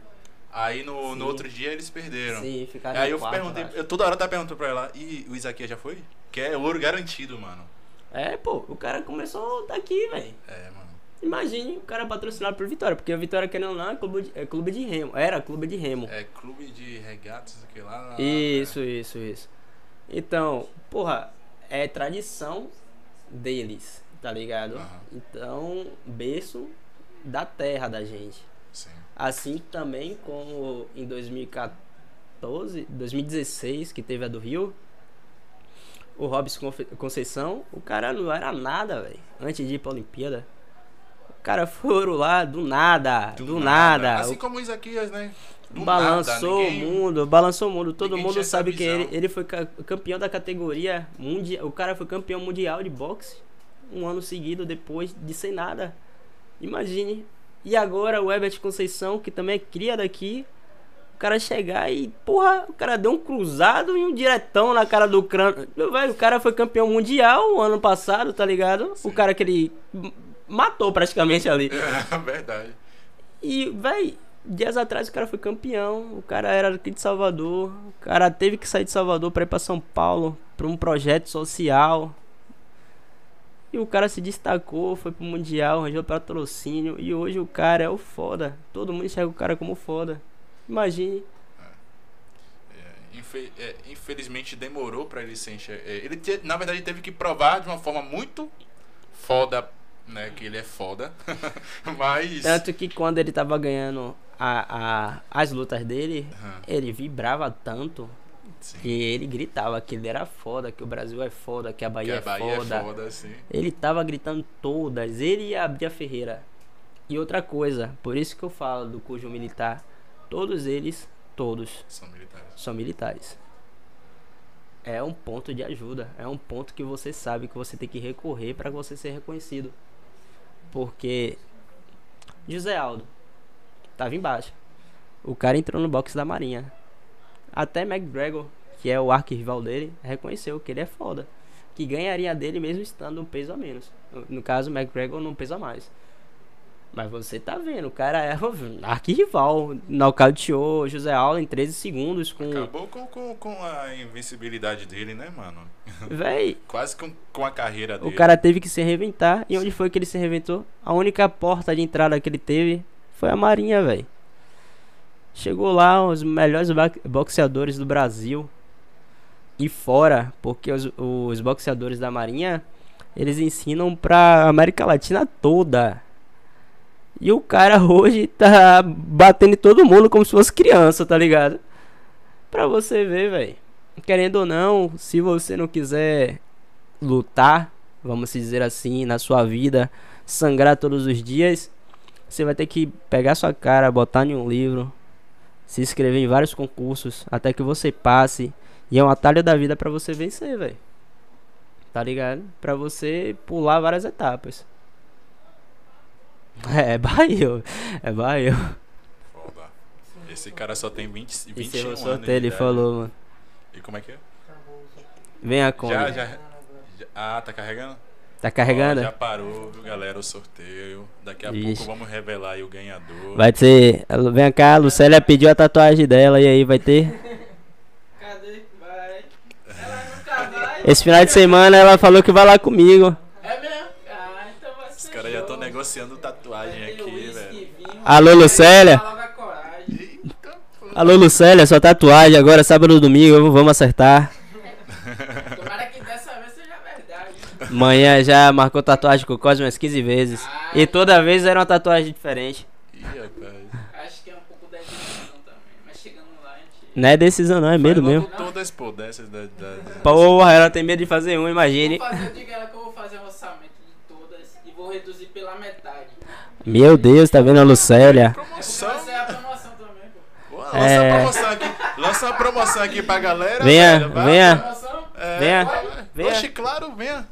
Aí no, Sim. no outro dia eles perderam. Sim, ficaram Aí eu quarto, perguntei, acho. eu toda hora tava perguntando pra ela, e o Isaquias já foi? Que é ouro garantido, mano. É, pô, o cara começou daqui, velho. É, mano. Imagine o cara patrocinado por Vitória, porque o Vitória, querendo ou não, é clube de, é clube de remo. Era clube de remo. É clube de regatas, aqui lá. Isso, isso, isso. Então, porra, é tradição deles, tá ligado? Aham. Então, berço da terra da gente. Sim. Assim também como em 2014, 2016, que teve a do Rio, o Robson Conceição, o cara não era nada, velho, antes de ir pra Olimpíada. Cara foram lá do nada, do, nada. Assim O como o Isaquias, né? Do balançou nada, ninguém- o mundo, balançou o mundo. Todo mundo sabe que ele, ele foi ca- campeão da categoria mundial. O cara foi campeão mundial de boxe um ano seguido depois de sem nada. Imagine. E agora o Herbert Conceição, que também é cria daqui, o cara chegar e, porra, o cara deu um cruzado e um diretão na cara do crânio. Velho, o cara foi campeão mundial ano passado, tá ligado? O cara que ele matou praticamente ali. É verdade. E, véi, dias atrás o cara foi campeão, o cara era aqui de Salvador, o cara teve que sair de Salvador pra ir pra São Paulo, pra um projeto social. E o cara se destacou, foi pro Mundial, arranjou patrocínio, e hoje o cara é o foda. Todo mundo enxerga o cara como foda. Imagine. É, infe- é, infelizmente demorou pra ele ser enxer- é, Ele, na verdade, teve que provar de uma forma muito foda, né? Que ele é foda. Mas. Tanto que quando ele tava ganhando a, a, as lutas dele, Aham, ele vibrava tanto sim. que ele gritava que ele era foda, que o Brasil é foda, que a Que Bahia, a Bahia é foda. é foda. Ele tava gritando todas, ele e a Bia Ferreira. E outra coisa, por isso que eu falo do cujo militar, todos eles, todos, São militares. são militares. É um ponto de ajuda, é um ponto que você sabe que você tem que recorrer para você ser reconhecido. Porque José Aldo tava embaixo. O cara entrou no box da Marinha. Até McGregor, que é o arquirrival dele, reconheceu que ele é foda. Que ganharia dele mesmo estando um peso a menos. No- caso, McGregor não pesa mais. Mas você tá vendo, o cara é um arquirrival. Nocauteou José Aldo em 13 segundos com. Acabou com, com, com a invencibilidade dele, né, mano? Véi, Quase com, com a carreira dele. o cara teve que se reinventar. E onde foi que ele se reinventou? A única porta de entrada que ele teve foi a Marinha, velho. Chegou lá os melhores boxeadores do Brasil. E fora, porque os, os boxeadores da Marinha, eles ensinam pra América Latina toda. E o cara hoje tá batendo em todo mundo como se fosse criança, tá ligado? Pra você ver, velho. Querendo ou não, se você não quiser lutar, vamos dizer assim, na sua vida, sangrar todos os dias, você vai ter que pegar sua cara, botar em um livro, se inscrever em vários concursos, até que você passe. E é um atalho da vida pra você vencer, velho. Tá ligado? Pra você pular várias etapas. É, barril. É barril. Foda. Esse cara só tem 20, E 21 se eu anos. sorteio, ele idade. falou, mano. E como é que é? Vem a Kombi. Já, já, já- Ah, tá carregando? Tá carregando? Ó, já parou, viu, galera, o sorteio. Daqui a Ixi. pouco vamos revelar aí o ganhador. Vai ter. Vem cá, a Lucélia pediu a tatuagem dela e aí vai ter. Cadê? Vai. Ela nunca vai. Esse final de semana ela falou que vai lá comigo. Negociando tatuagem aqui, velho. Alô, aí Lucélia? Alô, Lucélia, sua tatuagem agora, sábado ou domingo, vamos acertar. Tomara que dessa vez seja verdade. Manhã já marcou tatuagem com o Cosme umas 15 vezes. E toda vez era uma tatuagem diferente. Ih, rapaz. Acho que é um pouco da decisão também. Mas chegando lá, a gente. Não é decisão não, é medo mesmo. Todas, pô, dessas da, da, da- Porra, ela tem medo de fazer um, imagine. Vou fazer, eu digo a ela que eu vou fazer um Meu Deus, tá vendo a Lucélia? Promoção. É a promoção também, pô. Pô, lança É. a promoção aqui. Lança uma promoção aqui pra galera. Venha, velho, venha. Promoção? É, Venha, vai. venha. Oxe, claro, venha.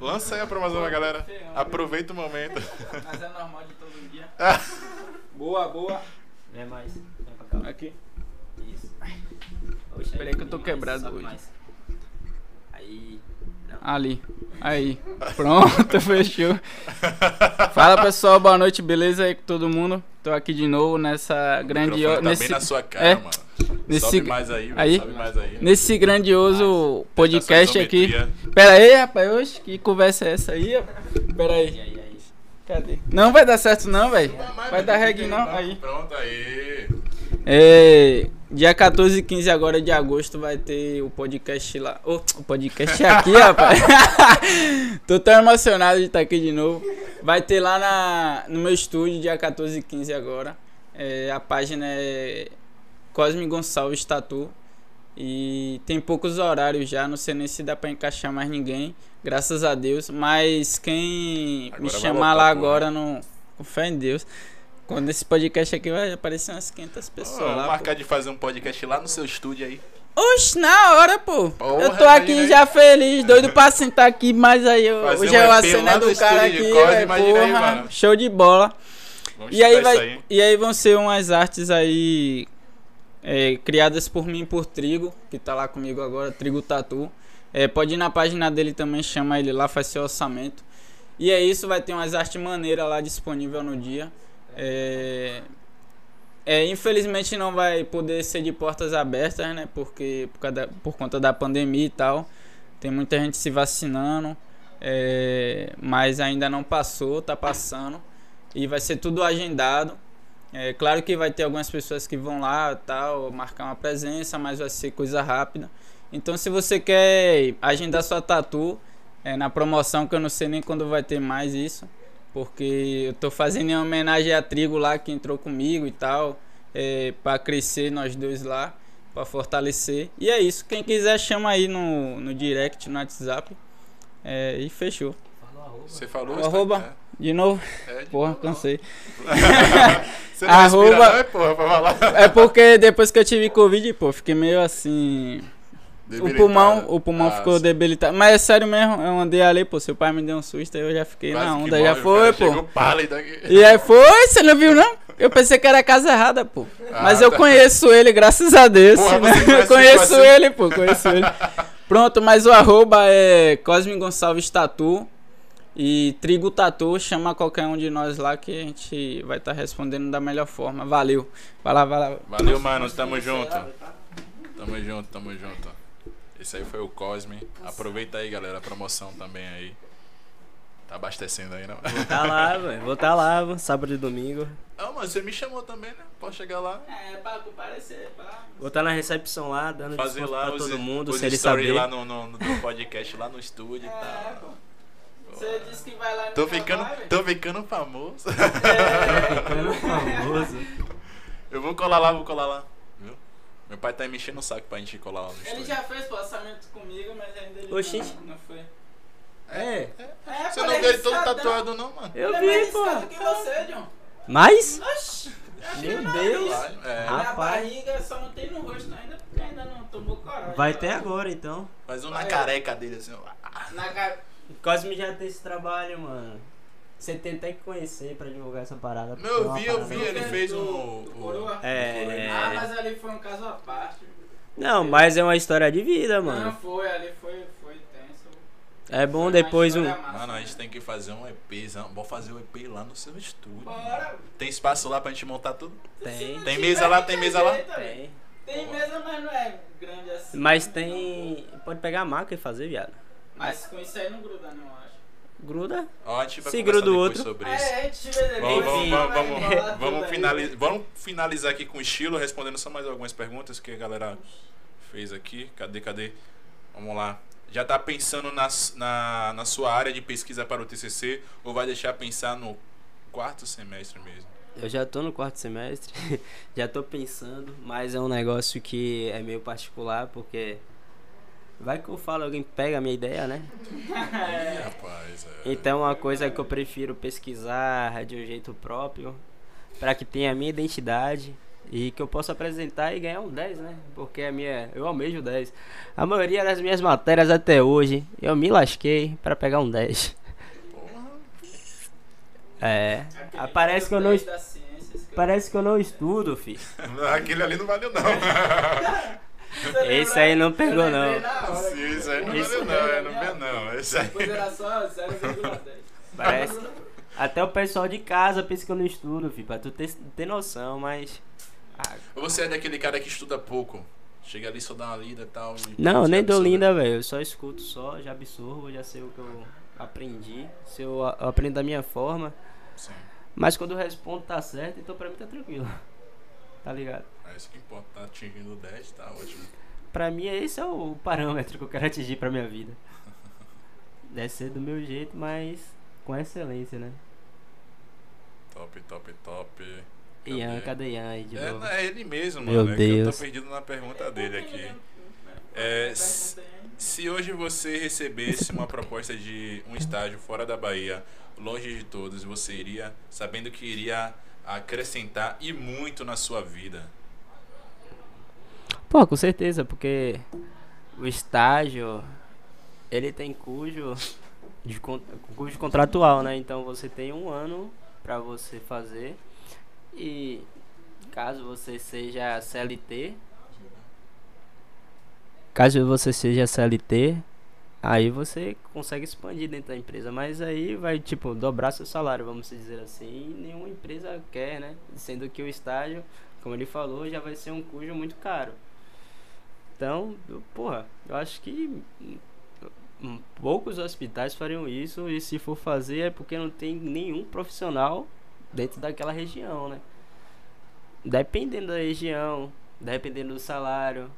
Lança aí a promoção pra galera. Aproveita o momento. Mas é normal de todo dia. Ah. Boa, boa. Vem mais. Vem pra cá. Aqui. Isso. Peraí que eu tô quebrado hoje. Aí. Ali. Aí. Pronto, fechou. Fala pessoal, boa noite, beleza aí com todo mundo? Tô aqui de novo nessa grandiosa. microfone tá nesse, bem na sua cara, é, mano. nesse, Sobe mais aí, aí? Sobe mais aí. nesse grandioso podcast Essa aqui. Pera aí, rapaz. Oxe, que conversa é essa aí? Pera aí. Cadê? Não vai dar certo não, velho. Vai dar reggae não? Aí. Pronto, aí. É, dia 14 e 15 agora de agosto vai ter o podcast lá. Ô, o podcast é aqui, rapaz. Tô tão emocionado de estar aqui de novo. Vai ter lá na, no meu estúdio, dia 14 e 15 agora. É, a página é Cosme Gonçalves Tatu. E tem poucos horários já, não sei nem se dá pra encaixar mais ninguém, graças a Deus. Mas quem Agora me chamar lá agora, não, com fé em Deus. Quando esse podcast aqui vai aparecer umas 500 pessoas Vamos lá. pô. marcar de fazer um podcast lá no seu estúdio aí. Oxe, na hora, pô. Porra, eu tô aqui imagina aí. já feliz, doido pra sentar aqui, mas aí eu, Fazer hoje um é o lá do cara aqui, velho, aí, porra, mano. show de bola. Vamos E aí, vai, aí. e aí vão ser umas artes aí é, criadas por mim por Trigo, que tá lá comigo agora, Trigo Tatu. É, pode ir na página dele também, chama ele lá, faz seu orçamento. E é isso, vai ter umas artes maneiras lá disponível no dia. É, é, infelizmente não vai poder ser de portas abertas, né? Porque por, por conta da pandemia e tal. Tem muita gente se vacinando. é, mas ainda não passou, tá passando. E vai ser tudo agendado. É claro que vai ter algumas pessoas que vão lá tal, marcar uma presença, mas vai ser coisa rápida. Então se você quer agendar sua tatu, é, na promoção que eu não sei nem quando vai ter mais isso. Porque eu tô fazendo em homenagem a Trigo lá que entrou comigo e tal. É, para crescer nós dois lá, para fortalecer. E é isso. Quem quiser chama aí no, no direct, no WhatsApp. É, e fechou. Você falou? O arroba. De novo? É, de Porra, novo. cansei. Você não Arroba- respira não, é, porra, pra falar. É porque depois que eu tive Covid, pô, fiquei meio assim. O pulmão, o pulmão Ah, ficou sim. debilitado. Mas é sério mesmo, eu andei ali, pô. Seu pai me deu um susto, aí eu já fiquei Quase na onda, já foi, pô. Chegou pálido aqui. E aí foi, você não viu não? Eu pensei que era a casa errada, pô. Mas Ah, eu tá. conheço ele, graças a Deus. Porra, né? Eu conheço assim? ele, pô, conheço ele. Pronto, mas o arroba é Cosme Gonçalves Tatu. E Trigo Tatu, chama qualquer um de nós lá que a gente vai estar respondendo da melhor forma. Valeu. Vai lá, vai lá. Valeu, mano. Tamo junto. Tamo junto, tamo junto. Esse aí foi o Cosme. Aproveita aí, galera, a promoção também aí. Tá abastecendo aí, não? Vou tá lá, velho. Vou tá lá, sábado e domingo. Ah, mas você me chamou também, né? Pode chegar lá. É, pra comparecer, pra... Vou tá na recepção lá, dando Fazer lá pra os, todo mundo, os se ele saber. lá no, no, no podcast, lá no estúdio e É, tal. pô. Você disse que vai lá no Tô ficando, tô ficando famoso. É. Ficando famoso. Eu vou colar lá, vou colar lá. Meu pai tá me enchendo o saco pra gente colar lá no Ele estúdio. já fez pô, orçamento comigo, mas ainda ele Oxente. não, não foi. É. É, Você pô, não ele vê é ele todo tatuado, não, mano? Eu Ele é vi, mais pô. que você, John. Mas, Oxi. meu Nariz. Deus. É. Minha Rapaz. barriga só não tem no rosto ainda, porque ainda não tomou coragem. Vai ter agora então. faz um na Vai. careca dele assim. Na cara. Cosme já tem esse trabalho, mano. Você tem até que conhecer pra divulgar essa parada. Meu, eu É uma vi, eu vi, ele fez um. É. Ah, mas ali foi um caso à parte. Não, mas é uma história de vida, Não mano. foi, ali foi, foi tenso. É bom Foi depois um. massa. Mano, a gente tem que fazer um EP. Vou fazer um EP lá no seu estúdio. Bora. Tem espaço lá pra gente montar tudo? Tem. Tem mesa lá, tem mesa lá? Tem. Tem mesa, mas não é grande assim. Mas tem. Pode pegar a maca e fazer, viado. Mas com isso aí não gruda, não, eu acho. Gruda. Ó, a gente vai Se gruda o outro. sobre isso. a gente vê Vamos, vamos, vamos, vamos, Vai vamos, tudo aí. finali- vamos finalizar aqui com estilo, respondendo só mais algumas perguntas que a galera fez aqui. Cadê, cadê? Vamos lá. Já tá pensando nas- na, na sua área de pesquisa para o TCC ou vai deixar pensar no quarto semestre mesmo? Eu já tô no quarto semestre, já tô pensando, mas é um negócio que é meio particular, porque vai que eu falo, alguém pega a minha ideia, né? Ih, rapaz, é. Então é uma coisa que eu prefiro pesquisar de um jeito próprio, para que tenha a minha identidade e que eu possa apresentar e ganhar um 10, né? Porque a minha, eu almejo 10. A maioria das minhas matérias até hoje, eu me lasquei para pegar um 10. Porra. É, parece que eu não parece que eu não estudo, fi. Aquele ali não valeu, não. Esse aí não pegou não. Sim, Isso aí não valeu, não. É, não vê, não. Esse aí. Depois era só 0,10. Parece. Até o pessoal de casa pensa que eu não estudo, fi, pra tu ter, ter noção, mas. ah, Você é daquele cara que estuda pouco. Chega ali só dá uma lida e tal. e não, nem dou linda, velho. Eu só escuto só, já absorvo, já sei o que eu aprendi. Se eu, a- eu aprendo da minha forma. Sim. Mas quando eu respondo tá certo, então pra mim tá tranquilo. Tá ligado? É isso que importa. Tá atingindo 10, tá ótimo. Pra mim, esse é o parâmetro que eu quero atingir pra minha vida. Deve ser do meu jeito, mas com excelência, né? Top, top, top. Ian, cadê Ian aí de É, novo? é ele mesmo, Meu mano. É que eu Deus. tô perdido na pergunta dele aqui. É, se hoje você recebesse uma proposta de um estágio fora da Bahia, longe de todos, você iria, sabendo que iria acrescentar e muito na sua vida? Pô, com certeza, porque o estágio ele tem cujo de cujo contratual, né? Então você tem um ano pra você fazer e caso você seja CLT, caso você seja CLT, aí você consegue expandir dentro da empresa, mas aí vai tipo dobrar seu salário, vamos dizer assim, e nenhuma empresa quer, né? Sendo que o estágio, como ele falou, já vai ser um cujo muito caro. Então, eu- porra, eu acho que hum, poucos hospitais fariam isso e se for fazer é porque não tem nenhum profissional dentro daquela região, né? Dependendo da região, dependendo do salário,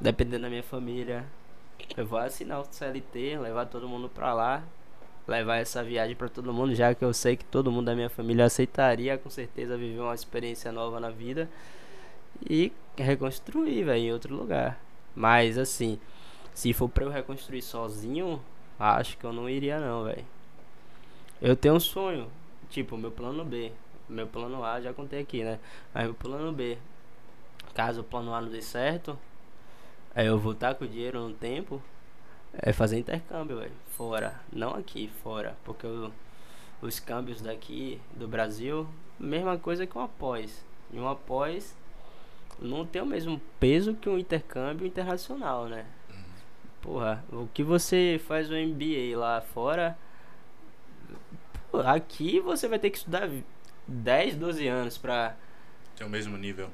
dependendo da minha família, eu vou assinar o CLT, levar todo mundo pra lá, levar essa viagem pra todo mundo, já que eu sei que todo mundo da minha família aceitaria com certeza viver uma experiência nova na vida e reconstruir, em outro lugar. Mas assim, se for pra eu reconstruir sozinho, acho que eu não iria não, velho. Eu tenho um sonho, tipo, meu plano B. Meu plano A já contei aqui, né? Mas meu plano B, caso o plano A não dê certo, aí eu voltar com o dinheiro no tempo, é fazer intercâmbio, velho. Fora, não aqui, fora. Porque os câmbios daqui do Brasil, mesma coisa que um após. E um após não tem o mesmo peso que um intercâmbio internacional, né? Porra, o que você faz o MBA lá fora, aqui você vai ter que estudar 10, 12 anos pra. Tem o mesmo nível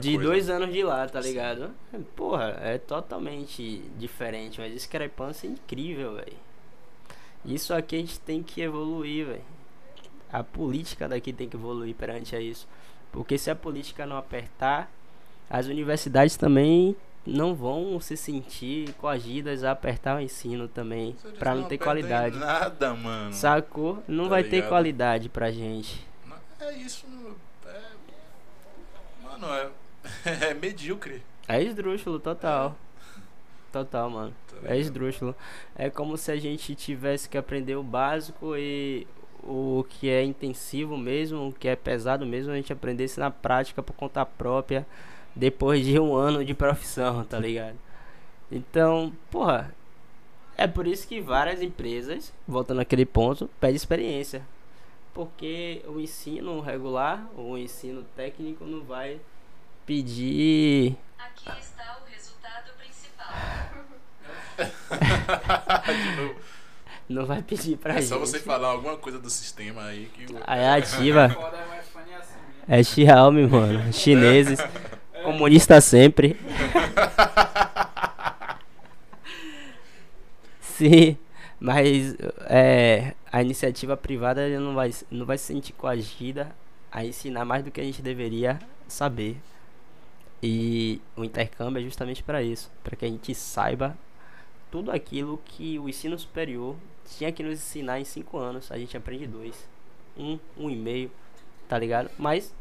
de coisa. dois anos de lá, tá ligado? Porra, é totalmente diferente, mas discrepância é incrível, velho. Isso aqui a gente tem que evoluir, velho. A política daqui tem que evoluir perante a isso. Porque se a política não apertar, as universidades também não vão se sentir coagidas a apertar o ensino também, Eles pra não ter qualidade. Nada, mano. Sacou? Não Tá vai ter ligado? qualidade pra gente. Não- É isso. É... Mano, é... é medíocre. É esdrúxulo, total. Total, mano. Tá É esdrúxulo. É como se a gente tivesse que aprender o básico e o que é intensivo mesmo, o que é pesado mesmo, a gente aprendesse na prática por conta própria, depois de um ano de profissão, tá ligado? Então, porra, é por isso que várias empresas, voltando naquele ponto, pedem experiência. Porque o ensino regular, o ensino técnico não vai pedir Aqui está o resultado principal. De novo. Não vai pedir pra É gente. só você falar alguma coisa do sistema aí que. Aí é ativa. IPhone é assim. É Xiaomi, mano. Chineses. Comunista sempre. Sim. Mas é, a iniciativa privada não vai, não vai se sentir coagida a ensinar mais do que a gente deveria saber. E o intercâmbio é justamente para isso, para que a gente saiba tudo aquilo que o ensino superior tinha que nos ensinar em cinco anos. A gente aprende dois, um, um e meio, tá ligado? Mas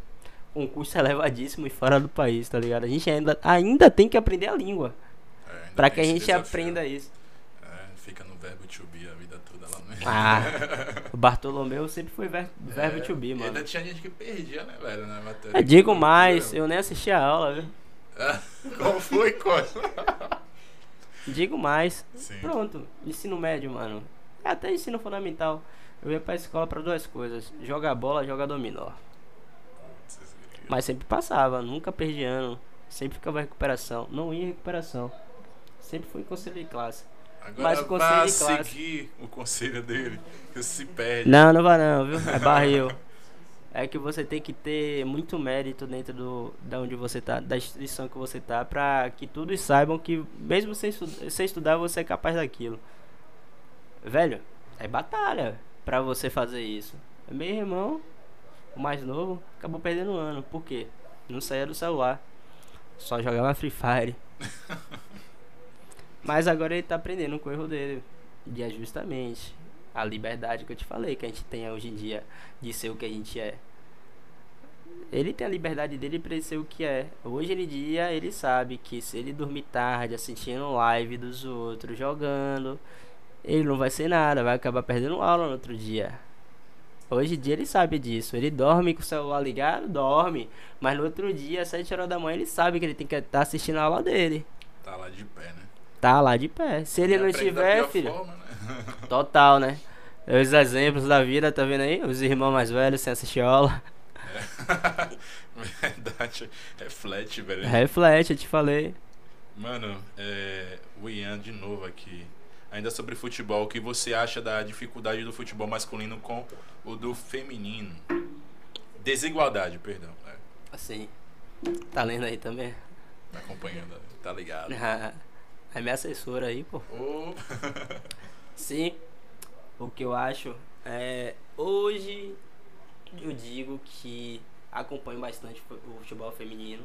um curso elevadíssimo e fora do país, tá ligado? A gente ainda, ainda tem que aprender a língua, É, para que a gente desafio. aprenda isso. É, fica no verbo to be a vida toda lá no Ah, o Bartolomeu sempre foi ver, verbo to be, E mano. Ainda tinha gente que perdia, né, velho, na matéria. Eu digo mais, eu nem assisti a aula, viu? Qual foi, Costa? Digo mais. Sim. Pronto, ensino médio, mano. Até ensino fundamental. Eu ia pra escola pra duas coisas: jogar bola, jogar dominó. Mas sempre passava, nunca perdi ano. Sempre ficava em recuperação. Não ia em recuperação. Sempre fui em conselho de classe. Agora Mas o conselho de classe- seguir o conselho dele, que se perde. Não, não vai não, viu? É barril. É que você tem que ter muito mérito dentro do da onde você tá, da instituição que você tá, pra que todos saibam que mesmo sem, sem estudar você é capaz daquilo. Velho, é batalha pra você fazer isso. Meu irmão, o mais novo, acabou perdendo um ano. Por quê? Não saía do celular. Só jogava Free Fire. Mas agora ele tá aprendendo com o erro dele. De é justamente a liberdade que eu te falei que a gente tem hoje em dia de ser o que a gente é. Ele tem a liberdade dele ele ser o que é. Hoje em dia ele sabe que se ele dormir tarde assistindo live dos outros jogando, ele não vai ser nada, vai acabar perdendo aula no outro dia. Hoje em dia ele sabe disso. Ele dorme com o celular ligado, dorme. Mas no outro dia, às 7 horas da manhã, ele sabe que ele tem que estar assistindo a aula dele. Tá lá de pé, né? Tá lá de pé. Se ele E não tiver, filho. forma, né? Total, né? Os exemplos da vida, tá vendo aí? Os irmãos mais velhos sem assistir aula. Verdade. Reflete, velho. Reflete, eu te falei. Mano, é, o Ian de novo aqui. Ainda sobre futebol, o que você acha da dificuldade do futebol masculino com o do feminino? Desigualdade, perdão. É, Assim. Tá lendo aí também? tá acompanhando, tá ligado. É minha assessora aí, pô. Sim. O que eu acho é. Hoje eu digo que acompanho bastante o futebol feminino.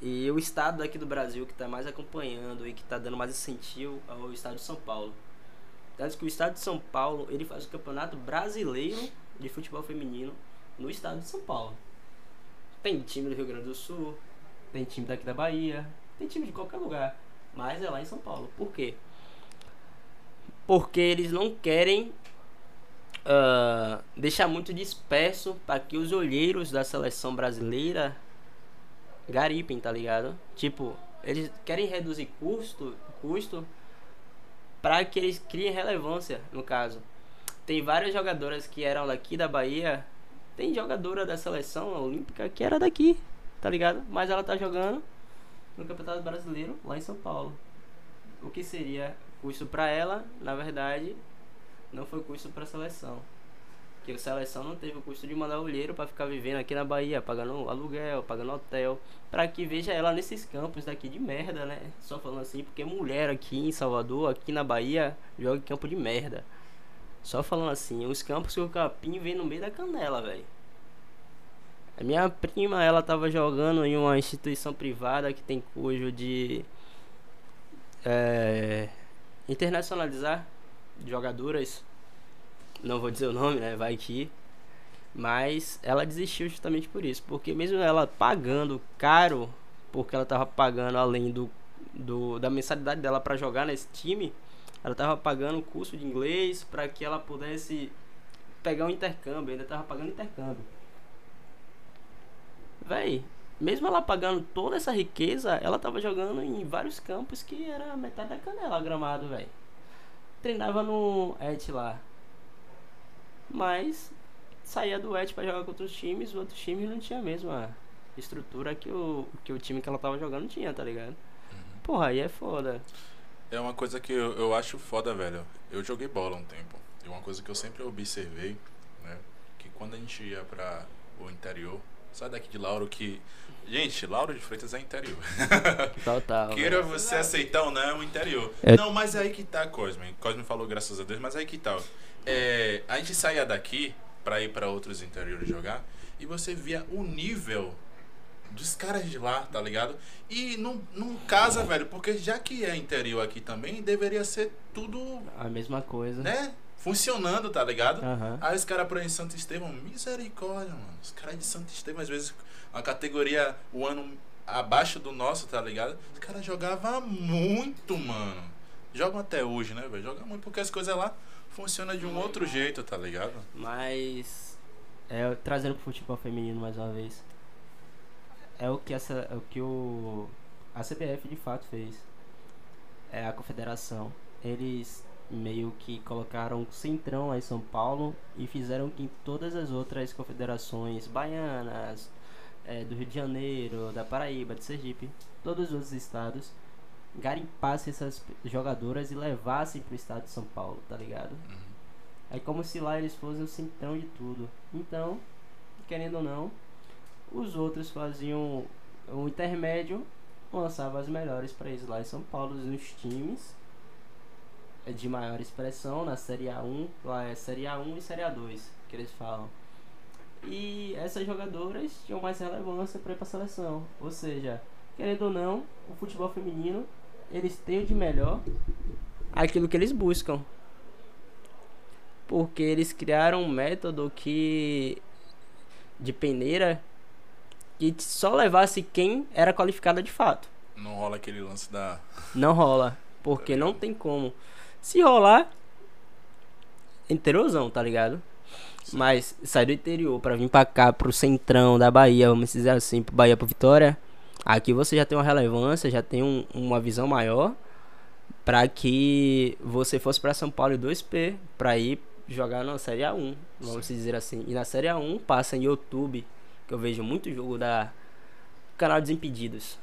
E o estado daqui do Brasil que tá mais acompanhando e que tá dando mais incentivo é o estado de São Paulo. Tanto que o estado de São Paulo, ele faz o campeonato brasileiro de futebol feminino no estado de São Paulo. Tem time do Rio Grande do Sul, tem time daqui da Bahia, tem time de qualquer lugar, mas é lá em São Paulo. Por quê? Porque eles não querem ah, deixar muito disperso para que os olheiros da seleção brasileira garipem, tá ligado? Tipo, eles querem reduzir custo, custo para que eles criem relevância, no caso. Tem várias jogadoras que eram daqui da Bahia, tem jogadora da seleção olímpica que era daqui, tá ligado? Mas ela tá jogando no Campeonato Brasileiro lá em São Paulo. O que seria custo para ela, na verdade, não foi custo para a seleção. Que a seleção não teve o custo de mandar olheiro para ficar vivendo aqui na Bahia, pagando aluguel, pagando hotel, para que veja ela nesses campos daqui de merda, né? Só falando assim, porque mulher aqui em Salvador, aqui na Bahia, joga em campo de merda. Só falando assim, os campos que o capim vem no meio da canela, velho. A minha prima, ela tava jogando em uma instituição privada que tem cujo de é, internacionalizar jogadoras. Não vou dizer o nome, né? Vai que. Mas ela desistiu justamente por isso. Porque mesmo ela pagando caro, porque ela tava pagando além do, do da mensalidade dela para jogar nesse time, ela tava pagando o curso de inglês para que ela pudesse pegar um intercâmbio, ainda tava pagando intercâmbio. Véi, mesmo ela pagando toda essa riqueza, ela tava jogando em vários campos que era metade da canela gramado, velho. Treinava no Et lá. Mas saía do Et pra jogar com outros times, os outros times não tinha a mesma estrutura que o, que o time que ela tava jogando tinha, tá ligado? Porra, aí é foda. É uma coisa que eu, eu acho foda, velho. Eu joguei bola um tempo. E uma coisa que eu sempre observei, né? Que quando a gente ia pra o interior, Sai daqui de Lauro que. Gente, Lauro de Freitas é interior. Total. Queira velho. você aceitar ou não, é um interior. É. Não, mas aí que tá, Cosme. Cosme falou graças a Deus, mas aí que tá. ó. É, a gente saía daqui pra ir pra outros interiores jogar e você via o nível dos caras de lá, tá ligado? E não, não casa, velho, porque já que é interior aqui também, deveria ser tudo, A mesma coisa. né? Funcionando, tá ligado? Aham. Aí os caras por aí em Santo Estevão, misericórdia, mano. Os caras de Santo Estevão, às vezes, uma categoria, o ano abaixo do nosso, tá ligado? Os caras jogavam muito, mano. Jogam até hoje, né, velho? Jogam muito porque as coisas lá funcionam de um outro jeito, tá ligado? Mas é, trazendo pro futebol feminino mais uma vez. É o que essa é o que o a CBF de fato fez. É a confederação. Eles meio que colocaram um centrão lá em São Paulo e fizeram que em todas as outras confederações baianas, é, do Rio de Janeiro, da Paraíba, de Sergipe, todos os outros estados garimpassem essas jogadoras e levassem pro estado de São Paulo, tá ligado? É como se lá eles fossem o centrão de tudo. Então, querendo ou não, os outros faziam um intermédio, lançavam as melhores para eles lá em São Paulo, nos times de maior expressão, na Série A1, lá é Série A1 e Série A2, que eles falam. E essas jogadoras tinham mais relevância para ir para a seleção. Ou seja, querendo ou não, o futebol feminino, eles têm de melhor aquilo que eles buscam porque eles criaram um método que de peneira que só levasse quem era qualificado de fato. Não rola aquele lance da. Não rola, porque não tem como. Se rolar, interiorzão, tá ligado? Mas sai do interior pra vir pra cá, pro centrão da Bahia, vamos dizer assim, pro Bahia pro Vitória. Aqui você já tem uma relevância, já tem um- uma visão maior pra que você fosse pra São Paulo e 2P pra ir jogar na Série A1, vamos dizer assim. E na Série A1 passa em YouTube, que eu vejo muito jogo da canal Desimpedidos.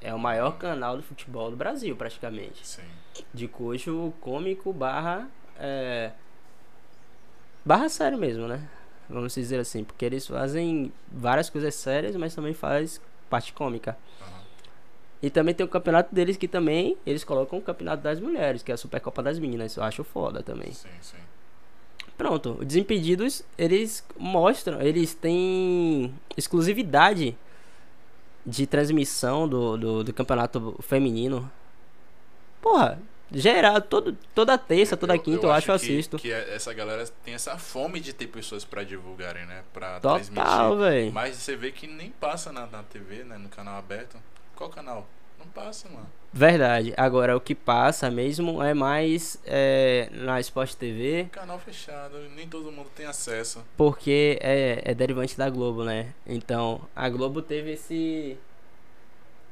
É o maior canal do futebol do Brasil, praticamente Sim. De coxo cômico barra é, barra sério mesmo, né? Vamos dizer assim, porque eles fazem várias coisas sérias, mas também faz parte cômica. Aham. E também tem o campeonato deles que também eles colocam o campeonato das mulheres, que é a Supercopa das Meninas. Eu acho foda também. Sim, sim. Pronto, o Desimpedidos, eles mostram, eles têm exclusividade de transmissão do, do, do campeonato feminino. Porra, geral, todo, toda terça, toda quinta eu, acho eu que, assisto. Que é- essa galera tem essa fome de ter pessoas pra divulgarem, né? Pra Total, transmitir. velho. Mas você vê que nem passa na, na TV, né? No canal aberto. Qual canal? Não passa, mano. Verdade. Agora, o que passa mesmo é mais é, na Sport TV, Canal fechado, nem todo mundo tem acesso. porque é, é derivante da Globo, né? Então, a Globo teve esse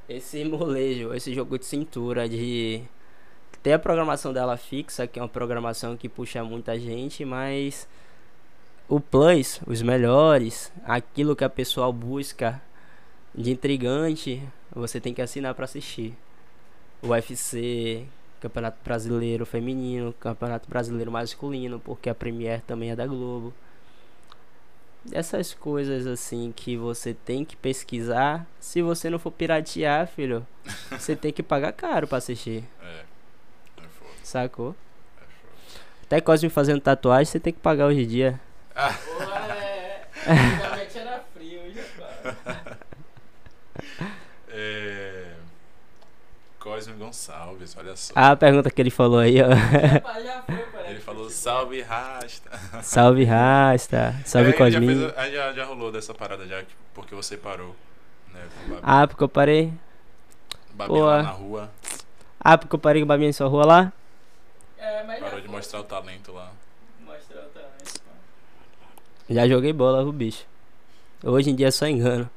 esse molejo, esse jogo de cintura de ter a programação dela fixa, que é uma programação que puxa muita gente, mas o plus, os melhores, aquilo que a pessoa busca de intrigante, você tem que assinar para assistir. O UFC, Campeonato Brasileiro Feminino, Campeonato Brasileiro Masculino, porque a Premier também é da Globo. Essas coisas assim que você tem que pesquisar. Se você não for piratear, filho, você tem que pagar caro pra assistir. É. Sacou? Até Cosme fazendo tatuagem, você tem que pagar hoje em dia. Antigamente era frio, hoje É... Cosme Gonçalves, olha só. Ah, a pergunta que ele falou aí, ó. já foi, parece. Ele falou salve rasta. Salve Rasta. Salve É, já, Cosminho. fez, a- já, já rolou dessa parada já, que- porque você parou. Né, Babi, Ah, porque eu parei. Babi pô. lá na rua. Ah, porque eu parei com o Babinha em sua rua lá. É, mas Parou de foi. mostrar o talento lá. Mostrar o talento. Já joguei bola, o bicho. Hoje em dia é só engano.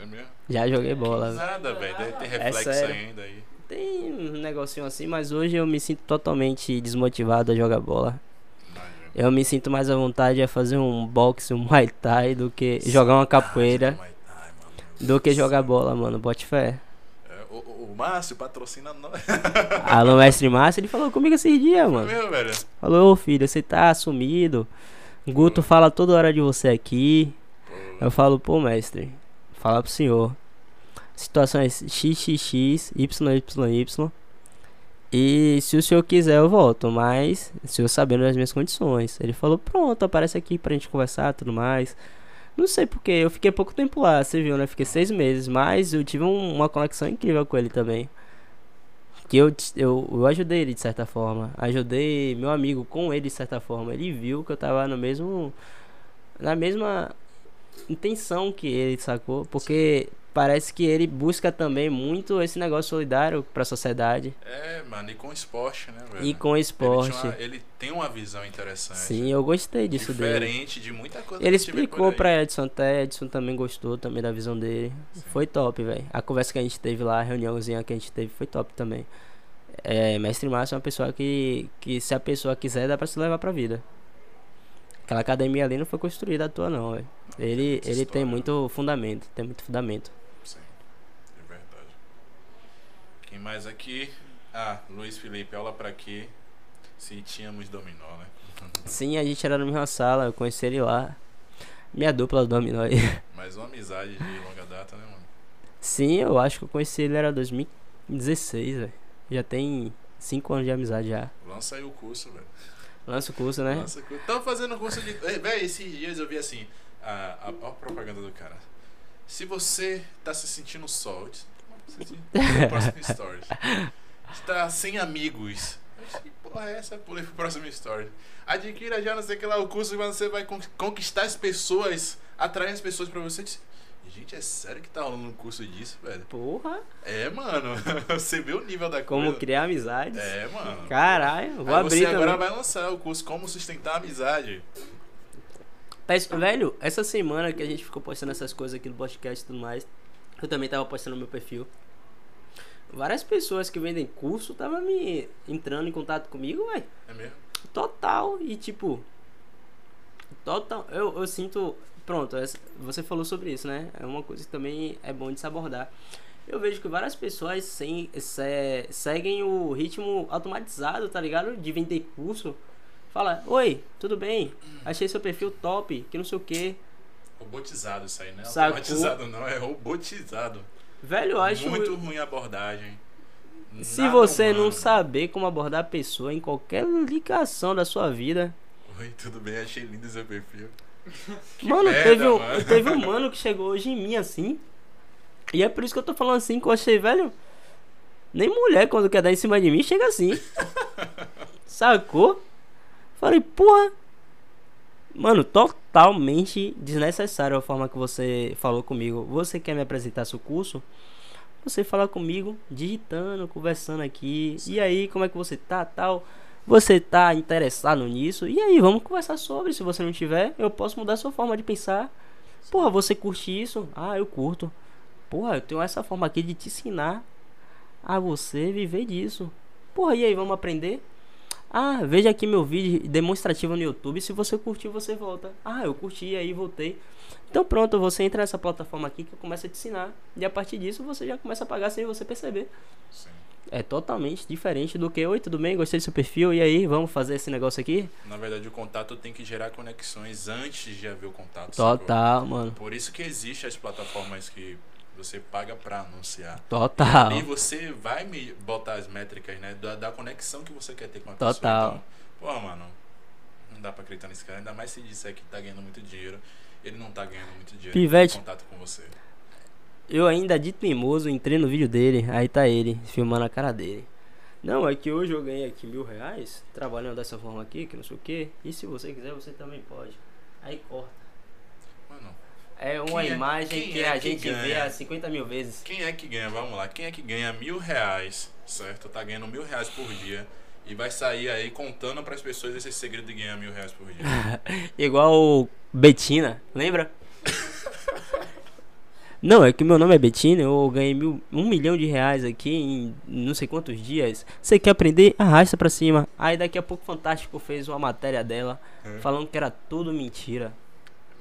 É mesmo? Já joguei bola. Nada, velho. Deve ter É reflexo sério. ainda aí. Tem um negocinho assim, mas hoje eu me sinto totalmente desmotivado a jogar bola. Eu me sinto mais à vontade a fazer um boxe, um muay thai do que jogar uma capoeira, do que jogar bola, mano. Bote fé. O, Márcio patrocina nós. Alô, mestre Márcio, ele falou comigo esses dias, mano. mesmo, velho? Falou, ô filho, você tá sumido. Guto fala toda hora de você aqui. Pô, Eu falo, pô, mestre, falar pro senhor. Situação é XXX, YYY. E se o senhor quiser, eu volto. Mas, o senhor sabendo das minhas condições. Ele falou: Pronto, aparece aqui pra gente conversar tudo mais. Não sei porque, eu fiquei pouco tempo lá, você viu, né? Fiquei seis meses. Mas eu tive um- uma conexão incrível com ele também. Que eu, eu, eu ajudei ele de certa forma. Ajudei meu amigo com ele de certa forma. Ele viu que eu tava no mesmo. Na mesma intenção que ele, sacou? Porque parece que ele busca também muito esse negócio solidário pra sociedade. É, mano, e com esporte, né, velho? E com o Ele, esporte. tinha uma- ele tem uma visão interessante. Sim, eu gostei disso dele. Diferente de muita coisa Ele a explicou pra Edson até, Edson também gostou também da visão dele. Sim. Foi top, velho. A conversa que a gente teve lá, a reuniãozinha que a gente teve foi top também. É, Mestre Márcio é uma pessoa que, que se a pessoa quiser, dá pra se levar pra vida. Aquela academia ali não foi construída à toa não, velho. Ele, ele tem história, né? muito fundamento, tem muito fundamento. Sim, é verdade. Quem mais aqui? Ah, Luiz Felipe, aula pra quê? Se tínhamos dominó, né? Sim, a gente era na mesma sala, eu conheci ele lá. Minha dupla do dominó aí. Mais uma amizade de longa data, né, mano? Sim, eu acho que eu conheci ele era 2016, velho. Já tem 5 anos de amizade já. Lança aí o curso, velho. Lança o curso, né? Lança o curso. Tava fazendo curso de. Véi, esses dias eu vi assim. A, a, a propaganda do cara. Se você tá se sentindo só. Eu disse, "Não, Próximo stories. Você tá sem amigos. Que porra é essa? Pulei pro próximo story. Adquira já não sei o que lá o curso e você vai con- conquistar as pessoas, atrair as pessoas pra você. Gente, é sério que tá rolando um curso disso, velho? Porra! É, mano. Você vê o nível da Como coisa. criar amizades. É, mano. Caralho, vou Aí abrir você também. agora vai lançar o curso Como Sustentar a Amizade. Mas, velho, essa semana que a gente ficou postando essas coisas aqui no podcast e tudo mais, eu também tava postando no meu perfil. Várias pessoas que vendem curso tava me entrando em contato comigo, velho. É mesmo? Total. E tipo. Total. Eu, eu sinto. Pronto, você falou sobre isso, né? É uma coisa que também é bom de se abordar. Eu vejo que várias pessoas sem, se- seguem o ritmo automatizado, tá ligado? De vender curso. Fala, oi, tudo bem? Achei seu perfil top, que não sei o que. Robotizado isso aí, né? Sacou? Automatizado não, é robotizado. Velho, eu acho. Muito ruim a abordagem. Se Nada você não humano. saber como abordar a pessoa em qualquer ligação da sua vida. Oi, tudo bem? Achei lindo seu perfil. mano, merda, teve, um, mano. teve um mano que chegou hoje em mim assim. E é por isso que eu tô falando assim, que eu achei, velho. Nem mulher, quando quer dar em cima de mim, chega assim. Sacou? Falei, porra. Mano, totalmente desnecessário a forma que você falou comigo. Você quer me apresentar seu curso? Você fala comigo, digitando, conversando aqui. E aí, como é que você tá, tal? Você tá interessado nisso? E aí, vamos conversar sobre. Se você não tiver, eu posso mudar sua forma de pensar. Porra, você curte isso? Ah, eu curto. Porra, eu tenho essa forma aqui de te ensinar a você viver disso. Porra, e aí, vamos aprender? Ah, veja aqui meu vídeo demonstrativo no YouTube. Se você curtiu, você volta. Ah, eu curti e aí voltei. Então pronto, você entra nessa plataforma aqui que eu começo a te ensinar. E a partir disso você já começa a pagar sem você perceber. Sim. É totalmente diferente do que, oi, tudo bem? Gostei do seu perfil, e aí, vamos fazer esse negócio aqui? Na verdade, o contato tem que gerar conexões antes de haver o contato. sacou? Total, mano. Por isso que existem as plataformas que você paga pra anunciar. Total. E você vai me botar as métricas, né? Da, da conexão que você quer ter com a Total. pessoa. Então, pô, mano, não dá pra acreditar nesse cara. Ainda mais se disser que tá ganhando muito dinheiro. Ele não tá ganhando muito dinheiro Pivete. em contato com você. Eu ainda de teimoso entrei no vídeo dele, aí tá ele, filmando a cara dele. Não, é que hoje eu ganhei aqui mil reais, trabalhando dessa forma aqui, que não sei o que. E se você quiser, você também pode. Aí corta. É uma Quem é- imagem quem que é a que gente vê há 50 mil vezes. quem é que ganha? Vamos lá. Quem é que ganha mil reais, certo? Tá ganhando mil reais por dia. E vai sair aí contando pras pessoas esse segredo de ganhar mil reais por dia. Igual Betina, lembra? Não, é que meu nome é Betina, eu ganhei mil, um milhão de reais aqui em não sei quantos dias. Você quer aprender? Arrasta pra cima. Aí daqui a pouco o Fantástico fez uma matéria dela É. falando que era tudo mentira.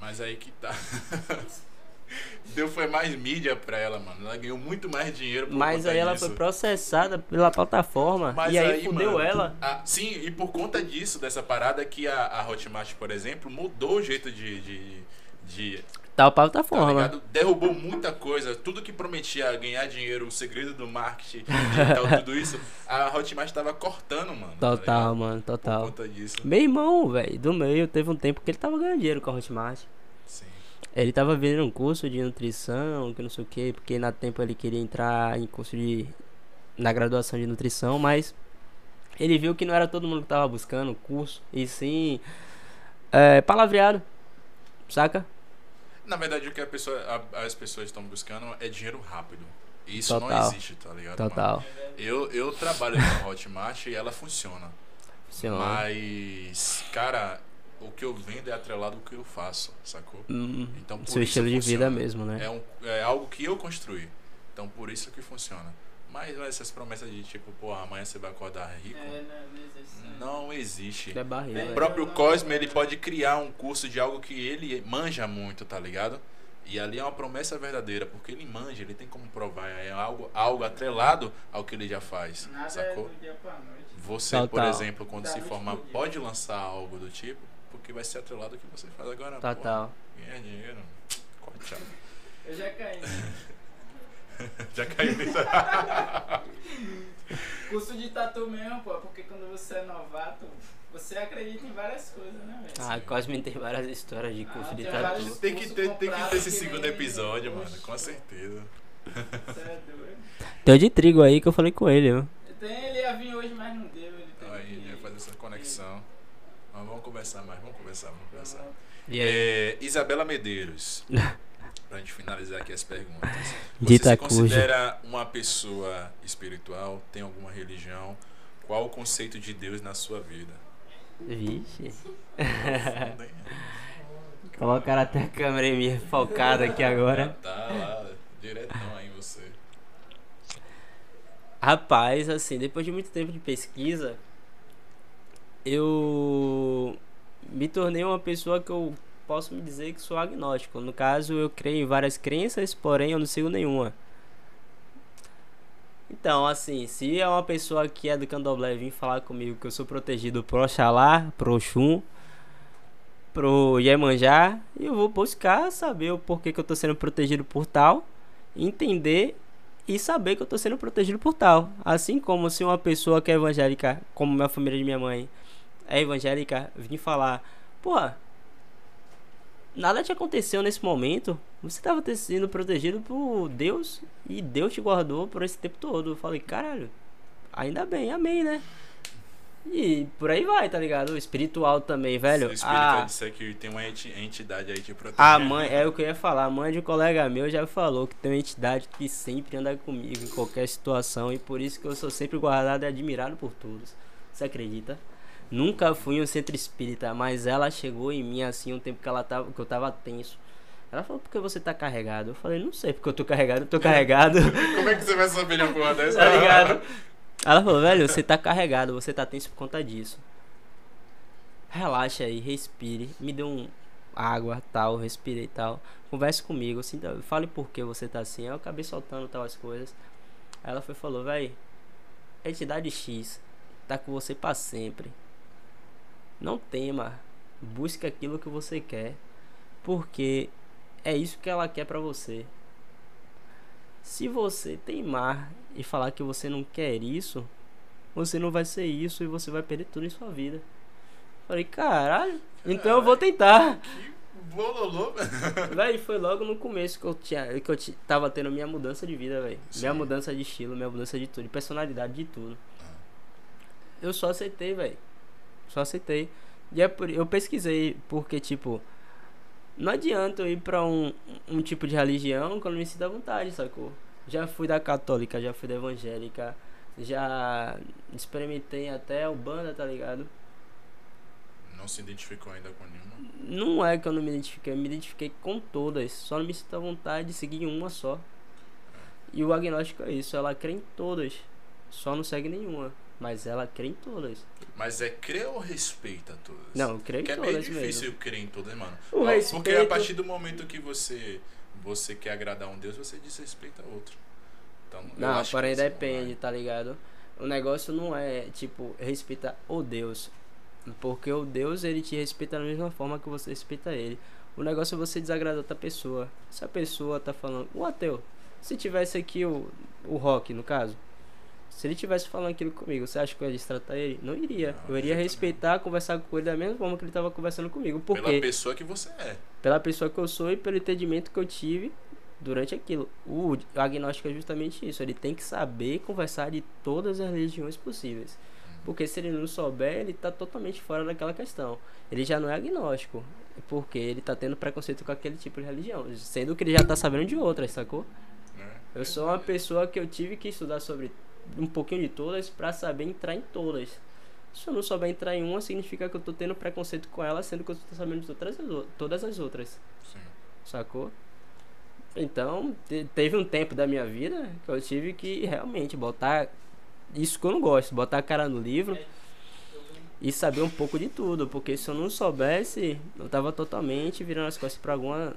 Mas aí que tá. Deu foi mais mídia pra ela, mano. Ela ganhou muito mais dinheiro por Mas aí ela disso. foi processada pela plataforma. Mas e aí, fudeu mano, ela. a- sim, e por conta disso, dessa parada que a, a Hotmart, por exemplo, mudou o jeito de, de, de Tal pau tá Tá ligado? Derrubou muita coisa. Tudo que prometia ganhar dinheiro, o segredo do marketing, digital, tudo isso, a Hotmart tava cortando, mano. tá Total, ligado? mano, Por total. conta disso. Meu irmão, velho, do meio, teve um tempo que ele tava ganhando dinheiro com a Hotmart. Sim. Ele tava vendo um curso de nutrição, que não sei o que, porque na tempo ele queria entrar em curso de. na graduação de nutrição, mas ele viu que não era todo mundo que tava buscando curso, e sim. É, palavreado. Saca? Na verdade, o que pessoa, a- as pessoas estão buscando é dinheiro rápido. Isso não Total. existe, tá ligado? mano? Total. Eu, eu trabalho na Hotmart e ela funciona. Funciona. Mas, cara, o que eu vendo é atrelado ao que eu faço, sacou? Hum, Então, por seu estilo de vida mesmo, né? É, um, é algo que eu construí. Então, por isso que funciona. Mas essas promessas de tipo, pô, amanhã você vai acordar rico, É, não, não existe. né? não existe. É. É O próprio Cosme, ele pode criar um curso de algo que ele manja muito, tá ligado? E ali é uma promessa verdadeira, porque ele manja, ele tem como provar, é algo, algo atrelado ao que ele já faz, Nada é sacou? do dia pra noite. Você, por Total. exemplo, quando Da se formar, pode lançar algo do tipo, porque vai ser atrelado ao que você faz agora. Total. Pô, ganhar dinheiro, corte Eu já caí. Já caiu nisso. Curso de tatu mesmo, pô, porque quando você é novato, você acredita em várias coisas, né, velho? Ah, Cosme tem várias histórias de curso Ah, de tem tatu. tem, que ter, tem que ter esse que segundo episódio, mano, Oxe. com certeza. Você é doido. Tem o de trigo aí que eu falei com ele, ó. Tem, ele ia vir hoje, mas não deu. Ele Então aí, que- ele vai fazer essa conexão. Mas vamos conversar mais, vamos conversar, vamos conversar. E aí? É, Isabela Medeiros. pra gente finalizar aqui as perguntas. Você Dita se cuja. considera uma pessoa espiritual? Tem alguma religião? Qual o conceito de Deus na sua vida? Vixe. Hein? Colocaram até a câmera em mim focada aqui agora. Tá lá, diretão aí em você. Rapaz, assim, depois de muito tempo de pesquisa, eu me tornei uma pessoa que eu posso me dizer que sou agnóstico. No caso, eu creio em várias crenças, porém eu não sigo nenhuma. Então, assim, se é uma pessoa que é do candomblé vir falar comigo que eu sou protegido pro Oxalá, pro Oxum, pro Iemanjá, eu vou buscar saber o porquê que eu tô sendo protegido por tal, entender e saber que eu tô sendo protegido por tal. Assim como se uma pessoa que é evangélica, como minha família de minha mãe é evangélica, vir falar, pô, nada te aconteceu nesse momento, você tava te- sendo protegido por Deus e Deus te guardou por esse tempo todo. Eu falei, caralho, ainda bem, amém, né? E por aí vai, tá ligado? O espiritual também, velho. Seu espírito Ah, disse que tem uma enti- entidade aí te protegendo. a mãe, é o que eu ia falar, a mãe de um colega meu já falou que tem uma entidade que sempre anda comigo em qualquer situação e por isso que eu sou sempre guardado e admirado por todos. Você acredita? Nunca fui em um centro espírita, mas ela chegou em mim assim um tempo que ela tava, que eu tava tenso. Ela falou, por que você tá carregado? Eu falei, não sei, porque eu tô carregado, eu tô carregado. Como é que você vai saber de uma porra dessa? tá ligado? Ela falou, velho, você tá carregado, você tá tenso por conta disso. Relaxa aí, respire. Me dê um água, tal, respirei e tal. Converse comigo, assim, fale por que você tá assim. Aí eu acabei soltando tal as coisas. Aí ela foi e falou, velho, entidade X tá com você pra sempre. Não tema, busque aquilo que você quer, porque é isso que ela quer pra você. Se você teimar e falar que você não quer isso, você não vai ser isso e você vai perder tudo em sua vida. Falei, caralho, então eu vou tentar. Bololô. Véi, foi logo no começo que eu tinha que eu tava tendo minha mudança de vida, velho. Minha mudança de estilo, minha mudança de tudo, de personalidade, de tudo. Eu só aceitei, velho. Só aceitei. E é por, eu pesquisei, porque, tipo, não adianta eu ir pra um, um tipo de religião quando me sinto à vontade, sacou? Já fui da católica, já fui da evangélica, já experimentei até o banda, tá ligado? Não se identificou ainda com nenhuma. Não é que eu não me identifiquei, eu me identifiquei com todas. Só não me sinto à vontade de seguir uma só. E o agnóstico é isso, ela crê em todas. Só não segue nenhuma. Mas ela crê em todas. Mas é crer ou respeita todas? Não, creio em Que é todas meio difícil mesmo. crer em todas, mano. O Ó, Porque a respeito- partir do momento que você você quer agradar um Deus, você desrespeita outro. Então, Não, acho porém não depende, tá ligado? O negócio não é, tipo, respeitar o Deus. Porque o Deus, ele te respeita da mesma forma que você respeita ele. O negócio é você desagradar outra pessoa. Se a pessoa tá falando. O ateu. Se tivesse aqui o, o rock, no caso. Se ele tivesse falando aquilo comigo, você acha que eu ia destratar ele? Não iria. Não, eu iria respeitar, conversar com ele da mesma forma que ele tava conversando comigo. Por Pela quê? pessoa que você é. pela pessoa que eu sou e pelo entendimento que eu tive durante aquilo. O agnóstico é justamente isso. Ele tem que saber conversar de todas as religiões possíveis. Porque se ele não souber, ele tá totalmente fora daquela questão. Ele já não é agnóstico. Porque ele tá tendo preconceito com aquele tipo de religião. Sendo que ele já tá sabendo de outras, sacou? Né? Eu sou uma pessoa que eu tive que estudar sobre um pouquinho de todas pra saber entrar em todas. Se eu não souber entrar em uma, significa que eu tô tendo preconceito com ela, sendo que eu tô sabendo de todas as, o- todas as outras. Sim. Sacou? Então, te- teve um tempo da minha vida que eu tive que realmente botar isso que eu não gosto, botar a cara no livro e saber um pouco de tudo, porque se eu não soubesse, eu tava totalmente virando as costas pra alguma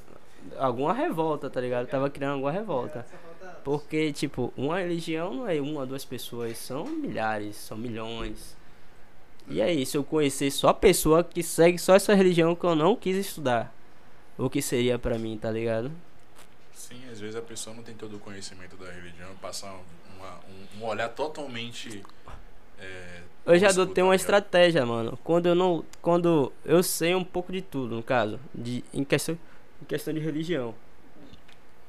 alguma revolta, tá ligado? Eu tava criando alguma revolta. Porque, tipo, uma religião não é uma, duas pessoas, são milhares, são milhões. E aí, se eu conhecer só a pessoa que segue só essa religião que eu não quis estudar, o que seria pra mim, tá ligado? Sim, às vezes a pessoa não tem todo o conhecimento da religião, passa uma- um, um olhar totalmente. É, Eu já adotei tá uma estratégia, mano. Quando eu não. Quando eu sei um pouco de tudo, no caso. De, em, questão, em questão de religião.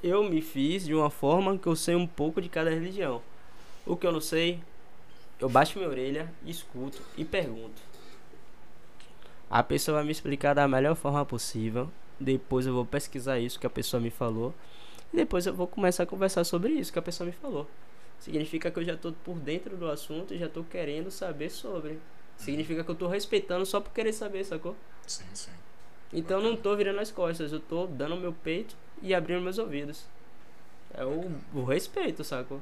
Eu me fiz de uma forma que eu sei um pouco de cada religião. O que eu não sei, eu baixo minha orelha, escuto e pergunto. A pessoa vai me explicar da melhor forma possível. Depois eu vou pesquisar isso que a pessoa me falou. E depois eu vou começar a conversar sobre isso que a pessoa me falou. Significa que eu já tô por dentro do assunto e já tô querendo saber sobre. Significa que eu tô respeitando só por querer saber, sacou? Sim, sim. Então não tô virando as costas, eu tô dando meu peito e abrindo meus ouvidos. É o, o respeito, sacou?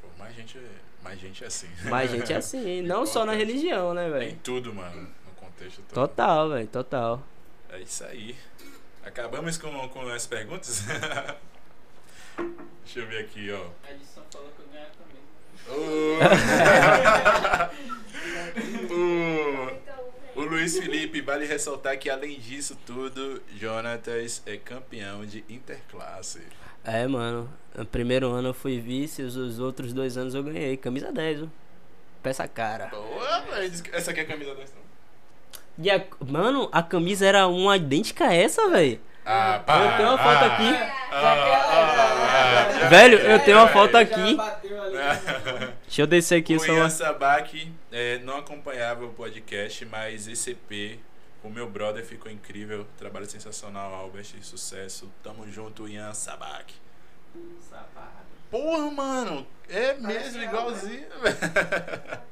Pô, mais gente, é- mais gente é assim. Mas gente é assim, não só na religião, né, Em velho? tudo, mano. No contexto todo. Total, velho, total. É isso aí. Acabamos com, com as perguntas? Deixa eu ver aqui, ó. A edição falou que eu ganhei a camisa. o, o Luiz Felipe, vale ressaltar que além disso tudo, Jonatas é campeão de interclasse. É, mano. No primeiro ano eu fui vice, os, os outros dois anos eu ganhei. Camisa 10, viu? Peça cara. Boa, velho. Essa aqui é a camisa da E a, mano, a camisa era uma idêntica a essa, velho. Ah, pá. Eu tenho uma foto ah, aqui. ah, ah, já- Velho, eu tenho uma foto Já aqui. Deixa eu descer aqui o. Ian Sabak é, não acompanhava o podcast, mas esse EP, o meu brother ficou incrível. Trabalho sensacional, Albert, sucesso. Tamo junto, Ian Sabak. Porra, mano, é mesmo igualzinho, velho.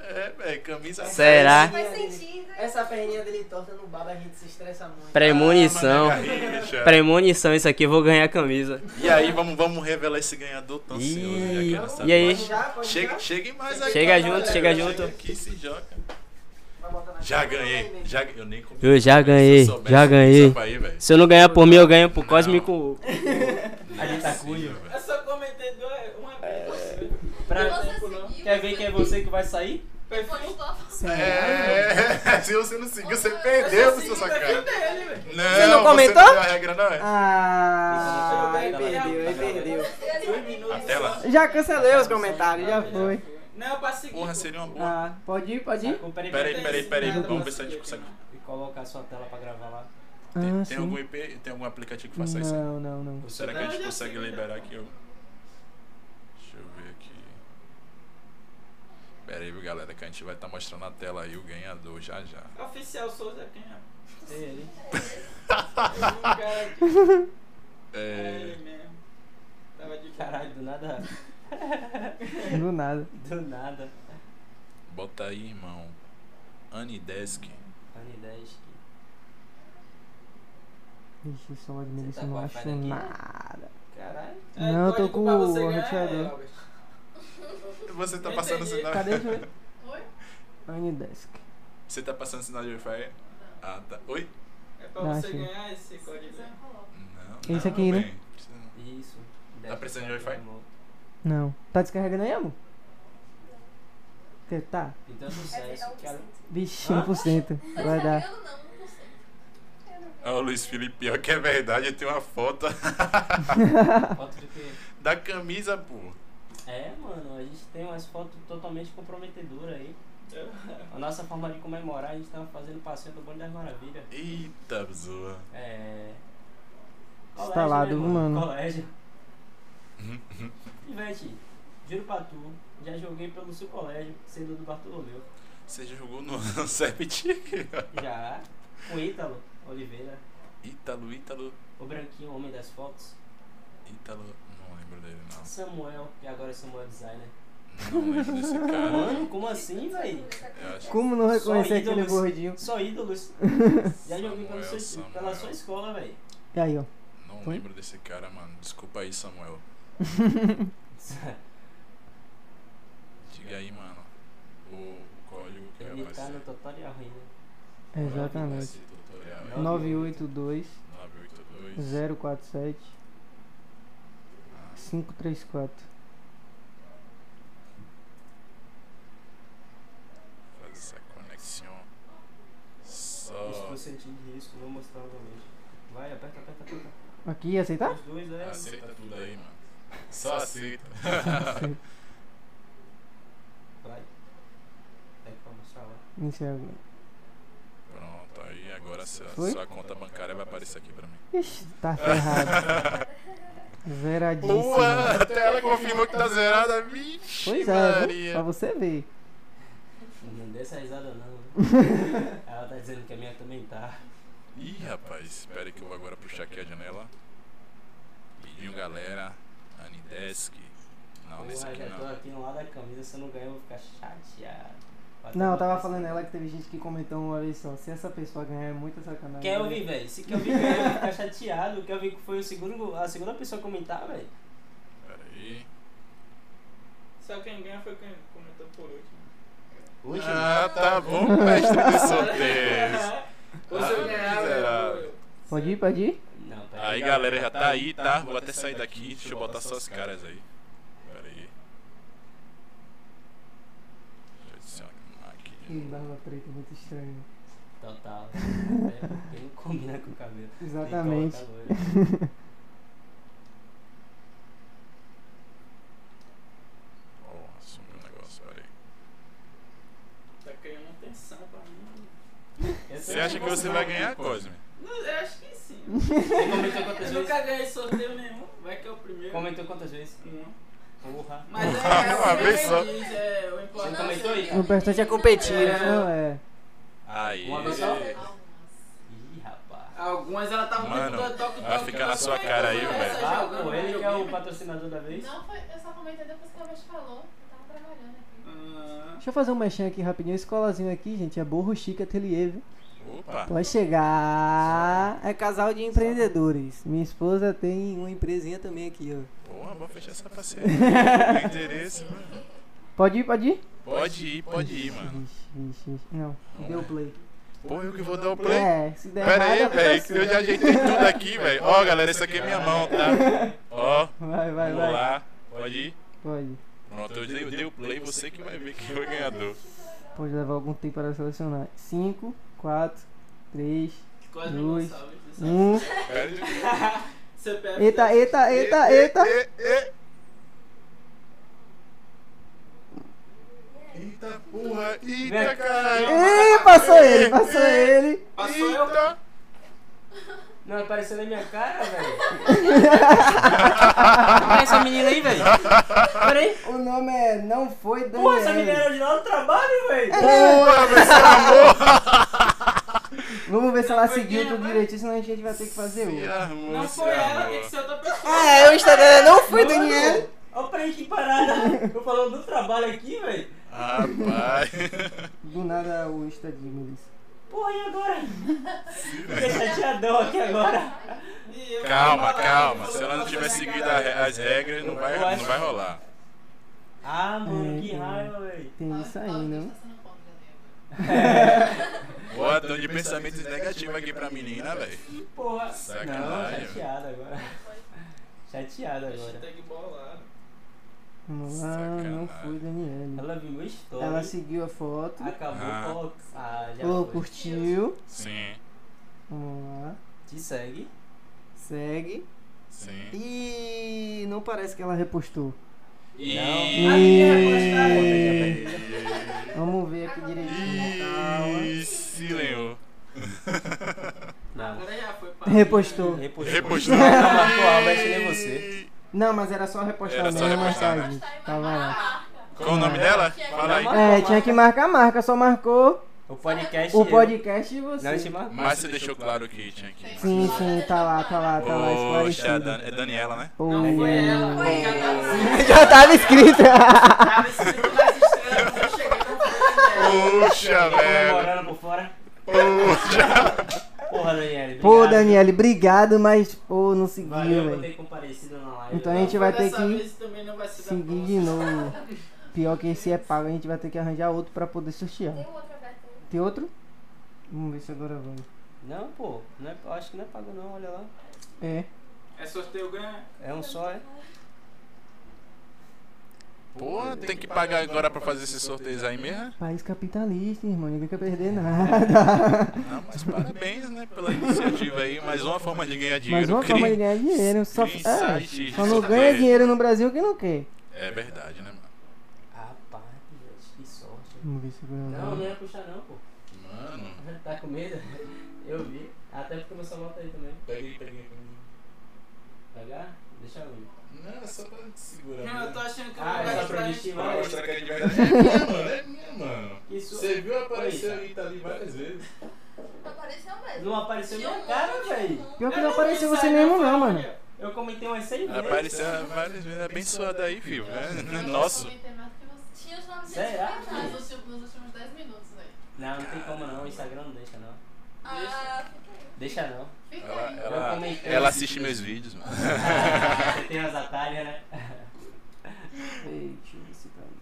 É, velho, camisa Será? Faz sentido. Essa perninha dele torta no baba, a gente se estressa muito. Premonição. Ah, é garrincha. Premonição, isso aqui eu vou ganhar a camisa. E aí, vamos, vamos revelar esse ganhador tão ansioso. Já quero saber. e aí? Já, pode Chega, já? cheguem mais aqui. Chega galera. junto, chega Chega junto. aqui, se joga. Já ganhei. Já, eu nem comi. Eu já eu ganhei, soubesse já ganhei. aí. Se eu não ganhar por mim, eu ganho pro Não. Cósmico. Nem Ali tá cujo. Eu só comentei dois, uma vez. Pra Não. Quer ver que é você que vai sair? Postou. É, se você não seguiu, você perdeu, seu sacana. dele, velho. Não, Você não comentou? Você não a regra, não é? Ah, aí não perdeu, aí perdeu. A tela? Já cancelei os comentários, já foi. Não, pra seguir. Porra, seria uma boa. Ah, pode ir, pode ir? Peraí, peraí, peraí. Vamos ver se a gente consegue. E colocar a sua tela pra gravar lá. Tem, Ah, tem algum IP, tem algum aplicativo que faça isso? Não, não, não. Será que a Não, gente consegue liberar aqui? ó? Deixa eu ver aqui. Pera aí, viu, galera, que a gente vai estar mostrando na tela aí o ganhador já já. Oficial Souza, quem é? Ele. Era É, ele mesmo. Tava de Caralho, do nada. Do nada. Do nada. bota aí, irmão. Anidesk. Anidesk. Ixi, só de Você tá não acho nada. Caralho. É, Não, eu tô com o você ganhar, roteador. é, Albert. Você tá passando sinal. Cadê? Ver. Oi? Anidesk. Você tá passando sinal de Wi-Fi? Ah, tá. Oi? É pra Ah, você sim. ganhar esse código. Não. Esse não, aqui, né? precisa não. Isso. Tá precisando de Wi-Fi? Não. Tá descarregando aí, amor? Tá. Então sucesso. Que ela... Vixe, 1%. Vai dar. Eu não, não sei. Eu não Ó, o Luiz Felipe, pior que é verdade, tem uma foto Foto de quê? da camisa, pô. É, mano, a gente tem umas fotos totalmente comprometedoras aí. A nossa forma de comemorar, a gente tava fazendo passeio do Bonde das Maravilhas. Eita, zoa. É. Instalado, né, mano? Colégio. Ivete, juro pra tu, já joguei pelo seu colégio, sendo do Bartolomeu. Você já jogou no, no Septic? Já, com Ítalo Oliveira, Ítalo, Ítalo, o branquinho, homem das fotos. Ítalo. Não lembro dele, não. Samuel, que agora é Samuel Designer. Não lembro desse cara. Mano, como assim, velho? Como não reconhecer aquele gordinho? Só ídolos. Já joguei Samuel, pela Samuel. sua escola, velho. E aí, ó. Não Foi? lembro desse cara, mano. Desculpa aí, Samuel. Diga aí, mano. O código que vai Ele tá no tutorial ainda. Exatamente. Esse tutorial. Não. 982 982. 047 Ah, 534. faz essa conexão. Só. sentindo risco, vou mostrar novamente. Vai, aperta, aperta, aperta. Aqui, aceitar? Os dois, é. Aceita tudo aí, mano. Só aceita. Vai. Pega pra mostrar lá. Iniciar agora. Pronto, aí agora sua, sua conta bancária vai aparecer aqui pra mim. Ixi, tá ferrado. Zeradíssimo. Boa! A tela confirmou que tá zerada. Vixe, Pois é, viu? Maria. pra você ver. Não dê essa risada não. Ela tá dizendo que a minha também tá. Ih, rapaz, espera aí que eu vou agora puxar aqui a janela. Pediu galera. Anidesk. Não, nesse Porra, aqui já tô não. aqui no lado da camisa, se eu não ganhar eu vou ficar chateado. Não, eu tava falando ela que teve gente que comentou uma vez só. Se essa pessoa ganhar é muita sacanagem. Quer né? ouvir, velho? Se quer ouvir ganhar, eu vou ficar chateado. Quer ouvir que foi o segundo, a segunda pessoa a comentar, velho? Pera aí. Só quem ganha foi quem comentou por último. Hoje, Ah, tá bom, mestre dos sorteios. Ah, ganhar, Pode ir, pode ir? Não, pera Aí, galera, já tá aí, tá? Vou até sair daqui. Deixa eu botar só as caras aí. Pera aí. Deixa eu novo. barba preta, muito estranho. Total. É, porque não combina com o cabelo. Que Exatamente. sumiu o negócio, aí. Tá criando atenção pra mim. Você é acha que você vai ganhar, Cosme? Não, Eu acho que sim. Você comentou quantas Eu vezes? nunca ganhei sorteio nenhum. Vai que é o primeiro. Comentou quantas vezes? Uma. Porra. Mas é, Uma assim, vez só. diz, é, o Você importante aí? O importante é competir, É. não é? Aí. Uma vez só? Algumas. Ih, rapaz. Algumas ela tá muito Mano, do toque vai toque, ficar na sua cara aí, velho. Ah, pô, ele que é o patrocinador da vez? Não, foi, eu só comentei depois que a Beth falou. Eu tava trabalhando aqui. Ah, Deixa eu fazer um mexer aqui rapidinho. Escolazinho aqui, gente. É Borro Chique Atelier, viu? Opa. Vai chegar. É casal de empreendedores. Minha esposa tem uma empresinha também aqui, ó. Porra, vou fechar essa parceria. Tem interesse, mano. Pode ir, pode ir? Pode ir, pode ir, mano. Vixe, vixe, vixe. Não, deu play. Pô, eu que vou dar o play. É, se der Pera aí, velho, é que eu já ajeitei tudo aqui, velho. Ó, galera, essa aqui é minha mão, tá? Ó, Vai, vai, vamos vai. lá. Pode ir? Pode. Pronto, eu dei, eu dei o play, você que vai ver quem foi o ganhador. Pode levar algum tempo para selecionar. 5, 4, 3, Quase Dois. Gonçalves, você sabe. 1. CPF. Eita, eita, eita, eita. E, e, e. Eita porra, eita caralho. Ih, passou ele, passou ele. Passou eu. Eita. Não apareceu na minha cara, velho. Olha essa menina aí, velho. Pera aí. O nome é Não Foi Daniel. Porra, essa menina era de lá do trabalho, velho. Porra, vai ser amor. Vamos ver se ela seguiu tudo direitinho, senão a gente vai ter que fazer outro. Não foi ela, tem que ser outra pessoa. Ah, é o Instagram não foi Daniel. Olha pra aí que parada. Eu falando do trabalho aqui, velho. Rapaz. Do nada o Insta de Melissa. Porra, e agora? Fiquei chateadão aqui agora. Calma, calma. Se ela não tiver seguido as regras, não vai, não vai rolar. Ah, mano, É, que raiva, velho. Tem isso aí, não? Contra, Boa, tom de pensamentos negativos aqui pra menina, velho. Porra. Sacanagem, Não, chateado agora. Chateado agora. Hashtag bolado. Vamos lá, não Sacanagem. foi Daniel. Ela viu meu story. Ela seguiu a foto. Acabou Ah. colocar. Ah, já foi. curtiu. Sim. Vamos lá. Te segue. Segue. Sim. E não parece que ela repostou. E... E... Vamos ver aqui direitinho. Calma. Ih, se lenhou. Não. Agora já foi pra. Repostou. Repostou. Repostou. Não, marcou a Albert nem você. Não, mas era só repostar Era só mesmo, repostar, mensagem. Tava lá. Qual o nome dela? Fala aí. É, tinha que marcar a marca, só marcou O podcast. o podcast e você. Não. Mas você deixou claro que tinha que. Sim, sim, tá lá, tá lá, tá lá, Poxa, é. Dan- é Daniela, né? Pô, Não foi ela, foi ela. Já tava escrito. Tava escrito nas estrelas quando eu cheguei não foi ela. Poxa, velho. Comemorando por fora. Poxa. Porra, Daniele. Pô, obrigado. Daniele, obrigado, mas, pô, não seguiu, Valeu por velho. ter comparecido na live. Então a gente vai ter Dessa que vez também não vai ser da seguir de novo. Pior que esse é pago, a gente vai ter que arranjar outro pra poder sortear. Tem. Tem outro? Vamos ver se agora vai. Não, pô. Não é, acho que não é pago não, olha lá. É. É sorteio ganha. É um só, é? Porra, tem que pagar agora pra fazer esses sorteios aí mesmo? País capitalista, irmão. Ninguém quer perder nada. Não, mas parabéns, né, pela iniciativa aí. Mais uma forma de ganhar dinheiro. Mais uma Cri- forma de ganhar dinheiro. Só, é, só não ganha dinheiro no Brasil quem não quer. É verdade, né, mano? Rapaz, que sorte. Vamos ver se agora Não, não ia puxar não, pô. Tá com medo? Eu vi. Até porque meu celular tá aí também. Peguei, peguei. Pegar? Deixa eu ir. Não, é só pra segurar. Não, eu tô achando que Ah, não é vai só pra vestir, Pra vai. mostrar que é de verdade. É minha, mano. É minha, mano. Isso. Você viu aparecer aí, tá ali várias vezes. Apareceu mesmo. Não apareceu minha cara, velho. Pior que não apareceu você mesmo, não, mano. Eu comentei umas seis vezes. Apareceu várias vezes. Abençoado aí, filho. É Eu nosso. comentei mais do que você. Tinha os nomes Será? identificados nos últimos- nos últimos 10 minutos. Não, não tem como não. O Instagram não deixa não. Ah, aí. Deixa não. Fica Ela, aí. ela, comentei. ela assiste meus vídeos, mano. Você tem as atalhas, né? Ei, deixa eu ver se tá aí.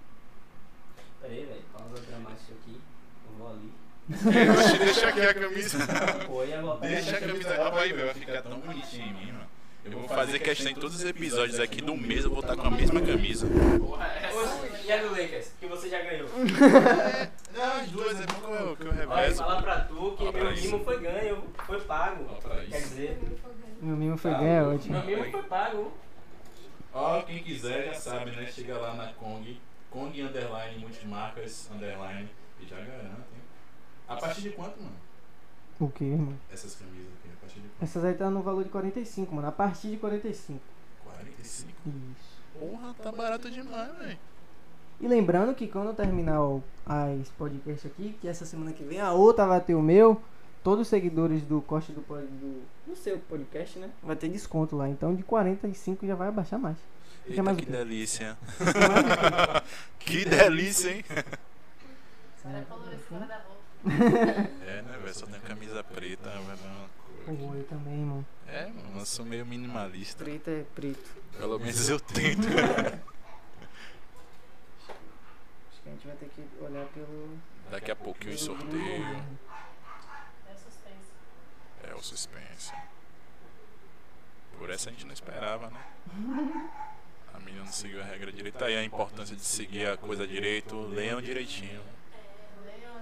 Peraí, velho. Pausa dramática aqui. Eu vou ali. Deixa, deixa aqui a camisa. Pô. Deixa a camisa. Aí, velho. Vai ficar tão bonitinho em mim, mano. Eu vou fazer questão em todos os episódios aqui do mês, eu vou estar com a mesma camisa. Porra, essa Oxe, E a do Lakers, que você já ganhou. Não, as duas é bom que eu, que eu revezo. falar pra tu que pra meu isso. mimo foi ganho, foi pago. Pra Quer isso. dizer, Meu mimo foi ganho, é ótimo. meu mimo foi pago. Ó, quem quiser já sabe, né? Chega lá na Kong, Kong Underline, Multimarcas Underline, e já garante. hein? A partir de quanto, mano? O que, irmão? Essas camisas aqui, a partir de quanto? Essas aí tá no valor de 45, mano. A partir de 45. 45? Isso. Porra, tá barato demais, velho. E lembrando que quando eu terminar o, as podcast aqui, que essa semana que vem a outra vai ter o meu, todos os seguidores do Costa do, do, do seu podcast, né? Vai ter desconto lá. Então de 45 já vai abaixar mais. Eita, mais que delícia. Que delícia, hein? Agora é colorido fora da roupa. É, né, velho? Só tem camisa preta, velho. Pô, eu também, irmão. É, mano, eu sou meio minimalista. Preto é preto. Pelo menos eu tento. Gente vai ter que olhar pelo. Daqui a pouquinho o sorteio. grupo. É suspense. É o suspense. Por essa a gente não esperava, né? A menina não seguiu a regra direito. Tá aí a importância de seguir a coisa direito. Leiam direitinho. É, leiam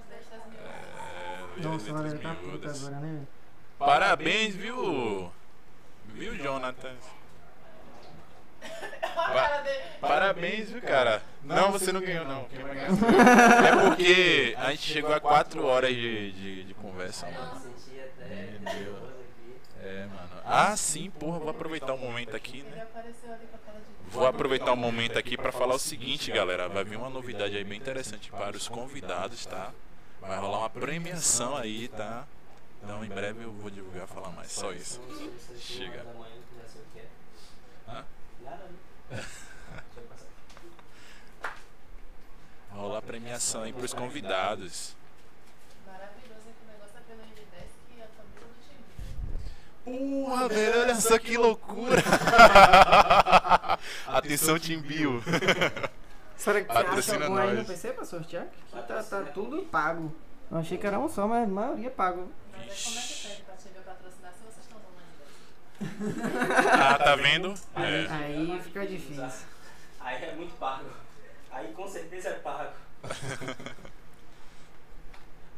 as letras tá miúdas. né? Parabéns, viu? Viu, Jonathan? Olha a cara dele. Parabéns, viu, cara? Não, você não ganhou, não. Quem vai ganhar sou eu. É porque a gente chegou a 4 horas de, de, de conversa, mano. Aqui. É, mano. Ah, sim, porra, vou aproveitar o momento aqui, né? Vou aproveitar o momento aqui pra falar o seguinte, galera. Vai vir uma novidade aí bem interessante para os convidados, tá? Vai rolar uma premiação aí, tá? Então em breve eu vou divulgar falar mais. Só isso. Chega. Da manhã, já sei o que é. Hã? Nada, né? Deixa eu passar. Vai rolar premiação aí pros convidados. Maravilhoso é que o negócio é pelo M10 que a camisa do time. Porra, velho, olha só que loucura! Atenção, Timbio. Será que você acha algum aí no. PC pra sortear? Que tá, tá tudo pago. Eu achei que era um só, mas a maioria pago. Mas aí como é que pede pra TV patrocinar se vocês estão usando M10? Ah, tá vendo? É. Aí fica difícil. Aí é muito pago. Aí com certeza é pago.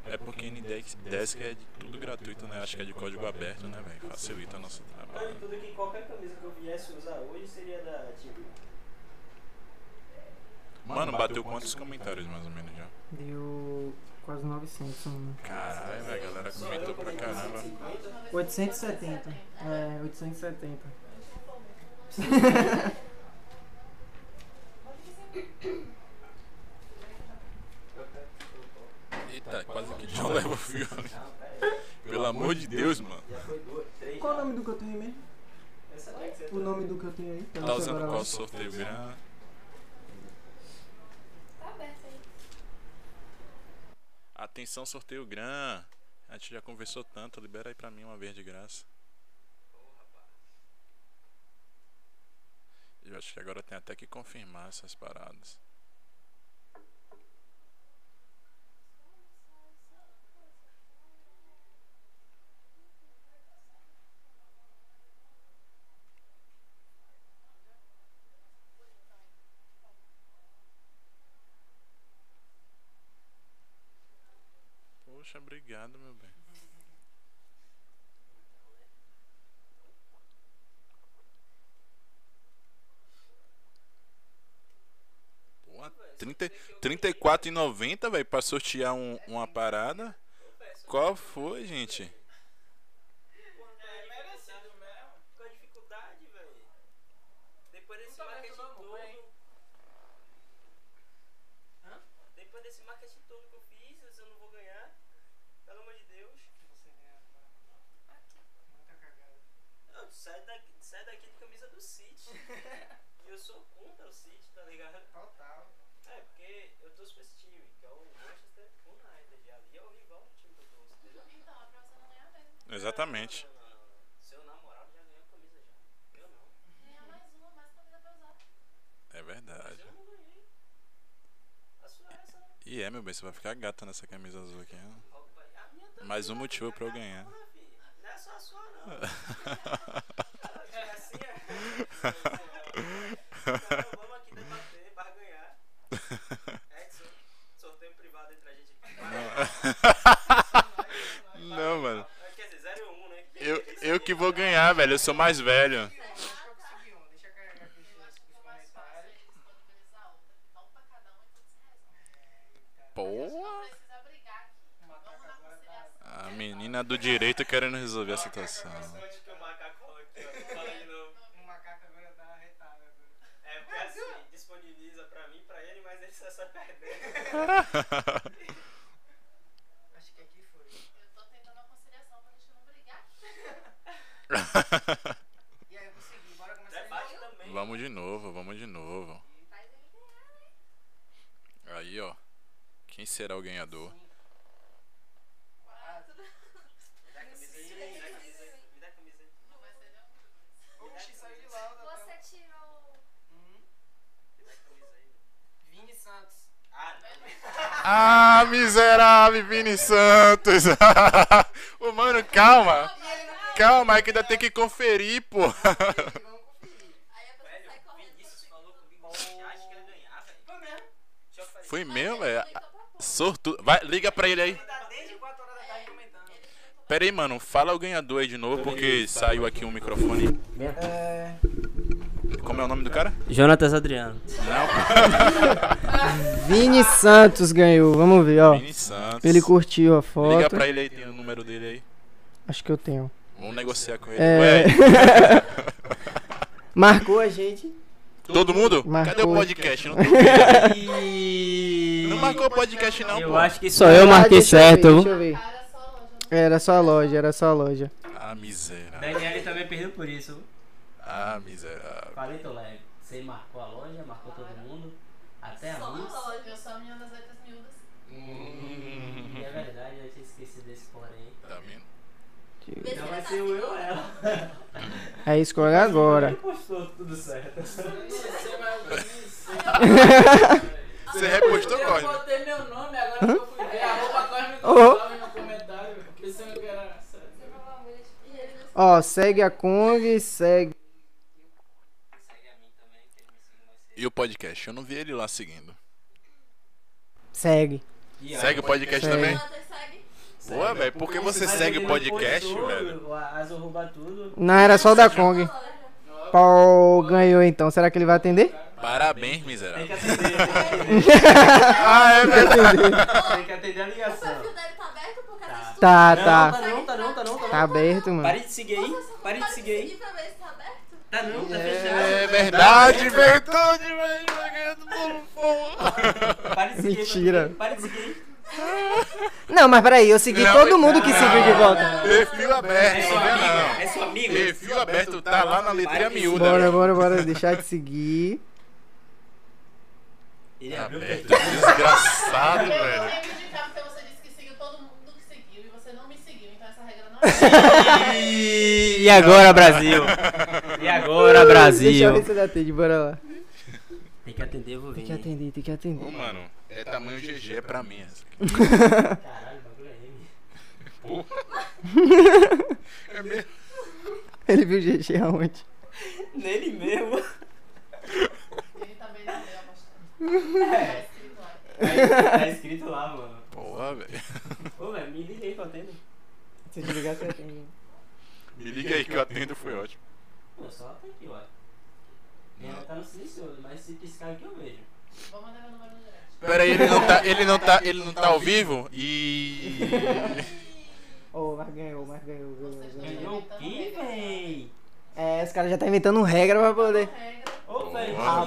É porque Ndesk Desk é de tudo gratuito, né? Acho que é de código aberto, né, velho? Facilita nosso Não, e trabalho. tudo que qualquer camisa que eu viesse usar hoje seria da Timbu. Mano, bateu quantos comentários mais ou menos já? Deu quase 900, mano. Caralho, velho, a galera comentou pra caramba. 150. 870. É, 870. Eita, quase que John leva o filme. Pelo amor de Deus, mano. Qual o nome do que eu tenho aí mesmo? O nome do que eu tenho aí? Tá usando qual sorteio grande? Tá aberto aí. Atenção, sorteio Gran. A gente já conversou tanto, libera aí pra mim uma vez de graça. Eu acho que agora tem até que confirmar essas paradas. Poxa, obrigado, meu bem. Porra, 30, 34,90, velho, pra sortear um, uma parada. Qual foi, gente? É merecido mesmo. Com a dificuldade, velho. Depois desse marketing todo. Hã? Depois desse marketing todo que eu fiz, eu não vou ganhar. Pelo amor de Deus. Não, sai daqui, sai daqui de camisa do City. e eu sou contra o City, tá ligado? Total. É, porque eu torço pra esse time, que é o Manchester United. E ali é o rival do time que eu torço, entendeu? Então, é pra você não ganhar mesmo. Exatamente. Não, não, não, não. Seu namorado já ganhou a camisa já. Eu não. Ganhar mais uma, mais camisa pra usar. É verdade. eu não ganhei. A sua é essa? E é, meu bem, você vai ficar gata nessa camisa azul aqui. né? Mais um motivo pra eu ganhar. Não é só a sua, não. Vamos aqui debater para ganhar. Edson, sorteio privado entre a gente aqui. Não, mano. Quer dizer, 0 e 1, né? Eu, que vou ganhar, velho. Eu sou mais velho. Porra. Conciliação. A menina do direito querendo resolver a situação. Onde que o macaco falou aqui, ó? Fala de novo. O macaco agora tá arretado. É porque assim, disponibiliza pra mim, pra ele, mas ele só sai perdendo. Acho que aqui foi. Eu tô tentando a conciliação pra gente não brigar. E aí eu consegui, bora começar também. Vamos de novo, vamos de novo. Aí, ó. Quem será o ganhador? Quatro. Me dá a camisa aí, me dá a camisa aí. Me dá a camisa aí. Não vai ser não. Oxi, saiu de lá. da Você tela. tirou. Me dá a camisa aí. Vini Santos. Ah, não. Ah, miserável, Vini Santos. Ô, mano, calma. Calma, é que ainda tem que conferir, pô. Foi mesmo. Velho. comentou pra pôr. Sortudo. Vai, liga pra ele aí. Tá desde 4 horas da tarde comentando. Pera aí, mano. Fala o ganhador aí de novo, porque saiu aqui um microfone. É. Como é o nome do cara? Jonatas Adriano. Vini Santos ganhou. Vamos ver, ó. Vini Santos. Ele curtiu a Liga foto. pra ele aí, tem o número dele aí. Acho que eu tenho. Vamos negociar com ele. É. Marcou a gente. todo mundo? Marcou. Cadê o podcast? Não, não marcou o podcast não, Eu pô. acho que Só eu marquei eu ver, certo. Deixa eu ver. Cara, só a loja. Não Era só a loja, era só a loja. Ah, miserável. Daniele também perdeu por isso. Ah, miserável. Falei, tô leve. Você marcou a loja, marcou todo mundo. Até a Só luz. a loja. Eu sou a menina das letras miúdas. E é verdade, eu tinha esquecido desse porém. Tá vendo? Então vai ser o eu ou ela. Aí escolhe agora. Ele postou tudo certo. Você repostou, Eu Cosme? botei meu nome agora que eu fui ver. Arroba Cosme Oh. No comentário. Pensando que era. Ele não Ó, segue a Kong, segue. E o podcast? Eu não vi ele lá seguindo. Segue. Segue o podcast Segue. também? Boa, velho. Por que você segue o podcast, velho? A Azul rouba tudo. Não, era só o da Kong. Pau ganhou então. Será que ele vai atender? Parabéns, Tem miserável. que atender, tem que atender. Ah, é verdade. Tem que atender a O ligação. perfil dele tá aberto por causa disso. Tá, Não, tá. tá não, tá não, tá não, tá não. Tá aberto, mano. Pare de seguir aí. Pare de pode seguir aí. seguir pra ver se tá aberto. Tá não, tá É fechado. verdade, verdade, velho. Pare de seguir aí. Mentira. Pare de seguir aí. Não, mas peraí, eu segui Não, todo mundo que não. seguiu de volta. Perfil É aberto, é sua amiga. Perfil aberto, tá lá na letrinha miúda. Bora, velho. bora, bora. Deixar de seguir. Ele o Aberto, desgraçado, Eu velho. tenho que indicar porque você disse que seguiu todo mundo que seguiu e você não me seguiu, então essa regra não é. E agora, Brasil? E agora, Deixa eu Brasil? ver se ele atende, bora lá. Tem que atender, vou Tem vir. que atender, tem que Ô, atender. mano, é tamanho GG pra mim essa aqui. Caralho, o bagulho é M. É mesmo? Ele viu GG aonde? Nele mesmo. Ele também não deu a É. Tá escrito lá. Tá, escrito lá, mano. Porra, velho. Ô, velho, me liga aí que eu atendo. Se eu desligar, você atende. Me liga aí que eu atendo, foi ótimo. Pô, só tá aqui, ó. Ela tá no silencioso, mas se piscar aqui eu vejo. Vou mandar meu número no direct. Pera aí, ele não tá, ele não tá, ele não tá ao vivo e... Ô, mas ganhou, mas ganhou, ganhou, o quê, véi? É, os caras já tá inventando regra pra poder. Ô, velho, e o cara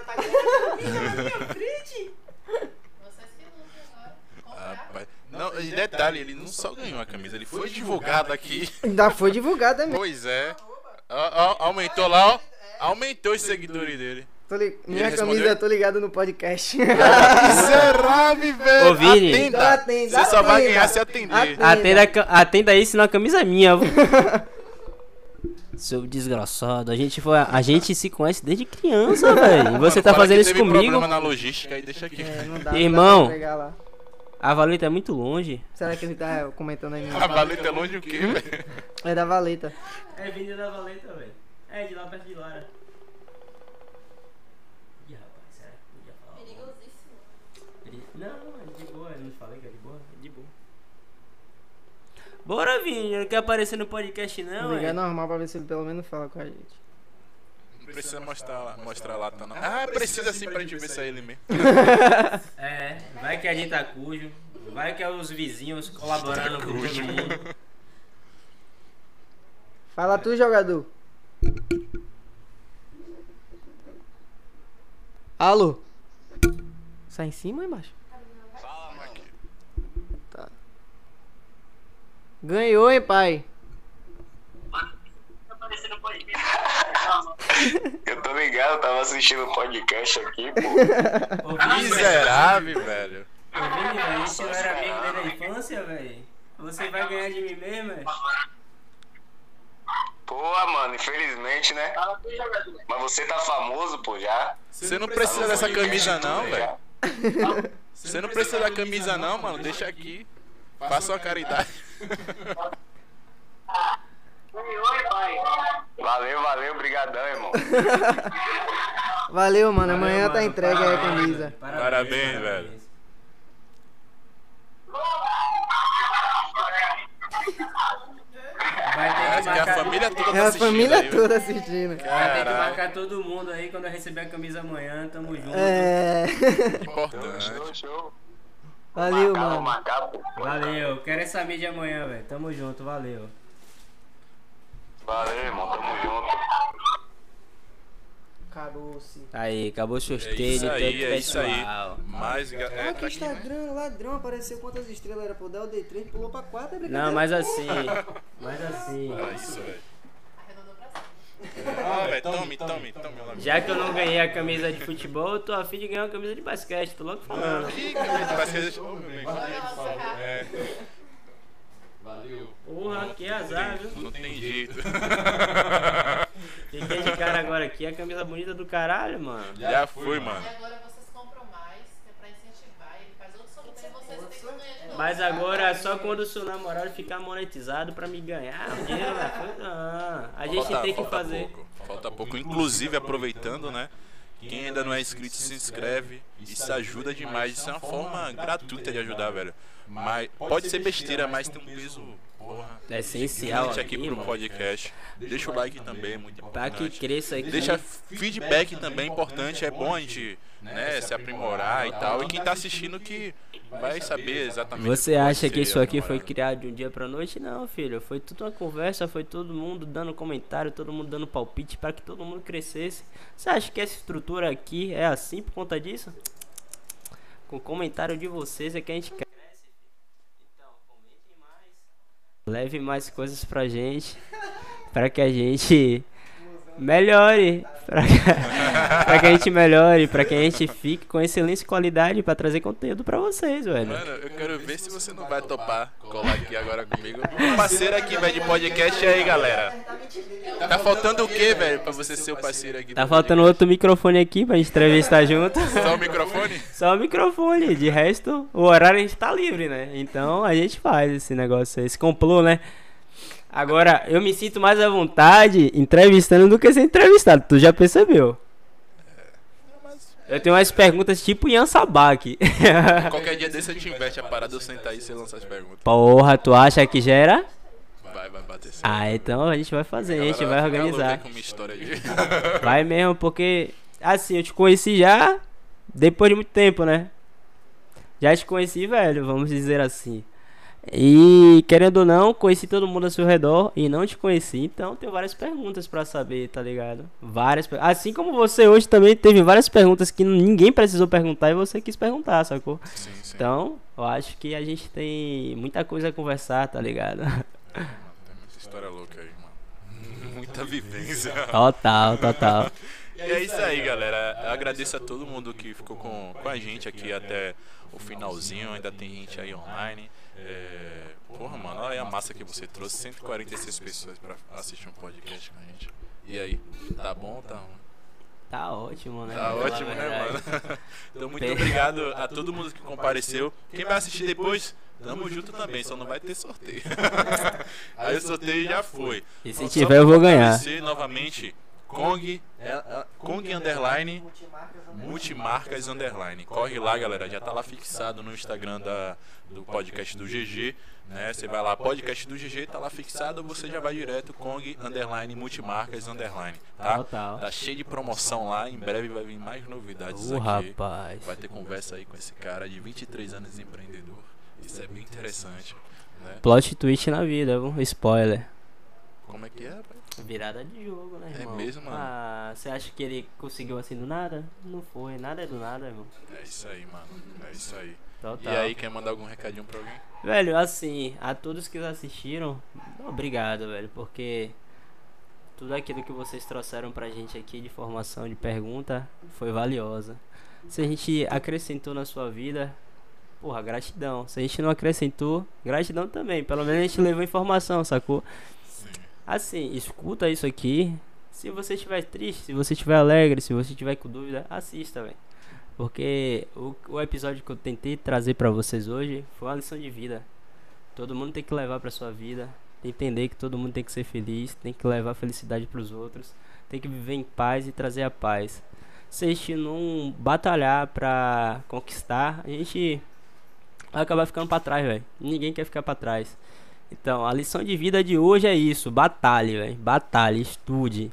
tá ganhando na minha frente. Rapaz. Não, e detalhe, ele não só ganhou a camisa, ele foi divulgado aqui. Ainda foi divulgado também. Pois é. Ó, ó, aumentou lá, ó. Aumentou os seguidores dele. Tô li- Minha Ele respondeu? camisa, tô ligado no podcast. Miserável, velho. Ô, Vini. Atenda. Atenda, Você só vai atenda. ganhar se atender. Atenda. Atenda, atenda aí, senão a camisa é minha. Seu desgraçado, a gente, foi, a gente se conhece desde criança, velho. Você tá Fala fazendo isso comigo. problema na logística aí, deixa aqui. É, não dá, Irmão. Pra lá. A Valeta é muito longe. Será que ele tá comentando aí? A valeta é longe o quê, velho? É da Valeta. É vindo da Valeta, velho. É de lá perto de Lara. Ih, rapaz, será que podia falar? Perigosíssimo. Ele- Não, é de boa, eu não falei que é de boa, é de boa. Bora, Vini, não quer aparecer no podcast não, Ligar é? normal pra ver se ele pelo menos fala com a gente. Não precisa mostrar lá, mostrar lá, tá não. Ah, precisa sim pra gente ver se é ele mesmo. É, vai que a gente tá cujo, vai que é os vizinhos colaborando com todo mundo. Fala tu, jogador. Alô? Sai em cima ou embaixo? Fala, Maqui. Tá. Ganhou, hein, pai? Eu tô ligado, eu tava assistindo o podcast aqui, pô. Miserável, velho. Ô, Vini, velho, a gente não era amigo desde a infância, velho. Você vai ganhar de mim mesmo, velho? Pô, mano, infelizmente, né? Mas você tá famoso, pô, já. Você não precisa dessa camisa não, velho. Você não precisa da camisa não, mano. Deixa aqui. Faça uma caridade. Valeu, valeu, brigadão, irmão. Valeu, mano. Valeu, Amanhã tá entregue aí a Parabéns, camisa. velho. Parabéns, velho. Vai ter que que a marcar, família toda É tá a assistindo família aí, toda assistindo. vai ter que marcar todo mundo aí quando eu receber a camisa amanhã, tamo junto. É. Importante. Show, show. Valeu, mano. Valeu, quero essa mídia amanhã, velho. Tamo junto, valeu. Valeu, irmão, tamo junto. Acabou-se. Aí, acabou o É sorteio isso de aí, é isso aí. Mais. É, Ah, tá que aqui, né? Instagram, ladrão, apareceu quantas estrelas era pra dar? Eu dei 3, pulou pra 4, é brincadeira. Não, mas assim, mas assim. Olha isso, velho. Ah, velho, tome, tome, tome. tome. Já que eu não ganhei a camisa de futebol, eu tô afim de ganhar uma camisa de basquete, tô logo falando. Ih, camisa de basquete. Ô, meu. É, Porra, que azar, viu? não tem jeito. Fiquei de cara agora aqui, a camisa bonita do caralho, mano. Já foi, mano. E agora vocês compram mais, que é pra incentivar. Ele faz outro sorteio e vocês têm que ganhar de novo. Mas agora só quando o seu namorado ficar monetizado pra me ganhar dinheiro, velho. Ah, a gente Falta- tem que falta fazer. Pouco, falta pouco. Inclusive, aproveitando, né? Quem ainda não é inscrito, se inscreve. Isso ajuda demais. Isso é uma forma gratuita de ajudar, velho. Mas pode ser besteira, mas tem um peso, porra, É essencial aqui aqui, pro mano. podcast. Deixa o like também, é muito Pra que importante. cresça aqui. Deixa feedback também importante, é bom a gente né, se aprimorar e tal. E quem tá assistindo que vai saber exatamente. Você acha que ser isso aqui foi namorada. criado de um dia pra noite? Não, filho. Foi tudo uma conversa, foi todo mundo dando comentário, todo mundo dando palpite para que todo mundo crescesse. Você acha que essa estrutura aqui é assim por conta disso? Com o comentário de vocês é que a gente cresce. Então, comentem mais. Leve mais coisas pra gente. Pra que a gente melhore. Pra que, a gente melhore. Pra que a gente fique com excelente qualidade pra trazer conteúdo pra vocês, velho. Mano, eu quero ver se você não vai topar colar aqui agora comigo. Um parceiro aqui, velho, de podcast aí, galera. Tá faltando o que, velho, pra você ser o parceiro aqui? Tá do faltando outro microfone aqui pra gente entrevistar junto. Só o microfone? Só o microfone. De resto, o horário a gente tá livre, né? Então a gente faz esse negócio aí, esse complô, né? Agora, eu me sinto mais à vontade entrevistando do que ser entrevistado. Tu já percebeu? Eu tenho umas perguntas tipo Ian Sabak. Qualquer dia desse a gente investe a parada, eu sentar aí e você lança as perguntas. Porra, tu acha que já era? Vai, vai bater certo. Ah, então a gente vai fazer, a gente vai organizar. aí com uma história de... Vai mesmo, porque assim, eu te conheci já depois de muito tempo, né? Já te conheci, velho, vamos dizer assim. E querendo ou não, conheci todo mundo ao seu redor e não te conheci, então tenho várias perguntas pra saber, tá ligado? Várias, assim como você hoje também teve várias perguntas que ninguém precisou perguntar e você quis perguntar, sacou? Sim, sim. Então, eu acho que a gente tem muita coisa a conversar, tá ligado? Mano, tem muita história louca aí, mano. Muita vivência. Total, total. E é isso aí, galera. Eu agradeço a todo mundo que ficou com, com a gente aqui até o finalzinho. Ainda tem gente aí online. É... Porra, mano, olha a massa que você trouxe. 146 pessoas pra assistir um podcast com a gente. E aí, tá bom ou tá ruim? Tá ótimo, né? Tá ótimo, né, mano? Então, muito obrigado a todo mundo que compareceu. Quem vai assistir depois, tamo junto também, só não vai ter sorteio. Aí o sorteio já foi. E se tiver, eu vou ganhar. novamente, Kong, é, é, Kong Underline, Multimarcas Underline. Corre lá, galera, já tá lá fixado no Instagram da, do podcast do GG. Né? Você vai lá, podcast do GG, tá lá fixado, você já vai direto, Kong Underline, Multimarcas Underline. Tá? Total. Tá cheio de promoção lá, em breve vai vir mais novidades Uh, aqui. rapaz. Vai ter conversa aí com esse cara de 23 anos empreendedor. Isso é bem interessante. Né? Plot twist na vida, viu? Spoiler. Como é que é, rapaz? Virada de jogo, né, É irmão? mesmo, mano? Ah, você acha que ele conseguiu assim do nada? Não foi, nada é do nada, irmão. É isso aí, mano. É isso aí. Total. E aí, quer mandar algum recadinho pra alguém? Velho, assim, a todos que assistiram, obrigado, velho, porque tudo aquilo que vocês trouxeram pra gente aqui de formação, de pergunta, foi valiosa. Se a gente acrescentou na sua vida, porra, gratidão. Se a gente não acrescentou, gratidão também. Pelo menos a gente levou informação, sacou? Sim. Assim, escuta isso aqui. Se você estiver triste, se você estiver alegre, se você estiver com dúvida, assista, velho. Porque o, o episódio que eu tentei trazer pra vocês hoje foi uma lição de vida. Todo mundo tem que levar pra sua vida, entender que todo mundo tem que ser feliz, tem que levar felicidade pros outros, tem que viver em paz e trazer a paz. Se a gente não batalhar pra conquistar, a gente vai acabar ficando pra trás, velho. Ninguém quer ficar pra trás. Então, a lição de vida de hoje é isso: batalhe, velho. Batalhe, estude.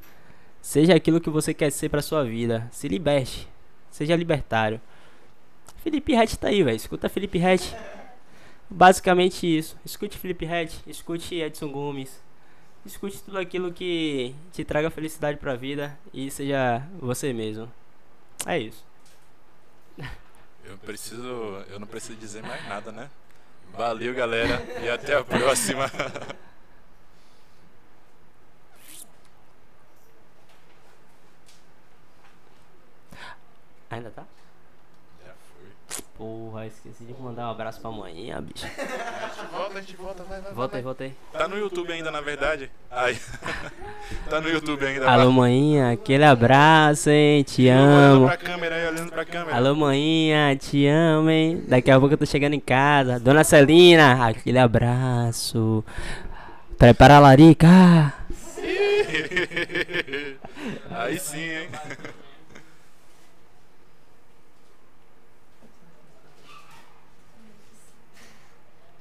Seja aquilo que você quer ser pra sua vida. Se liberte. Seja libertário. Felipe Rett tá aí, velho. Escuta Felipe Rett. Basicamente isso. Escute Felipe Rett, escute Edson Gomes. Escute tudo aquilo que te traga felicidade pra vida e seja você mesmo. É isso. Eu preciso. Eu não preciso dizer mais nada, né? Valeu, galera. E até a próxima. Ainda tá? Porra, esqueci de mandar um abraço pra manhã, bicho. A gente volta, a gente volta, vai, vai. Volta aí, volta aí. Tá no YouTube ainda, na verdade. Aí. tá no YouTube ainda. Alô, vai. manhinha, aquele abraço, hein? Te Olhando amo. pra câmera aí, olhando pra câmera. Alô, manhinha, te amo, hein? Daqui a pouco eu tô chegando em casa. Dona Celina, aquele abraço. Prepara a larica. aí sim, hein?